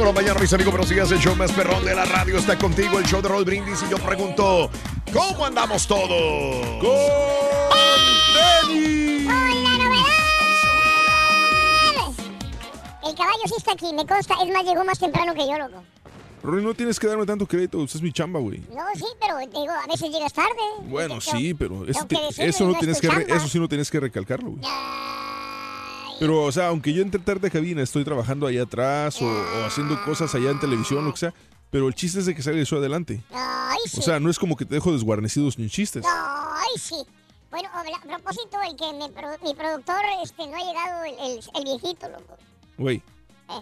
Por la mañana, mis amigos, buenos días. El show más perrón de la radio está contigo, el show de Roll Brindis. Y yo pregunto, ¿cómo andamos todos? ¡Con Denny! El caballo sí está aquí, me consta. Es más, llegó más temprano que yo, loco. Rory, no tienes que darme tanto crédito, esa es mi chamba, güey. No, sí, pero digo, a veces llegas tarde. Bueno, Tengo- sí, pero eso, te- eso no es tienes que re- eso sí no tienes que recalcarlo, güey. Ay, Pero, o sea, aunque yo entre tarde de cabina estoy trabajando allá atrás o, o haciendo cosas allá en televisión, lo que sea, pero el chiste es de que salga eso adelante. Ay, sí. O sea, no es como que te dejo desguarnecidos ni chistes. Ay, sí. Bueno, a propósito, el que me pro- mi productor este, no ha llegado, el, el- el viejito, loco. Güey,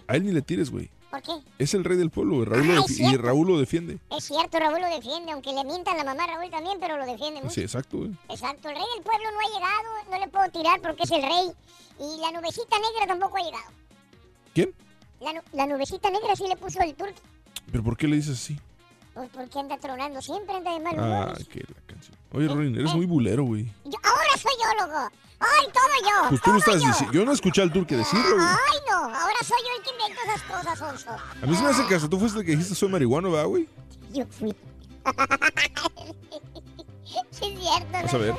a él ni le tires, güey. ¿Por qué? Es el rey del pueblo. Raúl defi- y. Raúl lo defiende. Es cierto, Raúl lo defiende, aunque le mientan la mamá a Raúl también, pero lo defiende mucho. Sí, exacto, güey. Exacto, el rey del pueblo no ha llegado, no le puedo tirar porque es el rey. Y la nubecita negra tampoco ha llegado. ¿Quién? La, nu- la nubecita negra sí le puso el turco. ¿Pero por qué le dices así? Pues porque anda tronando, siempre anda de mal Ah, humor. que la canción. Oye, Rorin, eres muy bulero, güey. Yo- ahora soy yo, loco. Ay, todo yo. Pues tú todo estás diciendo. Yo no escuché al turque decirlo, güey. Ay, no, ahora soy yo el que invento esas cosas, Onso. A mí se me hace caso. Tú fuiste el que dijiste soy marihuano, ¿verdad, güey? Yo fui. sí, es cierto. Vas a ver.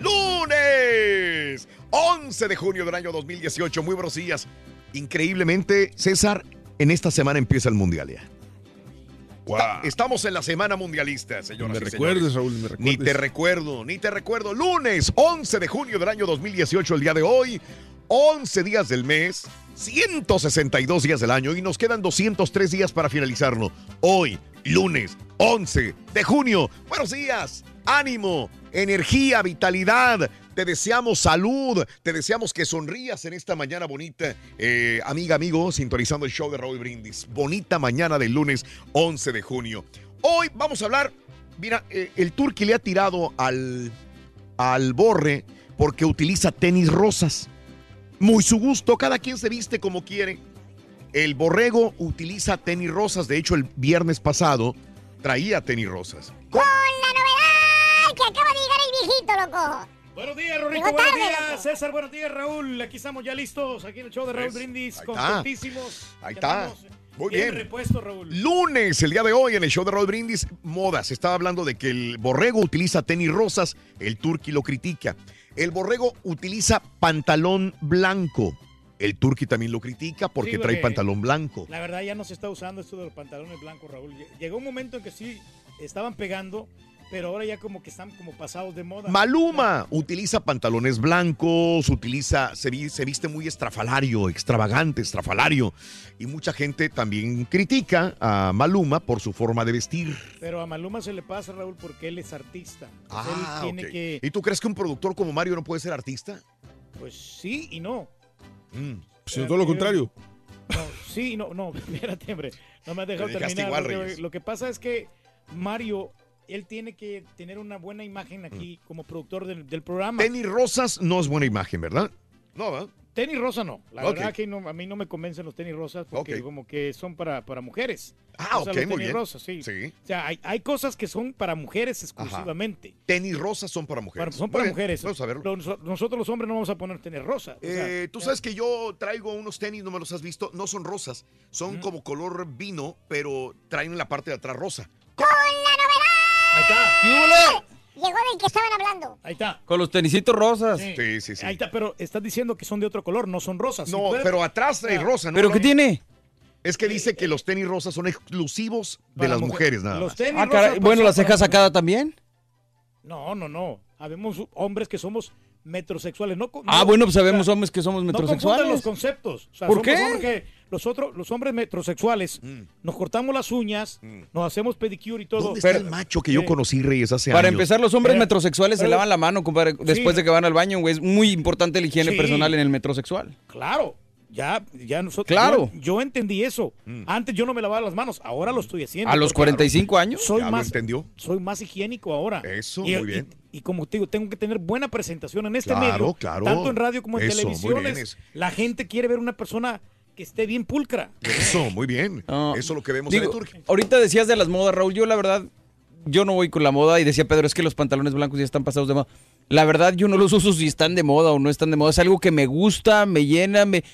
Lunes 11 de junio del año 2018. Muy buenos días. Increíblemente, César, en esta semana empieza el mundial ya. Está- Estamos en la semana mundialista, señoras Me y recuerdes, señores. Raúl, me recuerdes. Ni te recuerdo, ni te recuerdo. Lunes 11 de junio del año 2018, el día de hoy. 11 días del mes, 162 días del año y nos quedan 203 días para finalizarlo. Hoy, lunes 11 de junio. Buenos días, ánimo, energía, vitalidad. Te deseamos salud, te deseamos que sonrías en esta mañana bonita. Eh, amiga, amigo, sintonizando el show de Raúl Brindis. Bonita mañana del lunes 11 de junio. Hoy vamos a hablar, mira, eh, el Turqui le ha tirado al, al borre porque utiliza tenis rosas. Muy su gusto, cada quien se viste como quiere. El borrego utiliza tenis rosas, de hecho el viernes pasado traía tenis rosas. Con la novedad que acaba de llegar el viejito, loco. Buenos días, Rorito. Buenos tarde, días, loco. César. Buenos días, Raúl. Aquí estamos ya listos, aquí en el show de Raúl Pues, Brindis. ahí. Contentísimos. Ahí está. Muy bien. repuesto, Raúl. Lunes, el día de hoy, en el show de Raúl Brindis, moda. Se estaba hablando de que el borrego utiliza tenis rosas, el turqui lo critica. El borrego utiliza pantalón blanco. El turqui también lo critica porque Sí, trae pantalón blanco. La verdad ya no se está usando esto de los pantalones blancos, Raúl. Llegó un momento en que sí estaban pegando, pero ahora ya como que están como pasados de moda. Maluma utiliza pantalones blancos, utiliza, se, vi- se viste muy estrafalario, extravagante, estrafalario. Y mucha gente también critica a Maluma por su forma de vestir. Pero a Maluma se le pasa, Raúl, porque él es artista. Ah, él tiene que, ¿Y tú crees que un productor como Mario no puede ser artista? pues sí y no. Mm. Sino todo lo contrario. No, sí, no, no, espérate, hombre. No me has dejado Me terminar. igual, lo, que, Reyes. lo que pasa es que Mario, él tiene que tener una buena imagen aquí como productor del, del programa. Tenis rosas no es buena imagen, ¿verdad? No, ¿verdad? Tenis rosa no. La verdad que no- a mí no me convencen los tenis rosas porque como que son para, para mujeres. Ah, O sea, ok, los muy tenis bien. rosas, sí. Sí. O sea, hay, hay cosas que son para mujeres exclusivamente. Tenis rosas son para Para- mujeres. son Muy para bien, mujeres. Vamos a verlo. Nosotros los hombres no vamos a poner tenis rosa. O sea, Eh, Tú sabes que yo traigo unos tenis, no me los has visto, no son rosas, son Mm. como color vino, pero traen la parte de atrás rosa. Ahí está. Llegó del que estaban hablando. Ahí está. Con los tenisitos rosas. Sí. Sí, sí, sí. Ahí está, pero estás diciendo que son de otro color, no son rosas. No, pero atrás trae Ah. rosa, ¿no? ¿Pero qué tiene? Es que dice que los tenis rosas son exclusivos de las mujer- mujeres, nada Los tenis Ah, rosas caray. Bueno, la para ceja mujeres. sacada también. No, no, no. Habemos hombres que somos metrosexuales. No, Ah, no, bueno, pues o sea, sabemos hombres que somos No metrosexuales. los conceptos. O sea, ¿Por qué? hombres que los, otros, los hombres metrosexuales Mm. nos cortamos las uñas, nos hacemos pedicure y todo. ¿Dónde está el macho que yo Eh, conocí, Reyes, hace Para años? empezar, los hombres Pero- metrosexuales se lavan la mano, compadre, después Sí. de que van al baño, güey. Es muy importante la higiene Sí. personal en el metrosexual. Claro. Ya, ya nosotros. Claro. Yo, yo entendí eso. Antes yo no me lavaba las manos, ahora lo estoy haciendo. A los porque 45 años. Soy ¿Ya lo más, entendió? soy más higiénico ahora. Eso, y, muy bien. Y, y como te digo, tengo que tener buena presentación en este Claro, medio. claro. Tanto en radio como en Eso, televisiones. es- La gente quiere ver una persona que esté bien pulcra. Eso, muy bien. No. Eso es lo que vemos Digo, en ahorita decías de las modas, Raúl. Yo, la verdad, yo no voy con la moda. Y decía Pedro, es que los pantalones blancos ya están pasados de moda. La verdad, yo no los uso si están de moda o no están de moda. Es algo que me gusta, me llena, me...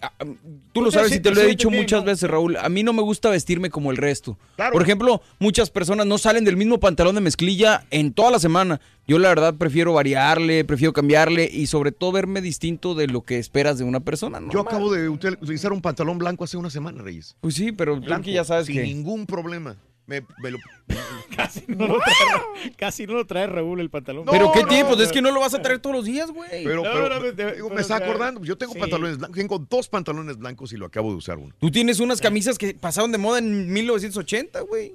Ah, ah, Tú lo sabes y te lo he dicho muchas veces, Raúl. A mí no me gusta vestirme como el resto. Claro. Por ejemplo, muchas personas no salen del mismo pantalón de mezclilla en toda la semana. Yo la verdad prefiero variarle, prefiero cambiarle y sobre todo verme distinto de lo que esperas de una persona. Yo acabo de util- utilizar un pantalón blanco hace una semana, Reyes. Pues sí, pero tú Blanco, que ya sabes sin que... ningún problema. Me, me lo- Casi no lo trae, casi no lo trae Raúl el pantalón. No, ¿Pero qué no, tiempo? no. es que no lo vas a traer todos los días, güey. pero, No, pero- no, no, de- digo, me pero, está acordando. Yo tengo sí. pantalones blancos. Tengo dos pantalones blancos y lo acabo de usar uno. Tú tienes unas camisas que pasaron de moda en 1980, güey.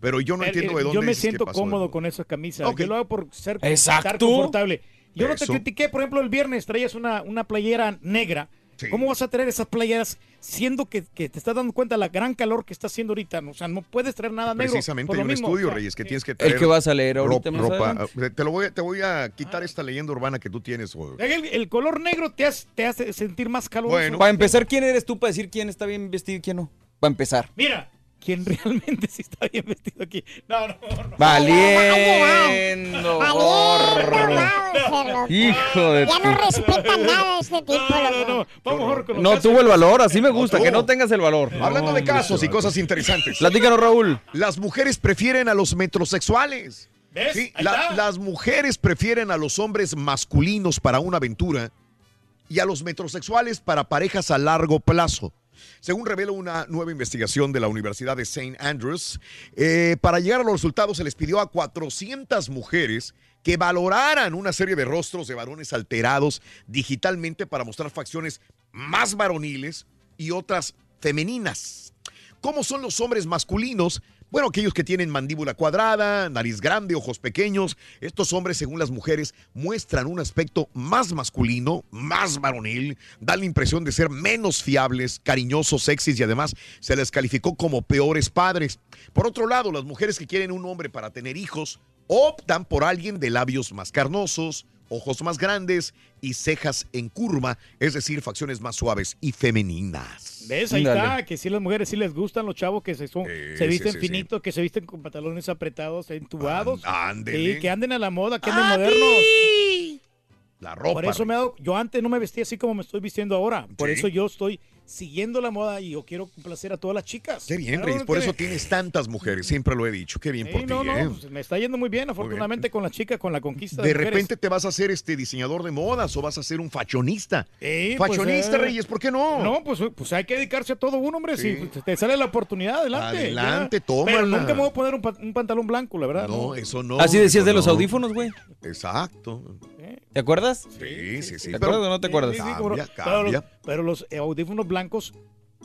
Pero yo no entiendo de dónde Yo me siento cómodo con esas camisas. Yo lo hago por ser Exacto. estar confortable. Yo no te critiqué, por ejemplo, el viernes traías una, una playera negra. Sí. ¿Cómo vas a traer esas playeras siendo que, que te estás dando cuenta la gran calor que está haciendo ahorita? O sea, no puedes traer nada negro. Precisamente por hay lo un mismo. estudio, O sea, Reyes, que sí. tienes que traer El que vas a leer ahorita más ropa. Te lo voy a, te voy a quitar esta leyenda urbana que tú tienes. El, el color negro te hace, te hace sentir más calor. Bueno. Para empezar, ¿quién eres tú para decir quién está bien vestido y quién no? Para empezar. Mira, quien realmente sí está bien vestido aquí. No, no, no. Valiendo. Sherlock. Hijo de Ya no respeta nada este tipo. Vamos tuvo el valor, así me gusta, que no tengas el valor. Hablando de casos y cosas interesantes. Platícanos, Raúl. Las mujeres prefieren a los metrosexuales. ¿Ves? Sí, la- las mujeres prefieren a los hombres masculinos para una aventura y a los metrosexuales para parejas a largo plazo. Según revela una nueva investigación de la Universidad de St. Andrews, eh, para llegar a los resultados se les pidió a 400 mujeres que valoraran una serie de rostros de varones alterados digitalmente para mostrar facciones más varoniles y otras femeninas. ¿Cómo son los hombres masculinos? Bueno, aquellos que tienen mandíbula cuadrada, nariz grande, ojos pequeños. Estos hombres, según las mujeres, muestran un aspecto más masculino, más varonil, dan la impresión de ser menos fiables, cariñosos, sexys y además se les calificó como peores padres. Por otro lado, las mujeres que quieren un hombre para tener hijos optan por alguien de labios más carnosos, ojos más grandes y cejas en curva, es decir, facciones más suaves y femeninas. ¿Ves? Ahí Dale. está, que sí las mujeres sí les gustan los chavos que se, son, Sí, se visten sí, sí, sí. finitos, que se visten con pantalones apretados, entubados. Sí, que anden a la moda, que anden modernos. La ropa. Por eso me ha dado, yo antes no me vestía así como me estoy vistiendo ahora. Por Sí. eso yo estoy siguiendo la moda y yo quiero complacer a todas las chicas. Qué bien, Reyes. ¿no Por quiere? eso tienes tantas mujeres. Siempre lo he dicho. Qué bien Sí, por ti, no, no, ¿eh? pues, me está yendo muy bien, afortunadamente, con las chicas, con la conquista de, De mujeres. repente te vas a hacer este diseñador de modas o vas a ser un fashionista. Sí, pues, fashionista, eh, Reyes, ¿por qué no? No, pues, pues hay que dedicarse a todo uno, hombre. Sí. Si te sale la oportunidad, adelante. Adelante, tómala. Pero nunca me voy a poner un, pa- un pantalón blanco, la verdad. No, eso no. Así decías de los no. audífonos, güey. Exacto. ¿Te acuerdas? Sí, sí, sí. ¿Te acuerdas o no te acuerdas? Sí, sí, como- Cambia, cambia. Pero los, eh, audífonos blancos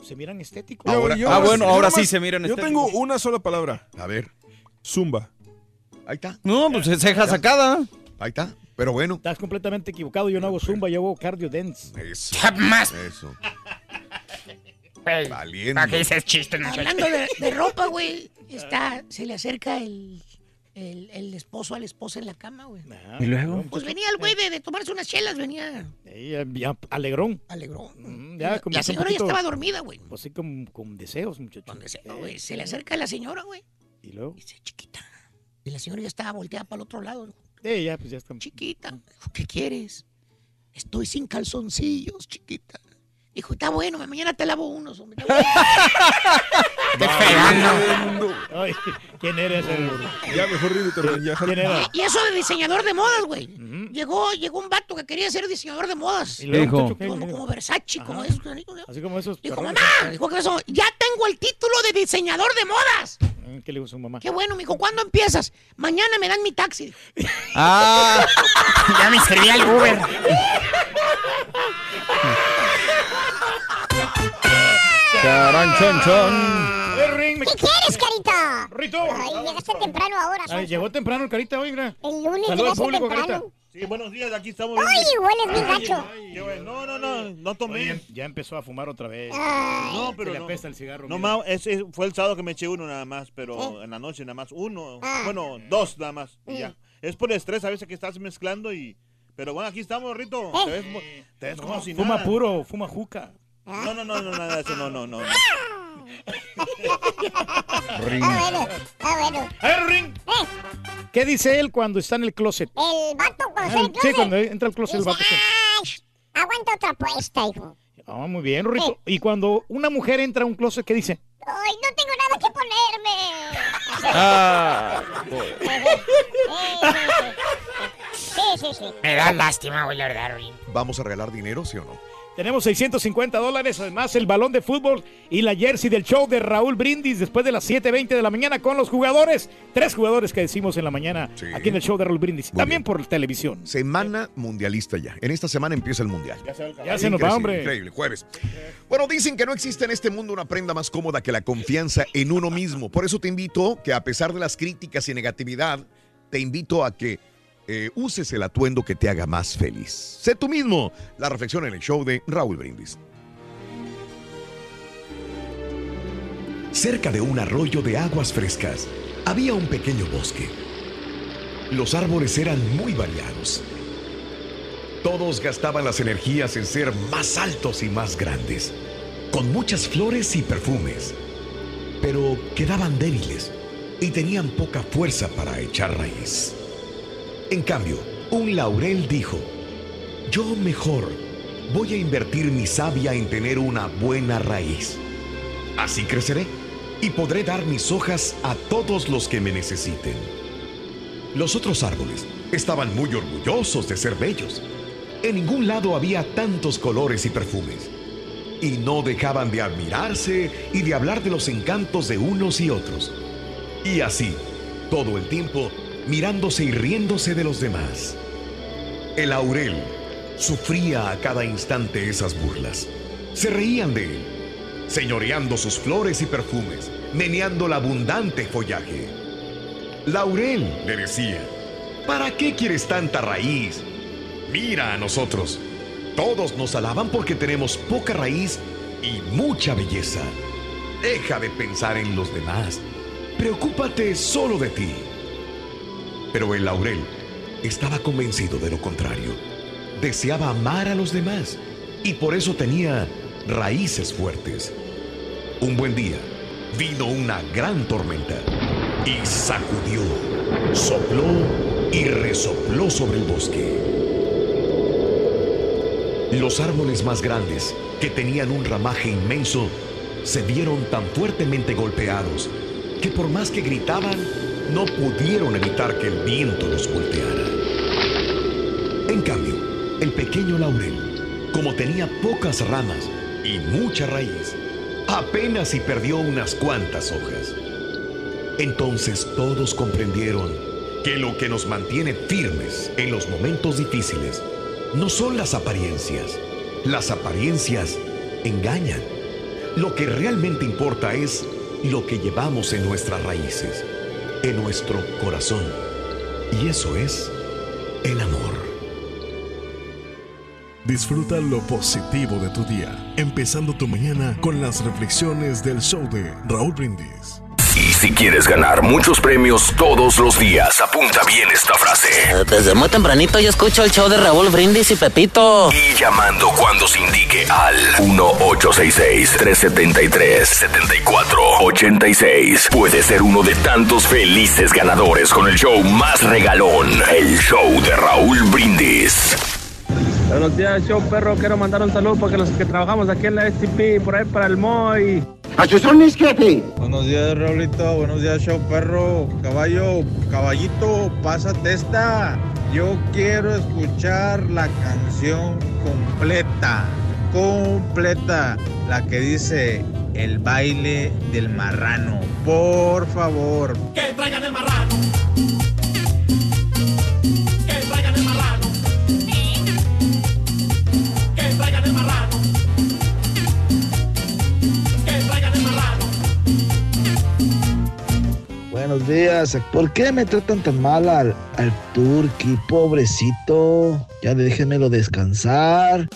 se miran estéticos. Ahora- Yo- Ah, bueno, ahora sí se miran Yo tengo estéticos. una sola palabra. A ver, Zumba. ahí está, No, pues es ceja sacada. ahí está. Pero bueno. Estás completamente equivocado. Yo no hago zumba, yo hago cardio dance. Eso. Más. Eso. Güey, Valiendo. ¿Para qué dices chistes? Hablando de, de ropa, güey, está, se le acerca el, el, el esposo a la esposa en la cama, güey. Ah, ¿Y luego? Pues venía el güey de, de tomarse unas chelas, venía Ella ya alegrón. alegrón. Mm, Y ya, la, como la señora ya estaba dormida, güey. Pues sí, con, con deseos, muchachos. Donde sea, güey. Se le acerca la señora, güey. Y luego, Dice, chiquita. Y la señora ya estaba volteada para el otro lado. Eh, ya, pues ya está. Chiquita. ¿qué quieres? Estoy sin calzoncillos, chiquita. Dijo, está bueno, mañana te lavo unos, hombre. está bueno". Ay, ¿Quién eres? el- Ya, mejor ríete, Reyes, ya, ¿Quién era? Y eso de diseñador de modas, güey. Llegó, llegó un vato que quería ser diseñador de modas. Y Dijo. ¿qué- Como, qué- como Versace, como Ajá. eso. Así como esos. Dijo, mamá, dijo que eso, ya tengo el título de diseñador de modas. Mm, ¿Qué le dijo su mamá? Qué bueno, mijo, ¿cuándo empiezas? Mañana me dan mi taxi. Ah, Ya me inscribí al Uber. charan, chon, chon. A ver, Ring, me- ¿Qué quieres, carita? Rito. Ay, llegaste temprano ahora, Ay, llegó temprano el carita hoy, mira. El lunes Saluda al llegaste público, temprano. carita. Sí, buenos días, aquí estamos. Ay, hueles bien gacho. No, no, no, no tomé. Oye, ya empezó a fumar otra vez. Ay, No, pero le no. apesta el cigarro. No, ma, ese fue el sábado que me eché uno nada más, pero en la noche nada más uno. Ah. Bueno, dos nada más. y ya. Es por el estrés a veces que estás mezclando y. Pero bueno, aquí estamos, Rito. Te ves, te ves como si Fuma nada. puro, fuma juca. No, no, no, no, nada de eso, no, no, no. no. ah, bueno, ah, bueno. A ver, Ring. Eh, ¿Qué dice él cuando está en el closet? el vato cuando está en el Sí, closet. cuando entra al closet el dice, vato. "Ay, aguanta otra apuesta, hijo. Ah, muy bien, Rito. Y cuando una mujer entra a un closet, ¿qué dice? Ay, no tengo nada que ponerme. Ah, Sí, sí, sí. Me da lástima, güey, la verdad, Rin. ¿Vamos a regalar dinero, sí o no? Tenemos 650 dólares, además el balón de fútbol y la jersey del show de Raúl Brindis después de las 7.20 de la mañana con los jugadores. Tres jugadores que decimos en la mañana Sí. aquí en el show de Raúl Brindis. Muy También bien. por televisión. Semana mundialista ya. En esta semana empieza el mundial. Ya se. Ya se nos va, hombre. Increíble, jueves. Bueno, dicen que no existe en este mundo una prenda más cómoda que la confianza en uno mismo. Por eso te invito que a pesar de las críticas y negatividad, te invito a que eh, uses el atuendo que te haga más feliz. Sé tú mismo. La reflexión en el show de Raúl Brindis. Cerca de un arroyo de aguas frescas había un pequeño bosque. Los árboles eran muy variados. Todos gastaban las energías en ser más altos y más grandes, con muchas flores y perfumes. Pero quedaban débiles y tenían poca fuerza para echar raíz. En cambio, un laurel dijo, yo mejor voy a invertir mi savia en tener una buena raíz. Así creceré y podré dar mis hojas a todos los que me necesiten. Los otros árboles estaban muy orgullosos de ser bellos. En ningún lado había tantos colores y perfumes. Y no dejaban de admirarse y de hablar de los encantos de unos y otros. Y así, todo el tiempo, mirándose y riéndose de los demás. El laurel sufría a cada instante esas burlas. Se reían de él, señoreando sus flores y perfumes, meneando el abundante follaje. Laurel, le decía, ¿para qué quieres tanta raíz? Mira a nosotros. Todos nos alaban porque tenemos poca raíz y mucha belleza. Deja de pensar en los demás. Preocúpate solo de ti. Pero el laurel estaba convencido de lo contrario. Deseaba amar a los demás y por eso tenía raíces fuertes. Un buen día vino una gran tormenta y sacudió, sopló y resopló sobre el bosque. Los árboles más grandes, que tenían un ramaje inmenso, se vieron tan fuertemente golpeados que por más que gritaban, no pudieron evitar que el viento los volteara. En cambio, el pequeño laurel, como tenía pocas ramas y mucha raíz, apenas si perdió unas cuantas hojas. Entonces todos comprendieron que lo que nos mantiene firmes en los momentos difíciles no son las apariencias. Las apariencias engañan. Lo que realmente importa es lo que llevamos en nuestras raíces, en nuestro corazón. Y eso es el amor. Disfruta lo positivo de tu día, empezando tu mañana con las reflexiones del show de Raúl Brindis. Y si quieres ganar muchos premios todos los días, apunta bien esta frase. Desde muy tempranito yo escucho el show de Raúl Brindis y Pepito. Y llamando cuando se indique al 1-866-373-7486. Puede ser uno de tantos felices ganadores con el show más regalón, el show de Raúl Brindis. Buenos días, show perro. Quiero mandar un saludo porque los que trabajamos aquí en la STP, por ahí para el Moy. ¡Achuchones, jefe! Buenos días, Raulito. Buenos días, show perro. Caballo, caballito, pásate esta. Yo quiero escuchar la canción completa, completa, la que dice el baile del marrano. Por favor. Que traigan el marrano. Buenos días. ¿Por qué me tratan tan mal al, al turqui, pobrecito? Ya déjenmelo descansar.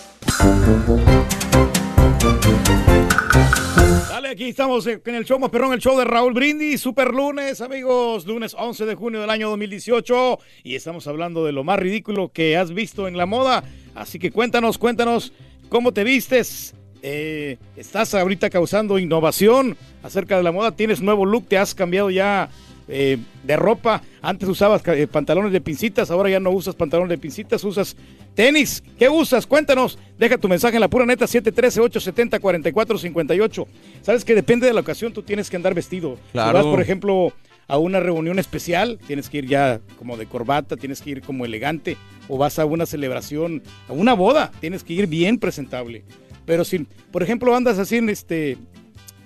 Dale, aquí estamos en el show perrón, el show de Raúl Brindis, super lunes, amigos, lunes 11 de junio del año 2018 y estamos hablando de lo más ridículo que has visto en la moda, así que cuéntanos, cuéntanos cómo te vistes, Eh, estás ahorita causando innovación acerca de la moda, tienes nuevo look, te has cambiado ya eh, de ropa, antes usabas eh, pantalones de pincitas, ahora ya no usas pantalones de pincitas, usas tenis, ¿qué usas? Cuéntanos, deja tu mensaje en la pura neta 713-870-4458. Sabes que depende de la ocasión, tú tienes que andar vestido. Claro. Si vas, por ejemplo, a una reunión especial, tienes que ir ya como de corbata, tienes que ir como elegante, o vas a una celebración, a una boda, tienes que ir bien presentable. Pero si, por ejemplo, andas así en este,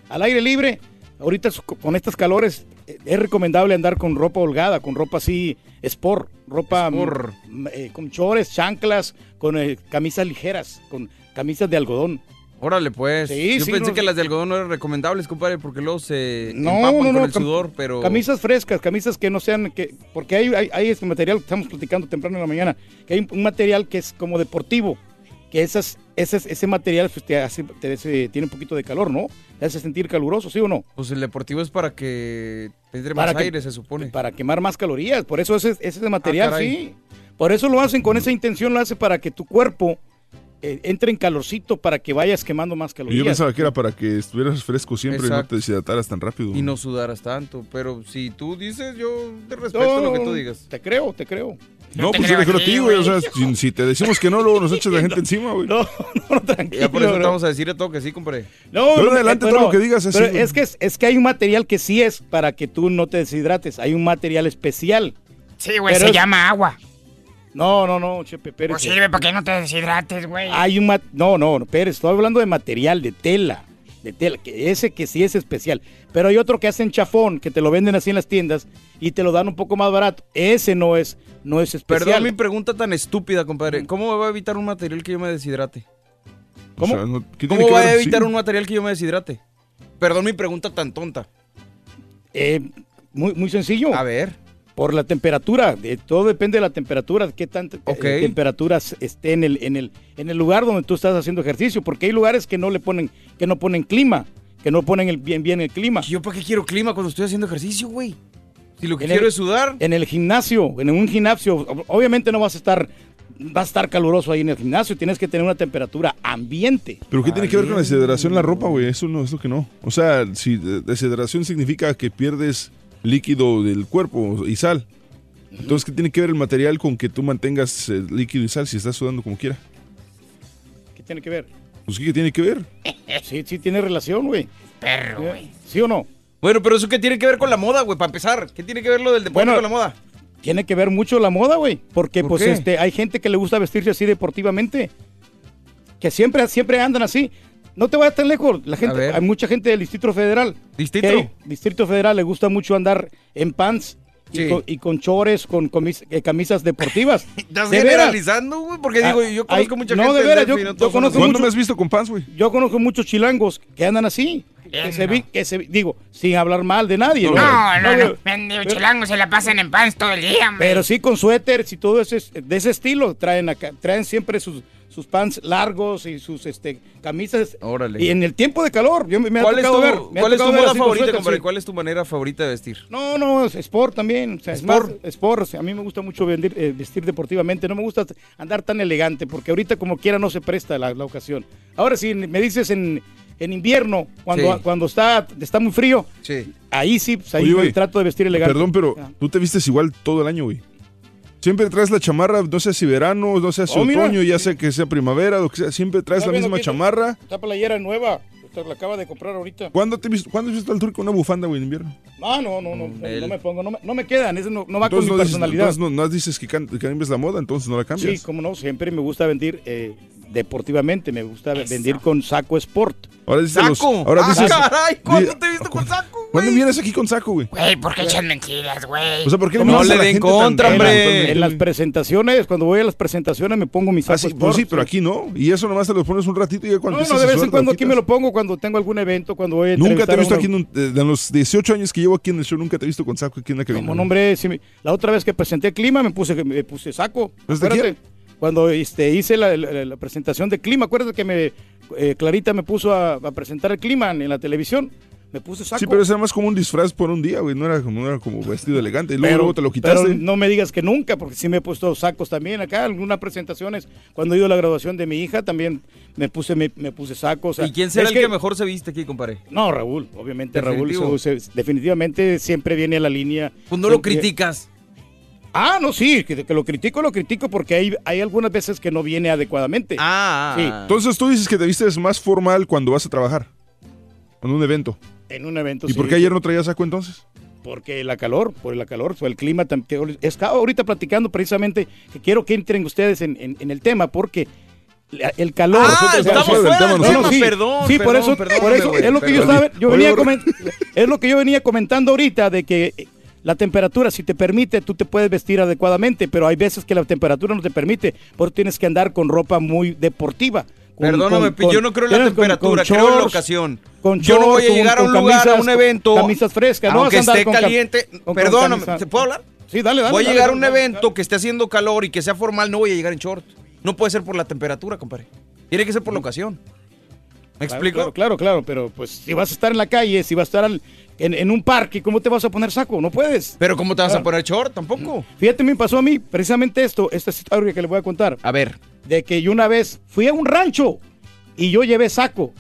al aire libre, ahorita con estas calores, eh, es recomendable andar con ropa holgada, con ropa así, sport, ropa Sport. eh, con chores, chanclas, con eh, camisas ligeras, con camisas de algodón. Órale, pues. Sí, Yo sí, pensé no- que las de algodón no eran recomendables, compadre, porque luego se No, empapan no, con no, el sudor, pero... Camisas frescas, camisas que no sean, que porque hay, hay, hay este material que estamos platicando temprano en la mañana, que hay un material que es como deportivo, que esas, esas, ese material pues, te hace, te hace- tiene un poquito de calor, ¿no? Te hace sentir caluroso, ¿sí o no? Pues el deportivo es para que entre más que- aire, se supone. Para quemar más calorías, por eso ese, ese material, Ah, sí. Por eso lo hacen con esa intención, lo hace para que tu cuerpo eh, entre en calorcito, para que vayas quemando más calorías. yo pensaba que era para que estuvieras fresco siempre y no te deshidrataras tan rápido. Y no sudaras tanto, pero si tú dices, yo te respeto lo que tú digas. Te creo, te creo. No, pues yo le creo a ti, güey. O sea, si, si te decimos que no, luego nos echas la gente encima, güey. No, no, tranquilo. Ya por eso te bro. vamos a decir a todo que sí, compadre. No, Pero no, adelante, eh, todo lo que digas es pero así, es que es, es que hay un material que sí es para que tú no te deshidrates. Hay un material especial. Sí, güey, se es- llama agua. No, no, no, Chepe Pérez. Pues sirve para que no te deshidrates, güey. Hay un mat- no, no, no, Pérez, estoy hablando de material, de tela, de tela, que ese que sí es especial. Pero hay otro que hacen chafón, que te lo venden así en las tiendas y te lo dan un poco más barato. Ese no es, no es especial. Perdón mi pregunta tan estúpida, compadre. ¿Cómo me va a evitar un material que yo me deshidrate? ¿Cómo? O sea, no- ¿qué tiene ¿Cómo que va a evitar Sí. un material que yo me deshidrate? Perdón mi pregunta tan tonta. Eh, muy, muy sencillo. A ver. Por la temperatura, de, todo depende de la temperatura, qué tanta eh, Ok. temperaturas esté en el, en, el, en el lugar donde tú estás haciendo ejercicio, porque hay lugares que no le ponen, que no ponen clima, que no ponen el, bien, bien el clima. ¿Yo para qué quiero clima cuando estoy haciendo ejercicio, güey? Si lo que En quiero el- es sudar. En el gimnasio, en un gimnasio, ob- obviamente no vas a estar, va a estar caluroso ahí en el gimnasio, tienes que tener una temperatura ambiente. ¿Pero qué tiene que ver con la deshidratación la ropa, güey? Eso no es lo que no. O sea, si deshidratación significa que pierdes líquido del cuerpo y sal. Entonces, ¿qué tiene que ver el material con que tú mantengas eh, líquido y sal si estás sudando como quiera? tiene que ver? Pues, ¿qué tiene que ver? Sí, sí tiene relación, güey. Perro, güey. ¿Sí o no? Bueno, pero eso qué tiene que ver con la moda, güey, para empezar. ¿Qué tiene que ver lo del deporte Bueno, con la moda? Tiene que ver mucho la moda, güey. Porque, ¿Por pues, qué? este, hay gente que le gusta vestirse así deportivamente. Que siempre, siempre andan así. No te vayas tan lejos. La gente, hay mucha gente del Distrito Federal. ¿Distrito? que Distrito Federal le gusta mucho andar en pants y, Sí. con, y con chores, con comis- eh, camisas deportivas. ¿Estás De veras. generalizando, güey? Porque digo, Ah, yo conozco hay- mucha no, gente. de veras, yo- no conozco. ¿Cuándo mucho- me has visto con pants, güey? Yo conozco muchos chilangos que andan así. Que se, vi- que se digo, sin hablar mal de nadie. No, no, no. Pero- Mendigo chilangos se la pasan en pants todo el día, hombre. Pero sí con suéteres y todo ese, de ese estilo. Traen acá, traen siempre sus, sus pants largos y sus este, camisas. Órale. Y en el tiempo de calor, yo me, me ha ¿Cuál es tocado tu, ver. me ha cuál es tu tocado ver moda así con favorita, suéter, compadre? sí. ¿Cuál es tu manera favorita de vestir? No, no, es sport también. O sea, es más, sport. o sea, a mí me gusta mucho vendir- eh, vestir deportivamente. No me gusta andar tan elegante porque ahorita como quiera no se presta la, la ocasión. Ahora si me dices en, en invierno, cuando, Sí. cuando está, está muy frío, Sí. ahí sí, pues, ahí Oye, me güey, trato de vestir elegante. Perdón, pero tú te vistes igual todo el año, güey. Siempre traes la chamarra, no sé si verano, no sé si Oh, mira. otoño, ya sea que sea primavera, lo que sea, siempre traes la ¿Está viendo misma chamarra. Esta playera nueva, la acaba de comprar ahorita. ¿Cuándo te viste, ¿cuándo has visto al turco con una bufanda, güey, en invierno? No, no, no, no, no, me pongo, no me, no me quedan, eso no, no va Entonces con no mi dices, personalidad. entonces no, no dices que cambies la moda, entonces no la cambias. Sí, como no, siempre me gusta vender eh, deportivamente, me gusta vender con saco sport. Ahora dices los- ahora ¡Ah, dices, caray! ¿Cuándo te viste con saco, ¿Cuándo vienes aquí con saco, güey? Güey, ¿por qué echas mentiras, güey? O sea, ¿por qué No le den contra, hombre. En las presentaciones, cuando voy a las presentaciones me pongo mi saco Ah, sí, sport. pues sí, pero aquí no. Y eso nomás te lo pones un ratito y ya cuando No, no, de vez en cuando aquí me lo pongo cuando tengo algún evento, cuando voy a Nunca te he visto aquí en, un- en los 18 años que llevo aquí en el show, nunca te he visto con saco aquí en la cabina. Como nombre, sí me- la otra vez que presenté Clima me puse, me puse saco. ¿Desde Acuérdate, cuando este, hice la, la- la presentación de Clima, acuérdate que me, eh, Clarita me puso a, a presentar el Clima en, en la televisión. Me puse saco. Sí, pero eso era más como un disfraz por un día, güey. No era como, no era como vestido elegante. Y luego, Pero- luego te lo quitaste. pero no me digas que nunca, porque sí me he puesto sacos también acá. Algunas presentaciones, cuando he ido a la graduación de mi hija, también me puse, me, me puse sacos. ¿Y quién será el que... mejor se viste aquí, compadre? No, Raúl, obviamente Definitivo. Raúl se- se- definitivamente siempre viene a la línea. Pues no lo criticas. Ah, no, sí, que, que lo critico, lo critico porque hay, hay algunas veces que no viene adecuadamente. Ah. Sí, Entonces tú dices que te vistes más formal cuando vas a trabajar. En un evento. en un evento. ¿Y sí. por qué ayer no traías saco entonces? Porque la calor, por la calor, por el clima. Estaba ahorita platicando precisamente que quiero que entren ustedes en, en- en el tema porque el calor. Ah, Nosotros- estamos fuera del no, no, sí, perdón, Sí, por perdón, eso, por eso es lo que yo estaba, venía es lo que yo venía comentando ahorita de que eh, la temperatura, si te permite, tú te puedes vestir adecuadamente, pero hay veces que la temperatura no te permite, por eso tienes que andar con ropa muy deportiva. con- Perdóname, con- yo no creo en la temperatura, con creo en la ocasión. Con Yo no voy a llegar a un lugar, a un evento, Camisas frescas, no vas a andar esté caliente. Perdóname, ¿te puedo hablar? Sí, dale, dale. voy a dale, llegar a un dale. evento que esté haciendo calor y que sea formal, no voy a llegar en short. No puede ser por la temperatura, compadre. Tiene que ser por la ocasión. ¿Me Claro, explico? Claro, claro, claro, pero pues si vas a estar en la calle, si vas a estar al- en, en un parque, ¿cómo te vas a poner saco? No puedes. Pero ¿cómo te vas a Claro. poner short? Tampoco. Fíjate, me pasó a mí precisamente esto, esta historia que le voy a contar. A ver. De que yo una vez fui a un rancho y yo llevé saco.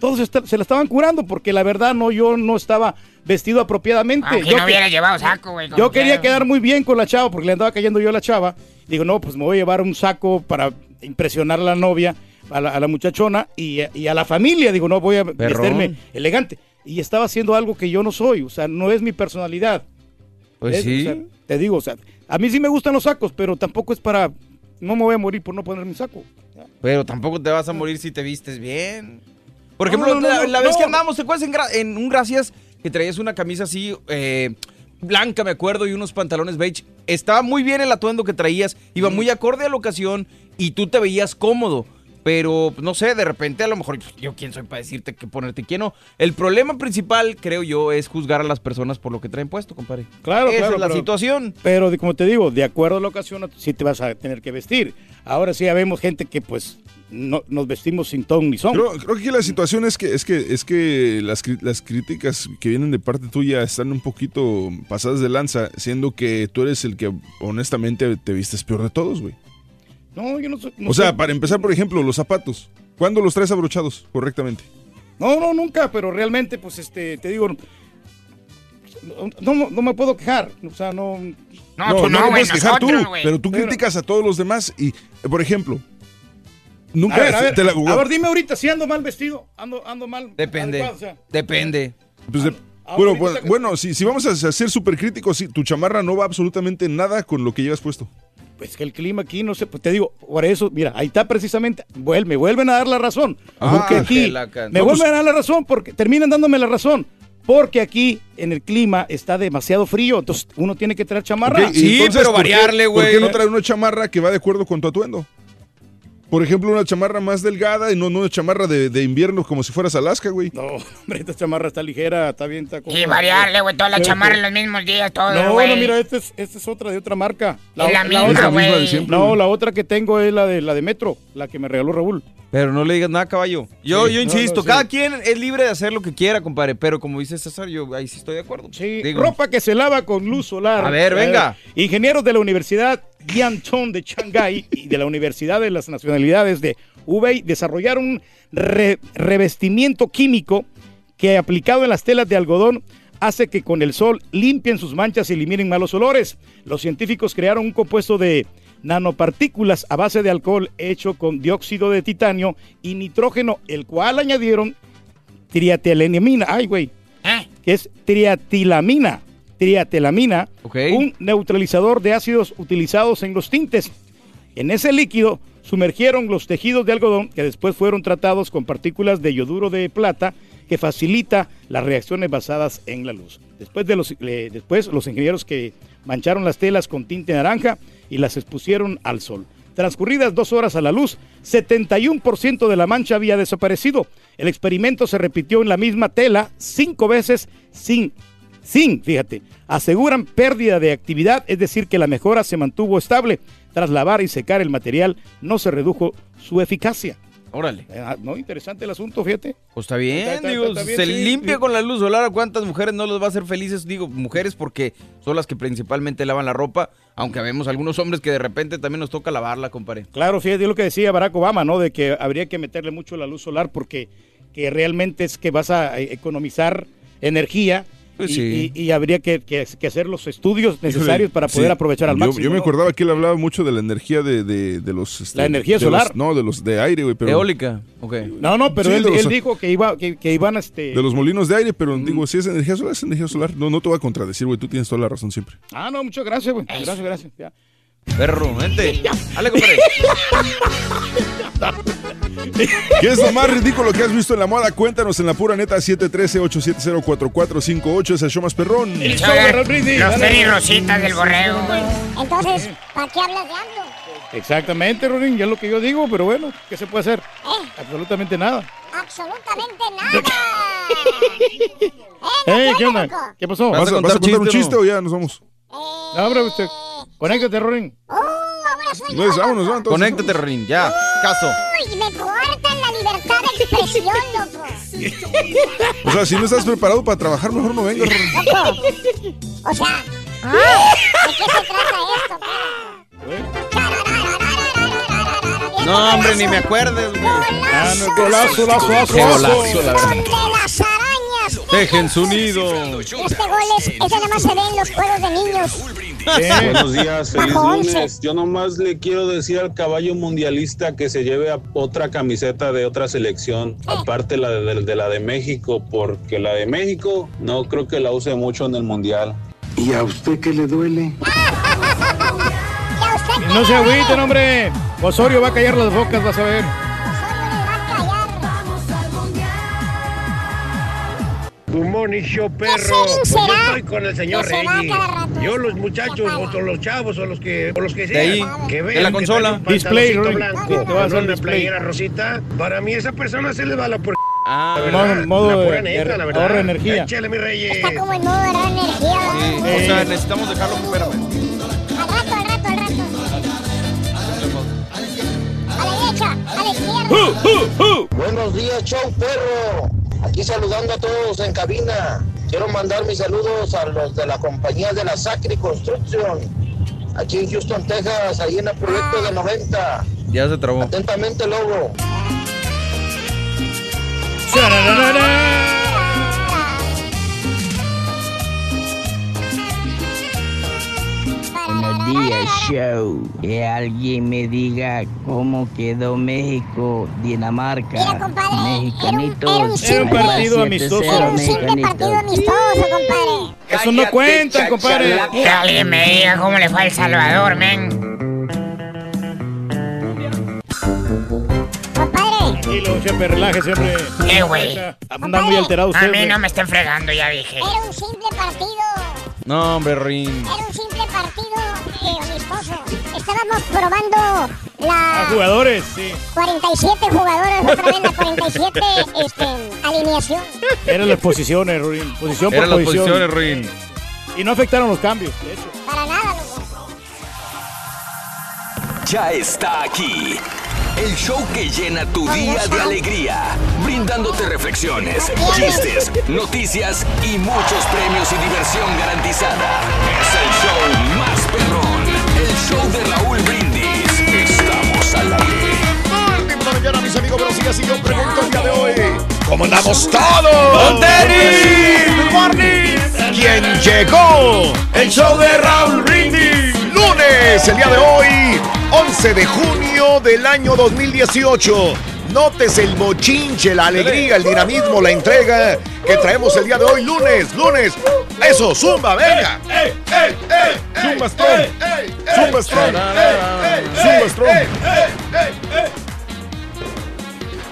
Todos se la estaban curando porque la verdad no, yo no estaba vestido apropiadamente. Aunque yo no que- hubiera llevado saco, güey. yo quería quedar muy bien con la chava porque le andaba cayendo yo a la chava. Digo, no, pues me voy a llevar un saco para impresionar a la novia, a la, a la muchachona y, y a la familia. Digo, no voy a vestirme elegante. Y estaba haciendo algo que yo no soy, o sea, no es mi personalidad. Pues Es- sí. o sea, te digo, o sea, a mí sí me gustan los sacos, pero tampoco es para... No me voy a morir por no poner mi saco. Pero tampoco te vas a morir si te vistes bien. Por ejemplo, no, no, la, no, la vez que andábamos, ¿te acuerdas en, en un Gracias que traías una camisa así eh, blanca, me acuerdo, y unos pantalones beige? Estaba muy bien el atuendo que traías, iba muy acorde a la ocasión y tú te veías cómodo. Pero, pues, no sé, de repente a lo mejor yo quién soy para decirte qué ponerte y quién no. El problema principal, creo yo, es juzgar a las personas por lo que traen puesto, compadre. Claro, Esa claro. es la pero- situación. Pero de- como te digo, de acuerdo a la ocasión, sí te vas a tener que vestir. Ahora sí ya vemos gente que pues no, nos vestimos sin ton ni son. Creo, creo que la situación es que es que es que las, las críticas que vienen de parte tuya están un poquito pasadas de lanza, siendo que tú eres el que honestamente te vistes peor de todos, güey. No, yo no soy... no O sea, soy- para empezar, por ejemplo, los zapatos. ¿Cuándo los traes abrochados correctamente? No, no, nunca, pero realmente pues este, te digo, no, no, no me puedo quejar. O sea, no... No, tú no, te güey, puedes quejar tú, pero tú Pero- criticas a todos los demás y, por ejemplo, Nunca a ver, a ver, te la- a ver, dime ahorita si ando mal vestido. Ando, ando mal. Depende. adecuado, o sea. Depende. Pues de- Ah, bueno, bueno, que- bueno, si, si vamos a ser súper críticos, sí, tu chamarra no va absolutamente nada con lo que llevas puesto. Pues que el clima aquí, no sé, pues te digo, por eso, mira, ahí está precisamente, me vuelven a dar la razón. Ah, porque aquí, me No, vuelven pues- a dar la razón, porque terminan dándome la razón. Porque aquí en el clima está demasiado frío, entonces uno tiene que traer chamarra. Entonces, ¿por qué- variarle, ¿Por qué güey. no traer una chamarra que va de acuerdo con tu atuendo? Por ejemplo, una chamarra más delgada y no, no una chamarra de, de invierno como si fueras Alaska, güey. No, hombre, esta chamarra está ligera, está bien, está Y cómoda. variarle, güey, toda la Pero- chamarra en los mismos días, todo, No, güey. no, mira, esta es, esta es otra de otra marca. Es la misma, otra, güey. No, la otra que tengo es la de la de Metro, la que me regaló Raúl. Pero no le digas nada, caballo. Yo, Sí, yo insisto, no, cada quien es libre de hacer lo que quiera, compadre. Pero como dice César, yo ahí sí estoy de acuerdo. Sí, Digo, ropa que se lava con luz solar. A ver, venga. ingenieros de la Universidad Yanchon de Shanghái y de la Universidad de las Nacionalidades de Hubei desarrollaron un re- revestimiento químico que aplicado en las telas de algodón hace que con el sol limpien sus manchas y eliminen malos olores. Los científicos crearon un compuesto de nanopartículas a base de alcohol hecho con dióxido de titanio y nitrógeno, el cual añadieron triatelenimina, ay güey, que es triatilamina, triatelamina, un neutralizador de ácidos utilizados en los tintes. En ese líquido sumergieron los tejidos de algodón que después fueron tratados con partículas de yoduro de plata que facilita las reacciones basadas en la luz. Después, de los, eh, después los ingenieros que mancharon las telas con tinte naranja y las expusieron al sol. Transcurridas dos horas a la luz, 71% de la mancha había desaparecido. El experimento se repitió en la misma tela cinco veces sin, sin, fíjate, aseguran pérdida de actividad, es decir, que la mejora se mantuvo estable. Tras lavar y secar el material, no se redujo su eficacia. Órale. Ah, no, interesante el asunto, fíjate. Pues está bien, Está- está- digo, está bien, se sí, limpia con la luz solar. ¿A cuántas mujeres no les va a hacer felices? Digo, mujeres porque son las que principalmente lavan la ropa, aunque vemos algunos hombres que de repente también nos toca lavarla, compadre. Claro, fíjate lo que decía Barack Obama, ¿no? De que habría que meterle mucho la luz solar porque que realmente es que vas a eh, economizar energía Pues y, sí. y- y habría que, que- que hacer los estudios necesarios Híjole, para poder sí. aprovechar al Yo- máximo. Yo, me ¿no? acordaba que él hablaba mucho de la energía de, de- de los... este, La energía de los- solar. no, de los de aire, güey. Pero, Eólica, ok. No, no, pero Sí, él, de los- él dijo que, iba, que, que iban este... De los molinos de aire, pero digo, si es energía solar, es energía solar. No, no te voy a contradecir, güey. Tú tienes toda la razón siempre. Ah, no, muchas gracias, güey. Gracias, gracias. Ya. Perro, vente. Dale, compadre. ¿Qué es lo más ridículo que has visto en la moda? Cuéntanos en la pura neta 713-870-4458. Es el show más perrón. El show de los tenis rositas del borrego. Entonces, ¿para qué hablas de AMLO? Exactamente, Ronin, ya es lo que yo digo, pero bueno, ¿qué se puede hacer? Absolutamente nada. Absolutamente nada. Eh, ¿qué onda? ¿Qué pasó? ¿Vas a, vas a contar un chiste o ya nos vamos? No, hombre, usted. Conéctate, Ronin. No, es- vámonos, ¿no? Entonces, Conéctate, Rin, ya. Caso. Uy, me cortan la libertad de expresión, loco. O sea, si no estás preparado para trabajar, mejor no vengas. Loco. O sea, ¿de qué se trata esto? No, hombre, ni me acuerdes, güey. Ah, no, golazo, lazo, lazo, Qué lazo. golazo, la verdad. De las arañas. Dejen su nido. Este gol es, ese nada más se ve en los juegos de niños. Buenos días, feliz lunes. Yo nomás le quiero decir al caballo mundialista que se lleve a otra camiseta de otra selección, aparte la de, de la de México, porque la de México no creo que la use mucho en el mundial. ¿Y a usted qué le duele? No se agüiten, hombre. Osorio va a callar las bocas, vas a ver. Good morning, show perro. Pues yo estoy con el señor Que Reyes. Yo los muchachos, o los chavos, o los que, o los que De ahí, sean, que de vean la que consola. un Display, blanco, con una display. playera rosita. Para mí esa persona se le va la por... Ah, la verdad, modo la de- de neta, la verdad. de energía. Échale, mi Reyes. Está como en modo de energía. Sí, ¿verdad? o sea, necesitamos dejarlo, espérame. Al rato, al rato, al rato. A la derecha, a la izquierda. Buenos días, show perro. Aquí saludando a todos en cabina. Quiero mandar mis saludos a los de la compañía de la Sacri Construction. Aquí en Houston, Texas, ahí en el proyecto de 90. Ya se trabó. Atentamente, Lobo. Días, show. Que alguien me diga cómo quedó México, Dinamarca. Mexicanitos. Era un partido amistoso. Era un Simple partido amistoso, compadre. Eso no cuenta, compadre. Que alguien me diga cómo le fue a El Salvador, men. Tranquilo, chepe, relájese, hombre. Eh, güey. Anda muy alterado usted. A mí no me estén fregando, ya dije. Era un simple partido. No, hombre, Rin. Era un simple partido Estábamos probando la A jugadores, sí. 47 jugadores, otra vez la 47 este, alineación. Eran las posiciones, Rin. Posición Eran por las posición. posiciones, Rin. Y no afectaron los cambios, de hecho. Para nada, loco. Ya está aquí. El show que llena tu día de alegría, brindándote reflexiones, chistes, noticias y muchos premios y diversión garantizada. Es el show más perrón, el show de Raúl Brindis. Estamos al aire. Mañana, mis amigos, pero sí, así yo pregunto el día de hoy. ¿Cómo andamos todos? ¡Con tenis! ¿Quién llegó? El show de Raúl Brindis. Lunes, el día de hoy, 11 de junio del año 2018. Notes el bochinche, la alegría, el dinamismo, la entrega que traemos el día de hoy, lunes, lunes. Eso, zumba, venga. Zumba Strong. Zumba Strong. Zumba Strong.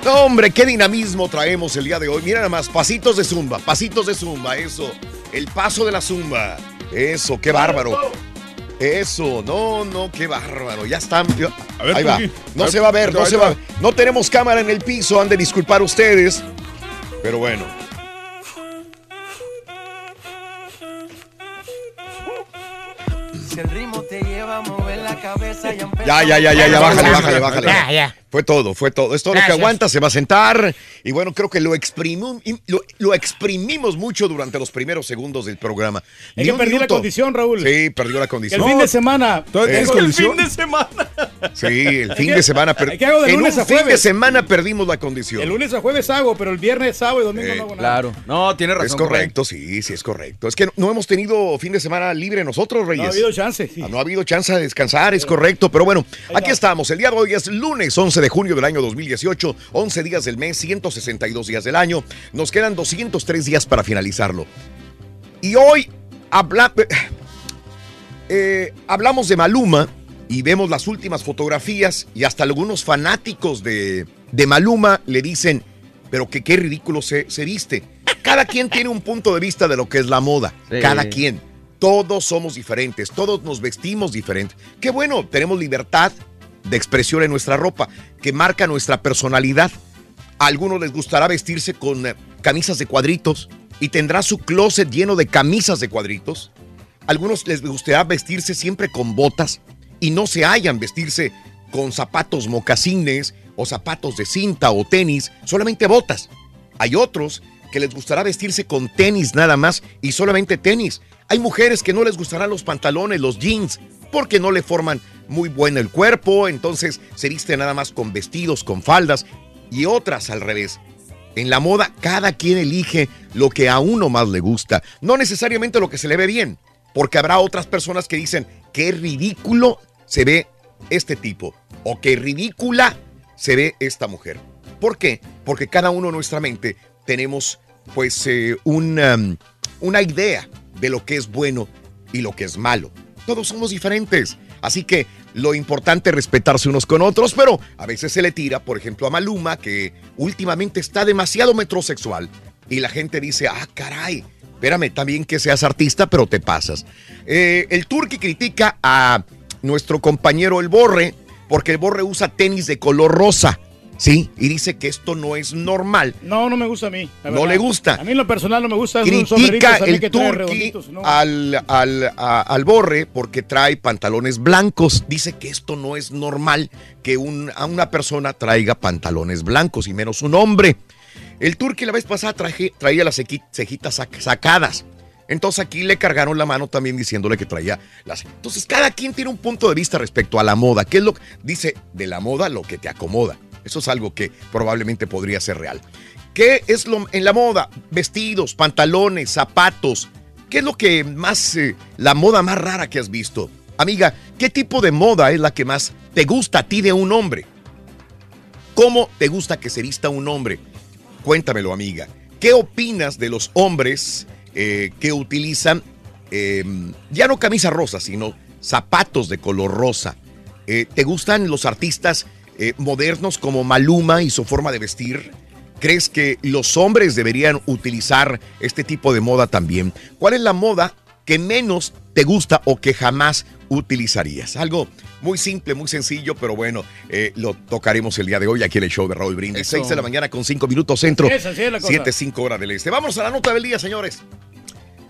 No, hombre, qué dinamismo traemos el día de hoy. Mira nada más, pasitos de zumba, pasitos de zumba, eso. El paso de la zumba. Eso, qué bárbaro. Eso, no, no, qué bárbaro. Ya están. ver, Ahí va. No A se ver, va a ver, no se va. va. No tenemos cámara en el piso, han de disculpar ustedes. Pero bueno. Si el ritmo te lleva a mover la cabeza y Ya, ya, ya, ya, ya, bájale, bájale, bájale. Ya, ya. Fue todo, fue todo. Es todo lo que aguanta, se va a sentar. Y bueno, creo que lo, exprimo- lo, lo exprimimos mucho durante los primeros segundos del programa. Es Ni que un perdió la condición, Raúl. Sí, perdió la condición. el fin de semana. ¿Todavía tienes Eh, condición? El fin de semana. Sí, el fin de semana. per- ¿Qué hago de en lunes un a fin de semema perdimos la condición. El lunes a jueves hago, pero el viernes, sábado y domingo Eh, no hago nada. Claro. No, tiene razón. Es correcto, sí, sí es correcto. Es que no, no hemos tenido fin de semana libre nosotros, Reyes. No ha habido chance. sí. Ah, No ha habido chance de descansar, es correcto. Pero bueno, aquí estamos. El día de hoy es lunes 11 de junio del año 2018. 11 días del mes, 162 días del año. Nos quedan 203 días para finalizarlo. Y hoy habla- eh, hablamos de Maluma y vemos las últimas fotografías y hasta algunos fanáticos de, de Maluma le dicen, pero que qué ridículo se, se viste. Cada quien tiene un punto de vista de lo que es la moda. Sí. Cada quien. Todos somos diferentes, todos nos vestimos diferentes. Qué bueno, tenemos libertad de expresión en nuestra ropa, que marca nuestra personalidad. A algunos les gustará vestirse con eh, camisas de cuadritos y tendrá su closet lleno de camisas de cuadritos. A algunos les gustará vestirse siempre con botas y no se hallan vestirse con zapatos mocasines o zapatos de cinta o tenis, solamente botas. Hay otros que les gustará vestirse con tenis nada más y solamente tenis. Hay mujeres que no les gustarán los pantalones, los jeans, porque no le forman muy bueno el cuerpo, entonces se viste nada más con vestidos, con faldas, y otras al revés. En la moda, cada quien elige lo que a uno más le gusta, no necesariamente lo que se le ve bien, porque habrá otras personas que dicen, qué ridículo se ve este tipo, o qué ridícula se ve esta mujer. ¿Por qué? Porque cada uno en nuestra mente tenemos pues eh, una, una idea de lo que es bueno y lo que es malo. Todos somos diferentes. Así que lo importante es respetarse unos con otros, pero a veces se le tira, por ejemplo, a Maluma, que últimamente está demasiado metrosexual. Y la gente dice, ah, caray, espérame, también que seas artista, pero te pasas. Eh, el Turqui critica a nuestro compañero El Borre, porque El Borre usa tenis de color rosa. Sí, y dice que esto no es normal. No, no me gusta a mí. No le gusta. A mí en lo personal no me gusta. Critica el que turqui al, al, a- al borre porque trae pantalones blancos. Dice que esto no es normal que un- a una persona traiga pantalones blancos y menos un hombre. El turqui la vez pasada traje- traía las cejitas sac- sacadas. Entonces aquí le cargaron la mano también diciéndole que traía las... Entonces cada quien tiene un punto de vista respecto a la moda. ¿Qué es lo que dice de la moda lo que te acomoda? Eso es algo que probablemente podría ser real. ¿Qué es lo en la moda? Vestidos, pantalones, zapatos. ¿Qué es lo que más, eh, la moda más rara que has visto? Amiga, ¿qué tipo de moda es la que más te gusta a ti de un hombre? ¿Cómo te gusta que se vista un hombre? Cuéntamelo, amiga. ¿Qué opinas de los hombres eh, que utilizan eh, ya no camisa rosa, sino zapatos de color rosa? Eh, ¿Te gustan los artistas eh, modernos como Maluma y su forma de vestir? ¿Crees que los hombres deberían utilizar este tipo de moda también? ¿Cuál es la moda que menos te gusta o que jamás utilizarías? Algo muy simple, muy sencillo, pero bueno, eh, lo tocaremos el día de hoy aquí en el show de Raúl Brindis. Eso. 6 de la mañana con 5 minutos centro, Esa sí es la cosa. 7, 5 horas del este. Vamos a la nota del día, señores.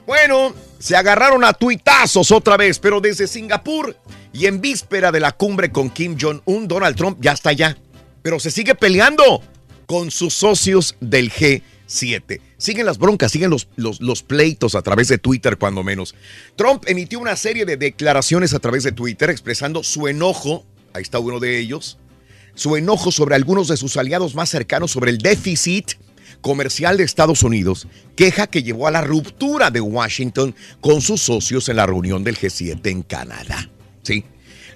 Bueno, se agarraron a tuitazos otra vez, pero desde Singapur y en víspera de la cumbre con Kim Jong-un, Donald Trump ya está allá, pero se sigue peleando con sus socios del G7. Siguen las broncas, siguen los, los, los pleitos a través de Twitter, cuando menos. Trump emitió una serie de declaraciones a través de Twitter expresando su enojo, ahí está uno de ellos, su enojo sobre algunos de sus aliados más cercanos sobre el déficit comercial de Estados Unidos, queja que llevó a la ruptura de Washington con sus socios en la reunión del G7 en Canadá. Sí.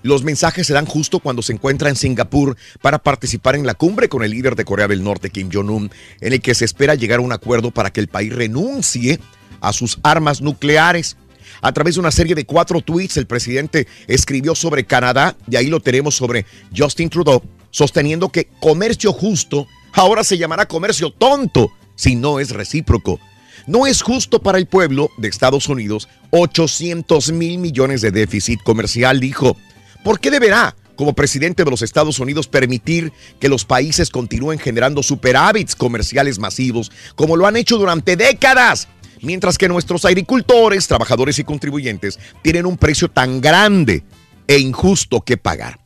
Los mensajes se dan justo cuando se encuentra en Singapur para participar en la cumbre con el líder de Corea del Norte, Kim Jong-un, en el que se espera llegar a un acuerdo para que el país renuncie a sus armas nucleares. A través de una serie de cuatro tweets, el presidente escribió sobre Canadá, y ahí lo tenemos sobre Justin Trudeau, sosteniendo que comercio justo ahora se llamará comercio tonto si no es recíproco. No es justo para el pueblo de Estados Unidos 800 mil millones de déficit comercial, dijo. ¿Por qué deberá, como presidente de los Estados Unidos, permitir que los países continúen generando superávits comerciales masivos como lo han hecho durante décadas? Mientras que nuestros agricultores, trabajadores y contribuyentes tienen un precio tan grande e injusto que pagar.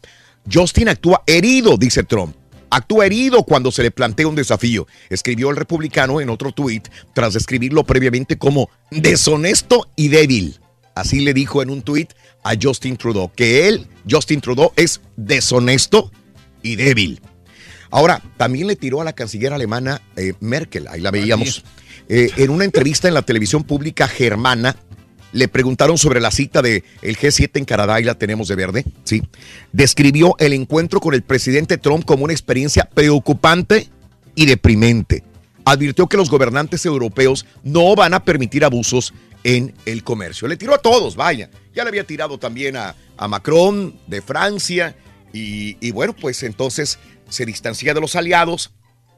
Justin actúa herido, dice Trump. Actúa herido cuando se le plantea un desafío, escribió el republicano en otro tuit tras describirlo previamente como deshonesto y débil. Así le dijo en un tuit a Justin Trudeau, que él, Justin Trudeau, es deshonesto y débil. Ahora, también le tiró a la canciller alemana eh, Merkel, ahí la veíamos, eh, en una entrevista en la televisión pública germana, le preguntaron sobre la cita del el G7 en Canadá y la tenemos de verde, ¿sí? Describió el encuentro con el presidente Trump como una experiencia preocupante y deprimente. Advirtió que los gobernantes europeos no van a permitir abusos en el comercio. Le tiró a todos, vaya. Ya le había tirado también a, a Macron de Francia y, y bueno, pues entonces se distancia de los aliados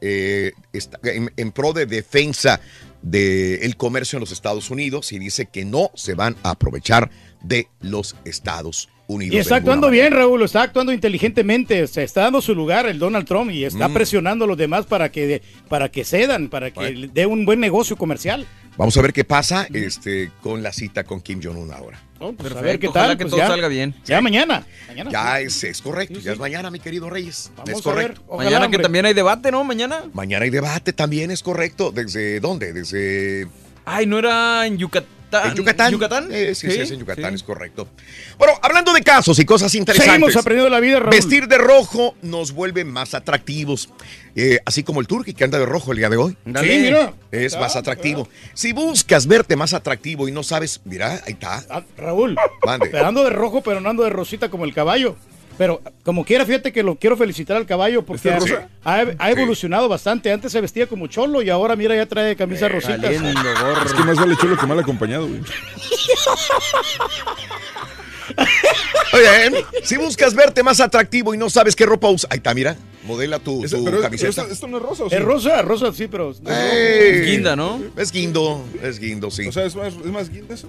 eh, está en, en pro de defensa del comercio en los Estados Unidos y dice que no se van a aprovechar de los Estados Unidos. Y está de actuando manera. bien, Raúl, está actuando inteligentemente, se está dando su lugar el Donald Trump y está Mm. presionando a los demás para que, para que cedan, para que dé un buen negocio comercial. Vamos a ver qué pasa este, con la cita con Kim Jong-un ahora. Pues a ver qué Ojalá tal. que pues todo ya- salga bien. Ya mañana. mañana Ya sí. es, es correcto, ya es mañana, mi querido Reyes. Vamos es a ver, correcto. ojalá, Mañana que también hay debate, ¿no? Mañana. Mañana hay debate también, es correcto. ¿Desde dónde? Desde... Ay, ¿no era en Yucatán? ¿En Yucatán? ¿Yucatán? Eh, sí, sí, Sí, es en Yucatán, sí. es correcto. Bueno, hablando de casos y cosas interesantes. Seguimos aprendiendo la vida, Raúl. Vestir de rojo nos vuelve más atractivos. Eh, así como el turqui que anda de rojo el día de hoy. Sí, mira. Es Ah, más atractivo. Si buscas verte más atractivo y no sabes, mira, ahí está. Ah, Raúl, Mande. pero ando de rojo, pero no ando de rosita como el caballo. Pero como quiera, fíjate que lo quiero felicitar al caballo porque ¿Está ha, rosa? ha- ha evolucionado bastante. Antes se vestía como cholo y ahora mira ya trae Eh, camisa rosita. Valiendo gorro. Es que más vale chulo que mal acompañado, güey. Oye, si buscas verte más atractivo y no sabes qué ropa usar, ahí está, mira, modela tu, Ese- tu pero camiseta. esto, esto no es rosa, ¿o sí? Es rosa, rosa sí, pero... Ey. Es guinda, ¿no? Es guindo, es guindo, sí. O sea, es más, es más guinda eso.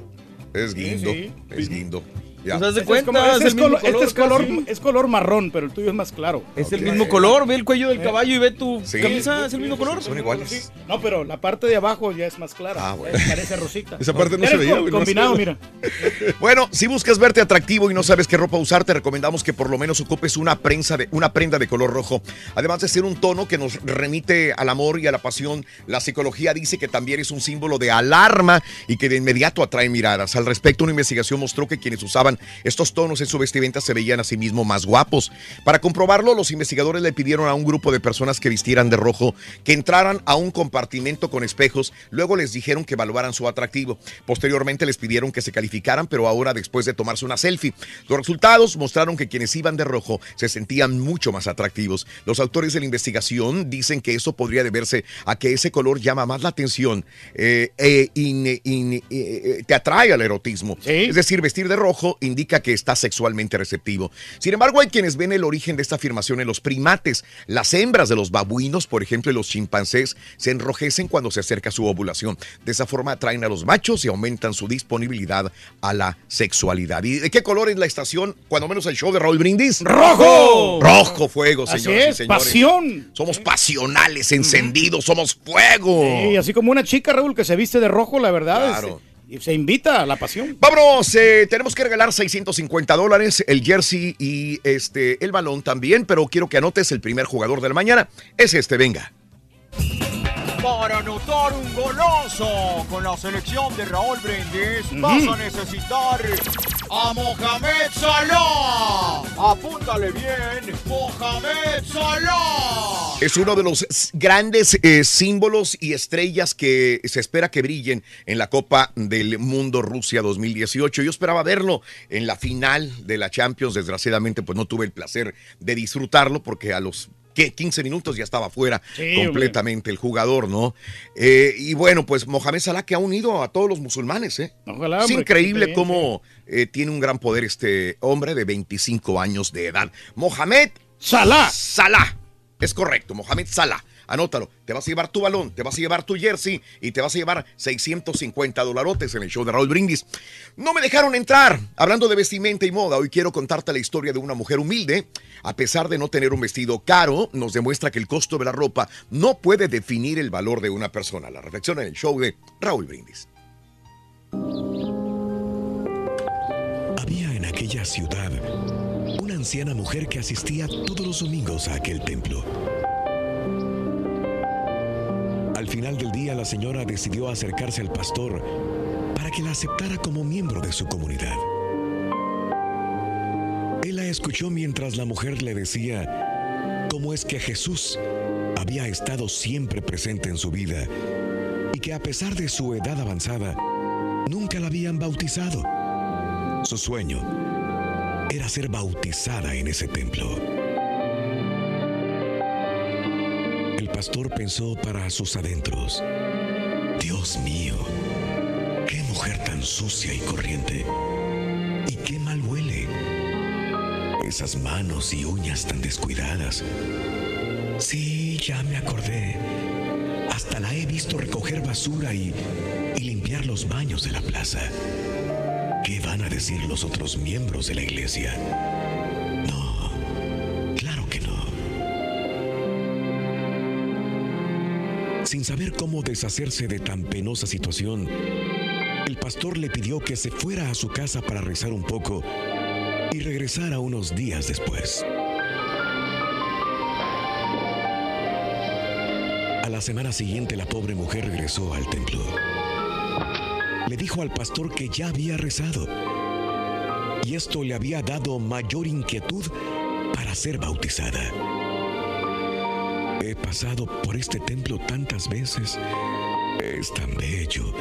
es guindo, sí. es guindo. Ya. Pues de Este es, como- cuenta, este es es el mismo color, este es color, es color marrón, pero el tuyo es más claro. Es el mismo color, ve el cuello del caballo y ve tu Sí. camisa, es el mismo color. Son iguales. No, pero la parte de abajo ya es más clara. Ah, bueno. Parece rosita. Esa parte no se veía, co- Combinado, mira. Bueno, si buscas verte atractivo y no sabes qué ropa usar, te recomendamos que por lo menos ocupes una, prensa de, una prenda de color rojo. Además de ser un tono que nos remite al amor y a la pasión, la psicología dice que también es un símbolo de alarma y que de inmediato atrae miradas. Al respecto, una investigación mostró que quienes usaban estos tonos en su vestimenta se veían a sí mismos más guapos. Para comprobarlo, los investigadores le pidieron a un grupo de personas que vistieran de rojo que entraran a un compartimento con espejos, luego les dijeron que evaluaran su atractivo. Posteriormente les pidieron que se calificaran, pero ahora después de tomarse una selfie. Los resultados mostraron que quienes iban de rojo se sentían mucho más atractivos. Los autores de la investigación dicen que eso podría deberse a que ese color llama más la atención, eh, eh, in- in- eh, eh, te atrae al erotismo. Es decir, vestir de rojo indica que está sexualmente receptivo. Sin embargo, hay quienes ven el origen de esta afirmación en los primates. Las hembras de los babuinos, por ejemplo, y los chimpancés, se enrojecen cuando se acerca su ovulación. De esa forma atraen a los machos y aumentan su disponibilidad a la sexualidad. ¿Y de qué color es la estación? Cuando menos el show de Raúl Brindis. ¡Rojo! Rojo fuego, Así señoras y es, señores. pasión. Somos pasionales, encendidos, somos fuego. Sí, así como una chica, Raúl, que se viste de rojo, la verdad. Claro. es- se invita a la pasión. Vámonos, eh, tenemos que regalar 650 dólares, el jersey y este el balón también, pero quiero que anotes el primer jugador de la mañana. Es este, venga. Para anotar un golazo con la selección de Raúl Brindis Ujú. vas a necesitar a Mohamed Salah. Apúntale bien, Mohamed Salah. Es uno de los grandes eh, símbolos y estrellas que se espera que brillen en la Copa del Mundo Rusia 2018. Yo esperaba verlo en la final de la Champions. Desgraciadamente, pues no tuve el placer de disfrutarlo porque a los ¿qué? 15 minutos ya estaba fuera Sí, completamente el jugador, ¿no? Eh, y bueno, pues Mohamed Salah que ha unido a todos los musulmanes, ¿eh? Ojalá, es increíble cómo eh, tiene un gran poder este hombre de 25 años de edad. Mohamed Salah. Salah. Es correcto, Mohamed Salah. Anótalo. Te vas a llevar tu balón, te vas a llevar tu jersey y te vas a llevar 650 dolarotes en el show de Raúl Brindis. No me dejaron entrar. Hablando de vestimenta y moda, hoy quiero contarte la historia de una mujer humilde. A pesar de no tener un vestido caro, nos demuestra que el costo de la ropa no puede definir el valor de una persona. La reflexión en el show de Raúl Brindis. Había en aquella ciudad una anciana mujer que asistía todos los domingos a aquel templo. Al final del día la señora decidió acercarse al pastor para que la aceptara como miembro de su comunidad. Él la escuchó mientras la mujer le decía cómo es que Jesús había estado siempre presente en su vida y que a pesar de su edad avanzada, nunca la habían bautizado. Su sueño era ser bautizada en ese templo. Pastor pensó para sus adentros, Dios mío, qué mujer tan sucia y corriente. Y qué mal huele. Esas manos y uñas tan descuidadas. Sí, ya me acordé. Hasta la he visto recoger basura y, y limpiar los baños de la plaza. ¿Qué van a decir los otros miembros de la iglesia? Sin saber cómo deshacerse de tan penosa situación, el pastor le pidió que se fuera a su casa para rezar un poco y regresara unos días después. A la semana siguiente la pobre mujer regresó al templo. Le dijo al pastor que ya había rezado y esto le había dado mayor inquietud para ser bautizada. He pasado por este templo tantas veces. Es tan bello.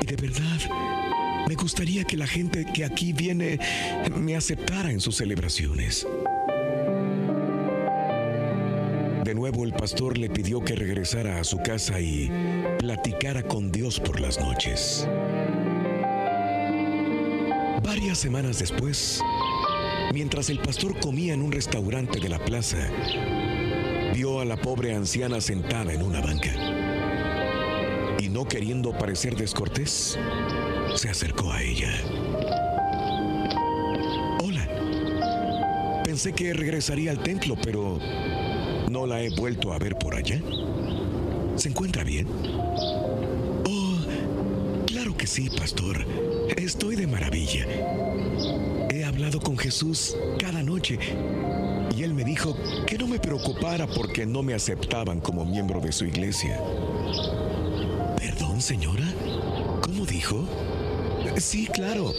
Y de verdad, me gustaría que la gente que aquí viene me aceptara en sus celebraciones. De nuevo el pastor le pidió que regresara a su casa y platicara con Dios por las noches. Varias semanas después, mientras el pastor comía en un restaurante de la plaza, la pobre anciana sentada en una banca. Y no queriendo parecer descortés, se acercó a ella. Hola. Pensé que regresaría al templo, pero no la he vuelto a ver por allá. ¿Se encuentra bien? Oh, claro que sí, pastor. Estoy de maravilla. He hablado con Jesús cada noche que no me preocupara porque no me aceptaban como miembro de su iglesia. ¿Perdón, señora? ¿Cómo dijo? Sí, claro.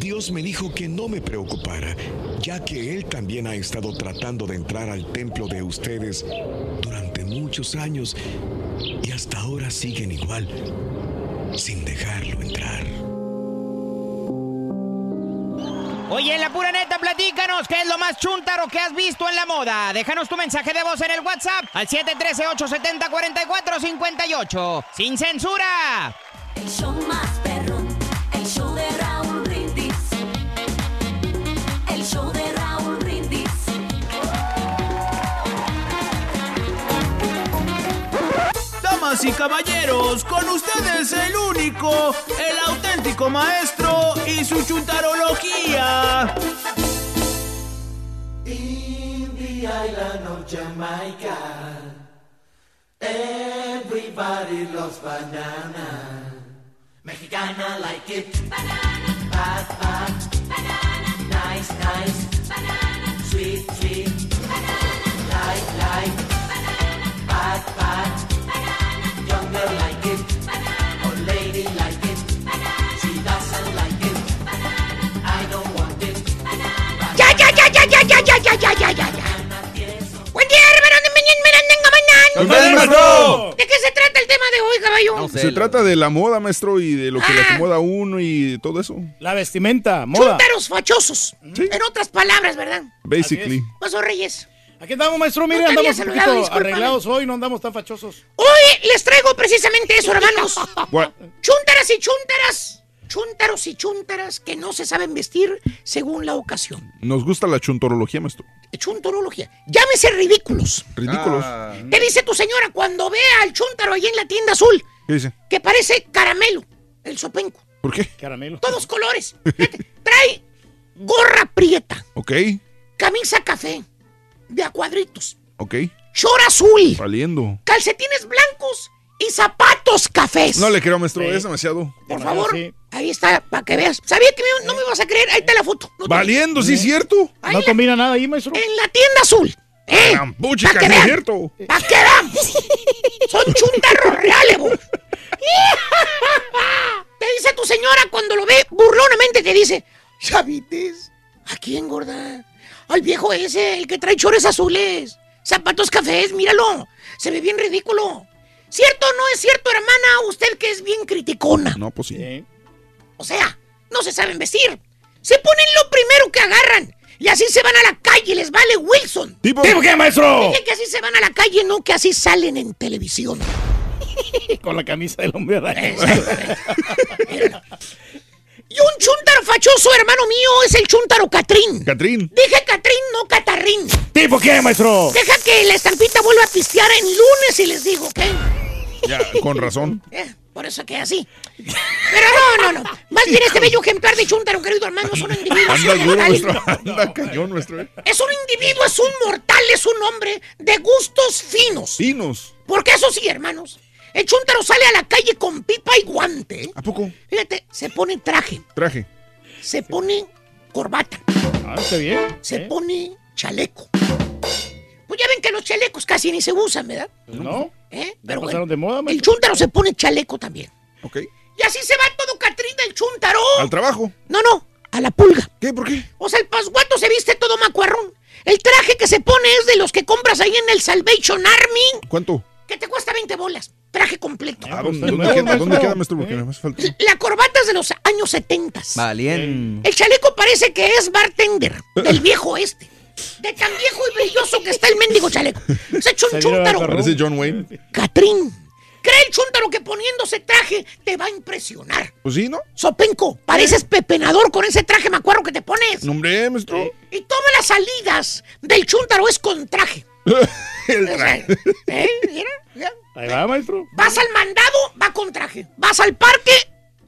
Dios me dijo que no me preocupara, ya que Él también ha estado tratando de entrar al templo de ustedes durante muchos años y hasta ahora siguen igual, sin dejarlo entrar. Oye, la pura neta, platícanos qué es lo más chuntaro que has visto en la moda. Déjanos tu mensaje de voz en el WhatsApp al 713-870-4458. ¡Sin censura! Damas y caballeros, con ustedes el único, el auténtico maestro y su chuntarología. In the island of Jamaica, everybody loves banana. Mexicana like it. Banana. Bad, bad. Banana. Nice, nice. Banana. Sweet, sweet. Banana. Light, light. Banana. Bad, bad. Ya, ya, ya, ya, ya, ya, ya, ya, ya, ya, ya, ya. Buen día, hermano. ¿De qué se trata el tema de hoy, caballo? Se trata de la moda, maestro, y de lo que le acomoda a uno y todo eso. La vestimenta, moda. Chúntaros fachosos. En otras palabras, ¿verdad? Basically. Paso Reyes. Aquí andamos, maestro. Mire, No andamos un poquito discúlpame. arreglados hoy, no andamos tan fachosos. Hoy les traigo precisamente eso, hermanos. What? Chúntaras y chúntaras. Chúntaros y chúntaras que no se saben vestir según la ocasión. Nos gusta la chuntorología, maestro. Chuntorología. Llámese ridículos. Ridículos. ¿Qué dice tu señora cuando ve al chúntaro ahí en la tienda azul? ¿Qué dice? Que parece caramelo, el sopenco. ¿Por qué? Caramelo. Todos colores. Fíjate, Trae gorra prieta, Ok, camisa café, de a cuadritos, ok. short azul, Valiendo. calcetines blancos y zapatos cafés. No le creo, maestro, es demasiado. Por favor, ahí está, para que veas. Sabía que me- no me vas a creer, ahí está la foto. No Valiendo, sí, cierto. No combina nada ahí, maestro. En la tienda azul. ¿Eh? Que vean. cierto. ¡Pa' que vean! Son chuntarros reales, vos. Te dice tu señora cuando lo ve burlonamente, te dice, ¿ya? ¿A quién, gorda? Al viejo ese, el que trae chores azules, zapatos cafés, míralo. Se ve bien ridículo. ¿Cierto o no es cierto, hermana? Usted que es bien criticona. No, pues sí. O sea, no se saben vestir. Se ponen lo primero que agarran. Y así se van a la calle, les vale Wilson. ¿Tipo? ¿Tipo qué, maestro? Dije que así se van a la calle, no que así salen en televisión. Con la camisa del hombre araña. Y un chúntaro fachoso, hermano mío, es el chúntaro Catrín. Catrín. Dije Catrín, no Catarrín. ¿Tipo qué, maestro? Deja que la estampita vuelva a pistear en lunes y les digo, ¿ok? Ya, con razón. Eh, por eso que así. Pero no, no, no. Más bien este bello ejemplar de chúntaro, querido hermano, es un individuo. Anda es un maestro. Anda cañón, nuestro. eh. Es un individuo, es un mortal, es un hombre de gustos finos. Finos. Porque eso sí, hermanos. El chúntaro sale a la calle con pipa y guante. ¿A poco? Fíjate, se pone traje, Traje. se pone corbata, Ah, está bien. se ¿eh? pone chaleco. Pues ya ven que los chalecos casi ni se usan, ¿verdad? ¿No? ¿Eh? ¿Ya Pero pasaron bueno, de moda, el chúntaro se pone chaleco también. Ok. Y así se va todo Catrín del chúntaro. Al trabajo. No, no, a la pulga. ¿Qué? ¿Por qué? O sea, el pasguato se viste todo macuarrón. El traje que se pone es de los que compras ahí en el Salvation Army, ¿Cuánto? que te cuesta 20 bolas. Traje completo. ¿A dónde, dónde queda, ¿Dónde queda, maestro? Porque falta. La corbata es de los años 70. Valiente. El chaleco parece que es bartender del viejo este. De tan viejo y brilloso que está el mendigo chaleco. Se echó un chúntaro. Parece John Wayne. Catrín. Cree el chúntaro que poniéndose traje te va a impresionar. Pues sí, ¿no? Sopenco, pareces pepenador con ese traje macuarro que te pones. No, hombre, maestro. Y todas las salidas del chúntaro es con traje. El traje. ¿Eh? Mira, mira. Ahí va, maestro. Vas al mandado, va con traje. Vas al parque,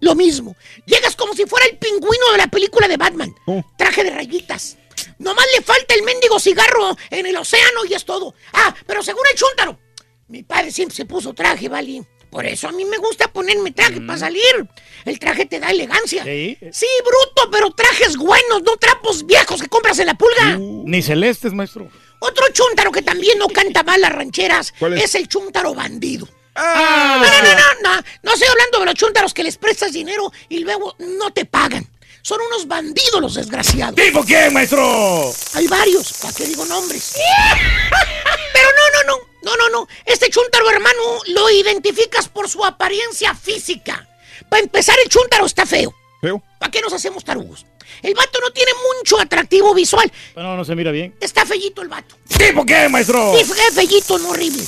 lo mismo. Llegas como si fuera el pingüino de la película de Batman. Traje de rayitas. Nomás le falta el mendigo cigarro en el océano y es todo. Ah, pero según el chúntaro, mi padre siempre se puso traje, ¿vale? Por eso a mí me gusta ponerme traje para salir. El traje te da elegancia. Sí. Sí, bruto, pero trajes buenos, no trapos viejos que compras en la pulga. Ni celestes, maestro. Otro chúntaro que también no canta mal las rancheras ¿Cuál es? es el chúntaro bandido. Ah. No, no, no, no, no, no estoy hablando de los chúntaros que les prestas dinero y luego no te pagan. Son unos bandidos los desgraciados. ¿Tipo quién, maestro? Hay varios, ¿para qué digo nombres? Pero no, no, no, no, no, no. Este chúntaro, hermano, lo identificas por su apariencia física. Para empezar, el chúntaro está feo. ¿Feo? ¿Para qué nos hacemos tarugos? El vato no tiene mucho atractivo visual. No, no se mira bien. Está fellito el vato. ¿Tipo quién, maestro? Fue fellito, no horrible.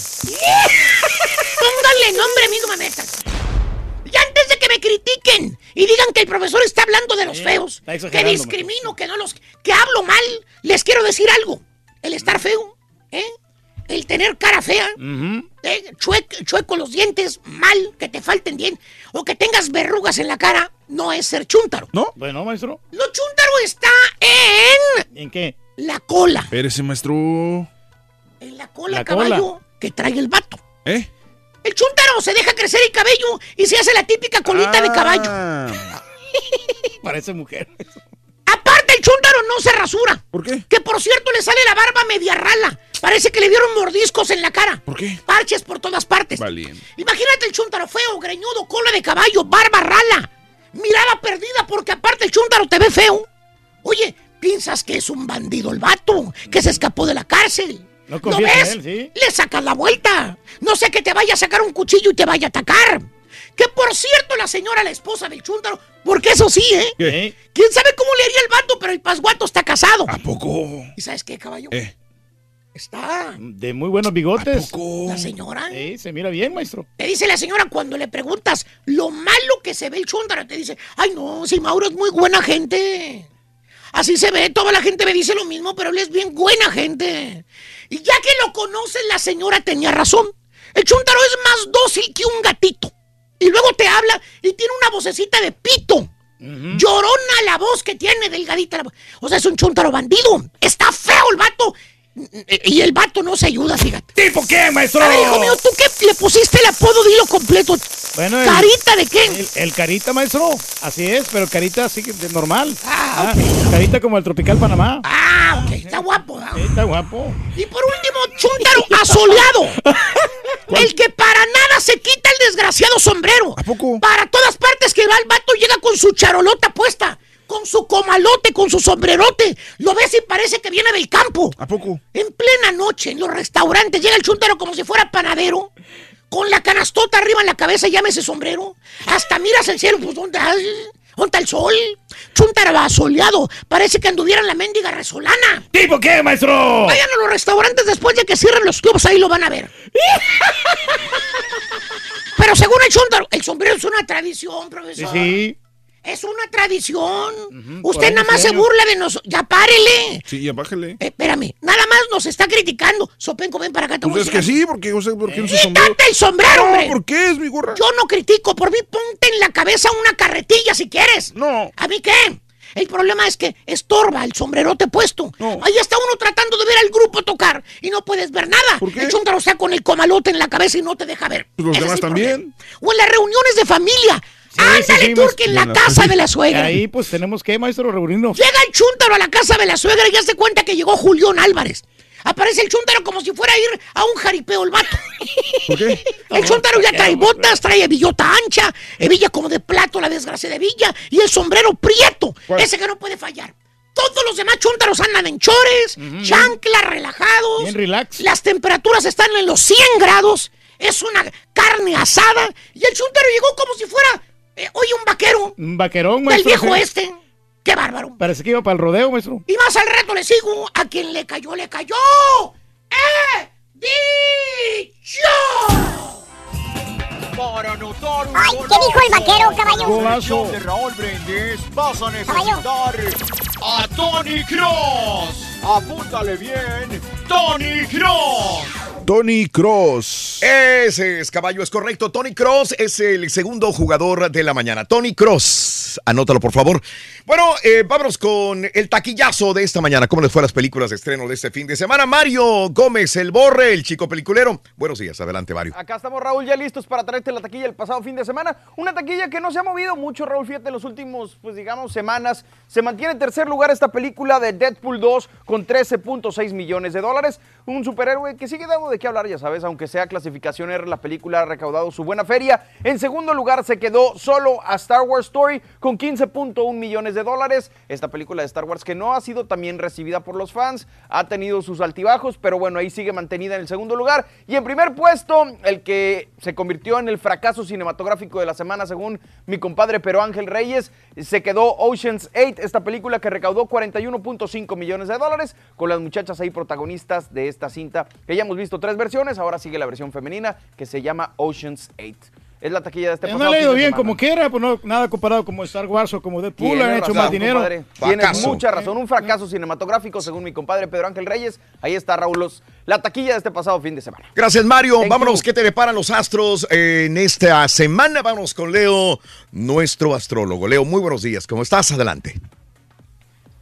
Pónganle nombre, amigo mameta. Y antes de que me critiquen y digan que el profesor está hablando de los feos, que discrimino, que no los, que hablo mal, les quiero decir algo. El estar feo, ¿eh? El tener cara fea, ¿eh? Chue- chueco los dientes, mal, que te falten dientes, o que tengas verrugas en la cara, no es ser chúntaro. ¿No? Bueno, maestro. Lo chúntaro está en ¿En qué? la cola. Espérese, maestro. En la cola, La caballo, que trae el vato. ¿Eh? El chúntaro se deja crecer el cabello y se hace la típica colita de caballo. Ah, Parece mujer. Aparte, el chúntaro no se rasura. ¿Por qué? Que por cierto le sale la barba media rala. Parece que le dieron mordiscos en la cara. ¿Por qué? Parches por todas partes. Valiente. Imagínate el chúntaro feo, greñudo, cola de caballo, barba rala. Mirada perdida porque aparte el chúntaro te ve feo. Oye, piensas que es un bandido el vato, que se escapó de la cárcel. No ¿Lo confías ves? en él, sí. Le sacas la vuelta. No sé que te vaya a sacar un cuchillo y te vaya a atacar. Que por cierto, la señora, la esposa del chúntaro, porque eso sí, ¿eh? ¿Qué? ¿Quién sabe cómo le haría el vato? Pero el pasguato está casado. ¿A poco? ¿Y sabes qué, caballo? Eh. Está. De muy buenos bigotes. La señora. Sí, se mira bien, maestro. Te dice la señora cuando le preguntas lo malo que se ve el chúndaro, te dice, ay no, si Mauro es muy buena gente. Así se ve, toda la gente me dice lo mismo, pero él es bien buena gente. Y ya que lo conoces, la señora tenía razón. El chúntaro es más dócil que un gatito. Y luego te habla y tiene una vocecita de pito. Llorona la voz que tiene, delgadita la voz. O sea, es un chúntaro bandido. Está feo el vato. Y el vato no se ayuda, fíjate. ¿Tipo quién, maestro? A ver, hijo mío, ¿tú qué le pusiste el apodo? Dilo completo. Bueno, el- ¿Carita de qué? El, el carita, maestro. Así es, pero carita así que de normal. Ah, Carita como el Tropical Panamá. Ah, ok, está guapo. ¿no? Está guapo. Y por último, chúntaro asoleado. El que para nada se quita el desgraciado sombrero. ¿A poco? Para todas partes que va el vato llega con su charolota puesta, con su comalote, con su sombrerote. Lo ves y parece que viene del campo. ¿A poco? En plena noche, en los restaurantes, llega el chúntaro como si fuera panadero. Con la canastota arriba en la cabeza, llame ese sombrero. Hasta miras el cielo, pues ¿dónde, hay? ¿dónde está el sol? Chúntaro asoleado. Parece que anduviera en la mendiga resolana. ¿Tipo qué, maestro? Vayan a los restaurantes después de que cierren los clubs, ahí lo van a ver. Pero según el chúntaro, el sombrero es una tradición, Sí, profesor. sí. Es una tradición. Usted nada años más se burla de nosotros. Ya párele. Sí, ya bájale. Eh, espérame, nada más nos está criticando. Sopenco, ven para acá. te Pues es que sí, porque, o sea, ¿por qué no se sombrero? algo. ¡Quítate el sombrero, hombre! No, ¿por qué es mi gorra? Yo no critico. Por mí, ponte en la cabeza una carretilla si quieres. No. ¿A mí qué? El problema es que estorba el sombrerote puesto. No. Ahí está uno tratando de ver al grupo tocar y no puedes ver nada. ¿Por qué? El chúntaro está con el comalote en la cabeza y no te deja ver. Pues los Ese demás también. problema. O en las reuniones de familia. Ándale, sí, en la casa de la suegra. Ahí pues tenemos que, maestro, reunirnos. Llega el chúntaro a la casa de la suegra y ya se cuenta que llegó Julián Álvarez. Aparece el chúntaro como si fuera a ir a un jaripeo el vato. ¿Por qué? El chúntaro ya trae botas, trae billota ancha, hebilla como de plato, la desgracia de Villa, y el sombrero prieto, ¿Cuál? ese que no puede fallar. Todos los demás chúntaros andan en chores, chanclas, relajados. Bien relax. Las temperaturas están en los 100 grados. Es una carne asada. Y el chúntaro llegó como si fuera, eh, oye, un vaquero Un vaquerón, del maestro. viejo sí. este. ¡Qué bárbaro! Parece que iba para el rodeo, maestro. Y más al reto le sigo. A quien le cayó, le cayó. ¡Eh! ¡Dicho! Ay, ¿qué dijo el vaquero, caballo? Golazo. de Raúl Brindis vas a necesitar a Tony Cross. Apúntale bien, Tony Cross. Tony Cross. Ese es caballo, es correcto. Tony Cross es el segundo jugador de la mañana. Tony Cross, anótalo por favor. Bueno, eh, vámonos con el taquillazo de esta mañana. ¿Cómo les fue a las películas de estreno de este fin de semana? Mario Gómez, el borre, el chico peliculero. Buenos días, adelante, Mario. Acá estamos, Raúl, ya listos para traerte la taquilla el pasado fin de semana. Una taquilla que no se ha movido mucho, Raúl, fíjate, en los últimos, pues digamos, semanas. Se mantiene en tercer lugar esta película de Deadpool 2 con 13.6 millones de dólares. Un superhéroe que sigue dando de qué hablar, ya sabes, aunque sea clasificación R, la película ha recaudado su buena feria. En segundo lugar se quedó solo a Star Wars Story con 15.1 millones de dólares. Esta película de Star Wars que no ha sido también recibida por los fans, ha tenido sus altibajos, pero bueno, ahí sigue mantenida en el segundo lugar. Y en primer puesto, el que se convirtió en el fracaso cinematográfico de la semana según mi compadre Pero Ángel Reyes, se quedó Ocean's 8, esta película que recaudó 41.5 millones de dólares con las muchachas ahí protagonistas de esta cinta, que ya hemos visto tres versiones, ahora sigue la versión femenina que se llama Ocean's 8. Es la taquilla de este Eh, pasado no ha de bien semana. como quiera, pues no, nada comparado como Star Wars o como Deadpool, Tienes han hecho razón, más dinero. compadre. Tienes mucha razón. Un fracaso cinematográfico, según mi compadre Pedro Ángel Reyes. Ahí está, Raúl, los- la taquilla de este pasado fin de semana. Gracias, Mario. Thank Vámonos, you. ¿qué te deparan los astros en esta semana? Vámonos con Leo, nuestro astrólogo. Leo, muy buenos días. ¿Cómo estás? Adelante.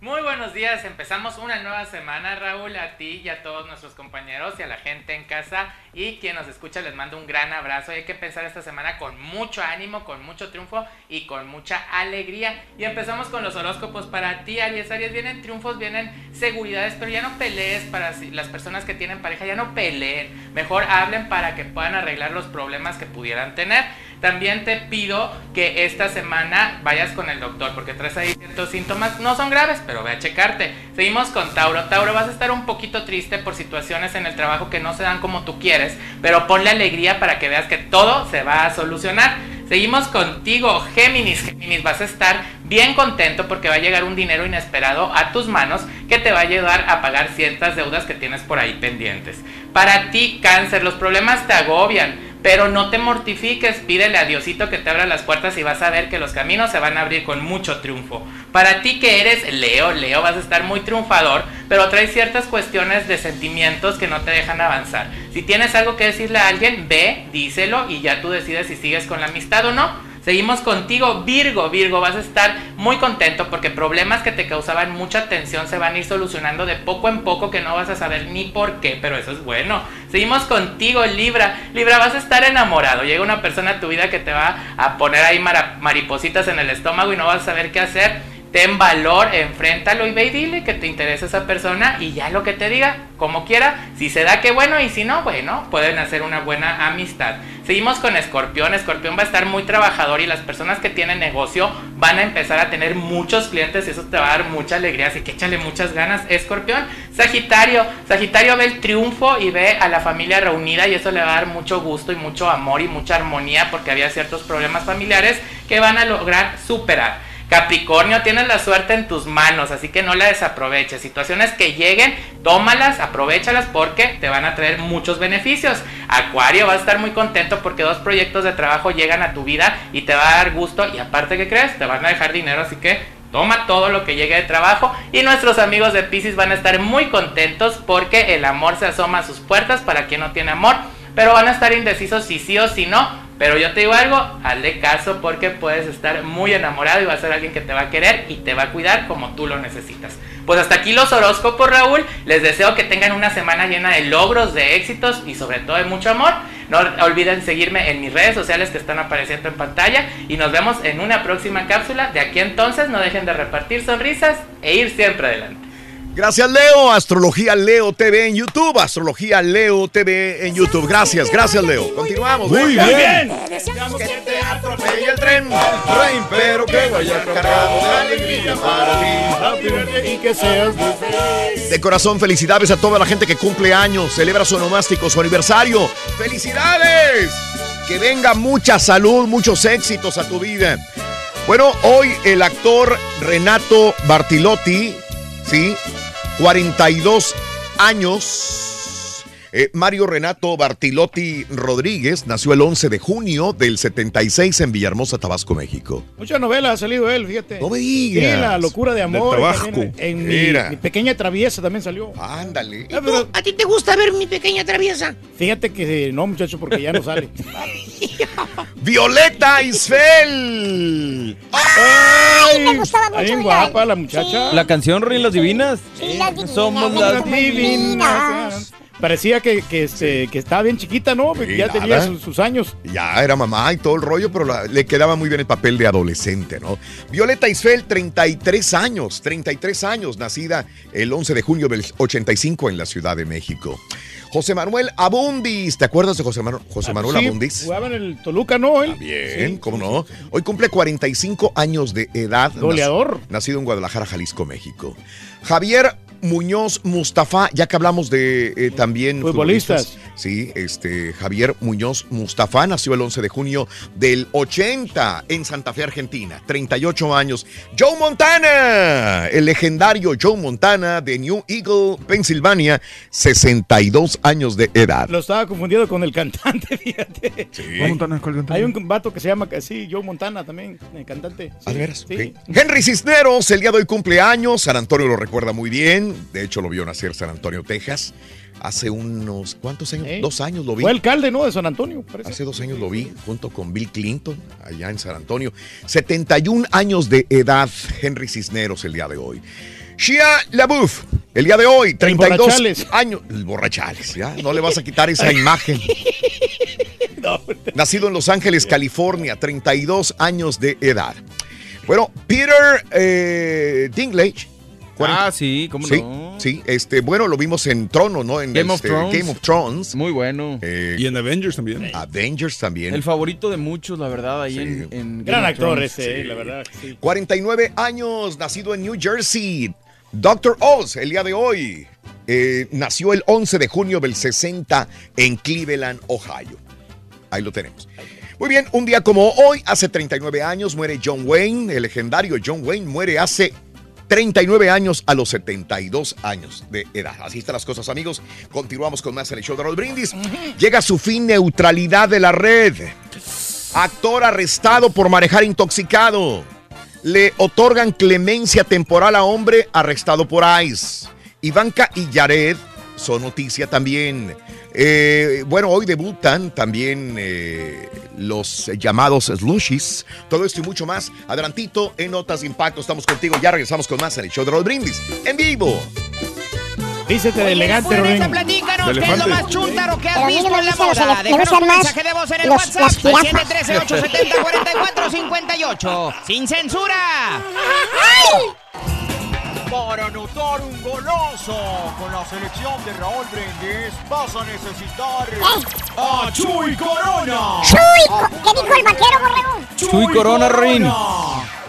Muy buenos días, empezamos una nueva semana, Raúl, a ti y a todos nuestros compañeros y a la gente en casa y quien nos escucha les mando un gran abrazo. Hay que empezar esta semana con mucho ánimo, con mucho triunfo y con mucha alegría. Y empezamos con los horóscopos para ti, Aries. Aries, vienen triunfos, vienen seguridades, pero ya no pelees para las personas que tienen pareja, ya no peleen. Mejor hablen para que puedan arreglar los problemas que pudieran tener. También te pido que esta semana vayas con el doctor porque traes ahí ciertos síntomas, no son graves, pero ve a checarte. Seguimos con Tauro. Tauro, vas a estar un poquito triste por situaciones en el trabajo que no se dan como tú quieres, pero ponle alegría para que veas que todo se va a solucionar. Seguimos contigo, Géminis. Géminis, vas a estar bien contento porque va a llegar un dinero inesperado a tus manos que te va a ayudar a pagar ciertas deudas que tienes por ahí pendientes. Para ti, Cáncer, los problemas te agobian. Pero no te mortifiques, pídele a Diosito que te abra las puertas y vas a ver que los caminos se van a abrir con mucho triunfo. Para ti que eres Leo, Leo vas a estar muy triunfador, pero traes ciertas cuestiones de sentimientos que no te dejan avanzar. Si tienes algo que decirle a alguien, ve, díselo y ya tú decides si sigues con la amistad o no. Seguimos contigo, Virgo. Virgo, vas a estar muy contento porque problemas que te causaban mucha tensión se van a ir solucionando de poco en poco que no vas a saber ni por qué, pero eso es bueno. Seguimos contigo, Libra. Libra, vas a estar enamorado. Llega una persona a tu vida que te va a poner ahí maripositas en el estómago y no vas a saber qué hacer. Ten valor, enfréntalo y ve y dile que te interesa esa persona y ya lo que te diga, como quiera. Si se da, qué bueno, y si no, bueno, pueden hacer una buena amistad. Seguimos con Escorpión. Escorpión va a estar muy trabajador y las personas que tienen negocio van a empezar a tener muchos clientes y eso te va a dar mucha alegría. Así que échale muchas ganas, Escorpión. Sagitario. Sagitario ve el triunfo y ve a la familia reunida y eso le va a dar mucho gusto y mucho amor y mucha armonía porque había ciertos problemas familiares que van a lograr superar. Capricornio, tienes la suerte en tus manos, así que no la desaproveches. Situaciones que lleguen, tómalas, aprovechalas porque te van a traer muchos beneficios. Acuario, vas a estar muy contento porque dos proyectos de trabajo llegan a tu vida y te va a dar gusto y aparte, ¿qué crees? Te van a dejar dinero, así que toma todo lo que llegue de trabajo y nuestros amigos de Pisces van a estar muy contentos porque el amor se asoma a sus puertas para quien no tiene amor, pero van a estar indecisos si sí o si no. Pero yo te digo algo, hazle caso porque puedes estar muy enamorado y va a ser alguien que te va a querer y te va a cuidar como tú lo necesitas. Pues hasta aquí los horóscopos, Raúl. Les deseo que tengan una semana llena de logros, de éxitos y sobre todo de mucho amor. No olviden seguirme en mis redes sociales que están apareciendo en pantalla y nos vemos en una próxima cápsula. De aquí entonces no dejen de repartir sonrisas e ir siempre adelante. Gracias, Leo. Astrología Leo TV en YouTube. Astrología Leo TV en YouTube. Gracias, gracias, Leo. Continuamos. Muy bien. Que te atropelle el tren, pero que vaya cargado de alegría para ti. Y que seas muy feliz. De corazón, felicidades a toda la gente que cumple años, celebra su onomástico, su aniversario. ¡Felicidades! Que venga mucha salud, muchos éxitos a tu vida. Bueno, hoy el actor Renato Bartilotti, ¿sí? 42 años. Eh, Mario Renato Bartilotti Rodríguez nació el 11 de junio del 76 en Villahermosa, Tabasco, México. Mucha novela ha salido él, fíjate. No me digas. Sí, la locura de amor. De En mi, Mira. mi pequeña traviesa también salió. Ándale. Ah, pero ¿A ti te gusta ver mi pequeña traviesa? fíjate que no, muchacho, porque ya no sale. Violeta Isfel. ¡Ay! me gustaba mucho Bien guapa la muchacha. La canción Rin las Divinas. Sí, las divinas, Somos las las divinas. Parecía que, que, este, que estaba bien chiquita, ¿no? Sí, ya tenía sus, sus años. Ya era mamá y todo el rollo, pero la- le quedaba muy bien el papel de adolescente, ¿no? Violeta Isfel, 33 años, 33 años, nacida el 11 de junio del 85 en la Ciudad de México. José Manuel Abundis. ¿Te acuerdas de José, Manu- José Manuel Sí, Abundis? Jugaba en el Toluca, ¿no? Él. Bien, ¿cómo no? Hoy cumple 45 años de edad. Goleador. Nac- Nacido en Guadalajara, Jalisco, México. Javier Muñoz Mustafa, ya que hablamos de eh, también Futbolistas. Sí, este Javier Muñoz Mustafa nació el 11 de junio del 80 en Santa Fe, Argentina. 38 años. Joe Montana, el legendario Joe Montana de New Eagle, Pensilvania, 62 años de edad. Lo estaba confundiendo con el cantante, fíjate. Joe Montana, ¿cuál cantante? Hay un vato que se llama así, Joe Montana también, el cantante. ¿Ah, de veras? Sí. Ok. Henry Cisneros, el día de hoy cumpleaños. San Antonio lo recuerda muy bien. De hecho, lo vio nacer San Antonio, Texas. Hace unos, ¿cuántos años? Dos años lo vi. Fue alcalde, ¿no? De San Antonio, parece. Hace dos años lo vi junto con Bill Clinton allá en San Antonio. 71 años de edad, Henry Cisneros el día de hoy. Shia LaBeouf, el día de hoy, 32 borrachales. años. El borrachales, ya, no le vas a quitar esa imagen. Nacido en Los Ángeles, California, 32 años de edad. Bueno, Peter eh, Dinklage. Ah, sí, cómo sí, no. Sí, este, bueno, lo vimos en Trono, ¿no? En Game of este, Thrones. Game of Thrones. Muy bueno. Y en Avengers también. Avengers también. El favorito de muchos, la verdad, ahí en, en Gran Game of actor Thrones. ese, eh, la verdad. Sí. 49 años, nacido en New Jersey. Dr. Oz, el día de hoy, eh, nació el 11 de junio del 60 en Cleveland, Ohio. Ahí lo tenemos. Muy bien, un día como hoy, hace 39 años, muere John Wayne, el legendario John Wayne, muere hace 39 años a los 72 años de edad. Así están las cosas, amigos. Continuamos con más en el show de Roll Brindis. Llega a su fin neutralidad de la red. Actor arrestado por manejar intoxicado. Le otorgan clemencia temporal a hombre arrestado por ICE. Ivanka y Jared son noticia también. Eh, bueno, hoy debutan también eh, los llamados slushies. Todo esto y mucho más. Adelantito en Notas de Impacto. Estamos contigo. Ya regresamos con más en el show de Roll Brindis. En vivo. Dícete de elegante, Rorín. platícanos, ¿qué es lo más chúntaro que has visto en la los moda? Déjanos más mensaje de voz en el los- WhatsApp las al jirafas. 713-870-4458. ¡Sin censura! Para anotar un golazo con la selección de Raúl Brindis vas a necesitar a Chuy Corona. Chuy, co- ¿qué dijo el vaquero, borrego? Chuy Corona, Rin.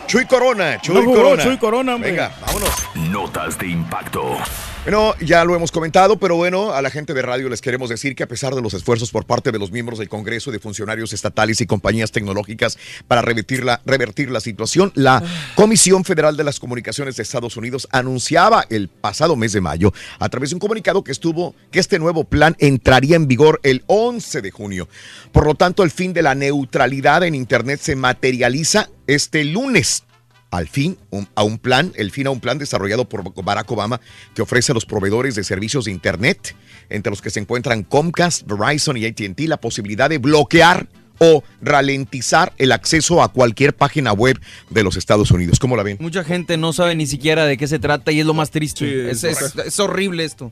Chuy Corona, Chuy No jugó Corona. Chuy Corona, hombre. Venga, vámonos. Notas de impacto. Bueno, ya lo hemos comentado, pero bueno, a la gente de radio les queremos decir que a pesar de los esfuerzos por parte de los miembros del Congreso, de funcionarios estatales y compañías tecnológicas para revertir la, revertir la situación, la Comisión Federal de las Comunicaciones de Estados Unidos anunciaba el pasado mes de mayo, a través de un comunicado que estuvo, que este nuevo plan entraría en vigor el 11 de junio. Por lo tanto, el fin de la neutralidad en Internet se materializa este lunes al fin un- a un plan, el fin a un plan desarrollado por Barack Obama que ofrece a los proveedores de servicios de Internet, entre los que se encuentran Comcast, Verizon y ATT, la posibilidad de bloquear o ralentizar el acceso a cualquier página web de los Estados Unidos. ¿Cómo la ven? Mucha gente no sabe ni siquiera de qué se trata y es lo más triste. Sí, es, es es- es horrible esto.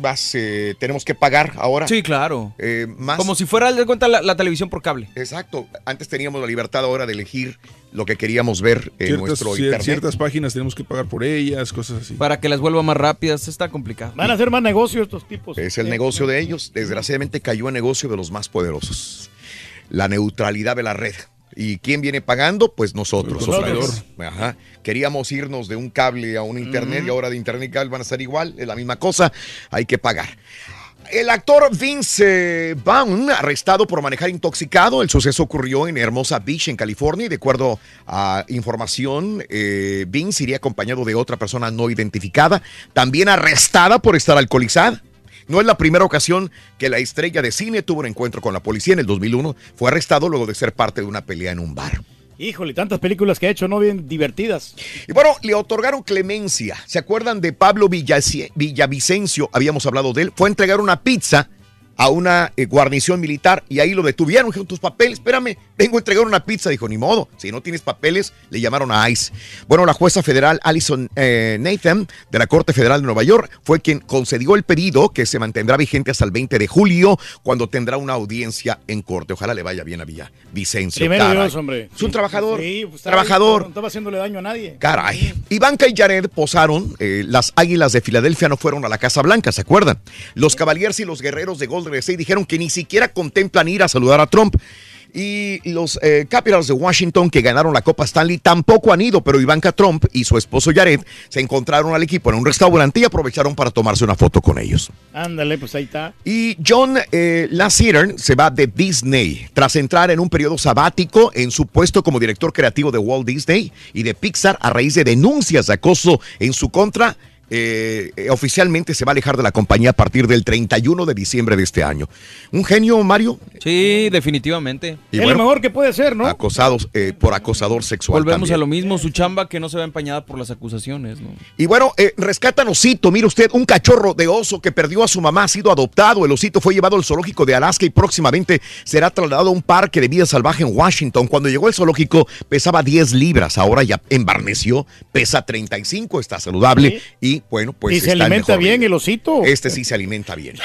Vas, eh, tenemos que pagar ahora. Sí, claro. Eh, más. Como si fuera, de cuenta, la, la televisión por cable. Exacto. Antes teníamos la libertad ahora de elegir lo que queríamos ver en Ciertas, nuestro internet. ciertas páginas tenemos que pagar por ellas, cosas así. Para que las vuelva más rápidas, está complicado. Van a hacer más negocio estos tipos. Es el negocio de ellos. Desgraciadamente cayó en negocio de los más poderosos. La neutralidad de la red. ¿Y quién viene pagando? Pues nosotros. Vez. Ajá. Queríamos irnos de un cable a un internet y ahora de internet y cable van a ser igual. Es la misma cosa. Hay que pagar. El actor Vince Vaughn, arrestado por manejar intoxicado. El suceso ocurrió en Hermosa Beach, en California. Y de acuerdo a información, eh, Vince iría acompañado de otra persona no identificada, también arrestada por estar alcoholizada. No es la primera ocasión que la estrella de cine tuvo un encuentro con la policía. En el 2001 fue arrestado luego de ser parte de una pelea en un bar. Híjole, tantas películas que ha hecho, ¿no? Bien divertidas. Y bueno, le otorgaron clemencia. ¿Se acuerdan de Pablo Villavicencio? Habíamos hablado de él. Fue a entregar una pizza a una eh, guarnición militar y ahí lo detuvieron. Dijeron, tus papeles, espérame, vengo a entregar una pizza. Dijo, ni modo, si no tienes papeles, le llamaron a ICE. Bueno, la jueza federal Alison eh, Nathan de la Corte Federal de Nueva York fue quien concedió el pedido que se mantendrá vigente hasta el 20 de julio, cuando tendrá una audiencia en corte. Ojalá le vaya bien a Villa Vicencio. Primero. Dios, hombre. Es un trabajador. Sí, pues, ahí, trabajador. no estaba haciéndole daño a nadie. Caray. Ivanka y Jared posaron. eh, las águilas de Filadelfia no fueron a la Casa Blanca, ¿se acuerdan? Los Cavaliers y los guerreros de Golden State dijeron que ni siquiera contemplan ir a saludar a Trump. Y los eh, Capitals de Washington, que ganaron la Copa Stanley, tampoco han ido, pero Ivanka Trump y su esposo Jared se encontraron al equipo en un restaurante y aprovecharon para tomarse una foto con ellos. Ándale, pues ahí está. Y John eh, Lasseter se va de Disney tras entrar en un periodo sabático en su puesto como director creativo de Walt Disney y de Pixar a raíz de denuncias de acoso en su contra. Eh, eh, oficialmente se va a alejar de la compañía a partir del 31 de diciembre de este año. Un genio, Mario. Sí, definitivamente. Y es bueno, lo mejor que puede ser, ¿no? Acosados eh, por acosador sexual. Volvemos también. a lo mismo, su chamba que no se va empañada por las acusaciones, ¿no? Y bueno, eh, rescatan osito. Mire usted, un cachorro de oso que perdió a su mamá ha sido adoptado. El osito fue llevado al zoológico de Alaska y próximamente será trasladado a un parque de vida salvaje en Washington. Cuando llegó al zoológico pesaba 10 10 Ahora ya embarneció, pesa 35, está saludable y bueno, pues y se alimenta bien vida. el osito. Este sí se alimenta bien.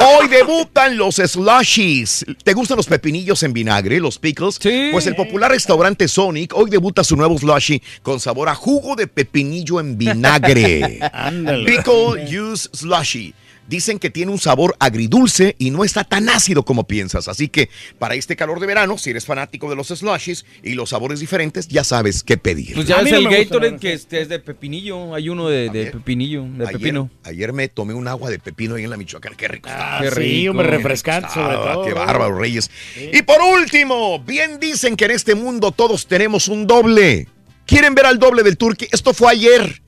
Hoy debutan los slushies. ¿Te gustan los pepinillos en vinagre, los pickles? Pues el popular restaurante Sonic hoy debuta su nuevo slushie con sabor a jugo de pepinillo en vinagre. Pickle Use Slushy. Dicen que tiene un sabor agridulce y no está tan ácido como piensas. Así que para este calor de verano, si eres fanático de los slushies y los sabores diferentes, ya sabes qué pedir. Pues ya ves el Gatorade que este es de pepinillo, hay uno de, de pepinillo, de Ayer, pepino. ayer me tomé un agua de pepino ahí en la Michoacán. Qué rico. Ah, está. sí, hombre, refrescante sobre Estaba, todo. Qué bárbaro, Reyes. Y por último, bien dicen que en este mundo todos tenemos un doble. ¿Quieren ver al doble del Turqui? Esto fue ayer.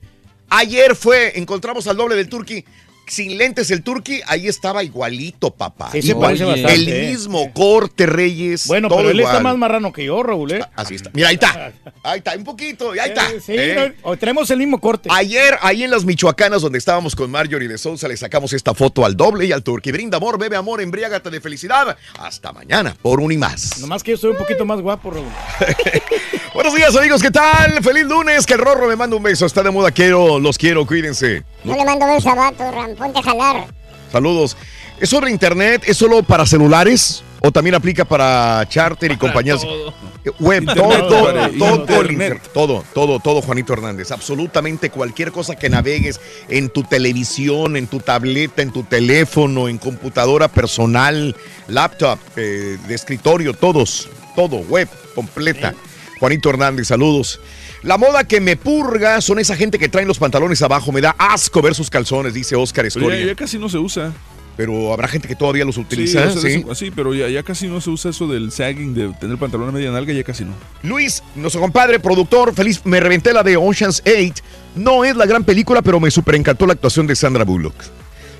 Ayer fue, encontramos al doble del Turqui. Sin lentes el Turqui, ahí estaba igualito, papá. Sí, se Igual. parece bastante, El eh. mismo corte, Reyes. Bueno, todo pero él está más marrano que yo, Raúl, ¿eh? Así está. Mira, ahí está. Ahí está, un poquito, y ahí está. Sí, ¿eh? no, hoy tenemos el mismo corte. Ayer, ahí en las Michoacanas, donde estábamos con Marjorie de Sousa, le sacamos esta foto al doble y al turqui. Brinda amor, bebe amor, embriágate de felicidad. Hasta mañana, por un y más. Nomás que yo soy un poquito más guapo, Raúl. Buenos días, amigos, ¿qué tal? Feliz lunes, que el Rorro me manda un beso. Está de moda, quiero, los quiero, cuídense. No le mando besos a vato, Ram, ponte a jalar. Saludos. ¿Es sobre internet? ¿Es solo para celulares? ¿O también aplica para charter y compañías? Eh, Web, Internet, todo, todo, todo, internet. inter- todo, todo, todo, Juanito Hernández. Absolutamente cualquier cosa que navegues en tu televisión, en tu tableta, en tu teléfono, en computadora personal, laptop, eh, de escritorio, todos, todo, web completa. Juanito Hernández, saludos. La moda que me purga son esa gente que traen los pantalones abajo. Me da asco ver sus calzones, dice Oscar Pero Escoria. ya, ya casi no se usa. Pero habrá gente que todavía los Sí, utiliza, ¿sí? eso- sí, pero ya, ya casi no se usa eso del sagging, de tener pantalón a media nalga, ya casi no. Luis, nuestro compadre, productor, feliz, me reventé la de Ocean's 8. No es la gran película, pero me super encantó la actuación de Sandra Bullock.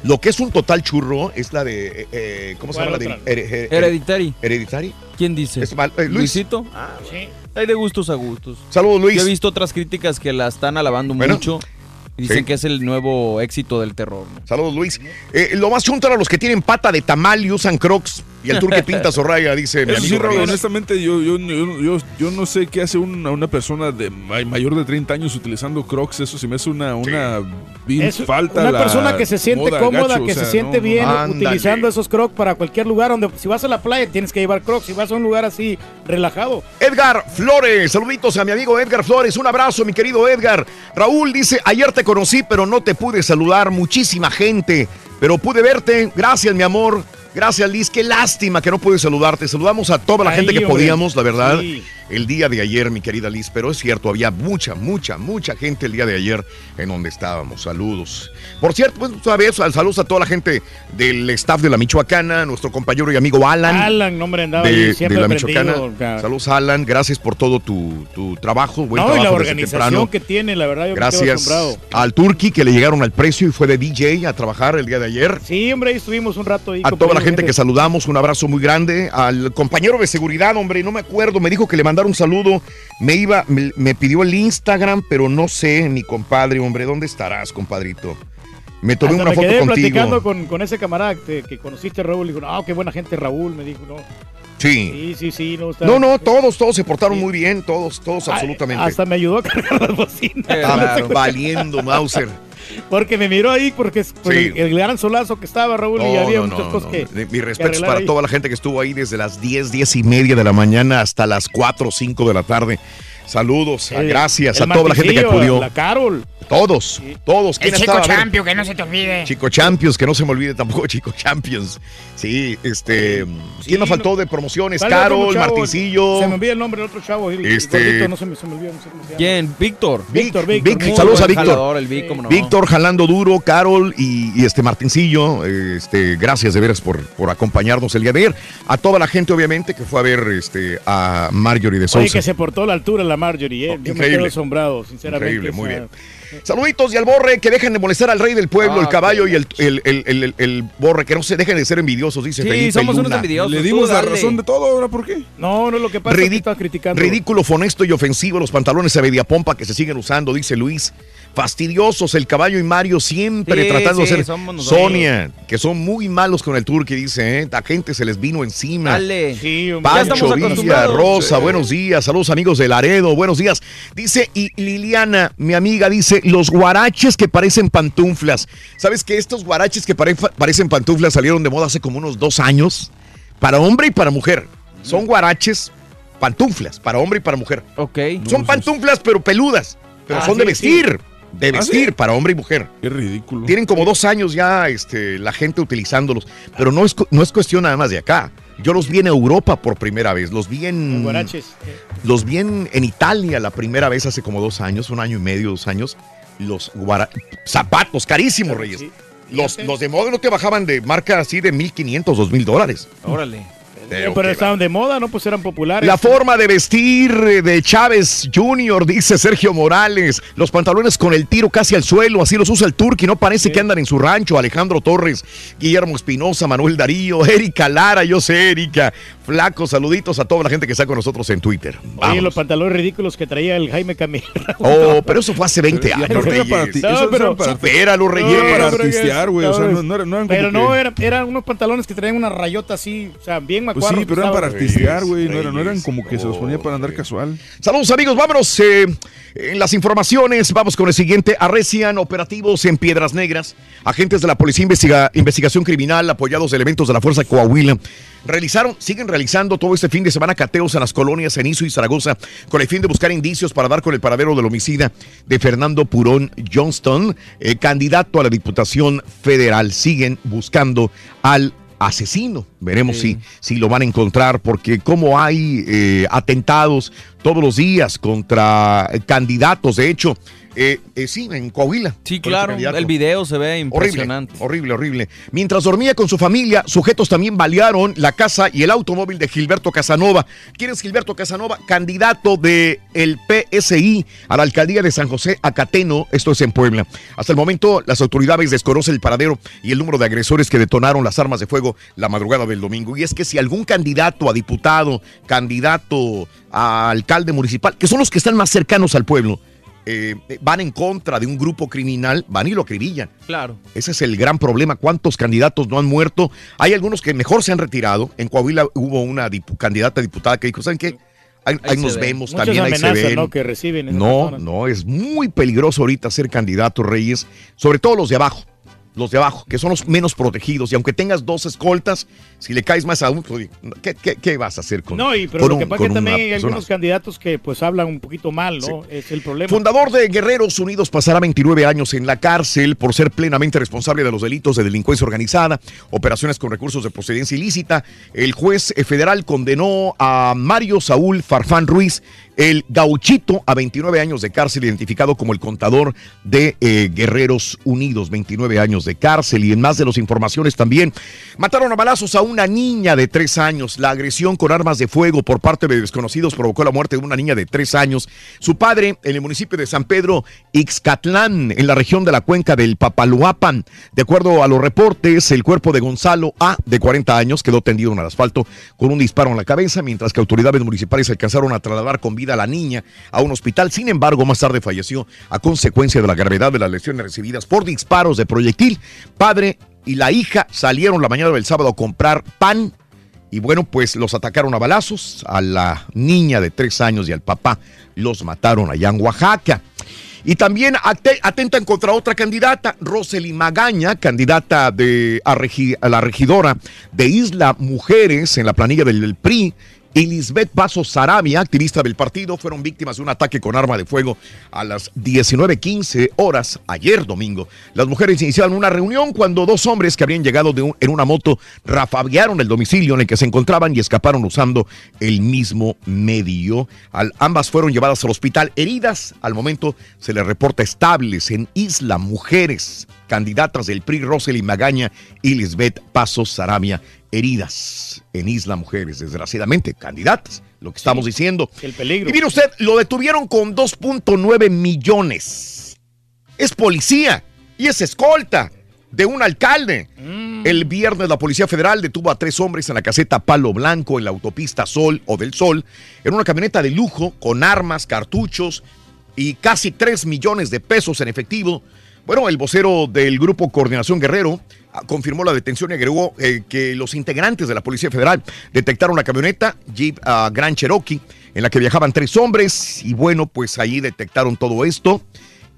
Lo que es un total churro es la de, eh, eh, ¿cómo se ¿Cuál llama? La de Hereditary. Hereditary. ¿Quién dice? Es mal- eh, Luis. ¿Luisito? Sí. Hay de gustos a gustos. Saludos, Luis. Yo he visto otras críticas que la están alabando Bueno. mucho. Dicen Sí. que es el nuevo éxito del terror. ¿no? Saludos, Luis. Eh, lo más chuntaro a los que tienen pata de tamal y usan crocs. Y el tour que pinta raya, dice mi sí. Raúl, honestamente, yo, yo, yo, yo, yo no sé qué hace una, una persona de may- mayor de 30 años utilizando crocs. Eso sí me hace una, una Es falta. una la persona que se siente moda, cómoda, gacho, que o sea, se siente no, bien no. utilizando esos crocs para cualquier lugar donde si vas a la playa tienes que llevar crocs, si vas a un lugar así relajado. Edgar Flores, saluditos a mi amigo Edgar Flores, un abrazo mi querido Edgar. Raúl dice, ayer te conocí pero no te pude saludar, muchísima gente, pero pude verte, gracias mi amor, gracias Liz, qué lástima que no pude saludarte, saludamos a toda la Ahí, gente que hombre. podíamos, la verdad, Sí. el día de ayer mi querida Liz, pero es cierto, había mucha, mucha, mucha gente el día de ayer en donde estábamos, saludos. Por cierto, pues todavía saludos a toda la gente del staff de la Michoacana, nuestro compañero y amigo Alan Alan, no, hombre, andaba de, ahí de siempre la Michoacana. ca- Saludos, Alan. Gracias por todo tu, tu trabajo. Buen No, y la trabajo organización temprano. que tiene, la verdad, yo me Gracias asombrado. al Turki que le llegaron al precio y fue de DJ a trabajar el día de ayer. Sí, hombre, ahí estuvimos un rato ahí. A toda la compartiendo gente que saludamos, un abrazo muy grande. Al compañero de seguridad, hombre, no me acuerdo, me dijo que le mandara un saludo. Me iba, me, me pidió el Instagram, pero no sé, mi compadre, hombre, ¿dónde estarás, compadrito? Me tomé Hasta una me foto quedé contigo. platicando con, con ese camarada que, que conociste, Raúl. Dijo, no, qué buena gente, Raúl. Me dijo, no. Sí. Sí, sí, sí. No, está- No, no, todos, todos se portaron muy bien, todos, todos Ah, absolutamente. Hasta me ayudó a cargar las bocinas. Ah, valiendo, Mauser. Porque me miró ahí porque es por Sí. el, el gran solazo que estaba, Raúl, y No, había no, muchas no, cosas que. Mi que respeto arreglar para ahí. toda la gente que estuvo ahí desde las 10, 10 y media de la mañana hasta las 4 o 5 de la tarde. Saludos, El- gracias el a toda la gente que acudió. La Carol. Todos, todos. ¿Quién El chico estaba? A ver. Champion, que no se te olvide. Chico Champions, que no se me olvide tampoco, Chico Champions. Sí, este. ¿Quién me faltó de promociones? ¿Cuál es el Carol, chavo? Martincillo. Se me olvida el nombre del otro chavo. El, el Este- gordito, no se me, se me olvida, no sé cómo se llama. ¿Quién? Víctor. Víctor, Víctor. saludos a Víctor. el Vic, no. Víctor jalando duro, Carol y, y este Martincillo, eh, este, gracias de veras por, por acompañarnos el día de ayer. A toda la gente, obviamente, que fue a ver este, a Marjorie de Oye, Sousa. que se portó a la altura la Marjorie, ¿eh? Yo me increíble. quedo asombrado, sinceramente. Increíble, muy o sea, bien. Saluditos y al borre, que dejen de molestar al rey del pueblo, Ah, el caballo y el, el, el, el- el- el borre, que no se dejen de ser envidiosos, dice Sí, Felipe somos unos envidiosos. Le dimos la razón de todo, ¿ahora por qué? No, no, lo que pasa es que criticando. Ridículo, fonesto y ofensivo los pantalones a media pompa que se siguen usando, dice Luis. Fastidiosos, el caballo y Mario siempre Sí, tratando sí, de ser. Sonia, que son muy malos con el turqui, dice, ¿eh? La gente se les vino encima. Dale. Sí, Pancho Villa. Rosa, Sí. buenos días, saludos amigos de Laredo, buenos días. Dice, y Liliana, mi amiga, dice, los guaraches que parecen pantuflas. ¿Sabes que estos guaraches que pare- parecen pantuflas salieron de moda hace como unos dos años? Para hombre y para mujer. Son guaraches pantuflas, para hombre y para mujer. Ok. Son pantuflas pero peludas, pero Ah, son de sí, vestir. De ¿Ah, vestir sí? para hombre y mujer. Qué ridículo. Tienen como dos años ya este, la gente utilizándolos, pero no es, no es cuestión nada más de acá. Yo los vi en Europa por primera vez, los vi en, Guaraches. los vi en, en Italia la primera vez hace como dos años, un año y medio, dos años. Los guara- zapatos carísimos, Reyes. Sí. Los, los de moda no te bajaban de marca así de 1500, 2000 dólares. Órale. Pero, estaban de moda, ¿no? Pues eran populares. La forma de vestir eh, de Chávez Jr., dice Sergio Morales. Los pantalones con el tiro casi al suelo, así los usa el Turqui, no parece que andan en su rancho. Alejandro Torres, Guillermo Espinosa, Manuel Darío, Erika Lara, yo sé, Erika. Flaco, saluditos a toda la gente que está con nosotros en Twitter. Oye, los pantalones ridículos que traía el Jaime Camilo. Oh, pero eso fue hace 20 Pero- años, pero era para Reyes. ti- No, eso pero- era para- Supéralo, Reyes. Era para pero artistear, güey. O sea, no, no eran, no Pero no, que- eran, eran unos pantalones que traían una rayota así, o sea, bien Pues sí, pero eran para artistear, güey. No, no eran como que se los ponía para andar casual. Saludos amigos, vámonos eh, en las informaciones, vamos con el siguiente, arrecian operativos en Piedras Negras, agentes de la Policía Investiga- Investigación Criminal apoyados de elementos de la Fuerza Coahuila realizaron, siguen realizando todo este fin de semana cateos en las colonias Cenizo y Zaragoza con el fin de buscar indicios para dar con el paradero del homicida de Fernando Purón Johnston, eh, candidato a la Diputación Federal. Siguen buscando al asesino. Veremos si, si lo van a encontrar, porque como hay eh, atentados todos los días contra candidatos, de hecho, eh, eh, sí, en Coahuila. Sí, claro. El video se ve Horrible, impresionante. horrible, horrible. Mientras dormía con su familia, sujetos también balearon la casa y el automóvil de Gilberto Casanova. ¿Quién es Gilberto Casanova? Candidato de el PSI a la alcaldía de San José Acateno, esto es en Puebla. Hasta el momento, las autoridades desconocen el paradero y el número de agresores que detonaron las armas de fuego la madrugada del domingo. Y es que si algún candidato a diputado, candidato a alcalde municipal, que son los que están más cercanos al pueblo, eh, van en contra de un grupo criminal, van y lo acribillan. Claro. Ese es el gran problema. ¿Cuántos candidatos no han muerto? Hay algunos que mejor se han retirado. En Coahuila hubo una dipu- candidata diputada que dijo, ¿saben qué? Ahí, Ahí ahí se nos vemos, Muchas también ahí se ven. ¿no? que reciben No, personas. no, es muy peligroso ahorita ser candidato, Reyes, sobre todo los de abajo. Los de abajo, que son los menos protegidos. Y aunque tengas dos escoltas, si le caes más a uno, pues, ¿qué, qué- qué vas a hacer con No, y pero con lo un- que pasa con es que también hay algunos candidatos que pues hablan un poquito mal, ¿no? Es el problema. Fundador de Guerreros Unidos pasará 29 años en la cárcel por ser plenamente responsable de los delitos de delincuencia organizada, operaciones con recursos de procedencia ilícita. El juez federal condenó a Mario Saúl Farfán Ruiz, el gauchito, a 29 años de cárcel, identificado como el contador de eh, Guerreros Unidos. 29 años de cárcel. Y en más de las informaciones también, mataron a balazos a una niña de 3 años. La agresión con armas de fuego por parte de desconocidos provocó la muerte de una niña de 3 años. Su padre, en el municipio de San Pedro, Ixcatlán, en la región de la cuenca del Papaloapan. De acuerdo a los reportes, el cuerpo de Gonzalo A, de 40 años, quedó tendido en el asfalto con un disparo en la cabeza, mientras que autoridades municipales alcanzaron a trasladar con vida vida a la niña a un hospital. Sin embargo, más tarde falleció a consecuencia de la gravedad de las lesiones recibidas por disparos de proyectil. Padre y la hija salieron la mañana del sábado a comprar pan y bueno, pues los atacaron a balazos. A la niña de tres años y al papá los mataron allá en Oaxaca. Y también ate- atentan contra otra candidata, Rosely Magaña, candidata de, a, la regidora de Isla Mujeres en la planilla del PRI. Y Lisbeth Paso Sarabia, activista del partido, fueron víctimas de un ataque con arma de fuego a las 19.15 horas ayer domingo. Las mujeres iniciaron una reunión cuando dos hombres que habían llegado en una moto rafaguearon el domicilio en el que se encontraban y escaparon usando el mismo medio. Ambas fueron llevadas al hospital heridas. Al momento se les reporta estables en Isla Mujeres. Candidatas del PRI, Rosely Magaña y Lisbeth Pasos Sarabia, heridas en Isla Mujeres, desgraciadamente, candidatas, lo que estamos diciendo. El peligro. Y mire usted, lo detuvieron con 2.9 millones. Es policía y es escolta de un alcalde. El viernes la Policía Federal detuvo a tres hombres en la caseta Palo Blanco en la autopista Sol o del Sol, en una camioneta de lujo con armas, cartuchos y casi 3 millones de pesos en efectivo. Bueno, el vocero del grupo Coordinación Guerrero ah, confirmó la detención y agregó eh, que los integrantes de la Policía Federal detectaron la camioneta Jeep ah, Grand Cherokee en la que viajaban tres hombres y bueno, pues ahí detectaron todo esto.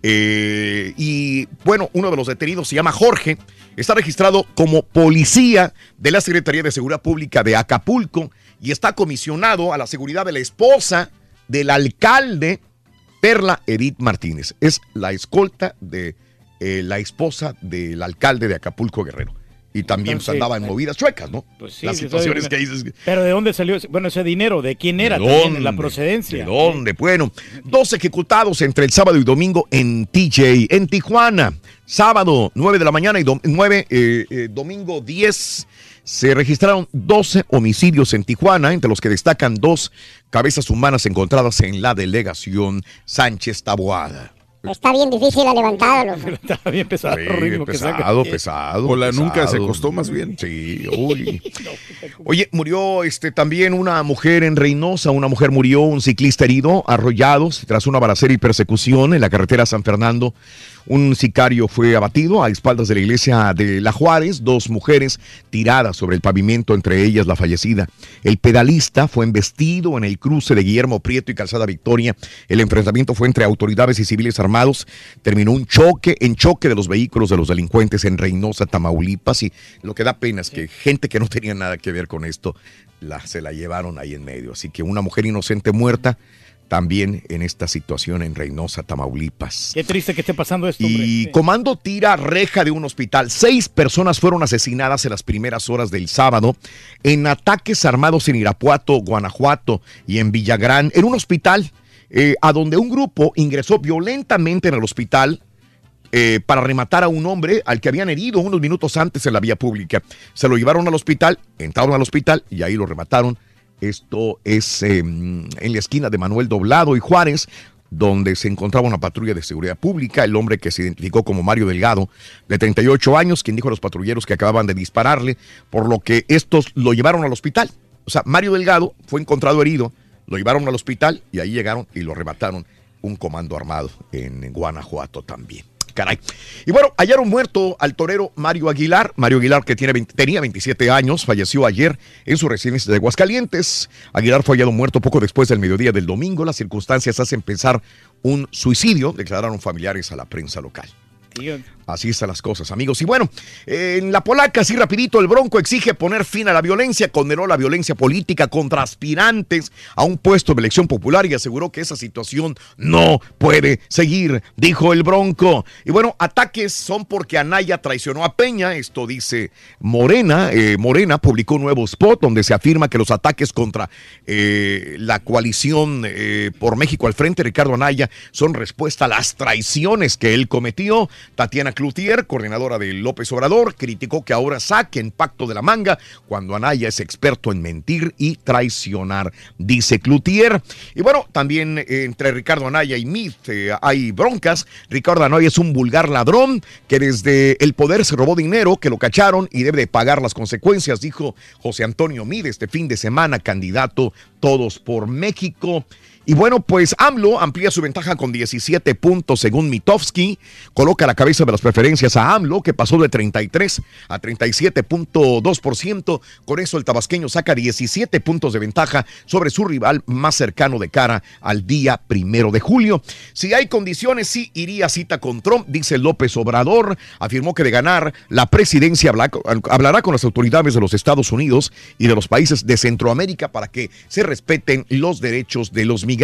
Eh, y bueno, uno de los detenidos se llama Jorge, está registrado como policía de la Secretaría de Seguridad Pública de Acapulco y está comisionado a la seguridad de la esposa del alcalde Perla Edith Martínez. Es la escolta de eh, la esposa del alcalde de Acapulco Guerrero. Y también Entonces, andaba en movidas chuecas, ¿no? Pues sí, Las situaciones que dices. Pero ¿de dónde salió? ese- Bueno, ese dinero, ¿de quién era ¿De también? dónde? La procedencia. ¿De dónde? Bueno, dos ejecutados entre el sábado y domingo en TJ, en Tijuana. Sábado, 9 de la mañana y dom- 9, eh, eh, domingo 10. Se registraron 12 homicidios en Tijuana, entre los que destacan dos cabezas humanas encontradas en la delegación Sánchez Taboada. Está bien difícil la levantada, loco. Está bien pesado Sí, el ritmo que saca. pesado, pesado. O la nunca se pesado. costó más bien. Sí, uy. Oye, murió este también una mujer en Reynosa, una mujer murió, un ciclista herido, arrollados tras una balacera y persecución en la carretera San Fernando. Un sicario fue abatido a espaldas de la iglesia de La Juárez, dos mujeres tiradas sobre el pavimento, entre ellas la fallecida. El pedalista fue embestido en el cruce de Guillermo Prieto y Calzada Victoria. El enfrentamiento fue entre autoridades y civiles armados. Terminó un choque en choque de los vehículos de los delincuentes en Reynosa, Tamaulipas. Y lo que da pena es que gente que no tenía nada que ver con esto la, se la llevaron ahí en medio. Así que una mujer inocente muerta también en esta situación en Reynosa, Tamaulipas. Qué triste que esté pasando esto, hombre. Y comando tira reja de un hospital. Seis personas fueron asesinadas en las primeras horas del sábado en ataques armados en Irapuato, Guanajuato y en Villagrán, en un hospital eh, a donde un grupo ingresó violentamente en el hospital eh, para rematar a un hombre al que habían herido unos minutos antes en la vía pública. Se lo llevaron al hospital, entraron al hospital y ahí lo remataron. Esto es eh, en la esquina de Manuel Doblado y Juárez, donde se encontraba una patrulla de seguridad pública. El hombre que se identificó como Mario Delgado, de 38 años, quien dijo a los patrulleros que acababan de dispararle, por lo que estos lo llevaron al hospital. O sea, Mario Delgado fue encontrado herido, lo llevaron al hospital y ahí llegaron y lo remataron un comando armado en Guanajuato también. Caray. Y bueno, hallaron muerto al torero Mario Aguilar. Mario Aguilar, que tiene 20 tenía 27 años, falleció ayer en su residencia de Aguascalientes. Aguilar fue hallado muerto poco después del mediodía del domingo. Las circunstancias hacen pensar un suicidio, declararon familiares a la prensa local. Así están las cosas, amigos. Y bueno, en la polaca, así rapidito, el Bronco exige poner fin a la violencia, condenó la violencia política contra aspirantes a un puesto de elección popular y aseguró que esa situación no puede seguir, dijo el Bronco. Y bueno, ataques son porque Anaya traicionó a Peña, esto dice Morena. Eh, Morena publicó un nuevo spot donde se afirma que los ataques contra eh, la coalición eh, por México al frente, Ricardo Anaya, son respuesta a las traiciones que él cometió. Tatiana Cloutier, coordinadora de López Obrador, criticó que ahora saquen pacto de la manga cuando Anaya es experto en mentir y traicionar, dice Cloutier. Y bueno, también eh, entre Ricardo Anaya y Mid eh, hay broncas. Ricardo Anaya es un vulgar ladrón que desde el poder se robó dinero, que lo cacharon y debe de pagar las consecuencias, dijo José Antonio Mid este fin de semana, candidato Todos por México. Y bueno, pues AMLO amplía su ventaja con 17 puntos según Mitofsky. Coloca la cabeza de las preferencias a AMLO, que pasó de 33 a 37.2%. Con eso el tabasqueño saca 17 puntos de ventaja sobre su rival más cercano de cara al día primero de julio. Si hay condiciones, sí iría a cita con Trump, dice López Obrador. Afirmó que de ganar la presidencia habla- hablará con las autoridades de los Estados Unidos y de los países de Centroamérica para que se respeten los derechos de los migrantes,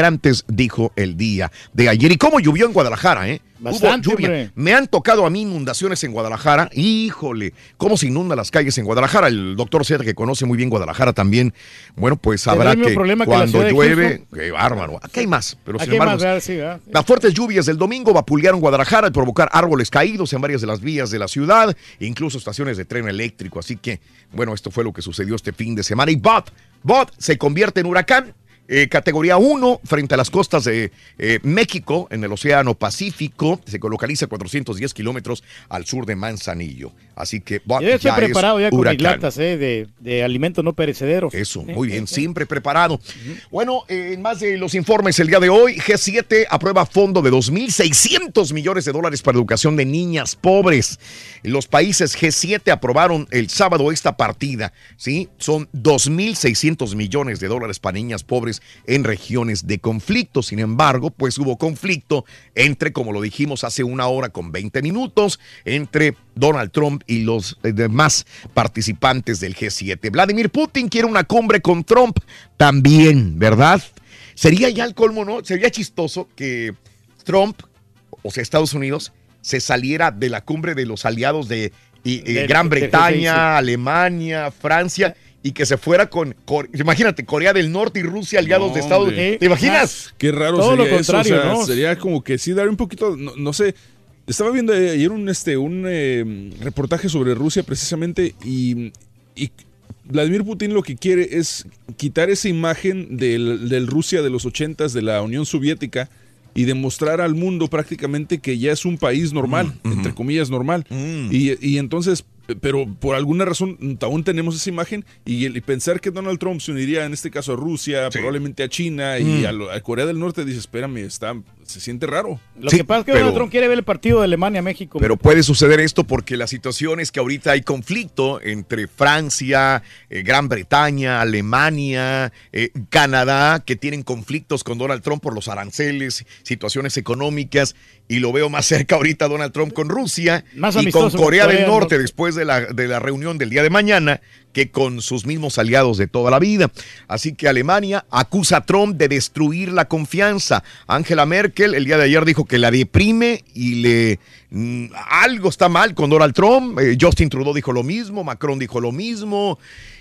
dijo el día de ayer. ¿Y cómo llovió en Guadalajara, eh? Bastante, Hubo lluvia. hombre. Me han tocado a mí inundaciones en Guadalajara. Híjole, cómo se inundan las calles en Guadalajara. El doctor Zeta, que conoce muy bien Guadalajara también. Bueno, pues sabrá que que cuando de llueve, qué bárbaro. Aquí hay más, pero sin embargo, más, ¿verdad? Sí, ¿verdad? las fuertes lluvias del domingo vapulearon Guadalajara al provocar árboles caídos en varias de las vías de la ciudad, incluso estaciones de tren eléctrico. Así que, bueno, esto fue lo que sucedió este fin de semana. Y Bot, Bot se convierte en huracán. Eh, categoría 1 frente a las costas de eh, México en el Océano Pacífico. Se localiza a 410 kilómetros al sur de Manzanillo. Así que Bot Yo estoy ya preparado es ya con mis latas eh, de, de alimentos no perecederos. Eso, muy bien, siempre preparado. Bueno, eh, en más de los informes el día de hoy, G7 aprueba fondo de 2.600 millones de dólares para educación de niñas pobres. Los países G7 aprobaron el sábado esta partida, ¿sí? Son 2.600 millones de dólares para niñas pobres en regiones de conflicto. Sin embargo, pues hubo conflicto entre, como lo dijimos hace una hora con 20 minutos, entre Donald Trump y los eh, demás participantes del G7. Vladimir Putin quiere una cumbre con Trump también, ¿verdad? Sería ya el colmo, ¿no? Sería chistoso que Trump, o sea, Estados Unidos, se saliera de la cumbre de los aliados de y- Del- Gran Bretaña, G6. Alemania, Francia. Y que se fuera con, Core- imagínate, Corea del Norte y Rusia aliados de Estados. Unidos. ¿Te imaginas? Qué raro Todo lo sería eso, o contrario, sea, ¿no? Sería como que sí dar un poquito, no, no sé. Estaba viendo ayer un este un eh, reportaje sobre Rusia precisamente y, y Vladimir Putin lo que quiere es quitar esa imagen del, del Rusia de los ochentas de la Unión Soviética y demostrar al mundo prácticamente que ya es un país normal, entre comillas normal. Y, y entonces, pero por alguna razón aún tenemos esa imagen y, el- y pensar que Donald Trump se uniría en este caso a Rusia, probablemente a China y Mm. a, lo- a Corea del Norte, dice, espérame, está, se siente raro. Lo que pasa es que Donald Trump quiere ver el partido de Alemania-México. Pero puede suceder esto porque la situación es que ahorita hay conflicto entre Francia, eh, Gran Bretaña, Alemania, eh, Canadá, que tienen conflictos con Donald Trump por los aranceles, situaciones económicas, y lo veo más cerca ahorita Donald Trump con Rusia Más y con Corea, del Norte. después de la, de la reunión del día de mañana que con sus mismos aliados de toda la vida. Así que Alemania acusa a Trump de destruir la confianza. Angela Merkel el día de ayer dijo que la deprime y le mm, algo está mal con Donald Trump. Eh, Justin Trudeau dijo lo mismo, Macron dijo lo mismo.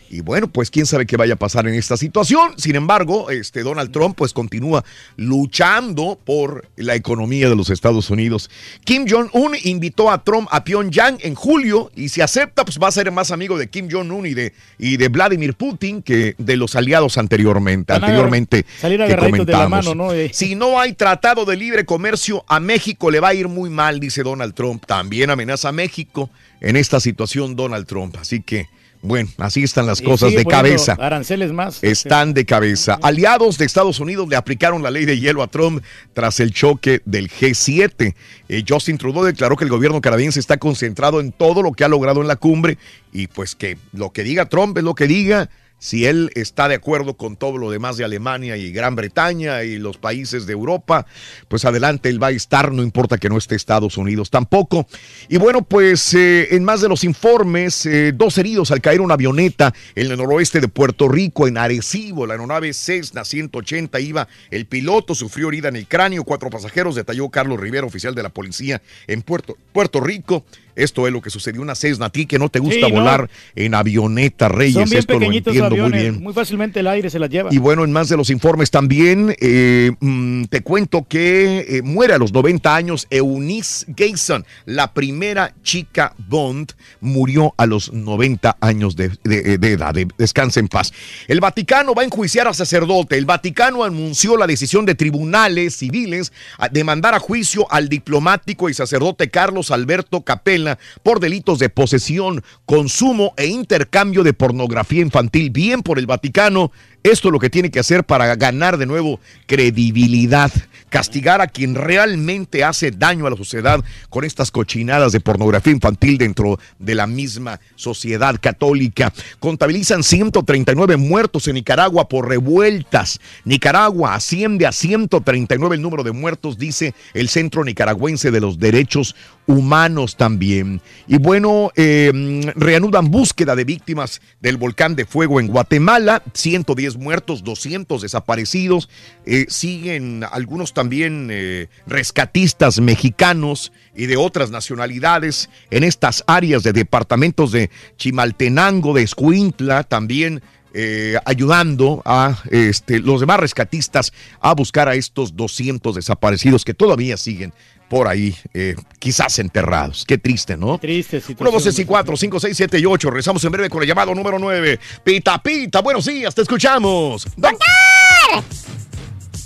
Y bueno, pues quién sabe qué vaya a pasar en esta situación. Sin embargo, este Donald Trump pues continúa luchando por la economía de los Estados Unidos. Kim Jong-un invitó a Trump a Pyongyang en julio y si acepta pues va a ser más amigo de Kim Jong-un y de, y de Vladimir Putin que de los aliados anteriormente, Van a anteriormente salir que agarraditos de la comentamos. mano, ¿no? Eh. Si no hay tratado de libre comercio, a México le va a ir muy mal, dice Donald Trump. También amenaza a México en esta situación Donald Trump. Así que, bueno, así están las cosas de cabeza. Aranceles más. Están de cabeza. Aliados de Estados Unidos le aplicaron la ley de hielo a Trump tras el choque del G7. Eh, Justin Trudeau declaró que el gobierno canadiense está concentrado en todo lo que ha logrado en la cumbre y pues que lo que diga Trump es lo que diga. Si él está de acuerdo con todo lo demás de Alemania y Gran Bretaña y los países de Europa, pues adelante él va a estar, no importa que no esté Estados Unidos tampoco. Y bueno, pues eh, en más de los informes, eh, dos heridos al caer una avioneta en el noroeste de Puerto Rico, en Arecibo. La aeronave Cessna 180 iba, el piloto sufrió herida en el cráneo, cuatro pasajeros, detalló Carlos Rivera, oficial de la policía en Puerto, Puerto Rico. Esto es lo que sucedió, una Cessna, a ti que no te gusta Sí, ¿no? volar en avioneta, Reyes, Son bien esto lo entiendo muy bien. Muy fácilmente el aire se las lleva. Y bueno, en más de los informes también, eh, mm, te cuento que eh, muere a los 90 años Eunice Gayson, la primera chica Bond, murió a los 90 años de, de- de edad. De- descansa en paz. El Vaticano va a enjuiciar a sacerdote. El Vaticano anunció la decisión de tribunales civiles de mandar a juicio al diplomático y sacerdote Carlos Alberto Capella por delitos de posesión, consumo e intercambio de pornografía infantil. Bien por el Vaticano, Esto es lo que tiene que hacer para ganar de nuevo credibilidad, castigar a quien realmente hace daño a la sociedad con estas cochinadas de pornografía infantil dentro de la misma sociedad católica. Contabilizan 139 muertos en Nicaragua por revueltas. Nicaragua asciende a 139 el número de muertos, dice el Centro Nicaragüense de los Derechos Humanos también. Y bueno, eh, reanudan búsqueda de víctimas del volcán de fuego en Guatemala, 110 muertos, 200 desaparecidos. Eh, siguen algunos también eh, rescatistas mexicanos y de otras nacionalidades en estas áreas de departamentos de Chimaltenango, de Escuintla, también eh, ayudando a este, los demás rescatistas a buscar a estos 200 desaparecidos que todavía siguen por ahí, eh, quizás enterrados. Qué triste, ¿no? Triste 1, 2, 3 y 4, 5, 6, 7 y 8. Rezamos en breve con el llamado número 9. Pita, pita, buenos días, te escuchamos. ¡Doctor!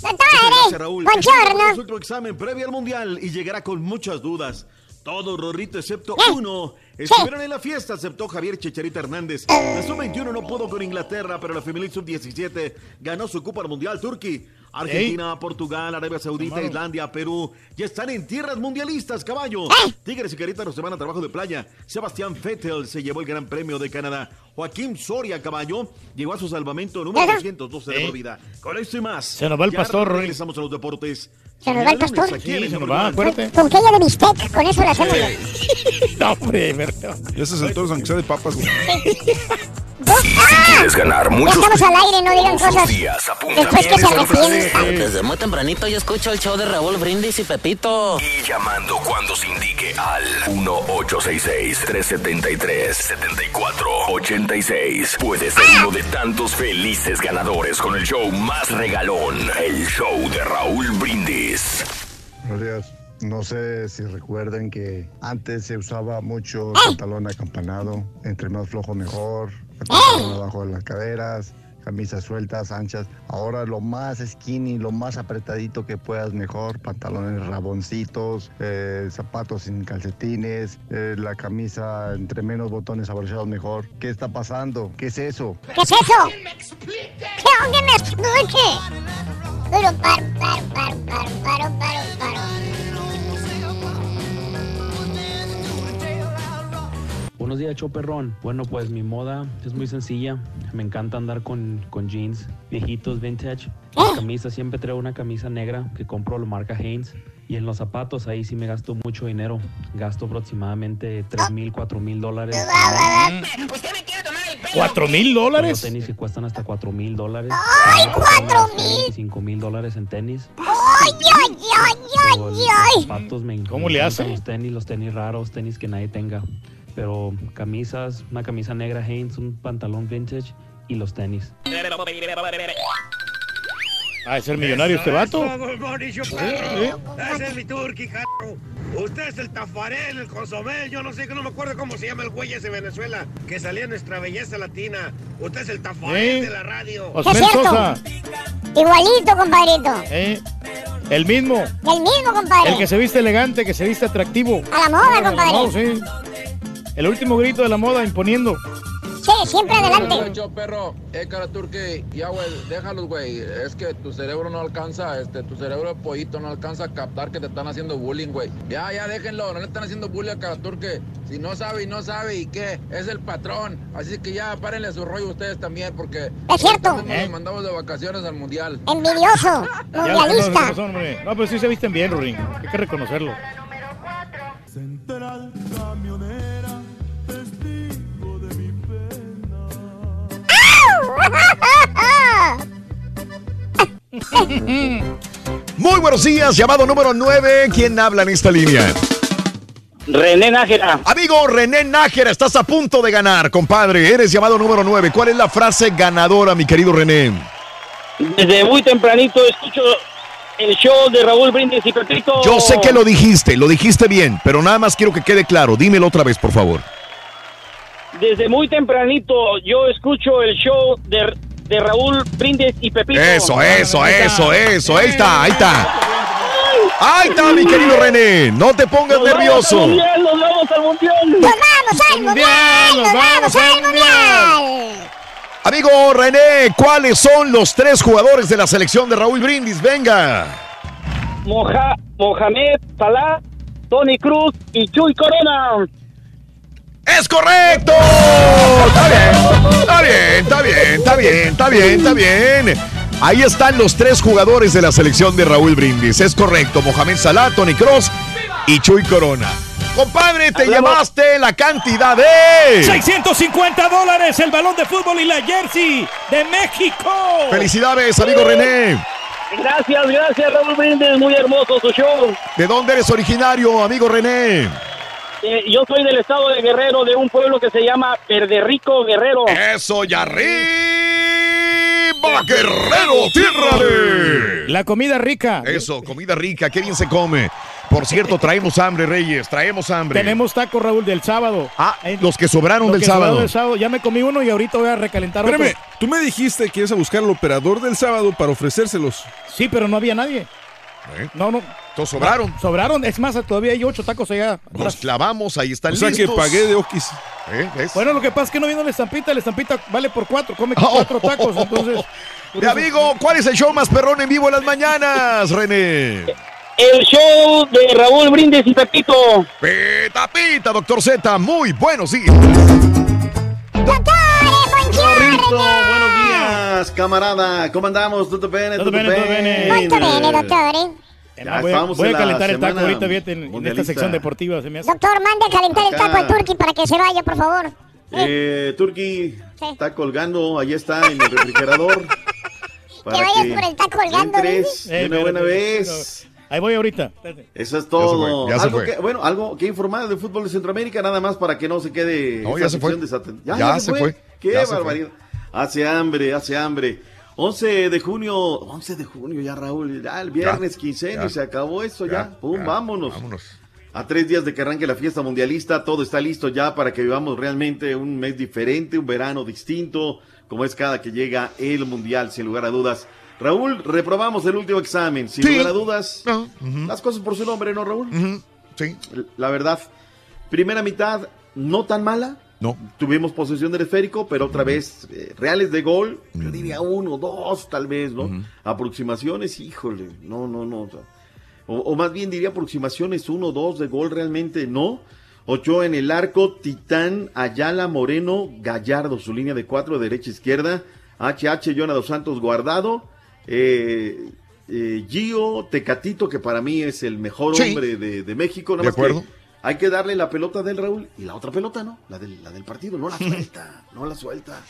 Gracias, Raúl. Buongiorno. Es otro examen previo al mundial y llegará con muchas dudas. Todo Rorrito excepto uno estuvieron en la fiesta, excepto Javier Chicharita Hernández. La sub-21 no pudo con Inglaterra, pero la femenil sub-17 ganó su Copa Mundial Turquía. Argentina, Portugal, Arabia Saudita, Hermano. Islandia, Perú ya están en tierras mundialistas, caballo. Tigres y Querétaro se van a trabajo de playa. Sebastián Vettel se llevó el Gran Premio de Canadá. Joaquín Soria, caballo, llegó a su salvamento número 212 de la vida. Con esto y más. Se nos va el ya pastor. Regresamos a los deportes. Se nos va el pastor. Aquí Sí, se nos va, acuérdate. Con quella de bistec, con eso lo hacemos. No, hombre, verdad. Ya se saltó aunque sea de papas, ¡Ah! ¿Quieres ganar Ya muchos estamos al aire, no digan cosas. días? Después que se arrepientan. Desde muy tempranito yo escucho el show de Raúl Brindis y Pepito. Y llamando cuando se indique al 1-866-373-7486. Puedes ser uno de tantos felices ganadores con el show más regalón, el show de Raúl Brindis. Buenos días. No sé si recuerdan que antes se usaba mucho ¡Eh! pantalón acampanado, entre más flojo mejor, pantalón abajo de las caderas, camisas sueltas, anchas. Ahora lo más skinny, lo más apretadito que puedas mejor, pantalones raboncitos, eh, zapatos sin calcetines, eh, la camisa entre menos botones abrochados mejor. ¿Qué está pasando? ¿Qué es eso? ¿Qué es eso? ¿Qué alguien me explique? Pero par, par, par, par, paro, paro, paro. Buenos días, Choperrón. Bueno, pues mi moda es muy sencilla. Me encanta andar con, con jeans viejitos, vintage. Las camisas, siempre traigo una camisa negra que compro la marca Hanes. Y en los zapatos, ahí sí me gasto mucho dinero. Gasto aproximadamente 3 mil, 4 mil dólares. ¿Cuatro mil Tengo dólares? tenis que cuestan hasta 4 mil dólares. ¡Ay, cuatro mil! 5 mil dólares en tenis. ¡Ay, ay, ay, ay, Los ay! zapatos me ¿Cómo me le encantan hace? Los tenis, los tenis raros, tenis que nadie tenga. Pero camisas, una camisa negra Hanes, un pantalón vintage y los tenis. Ah, es el millonario este vato. Ese es mi turqui, jarro. Usted es el tafarel, el consomé, yo no sé, que no me acuerdo cómo se llama el güey ese de Venezuela, que salía en nuestra belleza latina. Usted es el tafarel ¿Eh? de la radio. Es cierto. Igualito, compadrito. ¿eh? El mismo. El mismo, compadre. El que se viste elegante, que se viste atractivo. A la moda, compadre. No, sí. El último grito de la moda imponiendo. Sí, siempre adelante. Yo, perro, eh, cara turque, ya, güey, déjalos, güey. Es que tu cerebro no alcanza, este, tu cerebro de pollito no alcanza a captar que te están haciendo bullying, güey. Ya, ya, déjenlo, no le están haciendo bullying a cara turque. Si no sabe y no sabe, ¿y qué? Es el patrón. Así que ya, párenle su rollo ustedes también, porque. Es cierto. Nos mandamos de vacaciones al mundial. Envidioso, Ya mundialista. No, pero sí se visten bien, Rurín. Hay que reconocerlo. Central camionera, Muy buenos días, llamado número 9. ¿Quién habla en esta línea? René Nájera. Amigo René Nájera, estás a punto de ganar, compadre. Eres llamado número 9. ¿Cuál es la frase ganadora, mi querido René? Desde muy tempranito escucho el show de Raúl Brindis y Pepito. Yo sé que lo dijiste, lo dijiste bien, pero nada más quiero que quede claro. Dímelo otra vez, por favor. Desde muy tempranito yo escucho el show de, de Raúl Brindis y Pepito. Eso, eso, eso, eso. Ahí está, ahí está. Ahí está, mi querido René. No te pongas Nos vamos nervioso. al mundial, nos vamos al mundial. ¡Nos vamos al mundial! ¡Nos vamos al mundial! Amigo René, ¿cuáles son los tres jugadores de la selección de Raúl Brindis? Venga. Moja, Mohamed Salah, Tony Cruz y Chuy Corona. ¡Es correcto! Está bien, está bien, está bien, está bien, está bien, está bien. Ahí están los tres jugadores de la selección de Raúl Brindis. Es correcto, Mohamed Salah, Tony Cross y Chuy Corona. Compadre, te llevaste la cantidad de... 650 dólares el balón de fútbol y la jersey de México. Felicidades, amigo René. Gracias, gracias Raúl Brindis, muy hermoso su show. ¿De dónde eres originario, amigo René? Eh, yo soy del estado de Guerrero, de un pueblo que se llama Rico Guerrero. Eso, y arriba, Guerrero, tierra de... La comida rica. Eso, comida rica, qué bien se come. Por cierto, traemos hambre, Reyes, traemos hambre. Tenemos tacos, Raúl, del sábado. Ah, los que sobraron Los del que sábado. sobraron del sábado. Ya me comí uno y ahorita voy a recalentar Espérame, otro. tú me dijiste que ibas a buscar al operador del sábado para ofrecérselos. Sí, pero no había nadie. No, no. Todos sobraron. Sobraron. Es más, todavía hay ocho tacos allá. Nos clavamos, ahí están O sea que pagué de Okis. ¿Eh? Bueno, lo que pasa es que no vino la estampita. La estampita vale por cuatro. Come Oh, cuatro tacos. Entonces. Mi amigo, ¿cuál es el show más perrón en vivo en las mañanas, René? El show de Raúl Brindis y Pepito. Pita, pita, doctor Z, muy buenos días. Buenos días, camarada. ¿Cómo andamos? ¿Tutto bene? Tutto bene, tutto bene. Molto bene, dottore. Ya voy voy en a calentar el taco ahorita, fíjate, en, en esta sección deportiva. Se me hace. Doctor, mande a calentar el taco al Turqui para que se vaya, por favor. Eh, Turki está colgando, ahí está en el refrigerador. Que vayas por el taco colgando, entres de una Eh, buena vez. Ahí voy ahorita. Eso es todo. fue, ya se algo fue. que, bueno, algo que informar del fútbol de Centroamérica, nada más para que no se quede. No, ya se fue. sección desaten- Ya se fue. Qué Ya se barbaridad. Hace hambre, hace hambre. 11 de junio, 11 de junio ya Raúl, ya el viernes quinceno ya. y se acabó eso ya. Ya, Pum, vámonos. vámonos. A tres días de que arranque la fiesta mundialista, todo está listo ya para que vivamos realmente un mes diferente, un verano distinto, como es cada que llega el mundial, sin lugar a dudas. Raúl, reprobamos el último examen, sin Sí. lugar a dudas. Las cosas por su nombre, ¿no, Raúl? Sí. La verdad, primera mitad no tan mala. No. Tuvimos posesión del esférico, pero otra vez eh, reales de gol, yo diría uno, dos tal vez, ¿no? Aproximaciones, híjole, no, no, no. o más bien diría aproximaciones uno, dos de gol, realmente no. Ochoa en el arco, Titán, Ayala, Moreno, Gallardo, su línea de cuatro, derecha, izquierda. HH, Jonah dos Santos, Guardado. Eh, eh, Gio, Tecatito, que para mí es el mejor Sí. hombre de, de México. nada De más que acuerdo. Hay que darle la pelota del Raúl y la otra pelota, ¿no? La del, la del partido, no la suelta, no la suelta.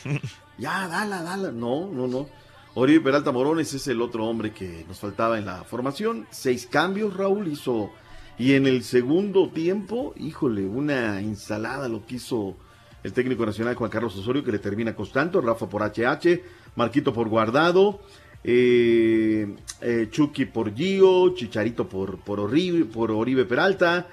Ya, dala, dala. No, no, no. Oribe Peralta Morones es el otro hombre que nos faltaba en la formación. Seis cambios, Raúl hizo. Y en el segundo tiempo, híjole, una ensalada lo que hizo el técnico nacional Juan Carlos Osorio, que le termina costando. Rafa por HH, Marquito por Guardado, eh, eh, Chucky por Gio, Chicharito por, por, Oribe, por Oribe Peralta.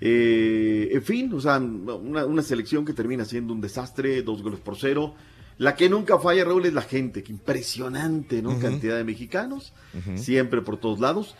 Eh, en fin, o sea, una, una selección que termina siendo un desastre, dos goles por cero. La que nunca falla, Raúl, es la gente, que impresionante, ¿no? Ujú. Cantidad de mexicanos, siempre por todos lados.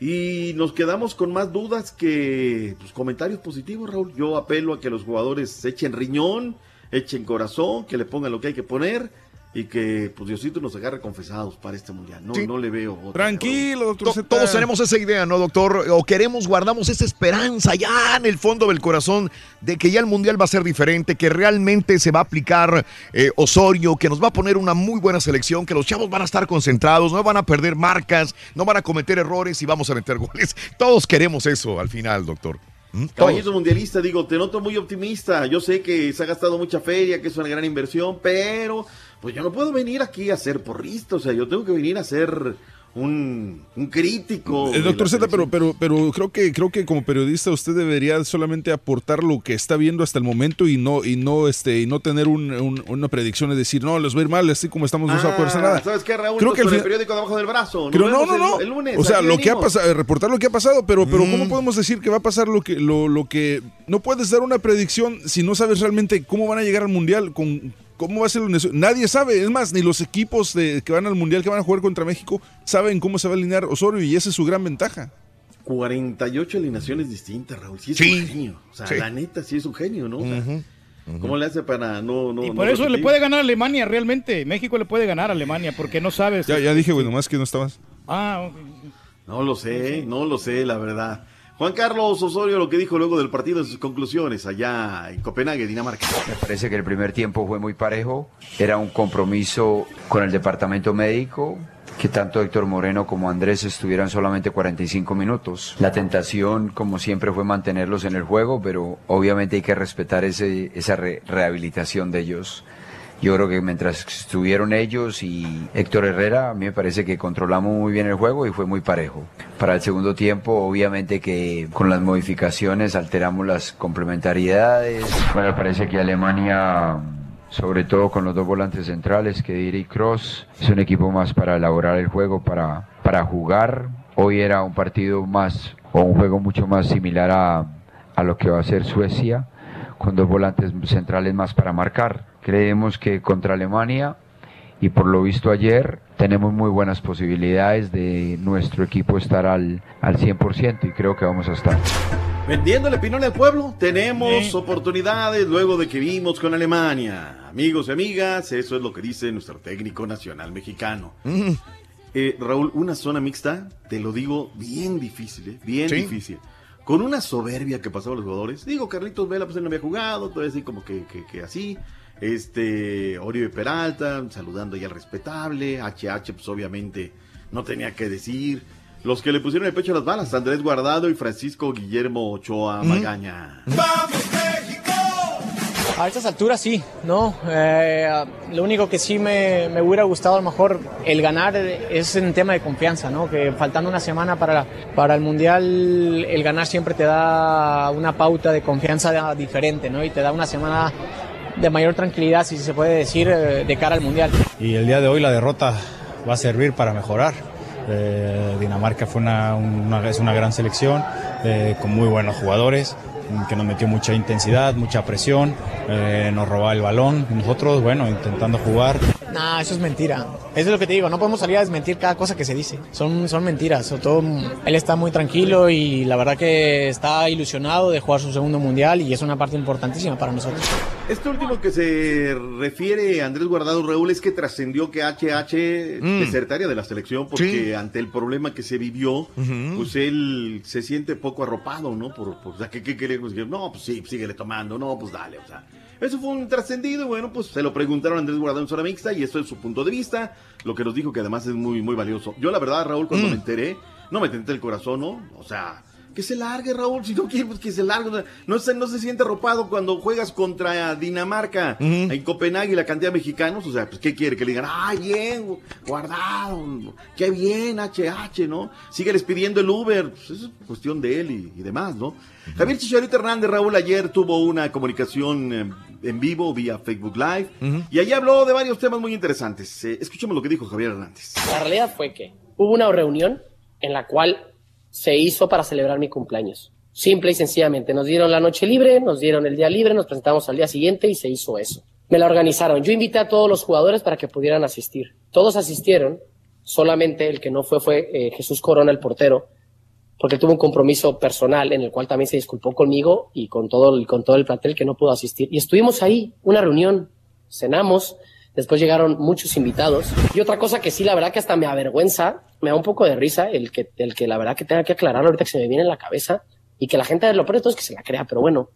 Y nos quedamos con más dudas que pues, comentarios positivos, Raúl. Yo apelo a que los jugadores echen riñón, echen corazón, que le pongan lo que hay que poner y que pues Diosito nos agarre confesados para este mundial. No, Sí. no le veo otra. Tranquilo, doctor To-. Todos tenemos esa idea, ¿no, doctor? O queremos, guardamos esa esperanza ya en el fondo del corazón de que ya el Mundial va a ser diferente, que realmente se va a aplicar eh, Osorio, que nos va a poner una muy buena selección, que los chavos van a estar concentrados, no van a perder marcas, no van a cometer errores y vamos a meter goles. Todos queremos eso al final, doctor. ¿Mm? Caballito mundialista, digo, te noto muy optimista. Yo sé que se ha gastado mucha feria, que es una gran inversión, pero pues yo no puedo venir aquí a ser porrista. O sea, yo tengo que venir a ser un, un crítico. Eh, doctor Z, pero, pero, pero creo que creo que como periodista usted debería solamente aportar lo que está viendo hasta el momento y no y no este y no tener un- un- una predicción de decir no les va a ir mal así como estamos no se Ah, nada. ¿Sabes qué, Raúl? Creo que el fin- periódico debajo del brazo. No, no, el- no. El, lunes. o sea, lo que ha pasado, reportar lo que ha pasado, pero, pero Mm. ¿cómo podemos decir que va a pasar lo que, lo, lo que no puedes dar una predicción si no sabes realmente cómo van a llegar al mundial, con cómo va a ser? Nadie sabe, es más, ni los equipos de, que van al mundial que van a jugar contra México saben cómo se va a alinear Osorio y esa es su gran ventaja. 48 alineaciones distintas, Raúl. Sí es Sí. un genio. O sea, Sí. la neta, sí es un genio, ¿no? O sea, ¿Cómo le hace para no... no Y no por eso le puede ganar a Alemania, realmente. México le puede ganar a Alemania porque no sabes. Ya, ya dije, güey, nomás que no estabas. Ah, ok. No lo sé, no lo sé, la verdad. Juan Carlos Osorio, lo que dijo luego del partido en sus conclusiones allá en Copenhague, Dinamarca. Me parece que el primer tiempo fue muy parejo. Era un compromiso con el departamento médico, que tanto Héctor Moreno como Andrés estuvieran solamente 45 minutos. La tentación, como siempre, fue mantenerlos en el juego, pero obviamente hay que respetar ese, esa re- rehabilitación de ellos. Yo creo que mientras estuvieron ellos y Héctor Herrera, a mí me parece que controlamos muy bien el juego y fue muy parejo. Para el segundo tiempo, obviamente que con las modificaciones alteramos las complementariedades. Bueno, parece que Alemania, sobre todo con los dos volantes centrales, que y Cross, es un equipo más para elaborar el juego, para, para jugar. Hoy era un partido más, o un juego mucho más similar a, a lo que va a ser Suecia con dos volantes centrales más para marcar. Creemos que contra Alemania y por lo visto ayer tenemos muy buenas posibilidades de nuestro equipo estar al, al 100% y creo que vamos a estar. Vendiéndole pinole al pueblo, tenemos oportunidades luego de que vimos con Alemania. Amigos y amigas, eso es lo que dice nuestro técnico nacional mexicano. Eh, Raúl, una zona mixta, te lo digo, bien difícil, ¿eh? bien Sí. difícil. Con una soberbia que pasaban los jugadores. Digo, Carlitos Vela, pues él no había jugado, todo así como que, que, que así. Este, Oribe Peralta, saludando ya al respetable. HH, pues obviamente no tenía que decir. Los que le pusieron el pecho a las balas, Andrés Guardado y Francisco Guillermo Ochoa Magaña. A estas alturas sí, ¿no? Eh, lo único que sí me, me hubiera gustado a lo mejor el ganar es en tema de confianza, ¿no? Que faltando una semana para, para el Mundial, el ganar siempre te da una pauta de confianza diferente, ¿no? Y te da una semana de mayor tranquilidad, si se puede decir, eh, de cara al Mundial. y el día de hoy la derrota va a servir para mejorar. Eh, Dinamarca fue una, una- es una gran selección eh, con muy buenos jugadores que nos metió mucha intensidad, mucha presión, eh, nos robaba el balón nosotros, bueno, intentando jugar. No, eso es mentira. Eso es lo que te digo, no podemos salir a desmentir cada cosa que se dice. Son, son mentiras. Sobre todo, él está muy tranquilo y la verdad que está ilusionado de jugar su segundo mundial y es una parte importantísima para nosotros. Este último que se refiere a Andrés Guardado Raúl es que trascendió que HH Mm. desertaria de la selección porque Sí. ante el problema que se vivió, pues él se siente poco arropado, ¿no? Por, por- o sea, ¿qué, qué queremos? Que, No, pues sí, síguele tomando, no, pues dale, o sea. Eso fue un trascendido, bueno, pues se lo preguntaron a Andrés Guardado en zona mixta y esto es su punto de vista, lo que nos dijo que además es muy, muy valioso. Yo la verdad, Raúl, cuando Mm. me enteré, no me tenté el corazón, ¿no? O sea, que se largue, Raúl. Si no quiere, pues que se largue. No se, no se siente arropado cuando juegas contra Dinamarca en Copenhague y la cantidad de mexicanos. O sea, pues, ¿qué quiere? Que le digan, ¡ay, bien! Guardado. ¡Qué bien, HH, ¿no? Sígueles pidiendo el Uber. Pues eso es cuestión de él y, y demás, ¿no? Javier Chicharito Hernández, Raúl, ayer tuvo una comunicación eh, en vivo vía Facebook Live. Y allí habló de varios temas muy interesantes. Eh, escuchemos lo que dijo Javier Hernández. La realidad fue que hubo una reunión en la cual se hizo para celebrar mi cumpleaños. Simple y sencillamente. Nos dieron la noche libre, nos dieron el día libre, nos presentamos al día siguiente y se hizo eso. Me la organizaron. Yo invité a todos los jugadores para que pudieran asistir. Todos asistieron, solamente el que no fue fue eh, Jesús Corona, el portero, porque tuvo un compromiso personal en el cual también se disculpó conmigo y con todo, el- con todo el plantel que no pudo asistir. Y estuvimos ahí, una reunión, cenamos, después llegaron muchos invitados. Y otra cosa que sí, la verdad que hasta me avergüenza, me da un poco de risa, el que, el que la verdad que tenga que aclarar ahorita que se me viene en la cabeza y que la gente lo peor de todo es que se la crea, pero bueno,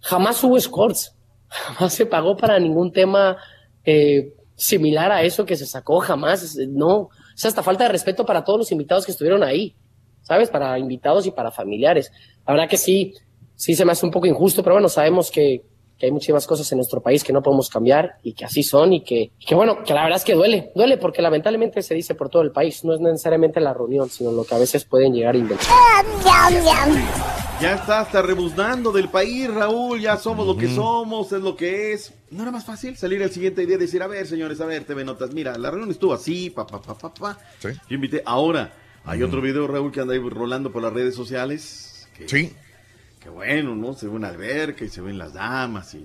jamás hubo scores, jamás se pagó para ningún tema eh, similar a eso que se sacó, jamás, no, es hasta falta de respeto para todos los invitados que estuvieron ahí. ¿sabes? Para invitados y para familiares. La verdad que sí, sí se me hace un poco injusto, pero bueno, sabemos que, que hay muchísimas cosas en nuestro país que no podemos cambiar y que así son y que, que bueno, que la verdad es que duele, duele porque lamentablemente se dice por todo el país, no es necesariamente la reunión, sino lo que a veces pueden llegar a inventar. Ya está hasta rebuznando del país, Raúl. Ya somos lo que somos, es lo que es. ¿No era más fácil salir el siguiente día y decir, a ver, señores, a ver, TV Notas, mira, la reunión estuvo así, pa, pa, pa, pa, pa. Yo invité. Ahora, hay otro video, Raúl, que anda ahí rolando por las redes sociales. Que, sí. Que bueno, ¿no? Se ve una alberca y se ven las damas y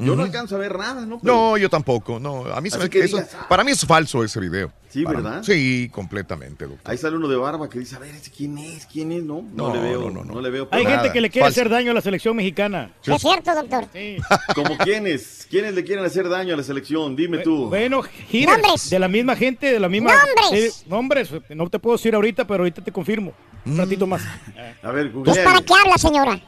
Yo no alcanzo a ver nada, ¿no? Pero- No, yo tampoco. No, a mí se me que eso- digas, ah. para mí es falso ese video. Sí, Para- ¿verdad? Sí, completamente, doctor. Ahí sale uno de barba que dice, a ver, ¿ese quién es? ¿Quién es? No, no, No, le veo, no, no, no, le veo. Hay gente que le quiere hacer daño a la selección mexicana. Es cierto, doctor. ¿Como quiénes? ¿Quiénes le quieren hacer daño a la selección? Dime tú. Bueno, hitters, de la misma gente, de la misma... ¡Nombres! Sí, nombres, no te puedo decir ahorita, pero ahorita te confirmo. Un ratito más. A ver, ¿Es para qué habla, señora?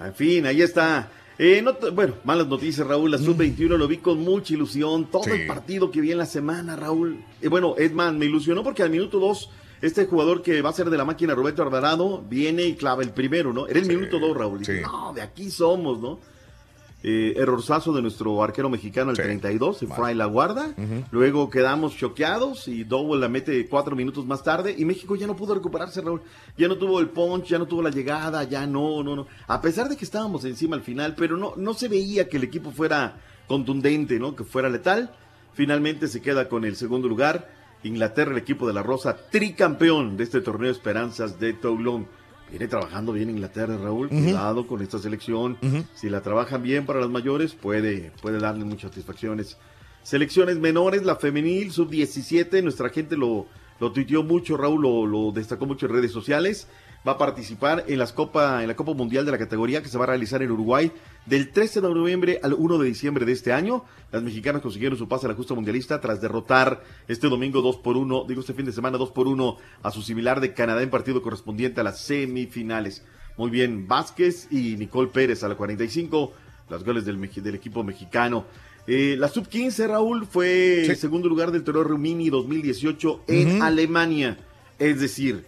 En fin, ahí está. Eh, no bueno, malas noticias, Raúl. La sub-21 lo vi con mucha ilusión. Todo el partido que vi en la semana, Raúl. Eh, bueno, Edman me ilusionó porque al minuto 2, este jugador que va a ser de la máquina, Roberto Alvarado, viene y clava el primero, ¿no? Era el minuto 2, Raúl. No, de aquí somos, ¿no? Eh, errorzazo de nuestro arquero mexicano, el 32, se a la guarda. Luego quedamos choqueados y Double la mete cuatro minutos más tarde y México ya no pudo recuperarse, Raúl. Ya no tuvo el punch, ya no tuvo la llegada, ya no, no, no. A pesar de que estábamos encima al final, pero no, no se veía que el equipo fuera contundente, ¿no? Que fuera letal. Finalmente se queda con el segundo lugar. Inglaterra, el equipo de la Rosa, tricampeón de este torneo esperanzas de Toulon. Viene trabajando bien Inglaterra, Raúl. Cuidado con esta selección. Si la trabajan bien para las mayores, puede, puede darle muchas satisfacciones. Selecciones menores, la femenil, sub-17, nuestra gente lo, lo tuiteó mucho, Raúl lo, lo destacó mucho en redes sociales. Va a participar en, las Copa, en la Copa Mundial de la categoría que se va a realizar en Uruguay del 13 de noviembre al 1 de diciembre de este año. Las mexicanas consiguieron su pase a la justa mundialista tras derrotar este domingo 2 por 1, digo este fin de semana 2 por 1 a su similar de Canadá en partido correspondiente a las semifinales. Muy bien, Vázquez y Nicole Pérez a la 45, los goles del, equipo mexicano. Eh, la sub-15, Raúl, fue segundo lugar del Torneo Rumini 2018 en. Alemania. Es decir,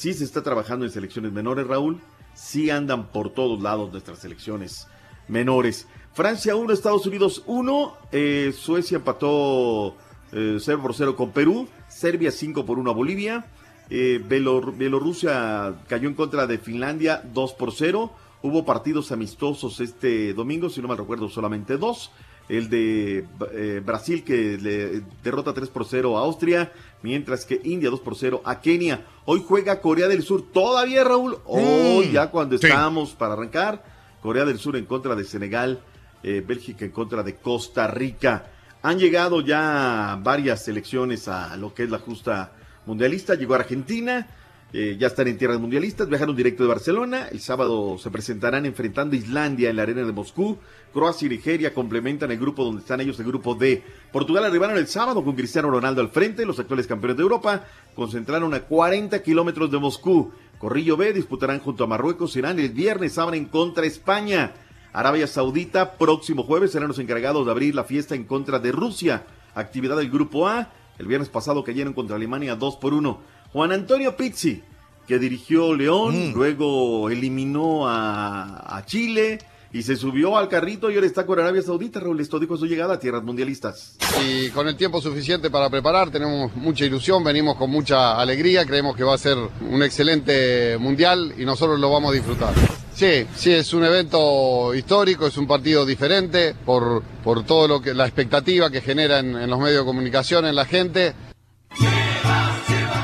sí se está trabajando en selecciones menores, Raúl. Sí andan por todos lados nuestras selecciones menores. Francia 1, Estados Unidos 1. eh, Suecia empató eh, 0 por 0 con Perú. Serbia 5 por 1 a Bolivia. Eh, Bielor- Bielorrusia cayó en contra de Finlandia 2 por 0. Hubo partidos amistosos este domingo, si no mal recuerdo, solamente dos. El de eh, Brasil que le derrota 3 por 0 a Austria, mientras que India 2 por 0 a Kenia. Hoy juega Corea del Sur todavía, Raúl. Hoy, Mm, ya cuando sí. estamos para arrancar, Corea del Sur en contra de Senegal, eh, Bélgica en contra de Costa Rica. Han llegado ya varias selecciones a lo que es la justa mundialista. Llegó Argentina, eh, ya están en tierras mundialistas, viajaron directo de Barcelona. El sábado se presentarán enfrentando a Islandia en la arena de Moscú. Croacia y Nigeria complementan el grupo donde están ellos, el grupo D. Portugal arribaron el sábado con Cristiano Ronaldo al frente. Los actuales campeones de Europa concentraron a 40 kilómetros de Moscú. Corrillo B disputarán junto a Marruecos, Irán. El viernes abren contra España. Arabia Saudita, próximo jueves serán los encargados de abrir la fiesta en contra de Rusia. Actividad del Grupo A. El viernes pasado cayeron contra Alemania 2 por 1. Juan Antonio Pizzi, que dirigió León, luego eliminó a, a Chile y se subió al carrito y ahora está con Arabia Saudita. Raúl, esto dijo su llegada a tierras mundialistas. y con el tiempo suficiente para preparar, tenemos mucha ilusión, venimos con mucha alegría, creemos que va a ser un excelente mundial y nosotros lo vamos a disfrutar. Sí, sí, es un evento histórico, es un partido diferente por, por todo lo que la expectativa que genera en, en los medios de comunicación, en la gente.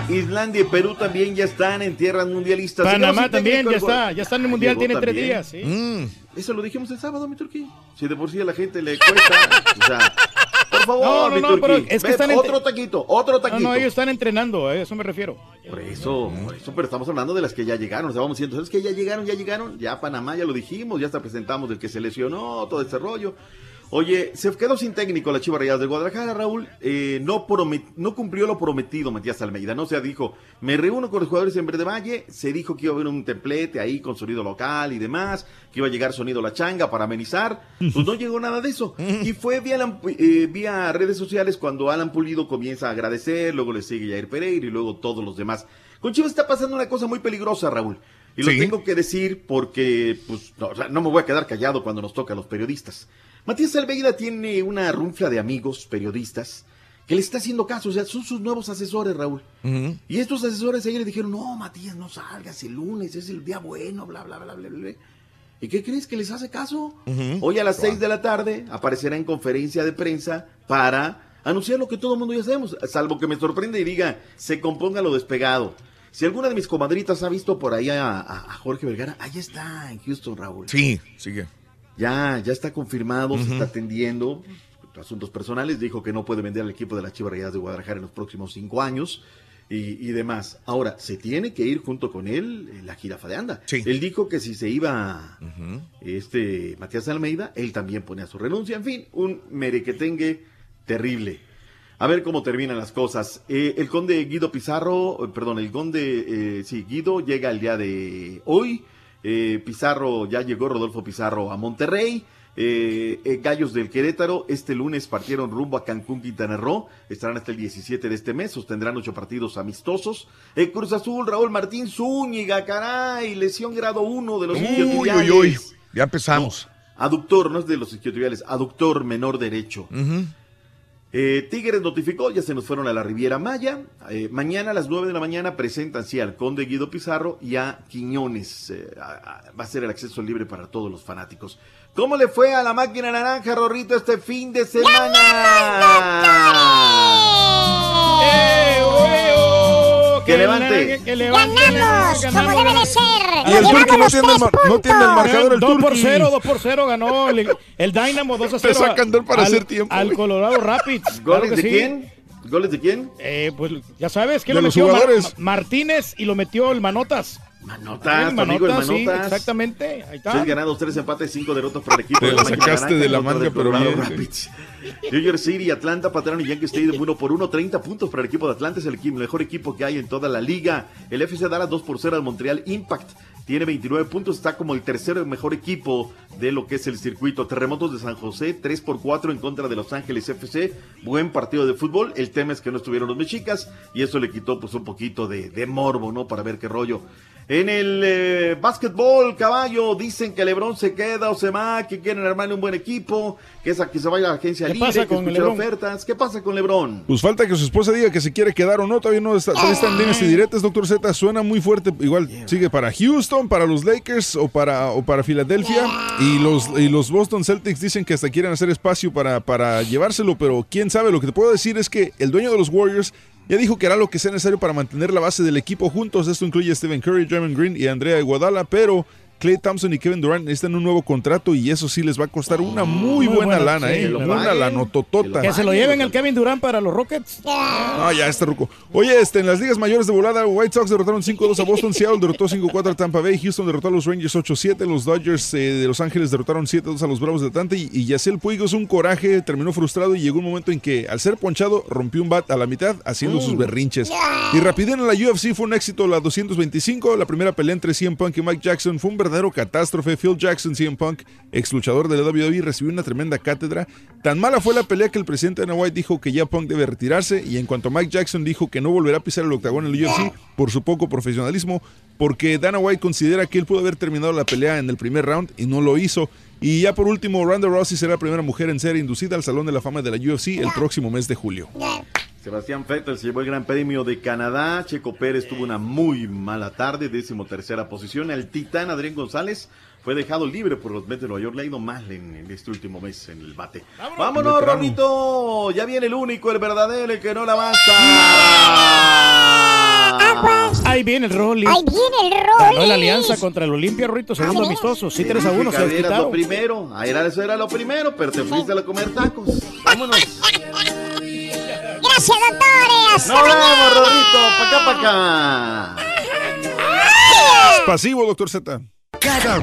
Islandia y Perú también ya están en tierras mundialistas. Panamá también ya está, ya está en el mundial, tiene tres días. sí. Eso lo dijimos el sábado, mi Turquí. Si de por sí a la gente le cuesta. o sea, por favor, No, no, mi no, pero es que están Otro taquito, otro No, taquito. no, ellos están entrenando, a eso me refiero. Por eso, por eso, pero estamos hablando de las que ya llegaron. O sea, vamos diciendo, ¿sabes que ya llegaron, ya llegaron? Ya Panamá, ya lo dijimos, ya hasta presentamos el que se lesionó, todo este rollo. Oye, se quedó sin técnico la Chivas Rayadas de Guadalajara, Raúl. Eh, no, promet- no cumplió lo prometido Matías Almeida, ¿no? O sea, dijo, me reúno con los jugadores en Verde Valle. Se dijo que iba a haber un templete ahí con sonido local y demás, que iba a llegar sonido La Changa para amenizar. Pues no llegó nada de eso. Y fue vía, Alan- eh, vía redes sociales cuando Alan Pulido comienza a agradecer, luego le sigue Jair Pereira y luego todos los demás. Con Chivas está pasando una cosa muy peligrosa, Raúl. Y lo Sí. tengo que decir porque pues, no, o sea, no me voy a quedar callado cuando nos toca a los periodistas. Matías Almeida tiene una runfla de amigos periodistas que le está haciendo caso, o sea, son sus nuevos asesores, Raúl. Y estos asesores ayer le dijeron, no, Matías, no salgas el lunes, es el día bueno, bla, bla, bla, bla, bla. bla". ¿Y qué crees que les hace caso? Hoy a las seis de la tarde aparecerá en conferencia de prensa para anunciar lo que todo el mundo ya sabemos, salvo que me sorprenda y diga, se componga lo despegado. Si alguna de mis comadritas ha visto por ahí a, a- a Jorge Vergara, ahí está, en Houston, Raúl. Sí, sigue. Ya, ya está confirmado, se está atendiendo. Asuntos personales, dijo que no puede vender al equipo de las Chivas Rayadas de Guadalajara en los próximos cinco años y, y demás. Ahora, se tiene que ir junto con él eh, la jirafa de anda. Él dijo que si se iba este Matías Almeida, él también ponía su renuncia. En fin, un merequetengue terrible. A ver cómo terminan las cosas. Eh, el conde Guido Pizarro, eh, perdón, el conde, eh, sí, Guido llega el día de hoy. Eh, Pizarro, ya llegó Rodolfo Pizarro a Monterrey. Eh, eh, Gallos del Querétaro este lunes partieron rumbo a Cancún, Quintana Roo. Estarán hasta el 17 de este mes. Sostendrán ocho partidos amistosos. Eh, Cruz Azul, Raúl Martín Zúñiga, caray, lesión grado 1 de los Uy, uy, uy. Ya empezamos. Aductor, no es de los isquiotibiales, aductor menor derecho. Eh, Tigres notificó, ya se nos fueron a la Riviera Maya. Eh, mañana a las 9 de la mañana presentan sí al Conde Guido Pizarro y a Quiñones. Eh, a- a- va a ser el acceso libre para todos los fanáticos. ¿Cómo le fue a la máquina naranja, Rorrito, este fin de semana? Que levante. Que Ganamos, como debe de ser. Y el llevamos no los tiene, no tiene el puntos. marcador el 2 por Turqui. 0, 2 por 0 ganó el, el Dynamo 2 a 0. Te sacan para al, hacer tiempo, Al güey. Colorado Rapids. ¿Goles de sí. quién? ¿Goles de quién? Eh, pues ya sabes que De lo los metió. Martínez y lo metió el Manotas. Manotas, tu amigo el Manotas, sí, Manotas. exactamente. Ahí está. Seis ganados, tres empates, cinco derrotas para el equipo Te de la sacaste de la manga, pero bien. Rapids. New York City, Atlanta, Patrón y Yankee Stadium uno por uno, 30 puntos para el equipo de Atlanta, es el equipo- mejor equipo que hay en toda la liga. El FC Dallas 2 por 0 al Montreal Impact, tiene 29 puntos, está como el tercer mejor equipo de lo que es el circuito. Terremotos de San José, 3 por 4 en contra de Los Ángeles FC, buen partido de fútbol. El tema es que no estuvieron los mexicas y eso le quitó pues un poquito de, de morbo, ¿no? Para ver qué rollo. En el eh, básquetbol, caballo, dicen que Lebron se queda o se va, que quieren armarle un buen equipo, que es a que se vaya a la agencia ¿Qué libre, pasa que con LeBron? ofertas. ¿Qué pasa con Lebron? Pues falta que su esposa diga que se quiere quedar o no, todavía no está, todavía están dimes y diretes, doctor Z, suena muy fuerte, igual sigue para Houston, para los Lakers o para, o para Filadelfia y los, y los Boston Celtics dicen que hasta quieren hacer espacio para, para llevárselo, pero quién sabe, lo que te puedo decir es que el dueño de los Warriors ya dijo que hará lo que sea necesario para mantener la base del equipo juntos, esto incluye a Stephen Curry, Draymond Green y Andrea Iguodala, pero... Clay Thompson y Kevin Durant necesitan un nuevo contrato y eso sí les va a costar una muy, Muy buena, buena, lana, sí, ¿eh? Una lanototota. Que se lo lleven el Kevin Durant para los Rockets. Ah, ya está ruco. Oye, este, en las ligas mayores de volada, White Sox derrotaron 5-2 a Boston, Seattle derrotó 5-4 a Tampa Bay, Houston derrotó a los Rangers 8-7, los Dodgers eh, de Los Ángeles derrotaron 7-2 a los Bravos de Atlanta y, y Yasiel Puig es un coraje, terminó frustrado y llegó un momento en que al ser ponchado rompió un bat a la mitad haciendo sus berrinches. Y rapidín en la UFC fue un éxito la 225, la primera pelea entre CM Punk y Mike Jackson fue un verdadero catástrofe. Phil Jackson, CM Punk, ex luchador de la WWE, recibió una tremenda cátedra. Tan mala fue la pelea que el presidente Dana White dijo que ya Punk debe retirarse y en cuanto Mike Jackson dijo que no volverá a pisar el octagón en el UFC por su poco profesionalismo, porque Dana White considera que él pudo haber terminado la pelea en el primer round y no lo hizo. Y ya por último, Ronda Rousey será la primera mujer en ser inducida al Salón de la Fama de la UFC el próximo mes de julio. Sebastián Vettel se llevó el Gran Premio de Canadá. Checo Pérez tuvo una muy mala tarde, décimo tercera posición. El titán Adrián González fue dejado libre por los Mets de Nueva York. Le ha ido mal en, en este último mes en el bate. ¡Vámonos. Rorrito! Ya viene el único, el verdadero, el que no la basta. Ahí viene el Rolly. Ahí viene el Ganó rol. la alianza contra el Olimpia, Rito, segundo amistoso. Sí, 3 a 1, se eras lo primero. Ah, era, eso era lo primero, pero te fuiste a comer tacos. Vámonos. Gracias, doctores. Nos vemos. Rorrito. Pa' acá, pa' acá. Pasivo, doctor Z. Cada,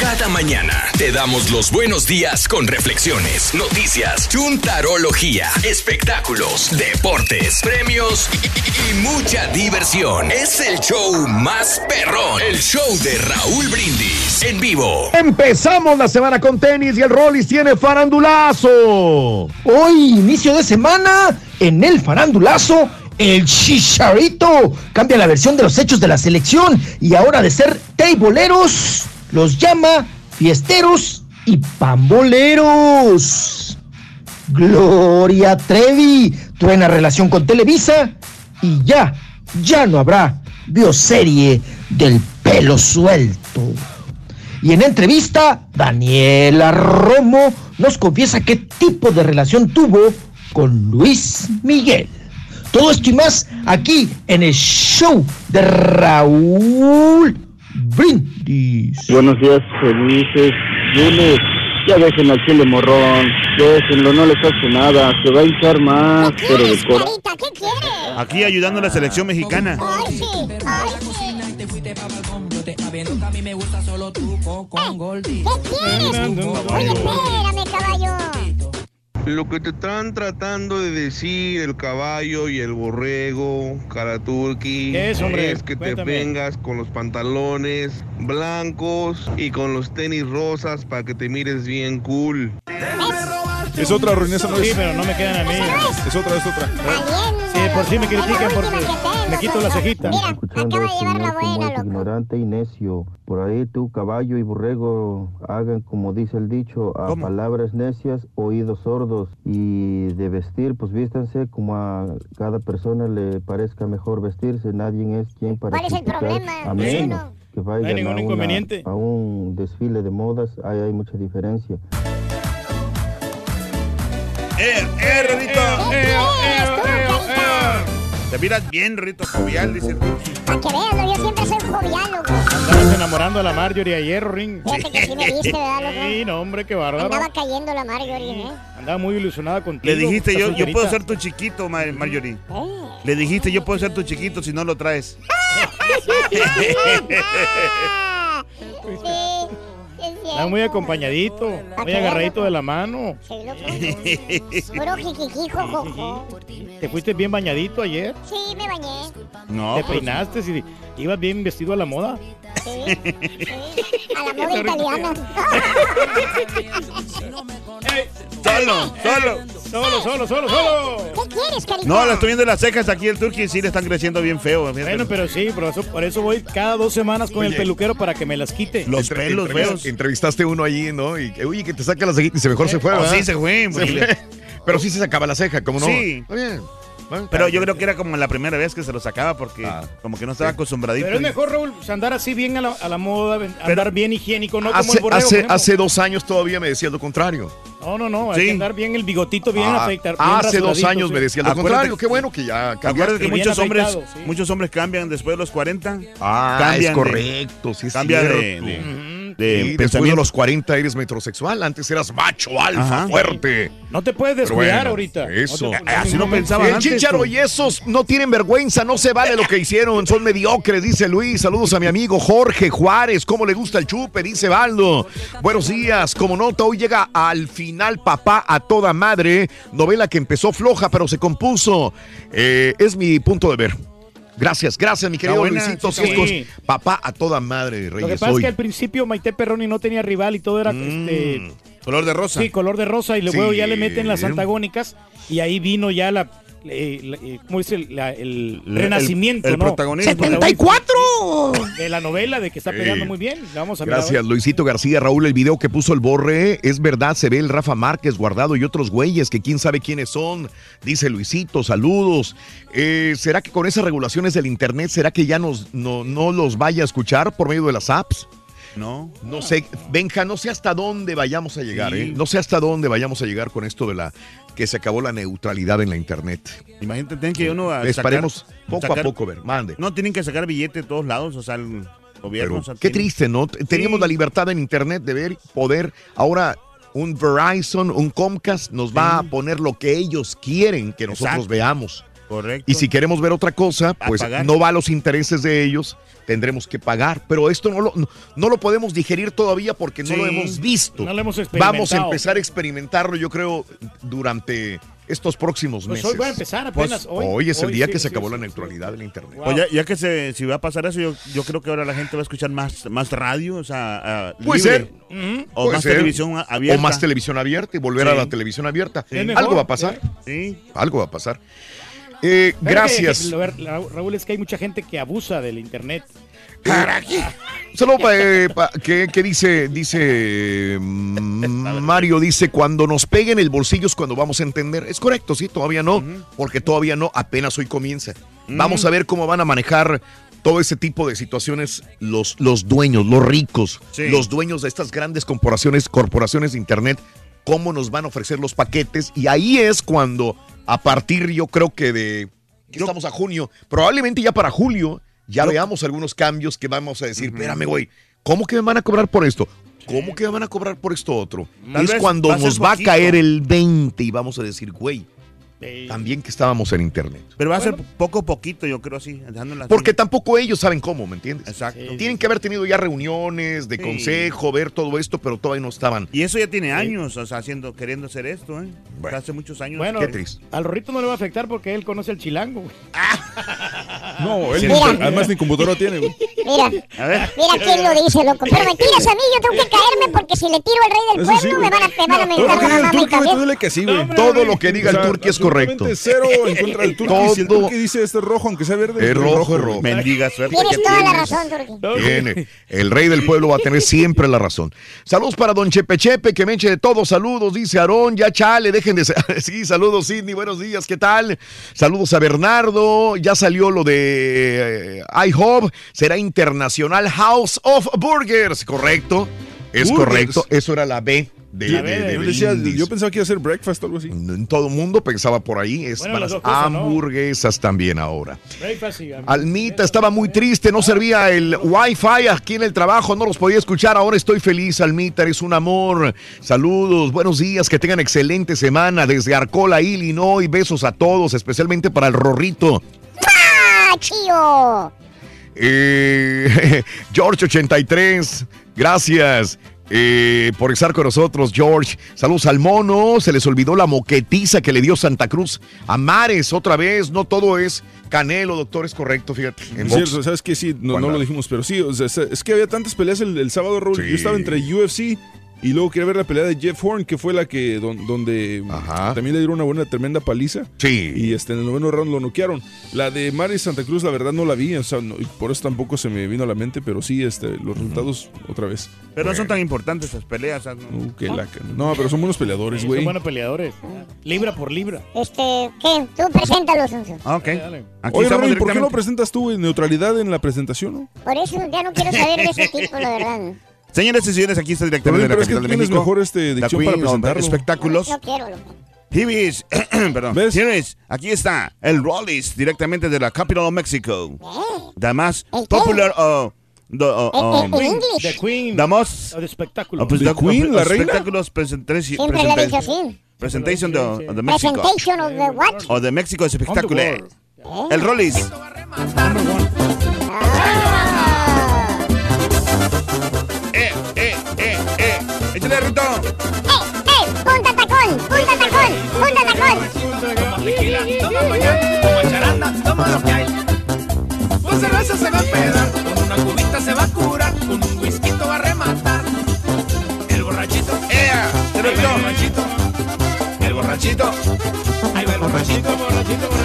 cada mañana te damos los buenos días con reflexiones, noticias, chuntarología, espectáculos, deportes, premios y, y mucha diversión. Es el show más perrón, el show de Raúl Brindis en vivo. Empezamos la semana con tenis y el Rollis tiene farandulazo. Hoy, inicio de semana, en el farandulazo, el Chicharito cambia la versión de los hechos de la selección y ahora de ser teiboleros, los llama fiesteros y pamboleros. Gloria Trevi truena relación con Televisa y ya, ya no habrá bioserie del pelo suelto. Y en entrevista, Daniela Romo nos confiesa qué tipo de relación tuvo con Luis Miguel. Todo esto y más aquí en el show de Raúl Brindis. Buenos días, felices lunes. Ya déjenlo al chile morrón, déjenlo, no les hace nada, se va a hinchar más, pero de corazón. ¿Qué quiere? Aquí ayudando a la selección mexicana. Ay, sí. Ay, sí. ¿Qué quieres? Oye, espérame, caballo. Lo que te están tratando de decir el caballo y el borrego, Karaturki, ¿Qué es, hombre? que Cuéntame. te vengas con los pantalones blancos y con los tenis rosas para que te mires bien cool. Es otra ruinesa, ¿no es? Sí, pero no me quedan a mí. Es otra, es otra. Por si me critican porque me quito la cejita. Escuchando ese señor como es ignorante y necio. Por ahí tú, caballo y borrego, hagan como dice el dicho, a palabras necias, oídos sordos. Y de vestir, pues vístanse como a cada persona le parezca mejor vestirse. Nadie es quien para ¿Cuál es el problema? A menos que vayan hay ningún a, una- inconveniente. a un desfile de modas, ahí hay mucha diferencia. ¡Eh, eh, Rorrito! Te miras bien, Rorrito, jovial, dice el. Para que vean, yo siempre soy jovial, loco. Andabas enamorando a la Marjorie ayer, Ring. Fíjate que sí me viste, ¿verdad, loco? Sí, no, hombre, qué bárbaro. Andaba cayendo la Marjorie, ¿eh? Andaba muy ilusionada contigo. Le dijiste, yo, yo puedo ser tu chiquito, Ma- Marjorie. Le dijiste, yo puedo ser tu chiquito si no lo traes. Sí, sí, es Andaba cierto. muy acompañadito, muy agarradito de la mano. Te fuiste bien bañadito ayer. Sí, me bañé. No, Te pues- peinaste y ibas bien vestido a la moda. Sí, sí. A la moda italiana. Solo, solo. Solo, solo, solo, solo. ¿Qué quieres, carita? No, le estoy viendo las cejas aquí el Turki y sí le están creciendo bien feo. fíjate. Bueno, pero sí, por eso, por eso voy cada dos semanas con el peluquero para que me las quite. Los pelos Entrevist- feos. Entrevistaste uno allí, ¿no? Y que, oye, que te saca la cejita y se mejor se fue, Oh, ¿verdad? sí, se fue, Se porque- fue. Pero sí se sacaba la ceja, ¿cómo no? Sí. Está bien. Bueno, Pero yo creo que era como la primera vez que se lo sacaba porque como que no estaba acostumbradito. Pero es mejor, Raúl, pues, andar así bien a la, a la moda, andar bien higiénico, no como hace, el borrego. hace, dos años todavía me decía lo contrario. No, no, no, hay Sí. que andar bien el bigotito, bien Ah, afeitar. bien hace dos años sí. me decía lo Acuérdate- contrario. Qué bueno que ya cambió. Acuérdate que muchos hombres, sí. muchos hombres cambian después de los 40. Ah, cambian es de- correcto, sí es cambia de, cierto. de-. De Sí, después de los 40 eres metrosexual. Antes eras macho, alfa, Ajá. fuerte. No te puedes descuidar bueno, ahorita. Eso. No te- Así no pensaba El antes. Chicharo y esos no tienen vergüenza, no se vale lo que hicieron, son mediocres, dice Luis. Saludos a mi amigo Jorge Juárez, ¿cómo le gusta el chupe? Dice Baldo. Buenos días, como nota, hoy llega al final Papá a toda madre, novela que empezó floja pero se compuso. Eh, es mi punto de ver. Gracias, gracias mi querido buena, Luisito. sí, Sí, sí. es Papá a toda madre, Lo que Reyes. pasa es que al principio Maite Perroni no tenía rival y todo era Mm. este, Color de rosa. sí, color de rosa y Sí. luego ya le meten las antagónicas y ahí vino ya la, eh, eh, ¿cómo dice? La- el El- renacimiento, el ¿no? protagonismo. ¡74! De la novela de que está Sí. pegando muy bien. La vamos a mirar Gracias. Luisito García. Raúl, el video que puso el Borre, es verdad, se ve el Rafa Márquez guardado y otros güeyes que quién sabe quiénes son. Dice Luisito, saludos. Eh, ¿Será que con esas regulaciones del Internet, será que ya nos, no, no los vaya a escuchar por medio de las apps? No. No sé, Benja, no sé hasta dónde vayamos a llegar, Sí. ¿eh? No sé hasta dónde vayamos a llegar con esto de la que se acabó la neutralidad en la Internet. Imagínate, tienen que uno a Esperemos sacar- poco sacar- a poco, ver, mande. No, tienen que sacar billete de todos lados, o sea, el gobierno. Pero o sea, qué tiene- triste, ¿no? Teníamos Sí. la libertad en Internet de ver, poder. Ahora un Verizon, un Comcast nos va a poner lo que ellos quieren que nosotros Exacto. veamos. Correcto. Y si queremos ver otra cosa, pues no va a los intereses de ellos, tendremos que pagar. Pero esto no lo, no, no lo podemos digerir todavía porque no Sí. lo hemos visto. No lo hemos experimentado. Vamos a empezar a experimentarlo, yo creo, durante estos próximos Pues meses. hoy va a empezar apenas. Pues, hoy, es el Hoy día sí, que se acabó sí. la neutralidad del Internet. Wow. Pues ya, ya que se, si va a pasar eso, yo, yo creo que ahora la gente va a escuchar más, más radio, o sea, Puede libre. ser. O Puede más ser. televisión abierta. O más televisión abierta y volver Sí. a la televisión abierta. Algo va a pasar. Sí. Algo va a pasar. Eh, gracias. que- que- Raúl, es que hay mucha gente que abusa del internet. Un saludo pa- eh, que, que dice, dice mm, Mario, dice, cuando nos peguen el bolsillo es cuando vamos a entender. Es correcto, sí, todavía no, porque todavía no, apenas hoy comienza. Vamos a ver cómo van a manejar todo ese tipo de situaciones los, los dueños, los ricos, Sí. los dueños de estas grandes corporaciones, corporaciones de Internet, cómo nos van a ofrecer los paquetes. Y ahí es cuando, a partir yo creo que de, Yo- estamos a junio, probablemente ya para julio, ya veamos algunos cambios que vamos a decir, espérame, güey, ¿Cómo que me van a cobrar por esto? ¿Cómo que me van a cobrar por esto otro? Tal es cuando nos va a caer el 20 y vamos a decir, güey, también que estábamos en internet. Pero va a ser poco a poquito, yo creo así. Porque tampoco ellos saben cómo, ¿me entiendes? Exacto. Tienen que haber tenido ya reuniones de Sí. consejo, ver todo esto, pero todavía no estaban. Y eso ya tiene años, o sea, haciendo, queriendo hacer esto, ¿eh? O sea, hace muchos años. Bueno, Qué triste. al Rorrito no le va a afectar porque él conoce el chilango. güey. No, él Sí. ni- Mira. además ni computadora tiene, güey. Mira, mira quién lo dice, loco. Pero me tiras a mí, yo tengo que caerme porque si le tiro al rey del Eso pueblo sí, me van a, me van a Todo mentar lo la que diga el mamá turqui, también. dile que sí, güey. Todo lo que diga el turqui es correcto. cero en contra del turqui. Si el turqui dice este es rojo, aunque sea verde. Es rojo, es rojo. Mendiga suerte Tienes toda la razón, Turki. Tiene. El rey del pueblo va a tener siempre la razón. Saludos para don Chepe Chepe, que me eche de todos. Saludos, dice Aarón. Ya chale, dejen de. Sí, saludos, Sidney. Buenos días, ¿qué tal? Saludos a Bernardo. Ya salió lo de eh, IHOP. Será Internacional House of Burgers. Correcto. Es Burgers. correcto. Eso era la B de, de- de yo, decía, Brindis. yo pensaba que iba a ser breakfast o algo así. Todo el mundo pensaba por ahí. Es Bueno, para las hamburguesas también ahora. Almita estaba muy triste, no servía el wifi aquí en el trabajo, no los podía escuchar. Ahora estoy feliz, Almita, eres un amor. Saludos, buenos días, que tengan excelente semana desde Arcola, Illinois. Besos a todos, especialmente para el Rorrito. ¡Ah, chío! Eh, George 83, gracias. eh, por estar con nosotros, George. Saludos al mono. Se les olvidó la moquetiza que le dio Santa Cruz a Mares otra vez. No todo es Canelo, doctor, es correcto, fíjate. En Es cierto, sabes que sí, no, lo dijimos, pero sí, o sea, es- es que había tantas peleas el, el sábado, Raúl. Sí. Yo estaba entre UFC y luego quería ver la pelea de Jeff Horn, que fue la que don- donde también le dieron una buena, tremenda paliza. Sí. Y este, en el noveno round lo noquearon. La de Mari Santa Cruz, la verdad no la vi, o sea, no- y por eso tampoco se me vino a la mente, pero sí, este, los resultados otra vez. Pero no son tan importantes esas peleas. no. Uh, qué laca. No, pero son buenos peleadores, Sí, güey. son buenos peleadores. Libra por libra. Este, ¿qué? Tú preséntalo, Sonso. Ah, ok. Dale. Aquí Oye, ¿por qué no presentas tú güey, neutralidad en la presentación, no? Por eso ya no quiero saber de ese tipo, la verdad. Señores y señores, aquí está Pero, directamente de la es que capital tú de tienes México. mejor este, dicción para Queen of presentarlo. espectáculos. No quiero, loco. Hibis, perdón. Señores, aquí está el Rollis directamente de la capital of Mexico. The más popular uh, the, uh, um, The Queen. the most de espectáculo. uh, pues, ¿The the- Queen, uh, la reina? espectáculos presentation así. presentation de of the Mexico Presentation of the what? o de México espectacular. ¿Eh? El Rollis. Rito. ¡Eh, eh! ¡Punta tacón! ¡Punta tacón! ¡Punta tacón! Tequila, toma mañana, toma charanda, toma lo que hay. Con cerveza se va a empedar, con una cubita se va a curar, con un whisky va a rematar. El borrachito, va el borrachito, el borrachito, ahí va el borrachito, borrachito, borrachito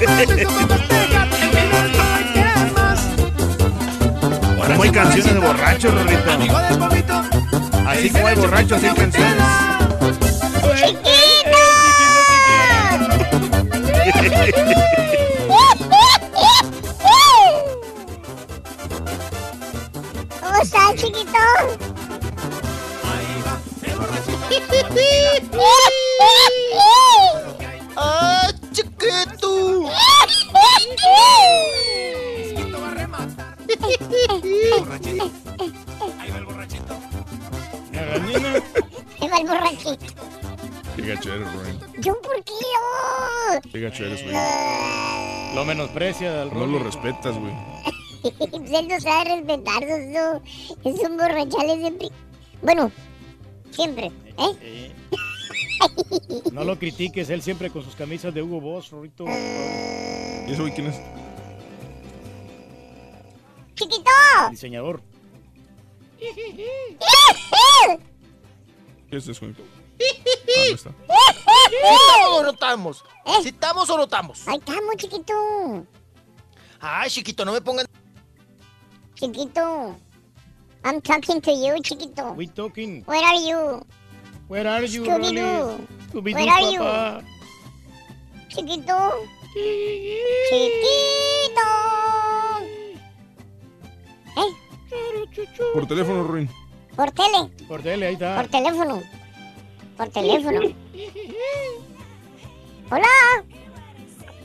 Como hay canciones de borrachos, Rorrito. Amigo del bobito, Así como hay borrachos, así hay canciones. ¿Cómo estás, chiquito? ¡Ah, chiquito! Ahí va el borrachito. Qué gacho eres, Ryan. ¿Yo por qué? Oh? Qué gacho eres, güey. Lo menosprecia al No lo respetas, güey. Pues él no sabe respetar, no. Es un borrachales de... pri- Bueno, siempre, ¿eh? No lo critiques, él siempre con sus camisas de Hugo Boss, Rorito. ¿Y ese güey quién es? ¡Chiquito! Diseñador. ¿Qué es eso, no está. ¿Estamos o no estamos? ¿Eh? ¿Si estamos o no estamos? Ahí estamos, chiquito. Ay, chiquito, no me pongan... Chiquito. I'm talking to you, chiquito. We talking. Where are you? Where are you, Scooby-Doo. Rollis? Scooby-Doo, Where are you? papá. Chiquito. Chiquito. ¿Eh? Por teléfono, Ruin. Por tele, Por tele, ahí está. por teléfono. Por teléfono. Hola.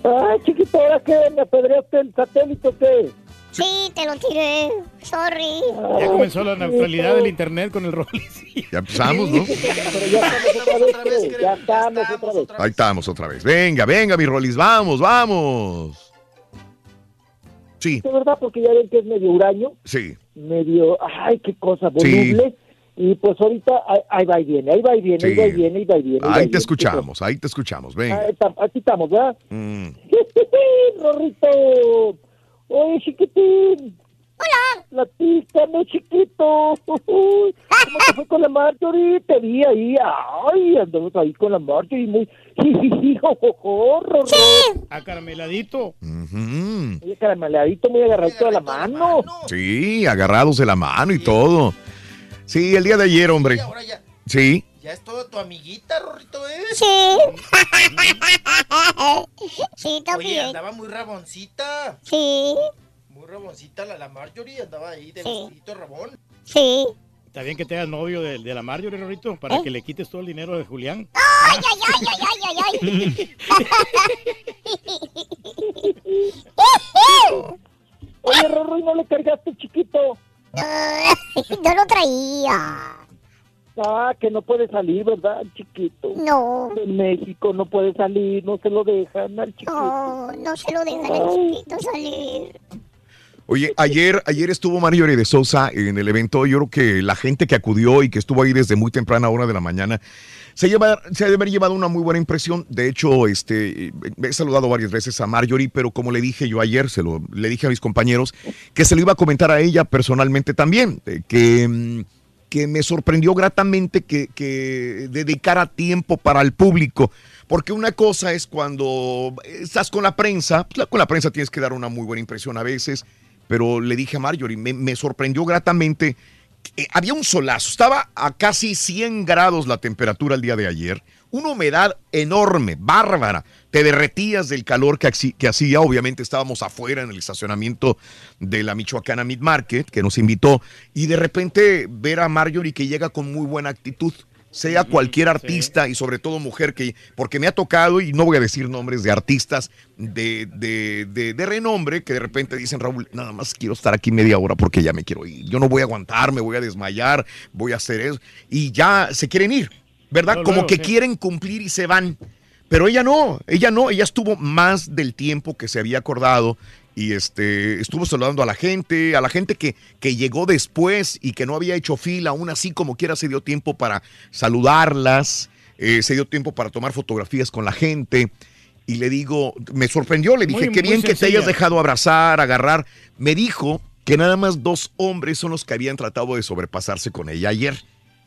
Ay, chiquito, ¿ahora qué? ¿Me apedreaste el satélite o qué? Sí, te lo tiré. Sorry. Ya comenzó la neutralidad del internet con el Rollis. Ya empezamos, ¿no? Pero ya estamos otra vez, ya estamos otra vez. Ahí estamos otra vez. Venga, venga, mi Rolis, vamos, vamos. Sí, De verdad, porque ya ven que es medio huraño, sí. medio, ay, qué cosa, Sí. voluble. Y pues ahorita, ahí, ahí va y viene, ahí va y viene, ahí va y viene, ahí va y viene. ahí te viene. escuchamos, ahí te escuchamos. Venga. Ahí está- aquí estamos, ¿verdad? Mm. Rorrito. Oye, chiquitín. Hola. Platícame, chiquito. ¿Cómo te fue con la Marjorie? Te vi ahí. Ay, andamos ahí con la Marjorie muy... Sí. Acarameladito. Ujú. Oye, carameladito, muy agarradito de la mano. Sí, agarrados de la mano y todo. Sí, el día de ayer, hombre. Sí. Ya es todo tu amiguita, Rorrito, ¿eh? Sí. sí, Oye, también. andaba muy raboncita. Sí. Muy raboncita la, la Marjorie, andaba ahí de Sí. vestidito rabón. Sí. Está bien que te hagas novio de, de la Marjorie, Rorrito, para ¿Eh? que le quites todo el dinero de Julián. Ay, ay, ay, ay, ay, ay, ay. Oye, Rorro, ¿y no le cargaste, chiquito? no lo traía. Ah, que no puede salir, ¿verdad, chiquito? No. De México no puede salir, no se lo dejan al chiquito. No, no se lo dejan al chiquito salir. Oye, ayer, ayer estuvo Marjorie de Sosa en el evento. Yo creo que la gente que acudió y que estuvo ahí desde muy temprana hora de la mañana se, lleva, se ha de haber llevado una muy buena impresión. De hecho, este, he saludado varias veces a Marjorie, pero como le dije yo ayer, se lo, le dije a mis compañeros que se lo iba a comentar a ella personalmente también, que, mm, que me sorprendió gratamente que, que dedicara tiempo para el público. Porque una cosa es cuando estás con la prensa, pues, con la prensa tienes que dar una muy buena impresión a veces, pero le dije a Marjorie, me, sorprendió gratamente, que había un solazo, estaba a casi 100 grados la temperatura el día de ayer, una humedad enorme, bárbara, te derretías del calor que, hacía, obviamente estábamos afuera en el estacionamiento de la Michoacana Meat Market, que nos invitó, y de repente ver a Marjorie que llega con muy buena actitud, sea cualquier artista y sobre todo mujer que, porque me ha tocado, y no voy a decir nombres de artistas de, de, de- de renombre, que de repente dicen, Raúl, nada más quiero estar aquí media hora porque ya me quiero ir, yo no voy a aguantar, me voy a desmayar, voy a hacer eso, y ya se quieren ir, ¿verdad? Como luego, que sí. quieren cumplir y se van. Pero ella no, ella no, ella estuvo más del tiempo que se había acordado y este estuvo saludando a la gente, a la gente que, que llegó después y que no había hecho fila, aún así como quiera se dio tiempo para saludarlas, eh, se dio tiempo para tomar fotografías con la gente. Y le digo, me sorprendió, le dije, Muy- qué muy bien que te hayas dejado abrazar, agarrar. Me dijo que nada más dos hombres son los que habían tratado de sobrepasarse con ella ayer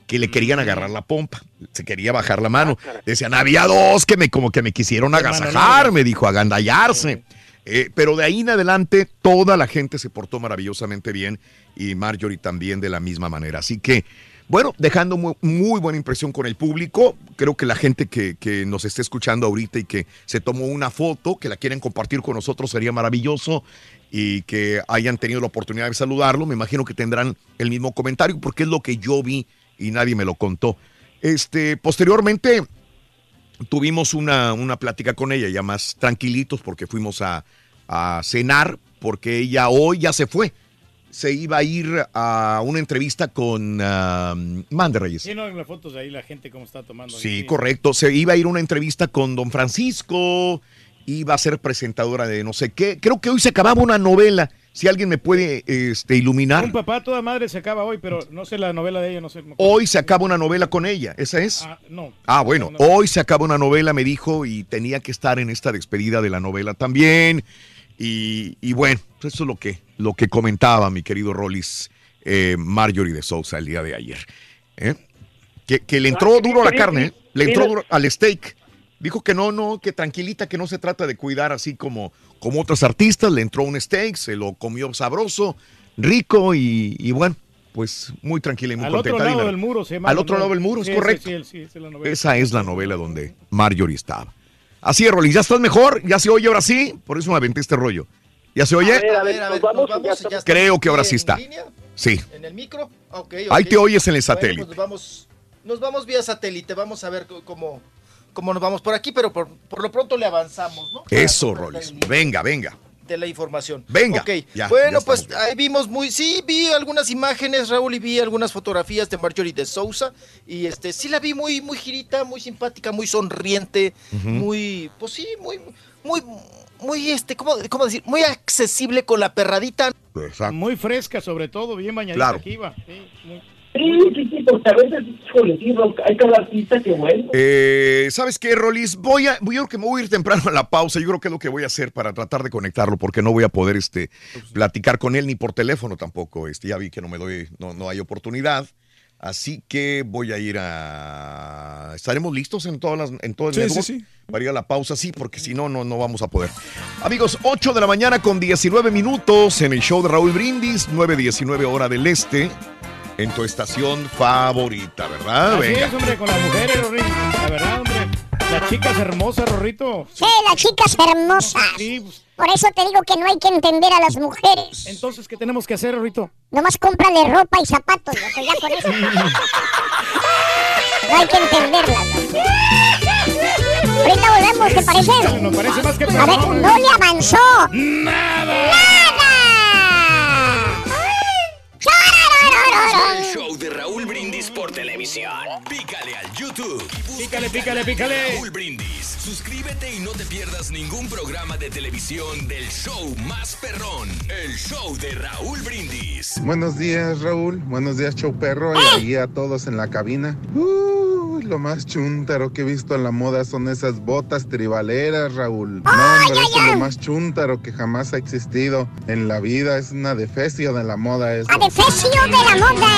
que le querían agarrar la pompa, se quería bajar la mano. Decían, había dos que me como que me quisieron agasajar, me dijo, agandallarse. Eh, pero de ahí en adelante toda la gente se portó maravillosamente bien y Marjorie también de la misma manera. Así que, bueno, dejando muy, muy buena impresión con el público, creo que la gente que, que nos esté escuchando ahorita y que se tomó una foto, que la quieren compartir con nosotros, sería maravilloso y que hayan tenido la oportunidad de saludarlo, me imagino que tendrán el mismo comentario porque es lo que yo vi y nadie me lo contó. Este, posteriormente tuvimos una, una plática con ella, ya más tranquilitos, porque fuimos a, a cenar, porque ella hoy ya se fue. Se iba a ir a una entrevista con ah, Mande Reyes. Sí, no, en las fotos de ahí la gente cómo está tomando. Sí, correcto. Se iba a ir a una entrevista con don Francisco, iba a ser presentadora de no sé qué. Creo que hoy se acababa una novela. Si alguien me puede este, iluminar. Un papá toda madre se acaba hoy, pero no sé la novela de ella, no sé. no- Hoy se acaba una novela con ella. ¿Esa es? Ah, no. Ah, bueno, hoy se acaba una novela, me dijo, y tenía que estar en esta despedida de la novela también. Y, y bueno, pues eso es lo que, lo que comentaba mi querido Rollis eh, Marjorie de Sousa el día de ayer. ¿eh? Que, que le entró Ah, duro a la carne, ¿eh? le entró duro al steak. Dijo que no, no, que tranquilita, que no se trata de cuidar así como, como otros artistas. Le entró un steak, se lo comió sabroso, rico y, y bueno, pues muy tranquila y muy Al otro lado del muro se llama. Al otro novela. lado del muro, es Sí, correcto. sí, sí, esa es la novela. Esa es la novela donde Marjorie estaba. Así es, Rolly, ¿ya estás mejor? ¿Ya se oye ahora sí? Por eso me aventé este rollo. ¿Ya se oye? A ver, a ver, nos vamos, ya estamos- Creo que ahora sí está. Sí. ¿En el micro? Ok, Ahí te oyes en el Bueno, satélite. pues nos vamos, nos vamos vía satélite. Vamos a ver cómo, cómo nos vamos por aquí, pero por, por lo pronto le avanzamos, ¿no? Eso, Rolis. Venga, venga. de la información. Venga, Ok, ya, bueno, ya pues ahí vimos muy, sí, vi algunas imágenes, Raúl, y vi algunas fotografías de Marjorie de Sousa, y este, sí la vi muy, muy girita, muy simpática, muy sonriente, muy, pues sí, muy, muy, muy, este, ¿cómo, cómo decir? Muy accesible con la perradita. Muy fresca, sobre todo, bien bañadita Claro. que iba. Sí, muy- Sí, sí, sí, porque a veces, híjole, sí, hay cada artista que bueno. Eh, ¿Sabes qué, Rolis? Voy a, yo creo que me voy a ir temprano a la pausa. Yo creo que es lo que voy a hacer para tratar de conectarlo, porque no voy a poder este, platicar con él ni por teléfono tampoco. Este, ya vi que no me doy, no, no hay oportunidad. Así que voy a ir a. ¿Estaremos listos en todas las, en todo el Sí, network? sí, sí. Para ir a la pausa, sí, porque si no, no, no vamos a poder. Amigos, 8 de la mañana con 19 minutos en el show de Raúl Brindis, 9.19 hora del este, en tu estación favorita, ¿verdad? Así Venga. es, hombre, con las mujeres, Rorrito. La verdad, hombre. Las chicas hermosas, Rorrito. Sí, las chicas hermosas. Por eso te digo que no hay que entender a las mujeres. Entonces, ¿qué tenemos que hacer, Rorrito? Nomás cómprale ropa y zapatos, loco, ya con eso. No hay que entenderlas. Ahorita volvemos, ¿te parece? Nos parece más que A ver, no le avanzó. ¡Nada! El show de Raúl Brindis por televisión. Pícale al YouTube. Pícale, pícale, pícale. Raúl Brindis. Suscríbete y no te pierdas ningún programa de televisión del show más perrón. El show de Raúl Brindis. Buenos días, Raúl. Buenos días, Show Perro. Y ahí a todos en la cabina. Uh, lo más chúntaro que he visto en la moda son esas botas tribaleras, Raúl. No, hombre, eso es lo más chúntaro que jamás ha existido en la vida. Es una defecio de la moda eso. Adefesio de la moda.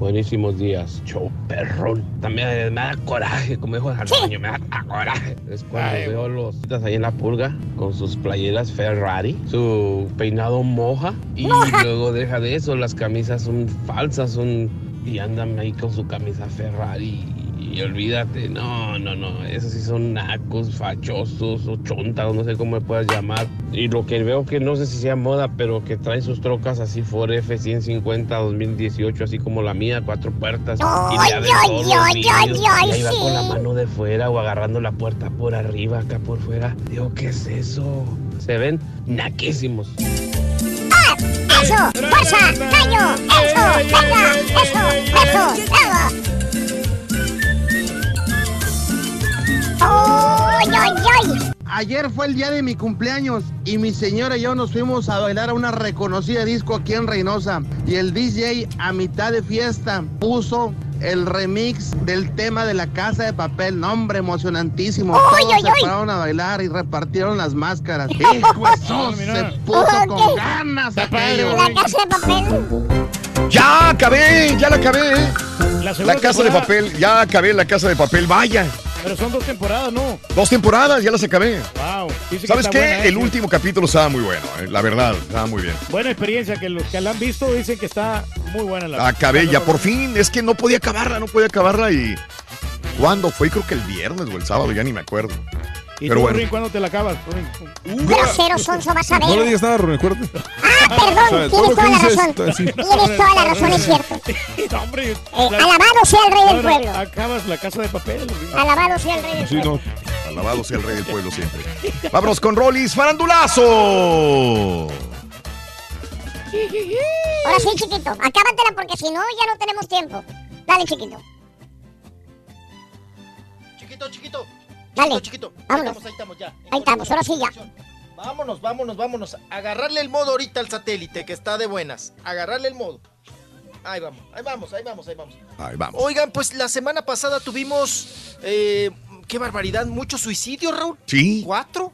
Buenísimos días, show perrón. También eh, me da coraje, como dijo Jalaño, me da coraje. Es cuando Ay, veo los citas ahí en la purga con sus playeras Ferrari, su peinado moja y luego deja de eso, las camisas son falsas, son y andan ahí con su camisa Ferrari y, olvídate, no, no, no, esos sí son nacos, fachosos o chontas, no sé cómo me puedas llamar. Y lo que veo que no sé si sea moda, pero que traen sus trocas así Ford F-150 2018, así como la mía, cuatro puertas. y los ay, vidrios, ay, ay, y ahí va sí. con la mano de fuera o agarrando la puerta por arriba, acá por fuera. Digo, ¿qué es eso? Se ven naquísimos. Eso, fuerza, daño, eso, venga, eso, eso, bravo. ¡Ay, ay, ay! Ayer fue el día de mi cumpleaños y mi señora y yo nos fuimos a bailar a una reconocida disco aquí en Reynosa. Y el DJ a mitad de fiesta puso el remix del tema de la casa de papel. Nombre emocionantísimo. ¡Ay, Todos ay, se ay! pararon a bailar y repartieron las máscaras. Hijo, eso se puso con ganas aquello. La casa de papel. Ya acabé, ya la acabé. La, La segunda casa de temporada. papel, ya acabé la casa de papel, vaya. Pero son dos temporadas, ¿no? Dos temporadas, ya las acabé. Wow. Dice ¿Sabes qué? buena, ¿eh? El último capítulo estaba muy bueno, eh, la verdad, estaba muy bien. Buena experiencia, que los que la han visto dicen que está muy buena la Acabé ya por fin, es que no podía acabarla, no podía acabarla y... ¿Cuándo fue? Creo que el viernes o el sábado, ya ni me acuerdo. ¿Y Pero tú, bueno. Rin, cuándo te la acabas? Rin? Grosero, sonso, vas a No le ver. digas nada, Ron, acuérdate. Ah, perdón, tienes toda la dices razón. Tienes toda la razón, es cierto. No, hombre, Eh, alabado sea el rey del pueblo. Acabas la casa de papel. Rin. Alabado sea el rey del Sí, pueblo. no. Alabado sea el rey del pueblo siempre. Vámonos con Rollis Farandulazo. Ahora sí, chiquito, acábatela porque si no, ya no tenemos tiempo. Dale, chiquito. Chiquito, chiquito. Dale. Chiquito, chiquito. Vámonos. Ahí estamos, ahí estamos ya. Ahí estamos, ahora sí ya. Vámonos, vámonos, vámonos. Agarrarle el modo ahorita al satélite, que está de buenas. Agarrarle el modo. Ahí vamos, ahí vamos, ahí vamos, ahí vamos. Ahí vamos. Oigan, pues la semana pasada tuvimos. eh, qué barbaridad, muchos suicidios, Raúl. Sí. ¿Cuatro?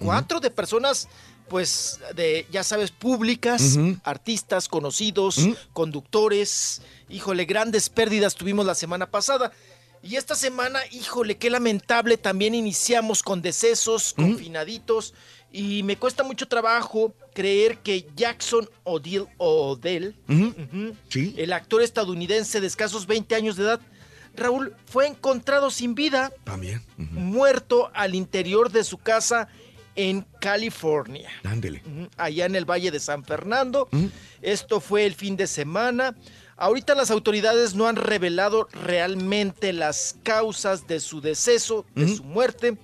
Cuatro de personas, pues, de, ya sabes, públicas, artistas conocidos, Ujú. conductores. Híjole, grandes pérdidas tuvimos la semana pasada. Y esta semana, híjole, qué lamentable, también iniciamos con decesos, confinaditos. Y me cuesta mucho trabajo creer que Jackson Odell, Sí. el actor estadounidense de escasos 20 años de edad, Raúl fue encontrado sin vida. También. Muerto al interior de su casa en California. Ándele. Allá en el Valle de San Fernando. Esto fue el fin de semana. Ahorita las autoridades no han revelado realmente las causas de su deceso, de su muerte.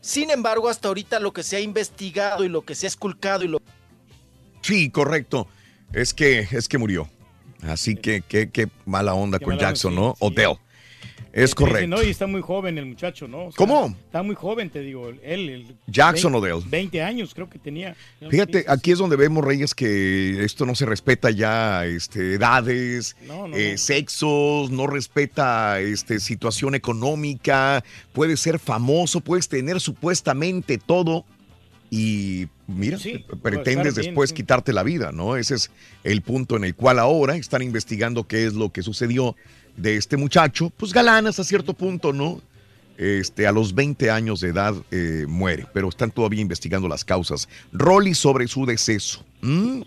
Sin embargo, hasta ahorita lo que se ha investigado y lo que se ha esculcado y lo Sí, correcto. Es que, es que murió. Así que qué, qué mala onda Qué con mala onda, Jackson, sí, ¿no? sí. Odell. Es correcto. No, y está muy joven el muchacho, ¿no? O sea, ¿Cómo? Está muy joven, te digo. Él. el Jackson 20 Odell. 20 años creo que tenía. Fíjate, aquí es donde vemos, Reyes, que esto no se respeta ya este, edades, No, no, eh, no. sexos, no respeta este, situación económica, puedes ser famoso, puedes tener supuestamente todo y mira, Sí, pretendes bien, después sí. quitarte la vida, ¿no? Ese es el punto en el cual ahora están investigando qué es lo que sucedió de este muchacho, pues galán hasta cierto punto, ¿no? Este, a los 20 años de edad eh, muere, pero están todavía investigando las causas. Rolly sobre su deceso. ¿Mm?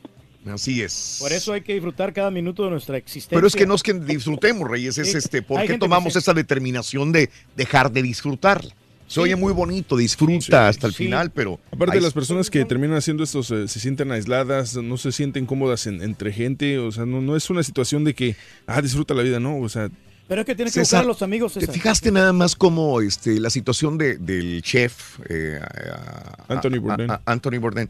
Así es. Por eso hay que disfrutar cada minuto de nuestra existencia. Pero es que no es que disfrutemos, Reyes, es Sí, este, ¿por hay qué que tomamos esa determinación de dejar de disfrutarla? Se oye muy bonito, disfruta hasta el final, pero... Aparte, las personas que terminan haciendo esto se, se sienten aisladas, no se sienten cómodas en- entre gente, o sea, no, no es una situación de que, ah, disfruta la vida, no, o sea... Pero es que tienes que César, buscar a los amigos. ¿Te fijaste nada más como este, la situación de- del chef eh, a- a- Anthony Bourdain. a- Anthony Bourdain?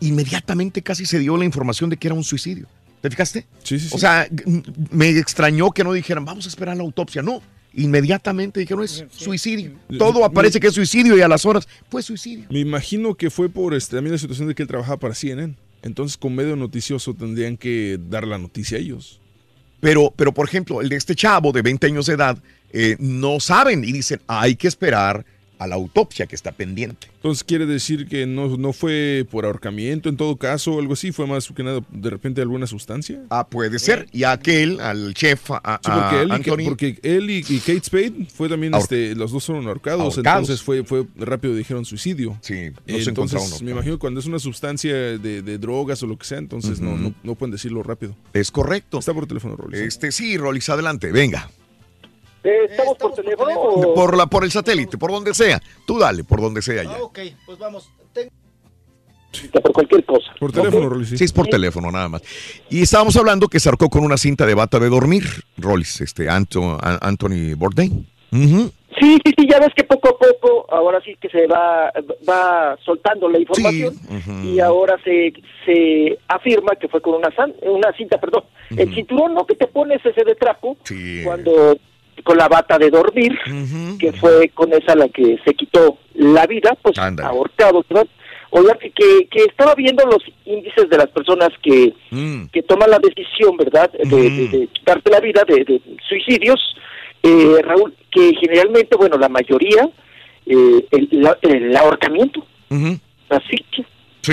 Inmediatamente casi se dio la información de que era un suicidio. ¿Te fijaste? Sí, sí, sí. O sea, me extrañó que no dijeran, vamos a esperar la autopsia. No, inmediatamente dijeron, es suicidio. Todo aparece que es suicidio y a las horas fue suicidio. Me imagino que fue por este, también la situación de que él trabajaba para CNN. Entonces, con medio noticioso tendrían que dar la noticia a ellos. Pero, pero por ejemplo, el de este chavo de 20 años de edad, eh, no saben y dicen, hay que esperar a la autopsia que está pendiente. Entonces, quiere decir que no, no fue por ahorcamiento en todo caso o algo así, fue más que nada de repente alguna sustancia. Ah, puede ser. Y aquel, al chef, a, a- Sí, porque él, y, Anthony, porque él y, y Kate Spade fue también, Ahor- este, los dos fueron ahorcados, Ahorcados. entonces fue, fue rápido dijeron suicidio. Sí, no se entonces me imagino cuando es una sustancia de, de drogas o lo que sea, entonces no, no, no pueden decirlo rápido. Es correcto. Está por teléfono, Rolis. Este, sí, Rolis, adelante, venga. Eh, ¿Estamos por teléfono o...? Por, la, por el satélite, por donde sea. Tú dale, por donde sea ya. Ah, ok, pues vamos. Ten- Por cualquier cosa. Por teléfono, Rolis. Sí, es por teléfono nada más. Y estábamos hablando que se arcó con una cinta de bata de dormir, Rolis, este, Anto- Anthony Bourdain. Sí, sí, sí, ya ves que poco a poco, ahora sí que se va, va soltando la información y ahora se, se afirma que fue con una, san- una cinta, perdón, el cinturón no que te pones ese de trapo cuando con la bata de dormir, que fue con esa la que se quitó la vida, pues ahorcado, ¿verdad? Oiga, que, que estaba viendo los índices de las personas que, que toman la decisión, ¿verdad?, de, de- de quitarte la vida, de, de suicidios, eh, Raúl, que generalmente, bueno, la mayoría, eh, el, la- el ahorcamiento, así que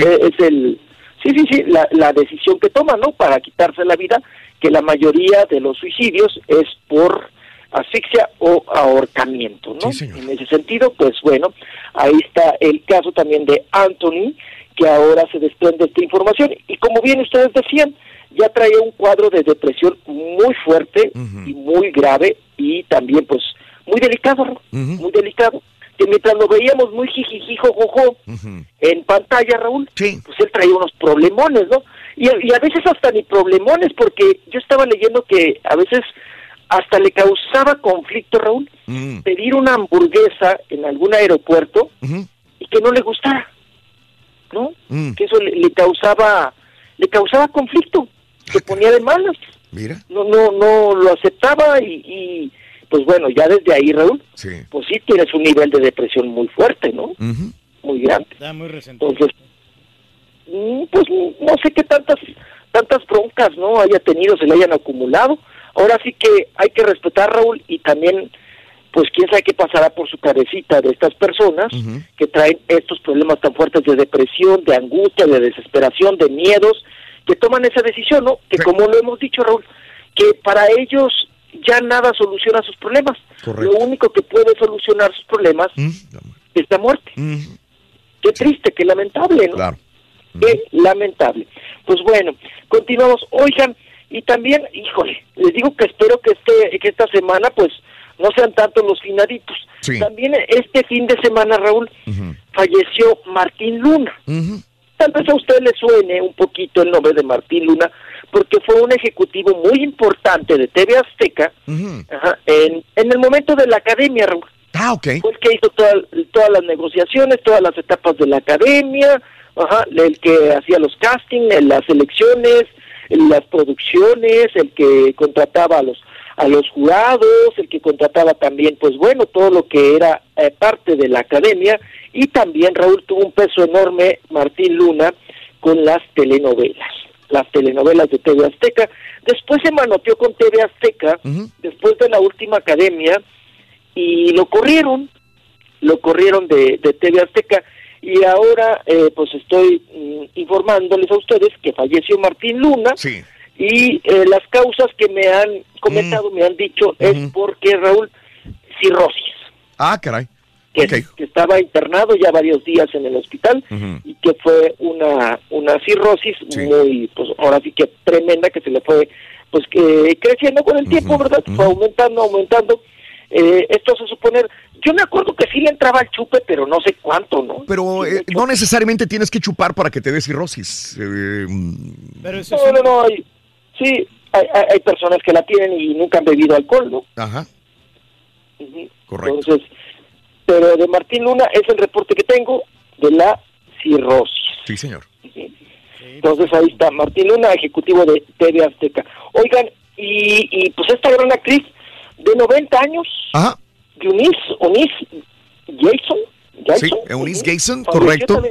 eh, es el, sí, sí, sí, la, la decisión que toman, ¿no?, para quitarse la vida, que la mayoría de los suicidios es por asfixia o ahorcamiento, ¿no? en ese sentido, pues bueno, ahí está el caso también de Anthony, que ahora se desprende esta información, y como bien ustedes decían, ya traía un cuadro de depresión muy fuerte y muy grave y también pues muy delicado, ¿no? muy delicado. Que mientras lo veíamos muy jijiji, jojojo, en pantalla, Raúl, pues él traía unos problemones, ¿no? Y, y a veces hasta ni problemones, porque yo estaba leyendo que a veces hasta le causaba conflicto, Raúl, pedir una hamburguesa en algún aeropuerto y que no le gustara, ¿no? Que eso le, le causaba le causaba conflicto, se ponía de malas. Mira. No no no lo aceptaba y, y, pues bueno, ya desde ahí, Raúl, pues sí tienes un nivel de depresión muy fuerte, ¿no? Muy grande. Está muy resentido. Entonces, mm, pues no sé qué tantas tantas broncas no haya tenido, se le hayan acumulado. Ahora sí que hay que respetar Raúl y también, pues quién sabe qué pasará por su cabecita de estas personas que traen estos problemas tan fuertes de depresión, de angustia, de desesperación, de miedos, que toman esa decisión, ¿no? Que como lo hemos dicho Raúl, que para ellos ya nada soluciona sus problemas. Lo único que puede solucionar sus problemas es la muerte. Qué triste, qué lamentable, ¿no? Qué lamentable. Pues bueno, continuamos. Oigan, y también, híjole, les digo que espero que este que esta semana pues no sean tantos los finaditos. Sí. También este fin de semana, Raúl, falleció Martín Luna. Tal vez a usted le suene un poquito el nombre de Martín Luna, porque fue un ejecutivo muy importante de TV Azteca ajá, en, en el momento de la academia, Raúl. Ah, ok. Fue el que hizo toda- todas las negociaciones, todas las etapas de la academia, ajá, el que hacía los castings, las elecciones, las producciones, el que contrataba a los a los jurados, el que contrataba también, pues bueno, todo lo que era eh, parte de la academia. Y también Raúl tuvo un peso enorme, Martín Luna, con las telenovelas, las telenovelas de TV Azteca. Después se manoteó con TV Azteca, después de la última academia, y lo corrieron, lo corrieron de, de TV Azteca y ahora eh, pues estoy mm, informándoles a ustedes que falleció Martín Luna y eh, las causas que me han comentado, me han dicho es porque Raúl cirrosis, Ah, caray. que, que estaba internado ya varios días en el hospital y que fue una una cirrosis muy pues ahora sí que tremenda que se le fue pues que creciendo con el tiempo verdad fue aumentando aumentando eh, esto se suponer yo me acuerdo que sí le entraba el chupe pero no sé cuánto no Pero eh, no necesariamente tienes que chupar para que te dé cirrosis. Eh, no no no hay- sí hay, hay- hay personas que la tienen y nunca han bebido alcohol no Ajá. Correcto. entonces pero de Martín Luna es el reporte que tengo de la cirrosis Sí, señor. Entonces ahí está Martín Luna, ejecutivo de TV Azteca. Oigan, y, y pues esta gran actriz de 90 años, Ajá. Eunice, Eunice Jason, Sí, Jason, Eunice ujú, Gayson, falleció correcto.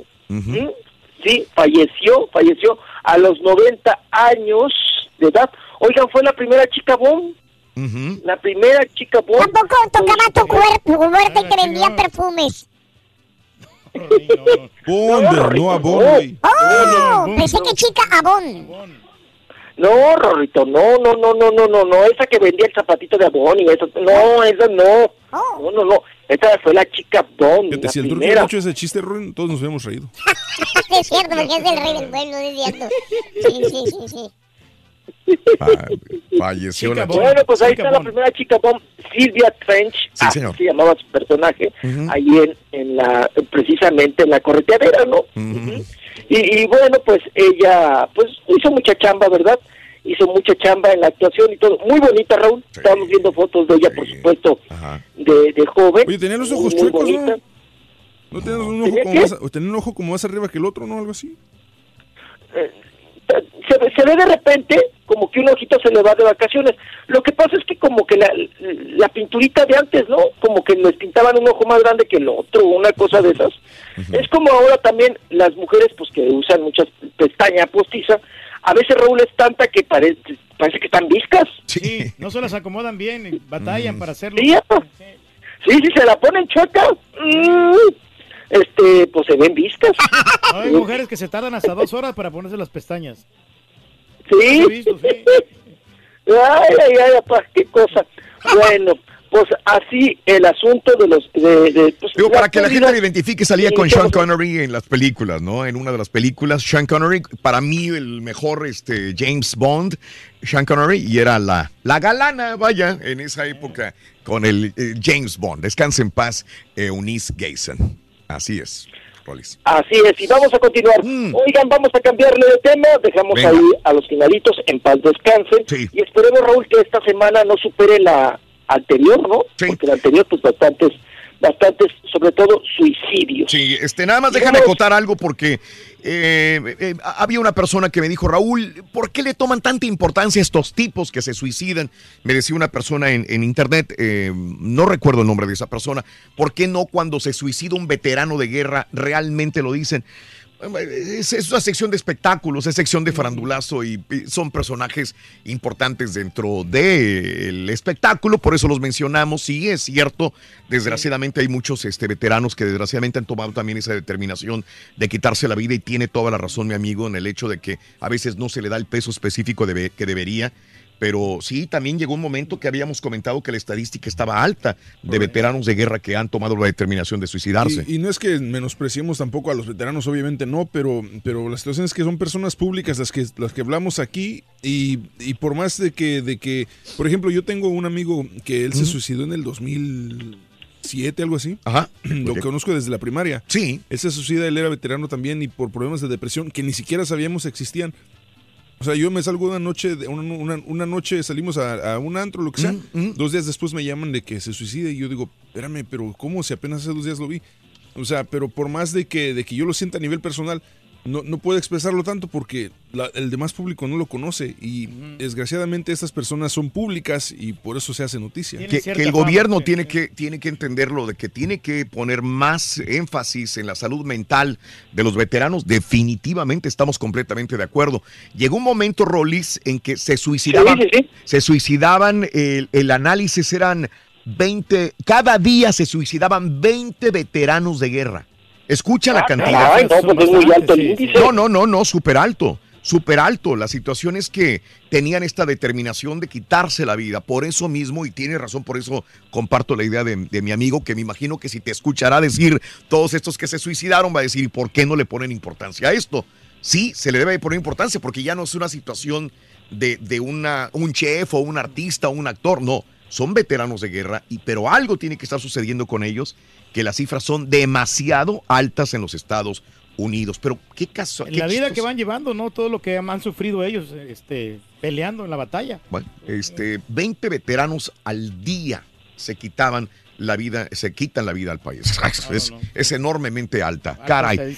Sí, falleció, falleció a los 90 años de edad. Oigan, fue la primera chica bomb, Ujú. la primera chica bomb. Tampoco tocaba tu cuerpo muerto y te vendía perfumes. Bond, no a Bond. ¡Oh! Pensé que chica Avon. No, Rorrito, no, no, no, no, no, no, no, esa que vendía el zapatito de y eso, no, esa no, no, no, no, esa fue la chica Bond, Fíjate, la si el turco hubiera hecho ese chiste, Ruin, todos nos hubiéramos reído. es cierto, porque es el rey del pueblo, es cierto. Sí, sí, sí, sí. Falleció la chica. Bueno, pues ahí está la primera chica bomb, Silvia Trench, Sí, así señor. se llamaba su personaje, ahí en, en la, precisamente en la correteadera, ¿no? Ujú. y, y bueno, pues ella, pues hizo mucha chamba, ¿verdad? Hizo mucha chamba en la actuación y todo. Muy bonita, Raúl. Estábamos viendo fotos de ella, por supuesto, de, de joven. Oye, tenía los Muy, ojos muy chuecos, bonita. ¿no? ¿No un ojo ¿Tenía como más, o tenía un ojo como más arriba que el otro, no? Algo así. se, ve- se ve de repente como que un ojito se le va de vacaciones. Lo que pasa es que como que la, la pinturita de antes, ¿no? Como que les pintaban un ojo más grande que el otro, una cosa de esas. Es como ahora también las mujeres pues que usan muchas pestañas postiza, a veces Raúl es tanta que parece, parece que están viscas. Sí, no se las acomodan bien, y batallan para hacerlo. Sí, sí, si se la ponen chueca, mm, este, pues se ven viscas. Hay mujeres que se tardan hasta dos horas para ponerse las pestañas. Sí. Visto, sí. Ay, ay, ay, apa, qué cosa. Bueno, pues así el asunto de los... De, de, pues, Digo, para que la gente lo identifique, salía con Sean Connery en las películas, ¿no? En una de las películas, Sean Connery, para mí el mejor este, James Bond, Sean Connery, y era la, la galana, vaya, en esa época, con el eh, James Bond. Descanse en paz, Eunice Gayson. Así es, Rolis. Así es, y vamos a continuar. Oigan, vamos a cambiarle de tema, dejamos Venga. ahí a los finalitos en paz descansen y esperemos, Raúl, que esta semana no supere la anterior, ¿no? Porque la anterior, pues bastantes, bastantes, sobre todo suicidios. Sí, este, nada más déjame acotar algo porque eh, eh, había una persona que me dijo, Raúl, ¿por qué le toman tanta importancia a estos tipos que se suicidan? Me decía una persona en, en internet, eh, no recuerdo el nombre de esa persona, ¿por qué no cuando se suicida un veterano de guerra realmente lo dicen? Es, es una sección de espectáculos, es sección de farandulazo y, y son personajes importantes dentro del espectáculo, por eso los mencionamos. Sí, es cierto, desgraciadamente hay muchos este, veteranos que desgraciadamente han tomado también esa determinación de quitarse la vida y tiene toda la razón mi amigo en el hecho de que a veces no se le da el peso específico que debería. Pero sí, también llegó un momento que habíamos comentado que la estadística estaba alta de veteranos de guerra que han tomado la determinación de suicidarse. Y, y no es que menospreciemos tampoco a los veteranos, obviamente no, pero, pero la situación es que son personas públicas las que, las que hablamos aquí y, y por más de que, de que, por ejemplo, yo tengo un amigo que él se suicidó en el 2007, algo así. Ajá. Lo conozco desde la primaria. Sí. Él se suicida, él era veterano también y por problemas de depresión que ni siquiera sabíamos existían. O sea, yo me salgo una noche, una, noche salimos a, a un antro, lo que sea. Dos días después me llaman de que se suicide y yo digo, espérame, pero ¿cómo? Si apenas hace dos días lo vi. O sea, pero por más de que, de que yo lo sienta a nivel personal, no, no puedo expresarlo tanto porque la- el demás público no lo conoce y desgraciadamente estas personas son públicas y por eso se hace noticia. que, que el gobierno tiene que, tiene que entenderlo, de que tiene que poner más énfasis en la salud mental de los veteranos. Definitivamente estamos completamente de acuerdo. Llegó un momento, Rolis, en que se suicidaban, Sí, sí, sí. se suicidaban, el, el análisis eran 20, cada día se suicidaban 20 veteranos de guerra. Escucha la Ah, cantidad. no, pues es muy alto el índice. No, no, no, no, súper alto. Súper alto. La situación es que tenían esta determinación de quitarse la vida. Por eso mismo, y tiene razón, por eso comparto la idea de, de mi amigo, que me imagino que si te escuchará decir todos estos que se suicidaron, va a decir, ¿y por qué no le ponen importancia a esto? Sí, se le debe poner importancia porque ya no es una situación de, de una, un chef o un artista o un actor, no. Son veteranos de guerra, y, pero algo tiene que estar sucediendo con ellos, que las cifras son demasiado altas en los Estados Unidos. Pero qué caso. En qué la vida que van llevando, ¿no? Todo lo que han sufrido ellos este, peleando en la batalla. Bueno, este, 20 veteranos al día se quitaban la vida, se quitan la vida al país. Es, es enormemente alta. Caray.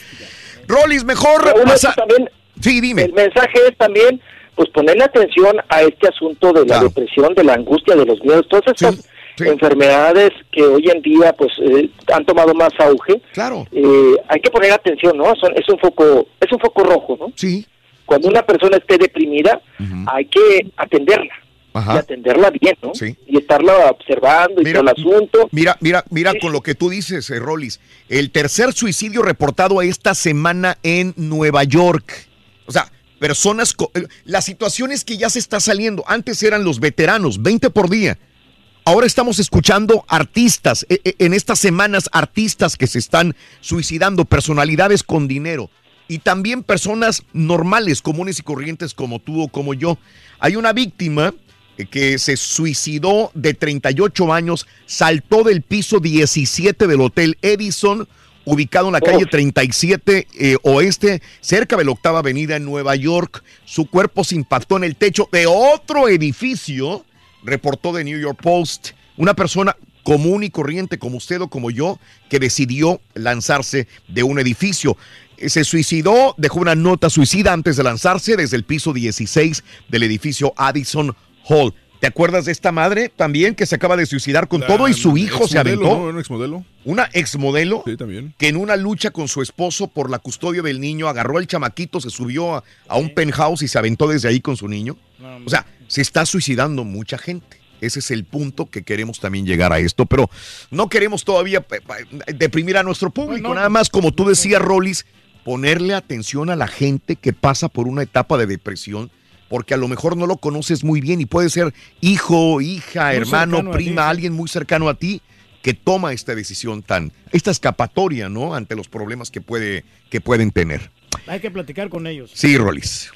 Rolis, mejor pasa- también, Sí, dime. El mensaje es también, pues ponerle atención a este asunto de la depresión, de la angustia, de los miedos, todas estas enfermedades que hoy en día pues eh, han tomado más auge. Claro. Eh, hay que poner atención, ¿no? Son- es un foco, es un foco rojo, ¿no? Sí. Cuando una persona esté deprimida, hay que atenderla. Y atenderla bien, ¿no? Y estarla observando y todo el asunto. Mira, mira, mira con lo que tú dices, eh, Rolis. El tercer suicidio reportado esta semana en Nueva York. O sea, personas. La situación es que ya se está saliendo. Antes eran los veteranos, 20 por día. Ahora estamos escuchando artistas, eh, eh, en estas semanas artistas que se están suicidando, personalidades con dinero y también personas normales, comunes y corrientes como tú o como yo. Hay una víctima que se suicidó de 38 años, saltó del piso 17 del Hotel Edison, ubicado en la calle 37 eh, Oeste, cerca de la octava avenida en Nueva York. Su cuerpo se impactó en el techo de otro edificio, reportó de New York Post. Una persona común y corriente como usted o como yo, que decidió lanzarse de un edificio. Eh, Se suicidó, dejó una nota suicida antes de lanzarse desde el piso 16 del edificio Addison Hall. ¿Te acuerdas de esta madre también que se acaba de suicidar con La todo y su hijo se aventó? ¿no? Una exmodelo. Una exmodelo Sí, también. que en una lucha con su esposo por la custodia del niño agarró al chamaquito, se subió a, a un penthouse y se aventó desde ahí con su niño. O sea, se está suicidando mucha gente. Ese es el punto que queremos también llegar a esto, pero no queremos todavía eh, deprimir a nuestro público. Nada más, como tú decías, Rolis, ponerle atención a la gente que pasa por una etapa de depresión, porque a lo mejor no lo conoces muy bien y puede ser hijo, hija, Muy hermano, prima, alguien muy cercano a ti que toma esta decisión tan, esta escapatoria, ¿no? Ante los problemas que puede, que pueden tener. Hay que platicar con ellos. Sí, Rolis.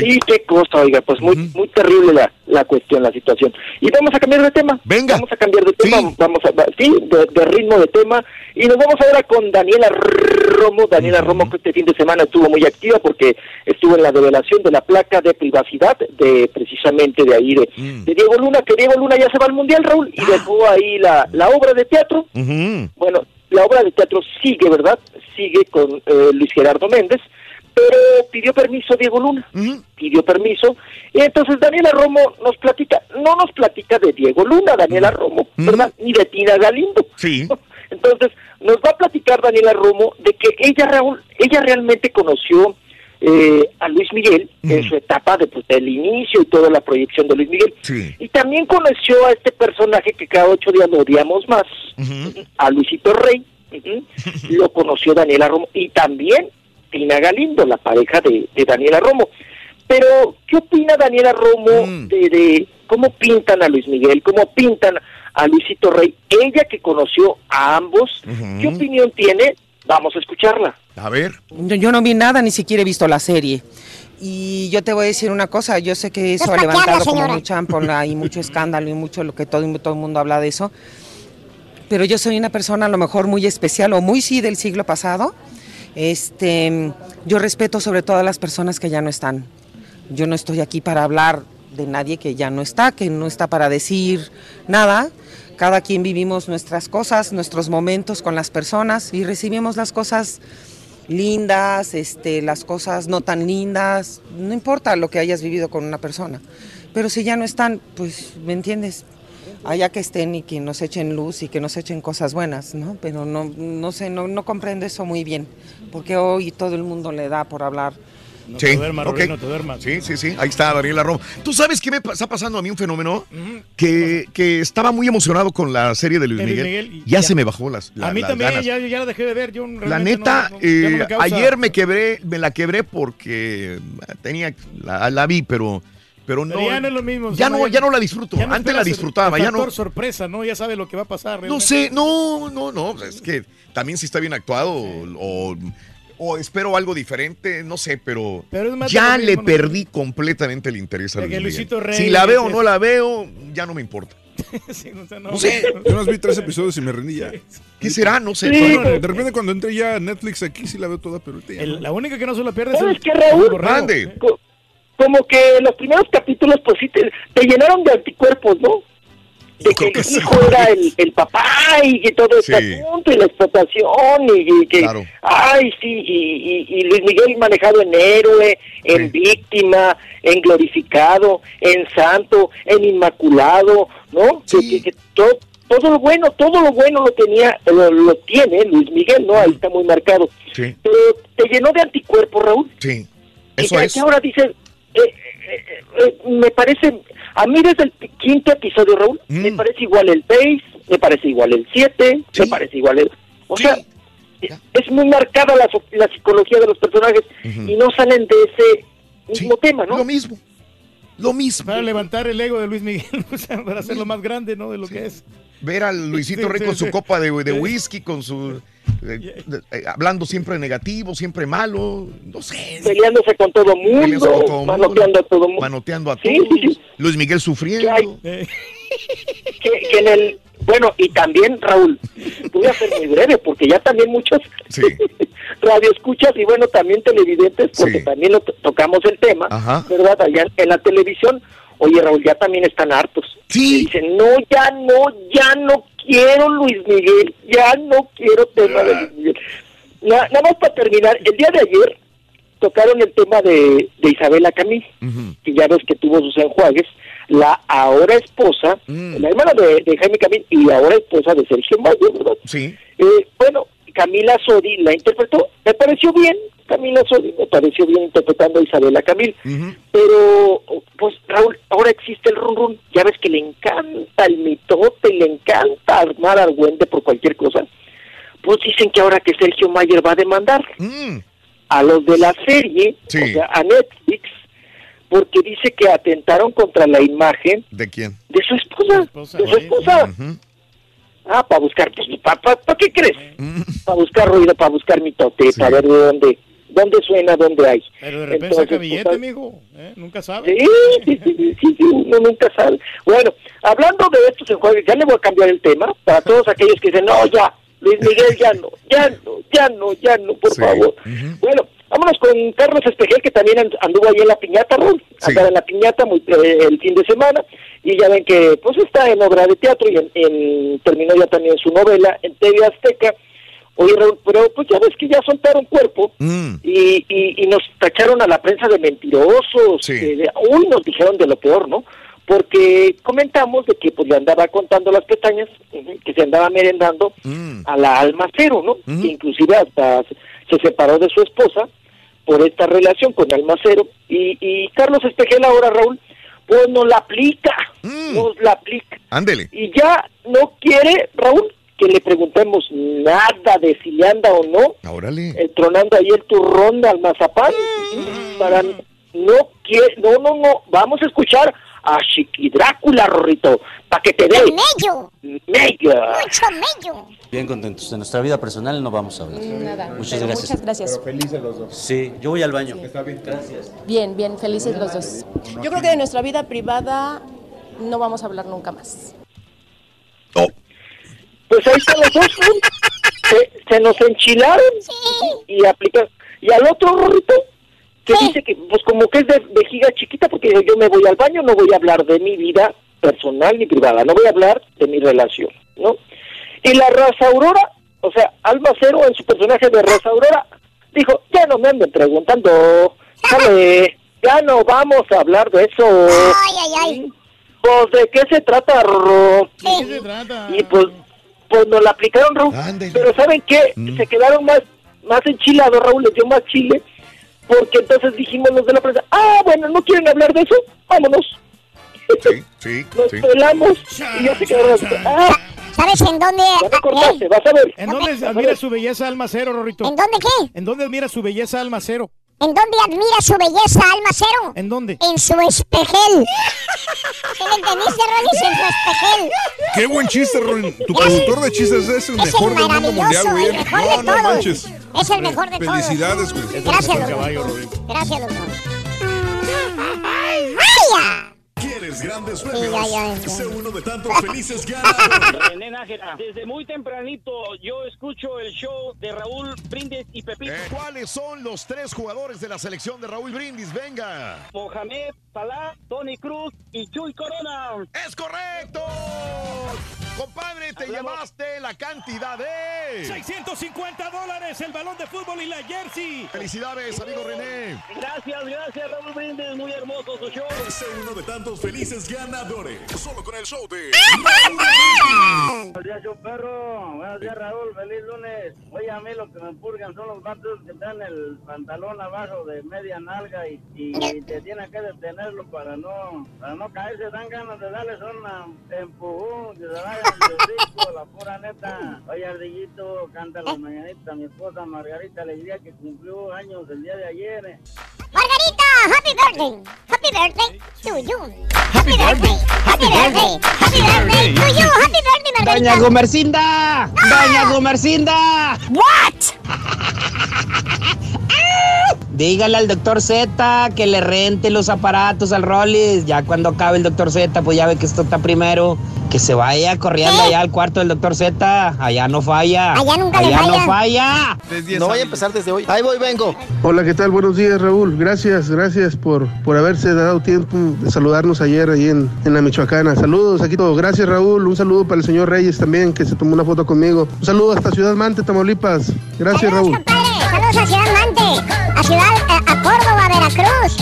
Sí, qué cosa, oiga, pues muy, muy terrible la, la cuestión, la situación. Y vamos a cambiar de tema. Venga. Vamos a cambiar de tema, vamos a, sí, de, de ritmo de tema. Y nos vamos ahora con Daniela Romo. Daniela Romo que este fin de semana estuvo muy activa porque estuvo en la develación de la placa de privacidad de precisamente de ahí de, de Diego Luna, que Diego Luna ya se va al Mundial, Raúl, y dejó ahí la, la obra de teatro. Bueno, la obra de teatro sigue, ¿verdad? Sigue con eh, Luis Gerardo Méndez, pero pidió permiso Diego Luna, pidió permiso. Y entonces Daniela Romo nos platica, no nos platica de Diego Luna, Daniela Romo, ¿verdad? Ni de Tina Galindo. Sí. Entonces nos va a platicar Daniela Romo de que ella, Raúl, ella realmente conoció eh, a Luis Miguel en su etapa de, pues, del inicio y toda la proyección de Luis Miguel. Sí. Y también conoció a este personaje que cada ocho días lo odiamos más, a Luisito Rey. lo conoció Daniela Romo y también Tina Galindo, la pareja de, de Daniela Romo. Pero, ¿qué opina Daniela Romo de, de cómo pintan a Luis Miguel, cómo pintan a Luisito Rey? Ella que conoció a ambos, ¿qué opinión tiene? Vamos a escucharla. A ver. Yo, yo no vi nada, ni siquiera he visto la serie. Y yo te voy a decir una cosa, yo sé que eso ha levantado como mucha ampola y mucho escándalo y mucho lo que todo, todo el mundo habla de eso. Pero yo soy una persona a lo mejor muy especial o muy sí del siglo pasado. Este, yo respeto sobre todo a las personas que ya no están. Yo no estoy aquí para hablar de nadie que ya no está, que no está para decir nada. Cada quien vivimos nuestras cosas, nuestros momentos con las personas y recibimos las cosas lindas, este, las cosas no tan lindas, no importa lo que hayas vivido con una persona. Pero si ya no están, pues, ¿me entiendes? Allá que estén y que nos echen luz y que nos echen cosas buenas, ¿no? Pero no, no sé, no, no comprendo eso muy bien, porque hoy todo el mundo le da por hablar. sí, te duermas, ok. Rubén, no te duermas. Sí, sí, sí. Ahí está Daniela Romo. ¿Tú sabes qué me está pasando a mí un fenómeno? Que, que estaba muy emocionado con la serie de Luis Miguel. Miguel y ya, ya. se me bajó las, la- a mí las también ganas. ya, ya la dejé de ver. Yo La neta, no- no- no eh, me ayer me quebré, me la quebré porque tenía, la, la vi, pero, pero no. Pero ya no es lo mismo. Ya no, ya no la disfruto. ya no Antes la disfrutaba, ya no. sorpresa, ¿no? Ya sabe lo que va a pasar. No sé, no, no, no. pues Es que también si está bien actuado o, o espero algo diferente, no sé, pero, más ya le perdí completamente el interés a que Luis Miguel. Luisito Rey, Si la veo o que- no la veo, ya no me importa. Sí, o sea, no. No sé. Yo nos vi tres episodios y me rendí ya. ¿Qué será? No sé. Bueno, de repente cuando entré ya a Netflix aquí sí la veo toda, pero El- la única que no se lo pierde es ¿Sabes el, qué, Raúl? Mande. Co- Como que los primeros capítulos, pues sí, te, te llenaron de anticuerpos, ¿no? De que el hijo era el, el papá y que todo este Sí. asunto y la explotación y, y que, Claro. ay, sí, y, y- y Luis Miguel manejado en héroe, en víctima, en glorificado, en santo, en inmaculado, ¿no? Que- Que, todo, todo lo bueno, todo lo bueno lo tenía, lo, lo tiene Luis Miguel, ¿no? Ahí está muy marcado. Sí, Pero te llenó de anticuerpos, Raúl. sí. Y Eso es. ahora dices, eh, eh, eh, me parece, a mí desde el quinto episodio, Raúl, Mm. me parece igual el 6, me parece igual el 7, me parece igual el... O sea, es, es muy marcada la, so- la psicología de los personajes y no salen de ese mismo tema, ¿no? Lo mismo. Lo mismo. Para levantar el ego de Luis Miguel, o sea, para hacerlo más grande, ¿no? De lo que es. Ver al Luisito Sí, Rey sí, con su copa de, whisky, con su. eh, eh, hablando siempre negativo, siempre malo. No sé. Peleándose con todo mundo, con todo mundo, manoteando a todo mundo. Manoteando a Sí, todos. sí, sí. Luis Miguel sufriendo. Eh, que, que en el bueno y también Raúl voy a ser muy breve porque ya también muchos Sí. radioescuchas y bueno también televidentes porque Sí. también lo to- tocamos el tema Ajá. verdad allá en la televisión oye Raúl ya también están hartos Sí. dicen no ya no ya no quiero Luis Miguel ya no quiero tema de Luis Miguel Na- nada más para terminar el día de ayer tocaron el tema de, de Isabela Camil que ya ves que tuvo sus enjuagues, la ahora esposa, la hermana de, de Jaime Camil y ahora esposa de Sergio Mayo, ¿verdad? Sí. Eh, bueno, Camila Sodi la interpretó, me pareció bien, Camila Sodi me pareció bien interpretando a Isabela Camil, pero pues Raúl, ahora existe el run run, ya ves que le encanta el mitote, le encanta armar argüente por cualquier cosa, pues dicen que ahora que Sergio Mayer va a demandar a los de la serie, Sí. o sea, a Netflix, porque dice que atentaron contra la imagen ¿De quién? de su esposa, de su esposa. Ah, para buscar, pues, ¿para qué crees? Para buscar ruido, para buscar mitote, para ver de dónde, dónde suena, dónde hay. Pero de repente Entonces, saca billete, amigo. ¿eh? Nunca sabe. Sí, sí, sí, sí, sí, sí, uno nunca sabe. Bueno, hablando de estos enjuagues, ya le voy a cambiar el tema para todos aquellos que dicen, no, ya, Luis Miguel, ya no, ya no, ya no, ya no, por favor. Bueno, vámonos con Carlos Espejel, que también and- anduvo ahí en la piñata, Raúl. Andaba en la piñata muy, eh, el fin de semana, y ya ven que pues está en obra de teatro y en, en- terminó ya también su novela en TV Azteca. Oye, Raúl, pero pues ya ves que ya soltaron cuerpo y, y, y nos tacharon a la prensa de mentirosos. de- uy, nos dijeron de lo peor, ¿no? Porque comentamos de que pues le andaba contando las pestañas, que se andaba merendando a la Almacero, ¿no? Que inclusive hasta se, se separó de su esposa por esta relación con Almacero. Y, y Carlos Espejel ahora, Raúl, pues nos la aplica, nos la aplica. Ándele. Y ya no quiere, Raúl, que le preguntemos nada de si le anda o no, Órale. eh, tronando ahí el turrón al mazapán, para, no quiere, no, no, no, vamos a escuchar a Chiqui Drácula, Rorrito, para que te dé mello, mello. mucho mello. Bien contentos. De nuestra vida personal no vamos a hablar. Nada. Muchas Pero gracias. muchas gracias. felices los dos. Sí, yo voy al baño. Está bien. Gracias. Bien, bien, felices los dos. Yo creo que de nuestra vida privada no vamos a hablar nunca más. Pues ahí están los dos, ¿no? se, se nos enchilaron y aplican. Y al otro Rorrito, que dice que, pues como que es de vejiga chiquita, porque yo me voy al baño, no voy a hablar de mi vida personal ni privada, no voy a hablar de mi relación, ¿no? Y la raza Aurora, o sea, Alma Cero en su personaje de raza Aurora, dijo, ya no me anden preguntando. Ya no vamos a hablar de eso. Ay, ay, ay. Pues, ¿de qué se trata, Rorro? Y pues, pues nos la aplicaron, Raúl. Pero ¿saben qué? Se quedaron más, más enchilados, Raúl, les dio más chile. Porque entonces dijimos los de la prensa, ah, bueno, ¿no quieren hablar de eso? Vámonos. Sí, sí, Nos sí. pelamos y ya se quedaron. Ah, ¿Sabes en dónde? ya me cortaste, vas a ver. ¿En dónde admira su belleza Almacero, Rorrito? ¿En dónde qué? ¿En dónde admira su belleza Almacero? ¿En dónde admira su belleza, Almacero? ¿En dónde? En su espejel. ¿Sí me entendiste, Rolis? En su espejel. Qué buen chiste, Ron. Tu productor de chistes es el Es mejor el del mundo mundial, maravilloso, güey. el mejor No, de no todos. manches. Es el mejor de todos. Felicidades, güey. Gracias, doctor. Gracias, doctor. ¡Vaya! ¿Quieres grandes Sí, premios? ya, ya, ya. Sé uno de tantos felices ganadores. René Nájera, desde muy tempranito yo escucho el show de Raúl Brindis y Pepito. Eh, ¿Cuáles son los tres jugadores de la selección de Raúl Brindis? Venga. Mohamed Salah, Tony Cruz y Chuy Corona. ¡Es correcto! Compadre, te llevaste la cantidad de... 650 dólares el balón de fútbol y la jersey. Felicidades, amigo René. Gracias, gracias Raúl Brindis, muy hermoso su show. Sé uno de tantos felices ganadores. Solo con el show de Buenos días, show perro. Buenos días, Raúl. Feliz lunes. Oye, a mí lo que me purgan son los vatos que traen el pantalón abajo de media nalga y, y te tienen que detenerlo para no para no caerse. Dan ganas de darles un empujón, que se vayan de hocico, la pura neta. Oye, Ardillito, canta las mañanitas. Mi esposa Margarita Alegría, que cumplió años el día de ayer. eh. Margarita, happy birthday. Happy birthday to you. Happy birthday. Happy birthday. Happy birthday to you. Happy birthday, Margarita. Doña Gumercinda, Doña Gumercinda. What? Dígale al doctor Z que le rente los aparatos al Rollis. Ya cuando acabe el doctor Z, pues ya ve que esto está primero. Que se vaya corriendo allá al cuarto del doctor Z. Allá no falla. Allá nunca le Allá no falla. falla. No vaya a empezar desde hoy. Ahí voy, vengo. Hola, ¿qué tal? Buenos días, Raúl. Gracias, gracias por, por haberse dado tiempo de saludarnos ayer ahí en, en la Michoacana. Saludos, aquí todo. Gracias, Raúl. Un saludo para el señor Reyes también, que se tomó una foto conmigo. Un saludo hasta Ciudad Mante, Tamaulipas. Gracias, Raúl. Saludos a Ciudad Mante, a Ciudad, a, a Córdoba, a Veracruz,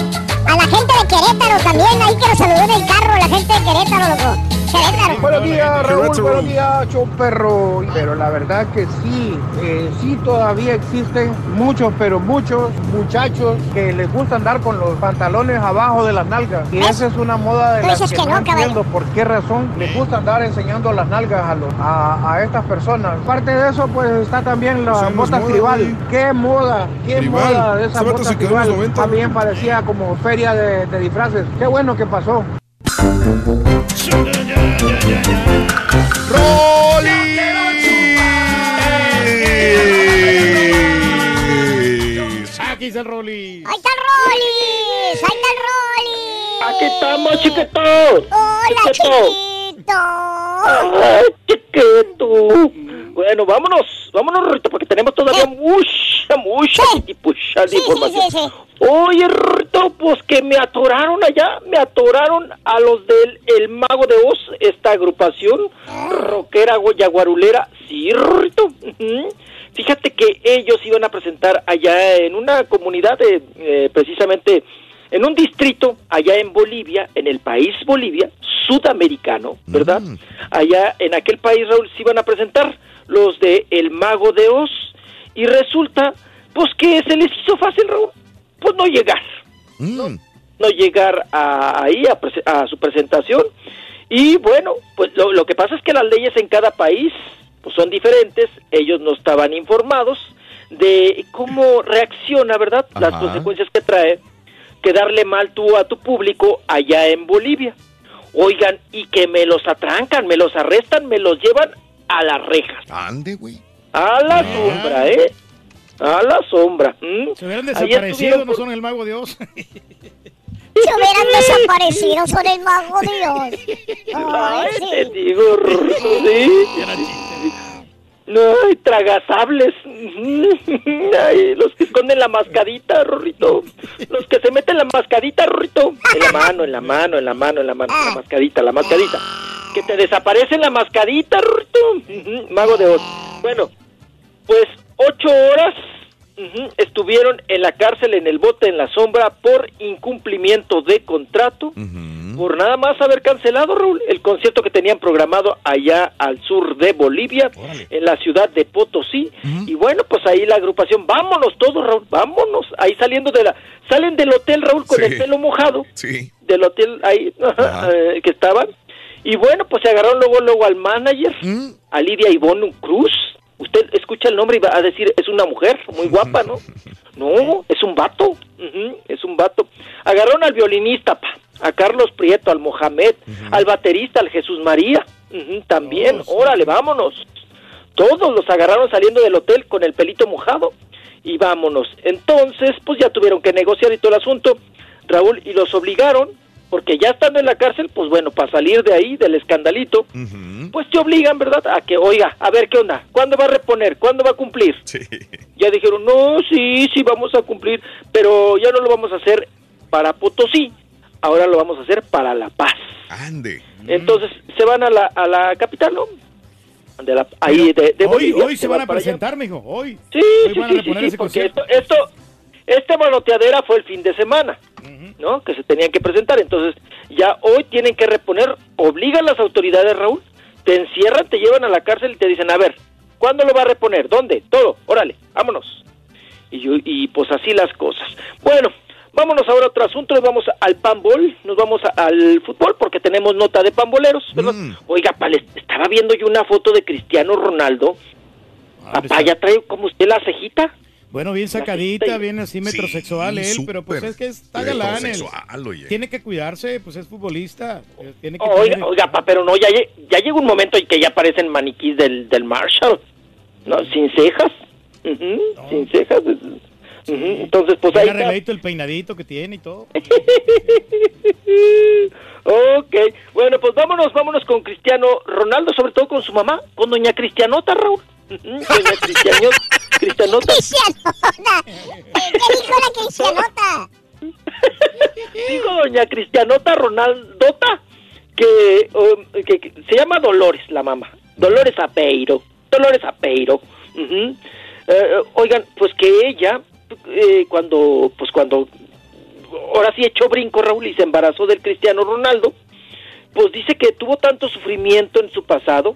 a la gente de Querétaro también, ahí que nos saludó en el carro, la gente de Querétaro, loco. Querétaro. Buenos días, Raúl. Buenos días, show perro. Pero la verdad que sí, eh, sí todavía existen muchos, pero muchos muchachos que les gusta andar con los pantalones abajo de las nalgas. Y esa es una moda de las que, que no no, caballo. entiendo por qué razón les gusta andar enseñando las nalgas a, los, a, a estas personas. Aparte de eso, pues está también es botas moda, tribal. güey. ¿Qué moda? ¿Qué Tribal. moda de en los tribal? 90, También parecía como feria de, de disfraces. Qué bueno que pasó. Aquí está el Rolly. Ahí está el ahí está el. Aquí estamos, chiquito. Hola, Chiquito. Ay, chiquito. Bueno, vámonos, vámonos, Rorrito, porque tenemos todavía mucha, mucha, mucha de Sí, sí, información. Oye, pues que me atoraron allá, me atoraron a los del El Mago de Oz, esta agrupación rockera yaguarulera. Sí, ujú. Fíjate que ellos iban a presentar allá en una comunidad, de, eh, precisamente en un distrito allá en Bolivia, en el país Bolivia, sudamericano, ¿verdad? Allá en aquel país, Raúl, se iban a presentar los de El Mago de Oz y resulta, pues que se les hizo fácil, Raúl, pues no llegar, no, no llegar a, ahí a, a su presentación y bueno, pues lo, lo que pasa es que las leyes en cada país pues son diferentes, ellos no estaban informados de cómo reacciona, ¿verdad? Las consecuencias que trae quedarle mal tú a tu público allá en Bolivia. Oigan, y que me los atrancan, me los arrestan, me los llevan a las rejas. Ande, güey. A la sombra, ¿eh? A la sombra. ¿m? Se hubieran desaparecido, no son el mago Dios. Se hubieran desaparecido son el mago Dios. Ay, Ay, sí. te digo, sí. No, hay tragasables. Ay, los que esconden la mascadita, Rorrito. Los que se meten la mascadita, Rorrito. En la mano, en la mano, en la mano, en la mano. La mascadita, la mascadita. Que te desaparece la mascadita, Rorrito. Mago de Oz. Bueno, pues ocho horas estuvieron en la cárcel, en el bote, en la sombra, por incumplimiento de contrato, por nada más haber cancelado, Raúl, el concierto que tenían programado allá al sur de Bolivia, en la ciudad de Potosí. Y bueno, pues ahí la agrupación, vámonos todos, Raúl, vámonos. Ahí saliendo de la... Salen del hotel, Raúl, con Sí. el pelo mojado Sí. del hotel ahí eh, que estaban. Y bueno, pues se agarraron luego luego al manager, a Lidia Ivonne Cruz. Usted escucha el nombre y va a decir, es una mujer muy guapa, ¿no? No, es un vato, es un vato. Agarraron al violinista, pa, a Carlos Prieto, al Mohamed, al baterista, al Jesús María, también, órale, vámonos. Todos los agarraron saliendo del hotel con el pelito mojado y vámonos. Entonces, pues ya tuvieron que negociar y todo el asunto, Raúl, y los obligaron, porque ya estando en la cárcel, pues bueno, para salir de ahí, del escandalito, pues te obligan, ¿verdad? A que, oiga, a ver qué onda, ¿cuándo va a reponer? ¿Cuándo va a cumplir? Ya dijeron, no, sí, sí, vamos a cumplir, pero ya no lo vamos a hacer para Potosí, ahora lo vamos a hacer para La Paz. Ande. Entonces se van a la, a la capital, ¿no? De la, ahí de, de hoy, Bolivia, hoy se van a presentar, mijo. Hoy. Sí, Hoy sí, van a sí, sí, sí, porque esto, esto, esta manoteadera fue el fin de semana, ¿no? Que se tenían que presentar. Entonces, ya hoy tienen que reponer, obligan las autoridades, Raúl, te encierran, te llevan a la cárcel y te dicen, a ver, ¿cuándo lo va a reponer? ¿Dónde? Todo, órale, vámonos. Y, yo- y pues así las cosas. Bueno, vámonos ahora a otro asunto, nos vamos al panbol, nos vamos a- al fútbol porque tenemos nota de pamboleros, ¿verdad? Oiga, pa, les- estaba viendo yo una foto de Cristiano Ronaldo. Papá, ya trae como usted la cejita. Bueno, bien sacadita, bien así metrosexual él, pero pues es que está galán. él. metrosexual, oye. Tiene que cuidarse, pues es futbolista. eh, Tiene que Oiga, tener- oiga, pa, pero no, ya, lle- ya llega un momento en que ya parecen maniquís del, del Marshall, ¿no? Sin cejas, Ujú, sin cejas. Entonces, pues ahí está. el peinadito que tiene y todo. Ok, bueno, pues vámonos, vámonos con Cristiano Ronaldo, sobre todo con su mamá, con doña Cristianota, Raúl. Doña Cristiano, Cristianota. Cristianota. ¿Qué dijo la Cristianota? Digo doña Cristianota Ronaldota, que, um, que- que se llama Dolores, la mamá. Dolores Apeiro. Dolores Apeiro. Eh, oigan, pues que ella, eh, cuando, pues cuando, ahora sí echó brinco Raúl y se embarazó del Cristiano Ronaldo, pues dice que tuvo tanto sufrimiento en su pasado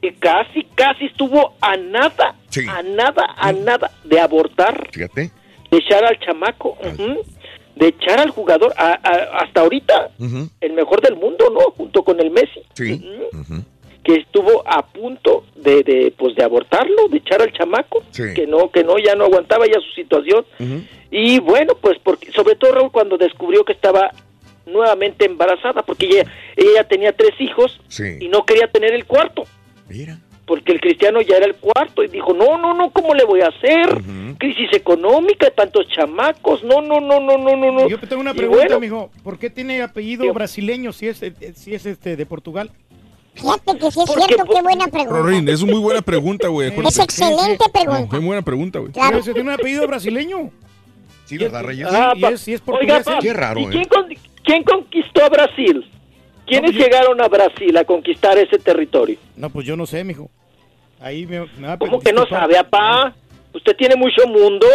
que casi, casi estuvo a nada, a nada, a nada de abortar Fíjate. de echar al chamaco, de echar al jugador, a- a- hasta ahorita el mejor del mundo, ¿no? Junto con el Messi, Sí. que estuvo a punto de, de, pues, de abortarlo, de echar al chamaco, Sí. que no, que no, ya no aguantaba ya su situación. Y bueno, pues porque, sobre todo Raúl cuando descubrió que estaba nuevamente embarazada, porque ella, ella tenía tres hijos Sí. y no quería tener el cuarto. Porque el cristiano ya era el cuarto y dijo, no, no, no, ¿cómo le voy a hacer? Crisis económica, tantos chamacos, no, no, no, no, no, no, no. Yo tengo una Y pregunta, bueno, mijo. ¿Por qué tiene apellido brasileño si es, eh, si es este de Portugal? Fíjate que sí es cierto, qué buena pregunta. Rorín, es muy buena pregunta, güey. Es excelente pregunta. Muy buena pregunta, güey. Pero ese tiene un apellido brasileño. Sí, ¿verdad, Reyes? Ah, y pa- es, y es Oiga, portugués. pa, ¿eh? Qué raro, ¿y ¿eh? quién, quién conquistó a Brasil? ¿Quiénes No, pues yo- llegaron a Brasil a conquistar ese territorio? No, pues yo no sé, mijo. Ahí me, me va a ¿Cómo que no sabe, apá? Usted tiene mucho mundo.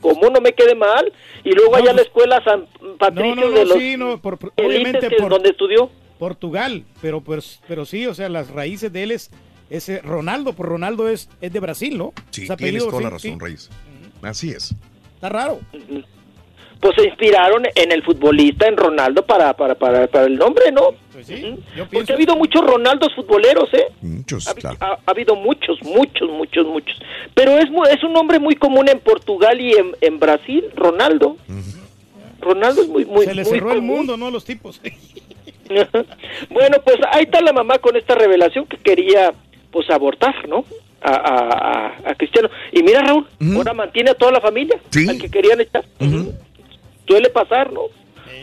¿Cómo no me quede mal? Y luego No, allá a la pues- escuela San Patricio No, no, de no, los sí, no, por, obviamente que- por donde estudió. Portugal, pero pues, pero sí, o sea, las raíces de él es ese Ronaldo, por Ronaldo es, es de Brasil, ¿no? Sí, tienes toda la razón, sí. Reyes. Así es. Está raro. Pues se inspiraron en el futbolista, en Ronaldo, para, para, para, para el nombre, ¿no? Pues. Porque ha habido muchos Ronaldos futboleros, ¿eh? Muchos, Ha, claro. ha- ha habido muchos, muchos, muchos, muchos. Pero es, es un nombre muy común en Portugal y en, en Brasil, Ronaldo. Ronaldo es muy, muy Se le muy cerró el común. mundo, ¿no? Los tipos. bueno, pues ahí está la mamá con esta revelación que quería pues abortar, ¿no? A, a- a- a Cristiano. Y mira, Raúl, ahora mantiene a toda la familia, al que querían echar. Suele pasar, ¿no?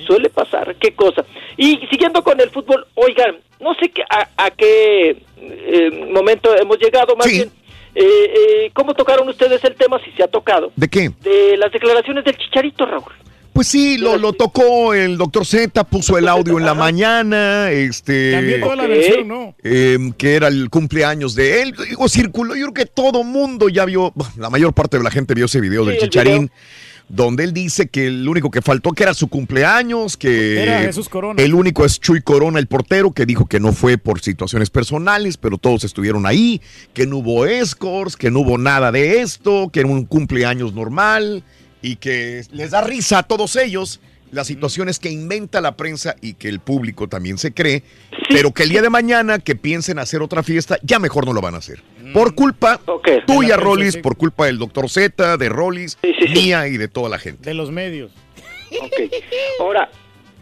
Suele pasar, qué cosa. Y siguiendo con el fútbol, oigan, no sé qué, a, a qué eh, momento hemos llegado, más bien, eh, eh, ¿cómo tocaron ustedes el tema, si se ha tocado? ¿De qué? De las declaraciones del Chicharito, Raúl. Pues sí, lo, lo tocó el doctor Z, puso el audio en la mañana, este... Cambió toda la versión, ¿no? eh, que era el cumpleaños de él. Digo, circuló, yo creo que todo mundo ya vio, la mayor parte de la gente vio ese video del el Chicharín, donde él dice que el único que faltó que era su cumpleaños, que Era Jesús Corona. el único es Chuy Corona, el portero, que dijo que no fue por situaciones personales, pero todos estuvieron ahí, que no hubo escorts, que no hubo nada de esto, que era un cumpleaños normal y que les da risa a todos ellos las situaciones que inventa la prensa y que el público también se cree, pero que el día de mañana que piensen hacer otra fiesta, ya mejor no lo van a hacer. Por culpa tuya, Rollis, por culpa del doctor Z, de Rollis, mía y de toda la gente. De los medios. Ahora,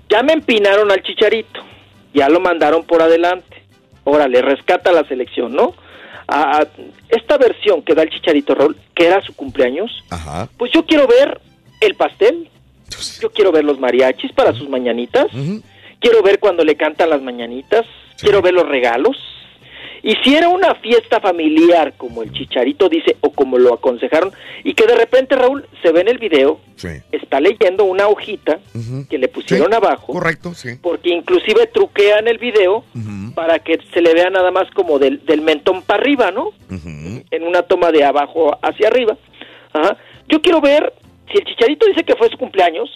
ya me empinaron al chicharito. Ya lo mandaron por adelante. Ahora, le rescata la selección, ¿no? A- a- esta versión que da el chicharito Raúl, que era su cumpleaños, Ajá. pues yo quiero ver el pastel. Yo quiero ver los mariachis para sus mañanitas. Quiero ver cuando le cantan las mañanitas. Quiero ver los regalos. Y si era una fiesta familiar, como el chicharito dice, o como lo aconsejaron, y que de repente Raúl se ve en el video, está leyendo una hojita que le pusieron abajo. Correcto, sí. Porque inclusive truquean el video para que se le vea nada más como del, del mentón para arriba, ¿no? En una toma de abajo hacia arriba. Ajá. Yo quiero ver, si el chicharito dice que fue su cumpleaños,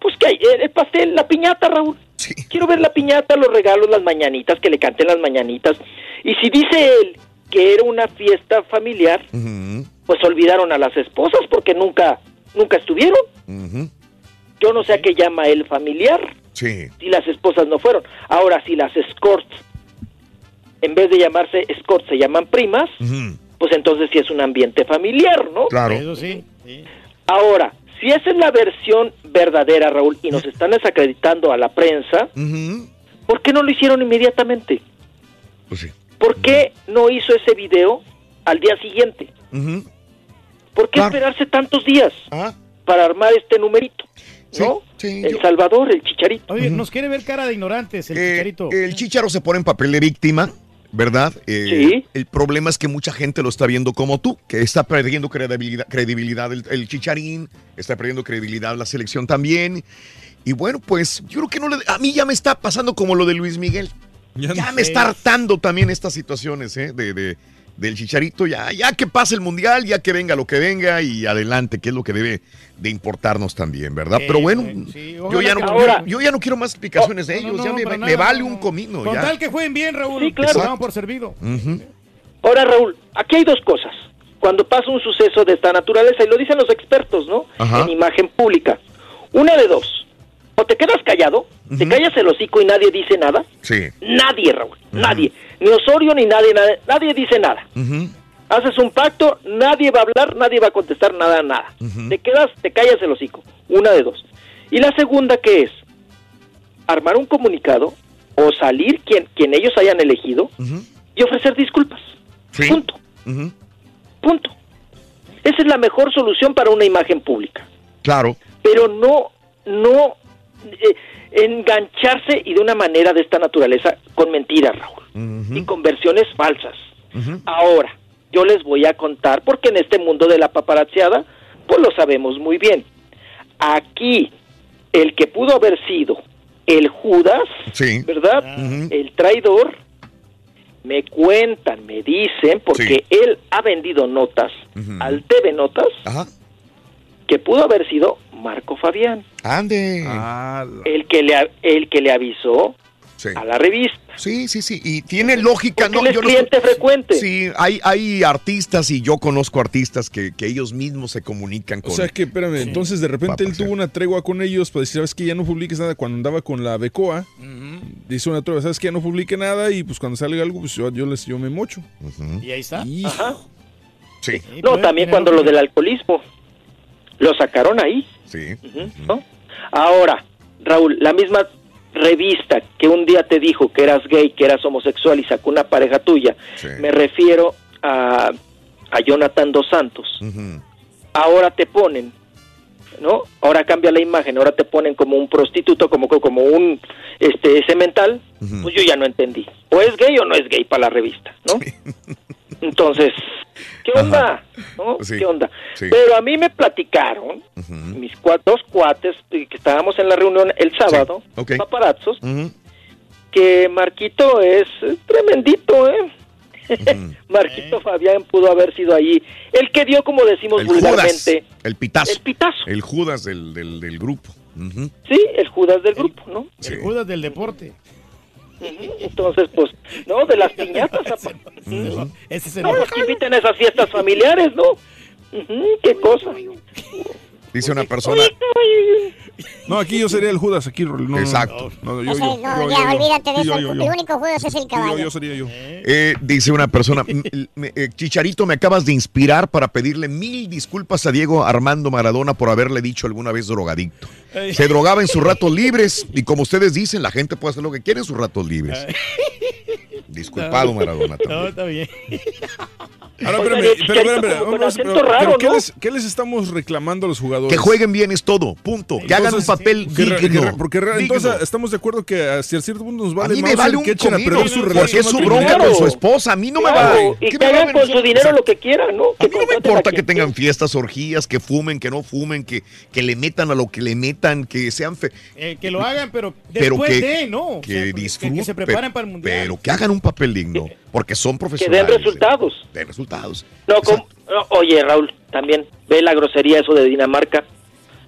pues que hay, el, el pastel, la piñata, Raúl. Quiero ver la piñata, los regalos, las mañanitas, que le canten las mañanitas. Y si dice él que era una fiesta familiar, pues olvidaron a las esposas porque nunca, nunca estuvieron. Yo no sé a qué llama él familiar Sí. si las esposas no fueron. Ahora, si las escorts, en vez de llamarse escorts, se llaman primas, pues entonces sí es un ambiente familiar, ¿no? Claro. Eso sí. Ahora, si esa es la versión verdadera, Raúl, y nos están desacreditando a la prensa, ¿por qué no lo hicieron inmediatamente? Pues ¿Por qué no hizo ese video al día siguiente? ¿Por qué esperarse tantos días para armar este numerito? ¿No? el Salvador, el Chicharito. Oye, nos quiere ver cara de ignorantes el chicharito. El Chicharo se pone en papel de víctima, ¿verdad? Eh, Sí. El problema es que mucha gente lo está viendo como tú, que está perdiendo credibilidad, credibilidad el, el Chicharín, está perdiendo credibilidad la selección también. Y bueno, pues yo creo que no le... A mí ya me está pasando como lo de Luis Miguel. Ya, me está hartando también estas situaciones, ¿eh? De, de- del Chicharito, ya, ya que pase el Mundial, ya que venga lo que venga y adelante, que es lo que debe de importarnos también, ¿verdad? Pero bueno, yo, ya no, ahora- yo ya no quiero más explicaciones de No, no, ellos, no, ya me, vale no, un comino. Con ya. tal que jueguen bien, Raúl. Sí, claro. Por servido. Ahora, Raúl, aquí hay dos cosas. Cuando pasa un suceso de esta naturaleza, y lo dicen los expertos, ¿no? Ajá. En imagen pública. Una de dos. O te quedas callado, te callas el hocico y nadie dice nada. Sí. Nadie, Raúl, nadie. Ni Osorio ni nadie, nadie, nadie dice nada. Haces un pacto, nadie va a hablar, nadie va a contestar nada, nada. Te quedas, te callas el hocico. Una de dos. Y la segunda, ¿qué es? Armar un comunicado o salir quien, quien ellos hayan elegido y ofrecer disculpas. Punto. Punto. Esa es la mejor solución para una imagen pública. Claro. Pero no, no eh, engancharse y de una manera de esta naturaleza con mentiras, Raúl, y con versiones falsas. Ahora, yo les voy a contar, porque en este mundo de la paparazziada, pues lo sabemos muy bien. Aquí, el que pudo haber sido el Judas, Sí. ¿verdad? El traidor, me cuentan, me dicen, porque él ha vendido notas al TV Notas, que pudo haber sido Marco Fabián, Ande. el que le, el que le avisó a la revista. Sí, sí, sí. Y tiene lógica, Porque ¿no? él es Yo cliente frecuente. Sí, hay, hay artistas y yo conozco artistas que, que ellos mismos se comunican con. O sea que, espérame, entonces de repente él tuvo una tregua con ellos para decir, ¿sabes que Ya no publiques nada cuando andaba con la Becoa. Dice una tregua, ¿sabes que Ya no publique nada y pues cuando salga algo, pues yo, yo, les, yo me mocho. Y ahí está. Ajá. Sí. No, también cuando lo del alcoholismo lo sacaron ahí. Sí. ¿no? Ahora, Raúl, la misma revista que un día te dijo que eras gay, que eras homosexual y sacó una pareja tuya, me refiero a, a Jonathan Dos Santos. Ahora te ponen, ¿no? Ahora cambia la imagen, ahora te ponen como un prostituto, como, como un este semental, pues yo ya no entendí. O es gay o no es gay para la revista, ¿no? Entonces, ¿qué onda? ¿No? Sí. ¿Qué onda? Sí. Pero a mí me platicaron, mis cua- dos cuates, eh, que estábamos en la reunión el sábado, ok. paparazzos, que Marquito es eh, tremendito, ¿eh? Marquito Fabián pudo haber sido ahí el que dio, como decimos El Judas, vulgarmente, el pitazo. el pitazo. El Judas del, del, del grupo. Sí, el Judas del grupo, ¿no? El Judas del deporte. Entonces, pues, no, de las piñatas. apa. Ujú. Ese es el- No, los que invitan a esas fiestas familiares, ¿no? Qué cosa. Dice una persona. No, aquí yo sería el Judas, aquí. No, no, Exacto. No, yo, yo, no, yo, ya, olvídate de eso. yo, yo, el único Judas es el caballo. yo, yo sería yo. Eh, dice una persona, "M- m- eh, Chicharito, me acabas de inspirar para pedirle mil disculpas a Diego Armando Maradona por haberle dicho alguna vez drogadicto. Se drogaba en sus ratos libres y como ustedes dicen, la gente puede hacer lo que quiere en sus ratos libres. Disculpado, Maradona. también. No, está bien. Ahora, espérame, pero, como con vamos, pero- raro, pero ¿qué, ¿no? les, qué les estamos reclamando a los jugadores? Que jueguen bien es todo, punto. Que hagan un Entonces, papel que re- que digno. re- porque digno. entonces estamos de acuerdo que hacia cierto punto nos a vale mí me vale un que echen a comino, perder su porque relación es su bronca con su esposa. A mí no me Claro, vale. y ¿Qué que me a hagan con su dinero lo que quieran, ¿no? A mí no me importa que tengan fiestas, orgías, que fumen, que no fumen, que, que le metan a lo que le metan, que sean fe- Eh, que lo hagan, pero pero después que, de, ¿no? Que disfruten, que se preparen para el mundial. Pero que hagan un papel digno, porque son Que profesionales. den resultados. Den resultados. No, oye, Raúl, también ve la grosería eso de Dinamarca.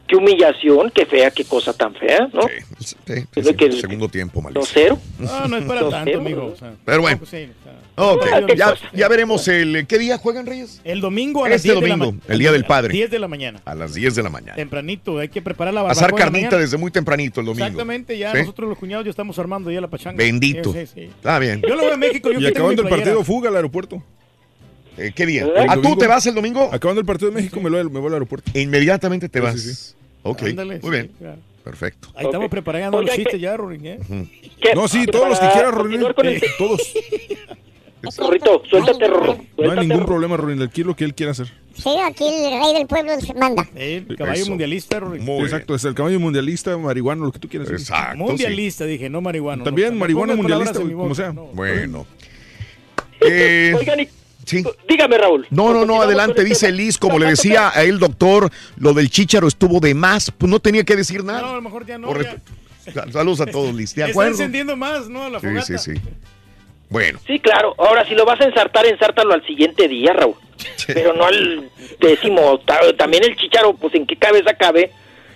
Qué humillación, qué fea, qué cosa tan fea, ¿no? Sí, sí, Es lo que el- segundo tiempo, Dos malísimo. cero. No, no es para tanto, cero, amigo. ¿no? o sea, Pero bueno. tampoco sí, o sea, Ok, Ah, ya, ya veremos el... ¿Qué día juegan Reyes? El domingo a las Este 10 de la domingo, ma- el Día del Padre. 10 de la mañana. A las 10 de la mañana. Tempranito, hay que preparar la barbacoa. Asar en la carnita mañana. desde muy tempranito el domingo. Exactamente, ya ¿Sí? nosotros los cuñados ya estamos armando ya la pachanga. Bendito. Sí. Está bien. Yo lo veo en México, yo Y acabando el partido, fuga al aeropuerto. Eh, ¿Qué día? El ¿Ah, tú domingo. te vas el domingo? Acabando el partido de México, me, lo- me voy al aeropuerto. Inmediatamente te vas. sí, sí. Ok, Ándale, muy sí, bien. claro. Perfecto. Ahí estamos preparando Oiga, los chistes que- ya, Rorín, ¿eh? No, sí, todos los que para quieras, Rorín. el- Todos. Rorrito, suéltate, Rorro. No hay ningún problema, Rorín. Aquí lo que él quiera hacer. Sí, aquí el rey del pueblo manda. El caballo Eso. mundialista, Rorín. Exacto, es el caballo mundialista, marihuano, lo que tú quieras. Exacto. Mundialista, dije, no marihuano. También no, marihuana mundialista, como sea. no. Bueno. Eh, Oigan, y- sí. dígame, Raúl. No, no, no, adelante, el dice tema. Liz, como le decía a él, doctor, lo del chícharo estuvo de más, pues no tenía que decir No, a nada. lo mejor ya no. Ya. Saludos a todos, Liz, ¿de Está encendiendo más, ¿no? La Sí, fogata. sí, sí. Bueno, Sí, claro. Ahora, si lo vas a ensartar, ensártalo al siguiente día, Raúl. Pero no al décimo. Ta- También el chicharo, pues en qué cabeza cabe.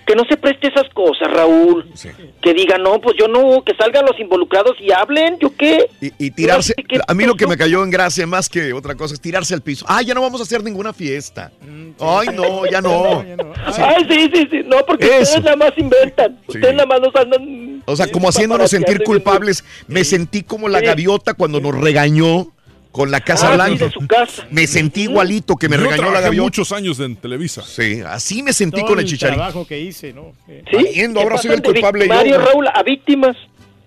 Que no se preste esas cosas, Raúl. sí. Que digan, no, pues yo no, que salgan los involucrados y hablen, ¿yo qué? Y, y tirarse, qué a mí lo que me cayó en gracia más que otra cosa es tirarse al piso. Ah, ya no vamos a hacer ninguna fiesta. Ay, no, ya no. Ay, sí, sí, sí. No, porque Eso. ustedes nada más inventan. Sí. Ustedes nada más nos andan... O sea, como haciéndonos sentir culpables, me sentí como la gaviota cuando nos regañó con la Casa Ah, sí, Blanca. de su casa. Me sentí igualito que me Yo regañó la gaviota. muchos años en Televisa. Sí, así me sentí Todo con el el chicharito. trabajo que hice, ¿no? Sí. Valiendo, ahora soy el culpable yo, güey. Raúl, a víctimas.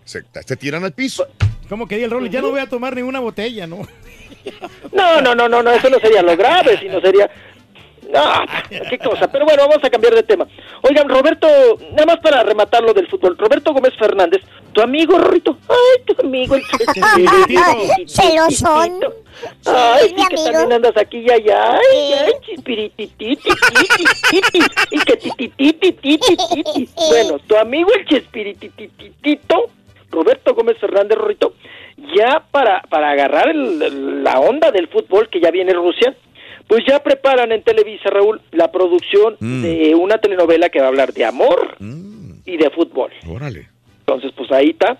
Se, se tiran al piso. ¿Cómo que di el rol? Ya no voy a tomar ninguna botella, ¿no? No, no, no, no, no, eso no sería lo grave, sino sería... No, qué cosa. Pero bueno, vamos a cambiar de tema. Oigan, Roberto, nada más para rematar lo del fútbol. Roberto Gómez Fernández, tu amigo, Rorrito. Ay, tu amigo. el Celosón. Ay, Sí, que amigo. también andas aquí y allá. Ay, ay, chispiritititi, y que. Bueno, tu amigo el chispiritititito, Roberto Gómez Fernández, Rorrito, ya para, para agarrar el- la onda del fútbol que ya viene Rusia, pues ya preparan en Televisa, Raúl, la producción Mm. de una telenovela que va a hablar de amor Mm, y de fútbol. órale. Entonces, pues ahí está.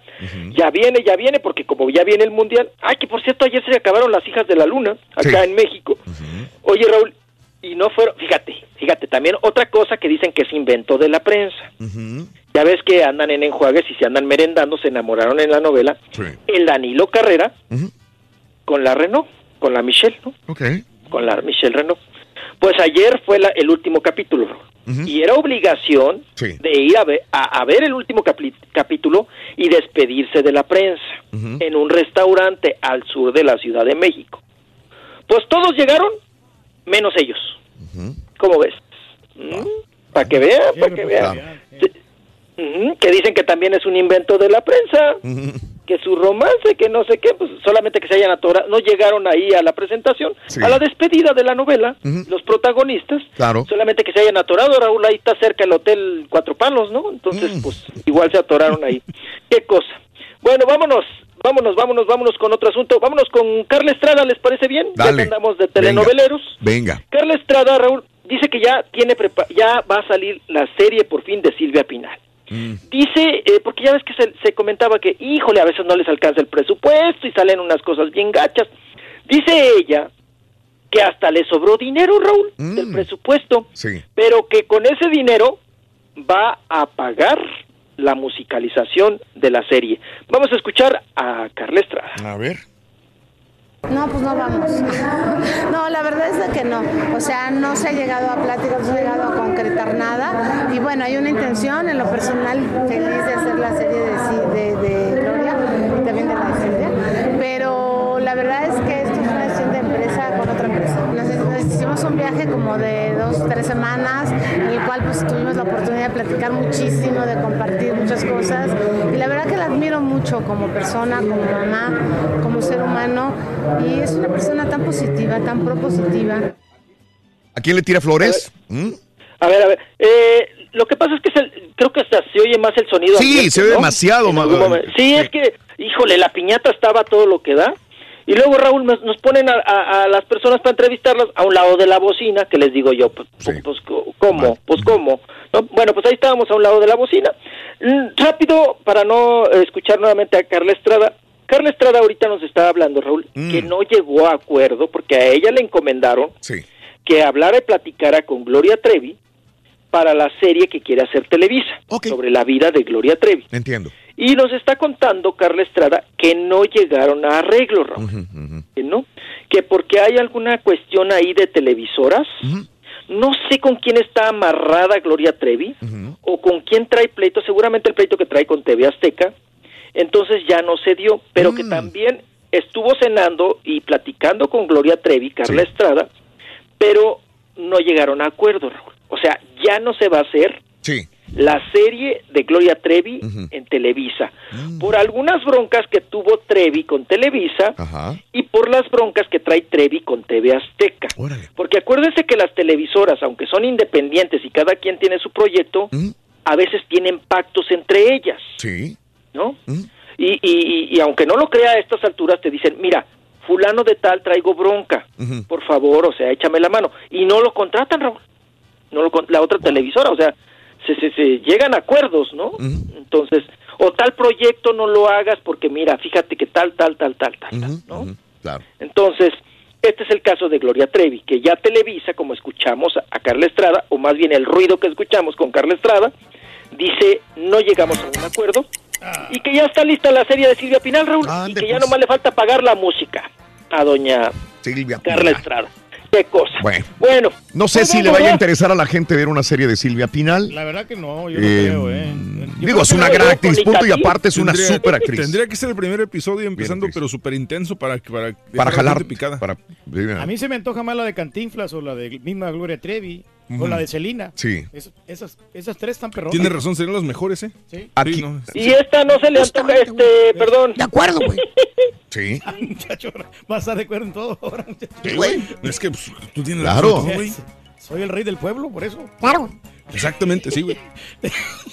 Ya viene, ya viene, porque como ya viene el Mundial. Ay, que por cierto, ayer se acabaron las hijas de la luna, acá Sí. en México. Oye, Raúl, y no fueron, fíjate, fíjate, también otra cosa que dicen que es invento de la prensa. Ya ves que andan en enjuagues y se andan merendando, se enamoraron en la novela. Sí. El Danilo Carrera con la Renault, con la Michelle, ¿no? Ok. Con la Michelle Renault. Pues ayer fue la- el último capítulo. y era obligación Sí. de ir a ver, a, a ver el último capítulo y despedirse de la prensa en un restaurante al sur de la Ciudad de México. Pues todos llegaron, menos ellos. ¿Cómo ves? Para que vean, para que vean. Que dicen que también es un invento de la prensa, que su romance, que no sé qué, pues solamente que se hayan atorado, no llegaron ahí a la presentación, Sí. a la despedida de la novela, los protagonistas, Claro. solamente que se hayan atorado, Raúl, ahí está cerca el hotel Cuatro Palos, ¿no? Entonces, Mm. pues igual se atoraron ahí. ¿Qué cosa? Bueno, vámonos, vámonos, vámonos, vámonos con otro asunto. Vámonos con Carla Estrada, ¿les parece bien? Ya Dale. andamos de telenoveleros. Venga. Carla Estrada, Raúl, dice que ya tiene prepa- ya va a salir la serie por fin de Silvia Pinal. Dice, eh, porque ya ves que se, se comentaba que, híjole, a veces no les alcanza el presupuesto y salen unas cosas bien gachas. Dice ella que hasta le sobró dinero, Raúl, del presupuesto, Sí. pero que con ese dinero va a pagar la musicalización de la serie. Vamos a escuchar a Carla Estrada. A ver. No, pues no vamos. No, la verdad es de que no. O sea, no se ha llegado a pláticas, no se ha llegado a concretar nada. Y bueno, hay una intención, en lo personal, feliz de hacer la serie de, de, de Gloria también de la Silvia. Pero la verdad es que esto es una decisión de empresa con otra empresa. Nos, nos hicimos un viaje como de dos, tres semanas, en el cual pues tuvimos la oportunidad de platicar muchísimo, de compartir muchas cosas. Y la verdad que la admiro mucho como persona, como mamá, como ser humano. Y es una persona tan positiva, tan propositiva. ¿A quién le tira flores? ¿Mm? A ver, a ver. Eh, lo que pasa es que es el- creo que hasta se oye más el sonido. Sí, ambiente, se oye ¿no? demasiado. Sí, es que, híjole, la piñata estaba todo lo que da. Y luego, Raúl, nos, nos ponen a, a- a las personas para entrevistarlas a un lado de la bocina, que les digo yo, pues, pues, co- ¿cómo? Pues, ¿cómo? ¿No? Bueno, pues ahí estábamos a un lado de la bocina. Mm, rápido, para no escuchar nuevamente a Carla Estrada. Carla Estrada ahorita nos está hablando, Raúl, que no llegó a acuerdo porque a ella le encomendaron Sí. que hablara y platicara con Gloria Trevi para la serie que quiere hacer Televisa sobre la vida de Gloria Trevi. Entiendo. Y nos está contando Carla Estrada que no llegaron a arreglo, Raúl. Que no, que porque hay alguna cuestión ahí de televisoras. No sé con quién está amarrada Gloria Trevi o con quién trae pleito, seguramente el pleito que trae con TV Azteca. Entonces ya no se dio, pero que también estuvo cenando y platicando con Gloria Trevi, Carla Estrada, pero no llegaron a acuerdo, Raúl. O sea, ya no se va a hacer Sí. La serie de Gloria Trevi en Televisa. Por algunas broncas que tuvo Trevi con Televisa y por las broncas que trae Trevi con TV Azteca. Porque acuérdense que las televisoras, aunque son independientes y cada quien tiene su proyecto, a veces tienen pactos entre ellas, Sí. ¿no? Y, y, y- y aunque no lo crea a estas alturas, te dicen, mira, fulano de tal traigo bronca, por favor, o sea, échame la mano. Y no lo contratan, Raúl. No lo, la otra televisora, o sea, se, se, se llegan a acuerdos, ¿no? Entonces, o tal proyecto no lo hagas porque mira, fíjate que tal, tal, tal, tal, tal, tal, ¿no? Claro. Entonces, este es el caso de Gloria Trevi, que ya Televisa, como escuchamos a, a Carla Estrada, o más bien el ruido que escuchamos con Carla Estrada, dice no llegamos a un acuerdo y que ya está lista la serie de Silvia Pinal, Raúl, y que ya nomás le falta pagar la música a doña Silvia Carla Estrada. Qué cosa. Bueno. Bueno. No sé pues si le vamos, vaya a ¿no? interesar a la gente ver una serie de Silvia Pinal. La verdad que no, yo no Eh, creo, ¿eh. Yo Digo, creo es una no, gran actriz, punto, y aparte es una Tendría- súper actriz. Tendría que ser el primer episodio empezando, pero súper intenso para, para, Para jalar, picada. para... A mí se me antoja más la de Cantinflas o la de misma Gloria Trevi Ujú. o la de Celina. Sí. Es- esas, esas tres están perronas. Tiene razón, serían los mejores, ¿eh? Sí. Aquí. no. Y esta no se le antoja, este, perdón. De acuerdo, güey. Sí. Ay, muchacho, vas a estar de acuerdo en todo ahora, muchacho. Sí, güey. Es que pues, tú tienes Claro. razón, güey. Soy el rey del pueblo, por eso. Claro. Exactamente, sí, güey.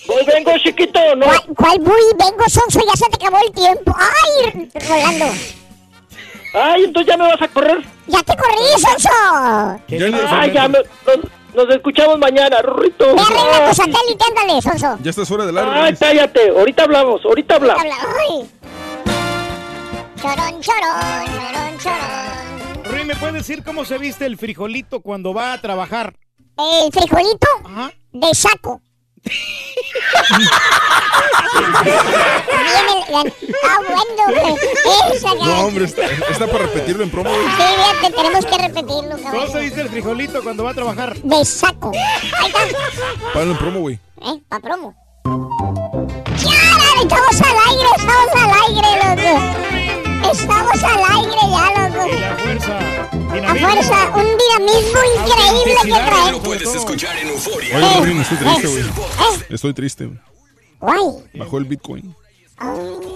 Voy, vengo, chiquito, ¿no? ¿Cuál, voy? Vengo, Sonso, ya se te acabó el tiempo. ¡Ay, Rolando! Ay, entonces ya me vas a correr. ¡Ya te corrí, Sonso! Ay, ya me, nos, nos escuchamos mañana, Rorrito. Ve, arregla tu satélite, ándale, Sonso. Ya estás fuera del aire. Ay, cállate. Ahorita hablamos, ahorita hablamos. Habla, ay. Chorón, chorón, chorón, chorón. Rui, ¿me puedes decir cómo se viste el frijolito cuando va a trabajar? El frijolito de saco. Viene el- Ah, bueno, güey. Esa, No, hombre, está, está para repetirlo en promo. Sí, tenemos que repetirlo, ¿Cómo caballo. se dice el frijolito cuando va a trabajar? De saco. Ahí está. Páralo en promo, güey. ¿Eh? Pa' promo. ¡Ya! Estamos al aire, estamos al aire, loco. Estamos al aire ya, loco. La fuerza. A fuerza, un dinamismo increíble que Lo traemos. puedes escuchar en Euforia. Oye, Rin, estoy triste, güey. ¿Eh? Estoy triste. güey. Guay. Bajó el Bitcoin. Ah,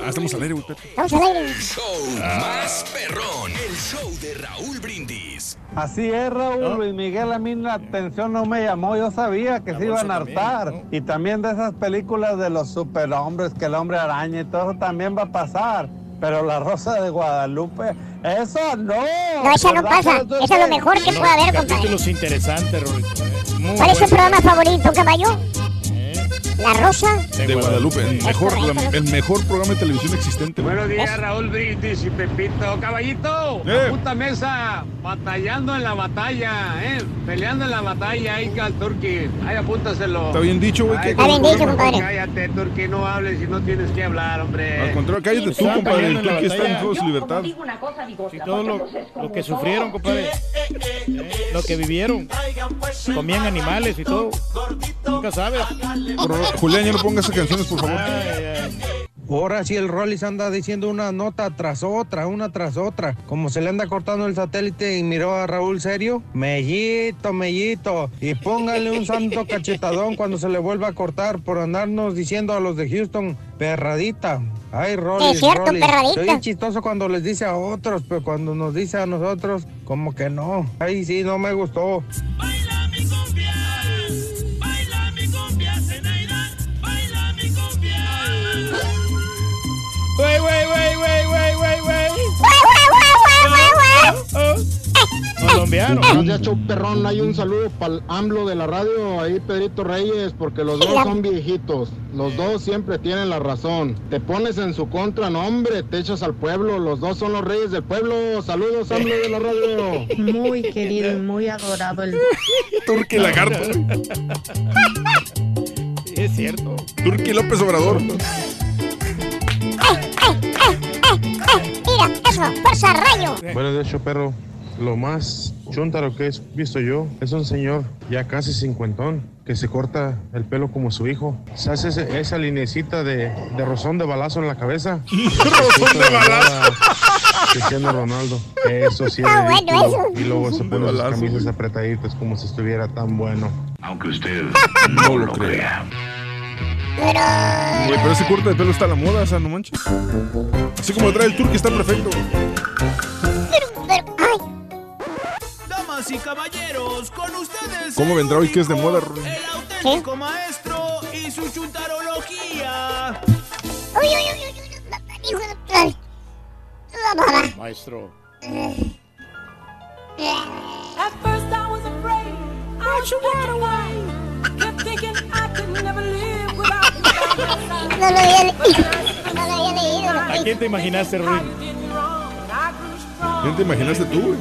estamos al aire, güey. Pepe. Estamos al aire. Show más perrón. El show de Raúl Brindis. Así es, Raúl. Luis Miguel a mí la atención no me llamó. Yo sabía que se iban a hartar. Y también de esas películas de los superhombres, que el hombre araña y todo eso también va a pasar. Pero la Rosa de Guadalupe, eso no. No, esa no pasa. Eso es lo mejor que puede haber, compadre. Capítulos interesantes, Rorito. eh. ¿Cuál es su bueno. programa favorito, caballo? La Rosa. De Guadalupe, el mejor, la- el mejor programa de televisión existente. Buenos días, Raúl Brindis y Pepito. Caballito, Eh. la puta mesa, batallando en la batalla, ¿eh? Peleando en la batalla, ahí al Turqui. Ahí apúntaselo. Está bien dicho, güey. Está bien dicho, compadre. Cállate, Turqui, no hables y no tienes que hablar, hombre. Al contrario, cállate tú, compadre. en la aquí está en toda su libertad. Y todo lo, lo que sufrieron, compadre. Eh, Lo que vivieron. Comían animales y todo. Nunca sabes. Julián, ya no pongas esas canciones, por favor. Ahora sí el Rollis anda diciendo una nota tras otra, una tras otra. Como se le anda cortando el satélite y miró a Raúl serio, mellito, mellito. Y póngale un santo cachetadón cuando se le vuelva a cortar por andarnos diciendo a los de Houston, perradita. Ay, Rollis, Es cierto, Rollis. perradita. Se oye chistoso cuando les dice a otros, pero cuando nos dice a nosotros, como que no. Ay, sí, no me gustó. Wey, wey, wey, wey, wey, wey, wey. Colombiano. Días, show perrón. Hay un saludo para el AMLO de la radio, ahí Pedrito Reyes, porque los dos son viejitos. Los dos siempre tienen la razón. Te pones en su contra, no hombre, te echas al pueblo. Los dos son los reyes del pueblo. Saludos, AMLO de la radio. Muy querido y muy adorado el Turqui Lagarto. Es cierto. Turqui López Obrador. Mira, eso, fuerza rayo. Bueno, de hecho, perro, lo más chuntaro que he visto yo es un señor ya casi cincuentón que se corta el pelo como su hijo. Se hace ese- esa linecita de, de rozón de balazo en la cabeza. Rozón de balazo. Cristiano Ronaldo. Eso sí es Ah, bueno, ridículo. eso. Y luego se pone balazo, camisas apretaditas como si estuviera tan bueno. Aunque usted No lo crea. Güey, pero ese corte de pelo está a la moda, o sea, no manches. Así como trae el Turqui está perfecto. Damas y caballeros, con ustedes. ¿Cómo vendrá hoy que es de moda, Ron? El auténtico maestro y su chuntarología. Uy, uy, uy, uy, uy, hijo de- ay. La baba. Maestro. At first I was afraid I should run away. Kept thinking I could never live No lo había leído. No lo había leído. ¿A quién te imaginaste, Ruin? ¿Quién te imaginaste tú, güey?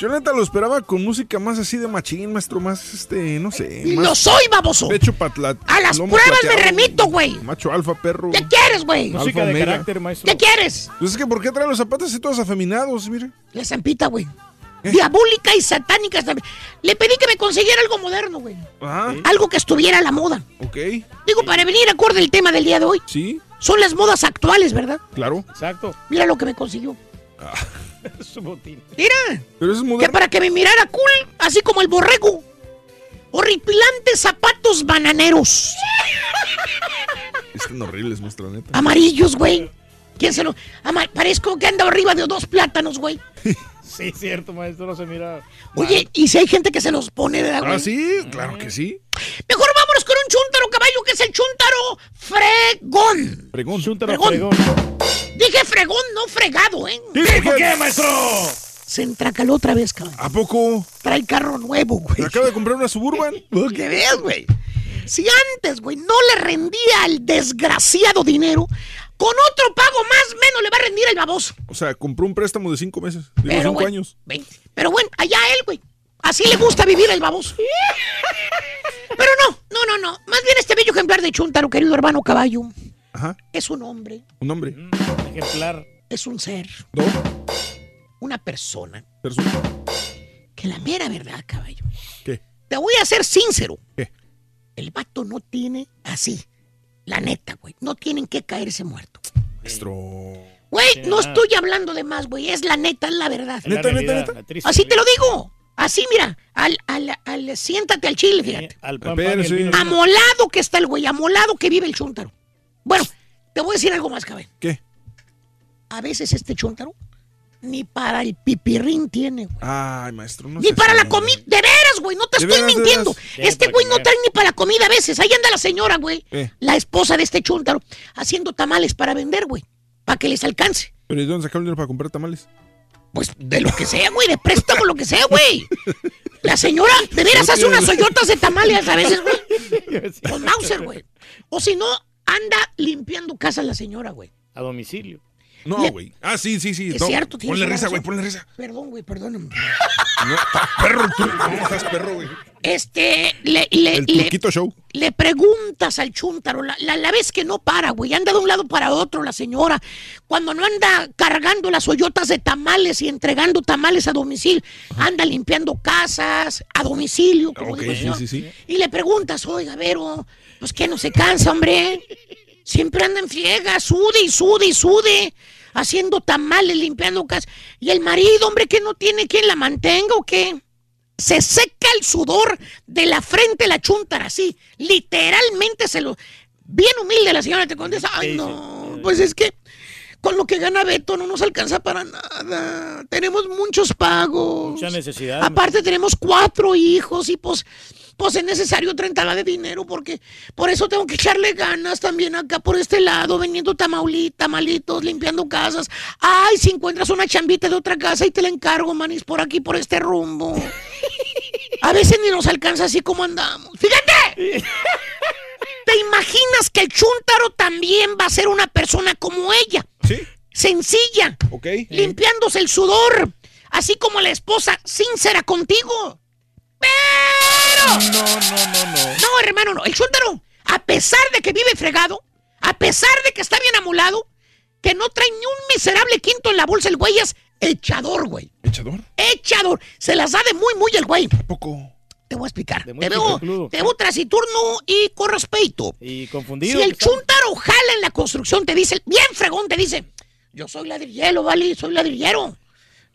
Yo neta lo esperaba con música más así de machín, maestro, más este, no sé. ¡Lo más soy, baboso! Pecho patla. A las pruebas me remito, güey. Macho alfa, perro. ¿Qué quieres, güey? Alfa omega. ¿Qué quieres? Pues es que ¿por qué trae los zapatos así todos afeminados? Mire. La zampita, güey. Diabólica y satánica. también. Le pedí que me consiguiera algo moderno, güey. Ajá. Algo que estuviera a la moda. Ok. Digo, para venir acorde el tema del día de hoy. Sí. Son las modas actuales, ¿verdad? Claro. Exacto. Mira lo que me consiguió. Su botín. Mira. Pero eso es Que para que me mirara cool, así como el borrego. Horripilantes zapatos bananeros. Están horribles, maestro, neta. Amarillos, güey. ¿Quién se lo...? Ama- Parezco que anda arriba de dos plátanos, güey. Sí, cierto, maestro, no se mira. Oye, ¿y si hay gente que se los pone, ¿verdad, güey? Ah, sí, claro que sí. Mejor vámonos con un chúntaro, caballo, que es el chúntaro fregón. Fregón. fregón. Dije fregón, no fregado, ¿eh? ¿Por qué, maestro? Se entracaló otra vez, cabrón. ¿A poco? Trae carro nuevo, güey. ¿Acaba de comprar una Suburban? Que veas, güey. Si antes, güey, no le rendía al desgraciado dinero, con otro pago más menos le va a rendir el baboso. O sea, compró un préstamo de cinco meses. Digo, Pero, cinco güey, años. Pero bueno, allá él, güey. Así le gusta vivir el baboso. Pero no, no, no, no. Más bien este bello ejemplar de Chuntaro, querido hermano caballo, Ajá. es un hombre, Un hombre. Ejemplar. es un ser, ¿No? una persona. Persona. Que la mera verdad, caballo. ¿Qué? Te voy a ser sincero. ¿Qué? El vato no tiene así. La neta, güey. No tienen que caerse muerto. Maestro. Güey, no nada. estoy hablando de más, güey. Es la neta, es la verdad. La Neta, neta, realidad, neta. triste Así te lo digo. Así, mira. Al, al, al- siéntate al chile, fíjate. Al pan, pan. Amolado que está el güey. Amolado que vive el chúntaro. Bueno, te voy a decir algo más, cabrón. ¿Qué? A veces este chúntaro ni para el pipirrín tiene, güey. Ay, maestro. No Ni para la comida. De veras, güey. No te estoy veras, mintiendo. Este güey no trae ni para la comida a veces. Ahí anda la señora, güey. Eh. La esposa de este chúntaro. Haciendo tamales para vender, güey. Para que les alcance. ¿Pero ¿y de dónde sacaron dinero para comprar tamales? Pues de lo que sea, güey. De préstamo, lo que sea, güey. La señora de veras hace unas hoyotas de tamales a veces, güey. Con Mauser, güey. O si no, anda limpiando casa la señora, güey. A domicilio. No, güey. Ah, sí, sí, sí. Es no. cierto, Ponle risa, güey, ponle risa. Perdón, güey, perdóname. No, perro tú. ¿Cómo estás perro, güey? Este, le, le, El le, Show. le preguntas al chúntaro, la, la, la vez que no para, güey, anda de un lado para otro la señora, cuando no anda cargando las hoyotas de tamales y entregando tamales a domicilio, anda limpiando casas a domicilio, como Ok, digo sí, yo. sí, sí. Y le preguntas, oiga, Vero, pues que no se cansa, hombre. Siempre anda en friega, sude y sude y sude, haciendo tamales, limpiando casas. Y el marido, hombre, que no tiene quien la mantenga o qué. Se seca el sudor de la frente la chuntara, así. Literalmente se lo. Bien humilde la señora te contesta. Ay, no, pues es que con lo que gana Beto no nos alcanza para nada. Tenemos muchos pagos. Mucha necesidad. Aparte tenemos cuatro hijos y pues, pues es necesario 30 de dinero porque por eso tengo que echarle ganas también acá por este lado, vendiendo tamaulita, tamalitos, limpiando casas. Ay, si encuentras una chambita de otra casa y te la encargo, manis, por aquí, por este rumbo. A veces ni nos alcanza así como andamos. ¡Fíjate! ¿Te imaginas que el chúntaro también va a ser una persona como ella? Sí. Sencilla. Ok. Limpiándose el sudor. Así como la esposa sincera contigo. Pero. No, no, no, no. No, hermano, no. El chúntaro, a pesar de que vive fregado, a pesar de que está bien amulado, que no trae ni un miserable quinto en la bolsa, el güey es echador, güey. ¿Echador? Echador. Se las da de muy, muy el güey. ¿A poco? Te voy a explicar. Te veo, te veo trasiturno y con respeto. Y Si confundido. el que está. chúntaro jala en la construcción, te dice, bien fregón, te dice, yo soy ladrillero, ¿vale? Soy ladrillero.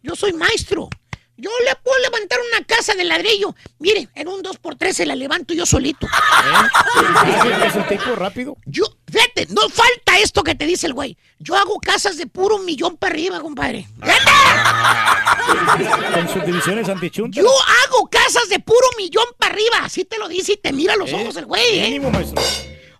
Yo soy maestro. Yo le puedo levantar una casa de ladrillo. Mire, en un 2x3 se la levanto yo solito. ¿Eh? ¿Es un tipo rápido? Yo, fíjate, no falta esto que te dice el güey. Yo hago casas de puro millón para arriba, compadre. Con subdivisiones antichuntas. Yo hago casas de puro millón para arriba. Así te lo dice y te mira a los Eh, ojos el güey, ¿eh? Mínimo, maestro.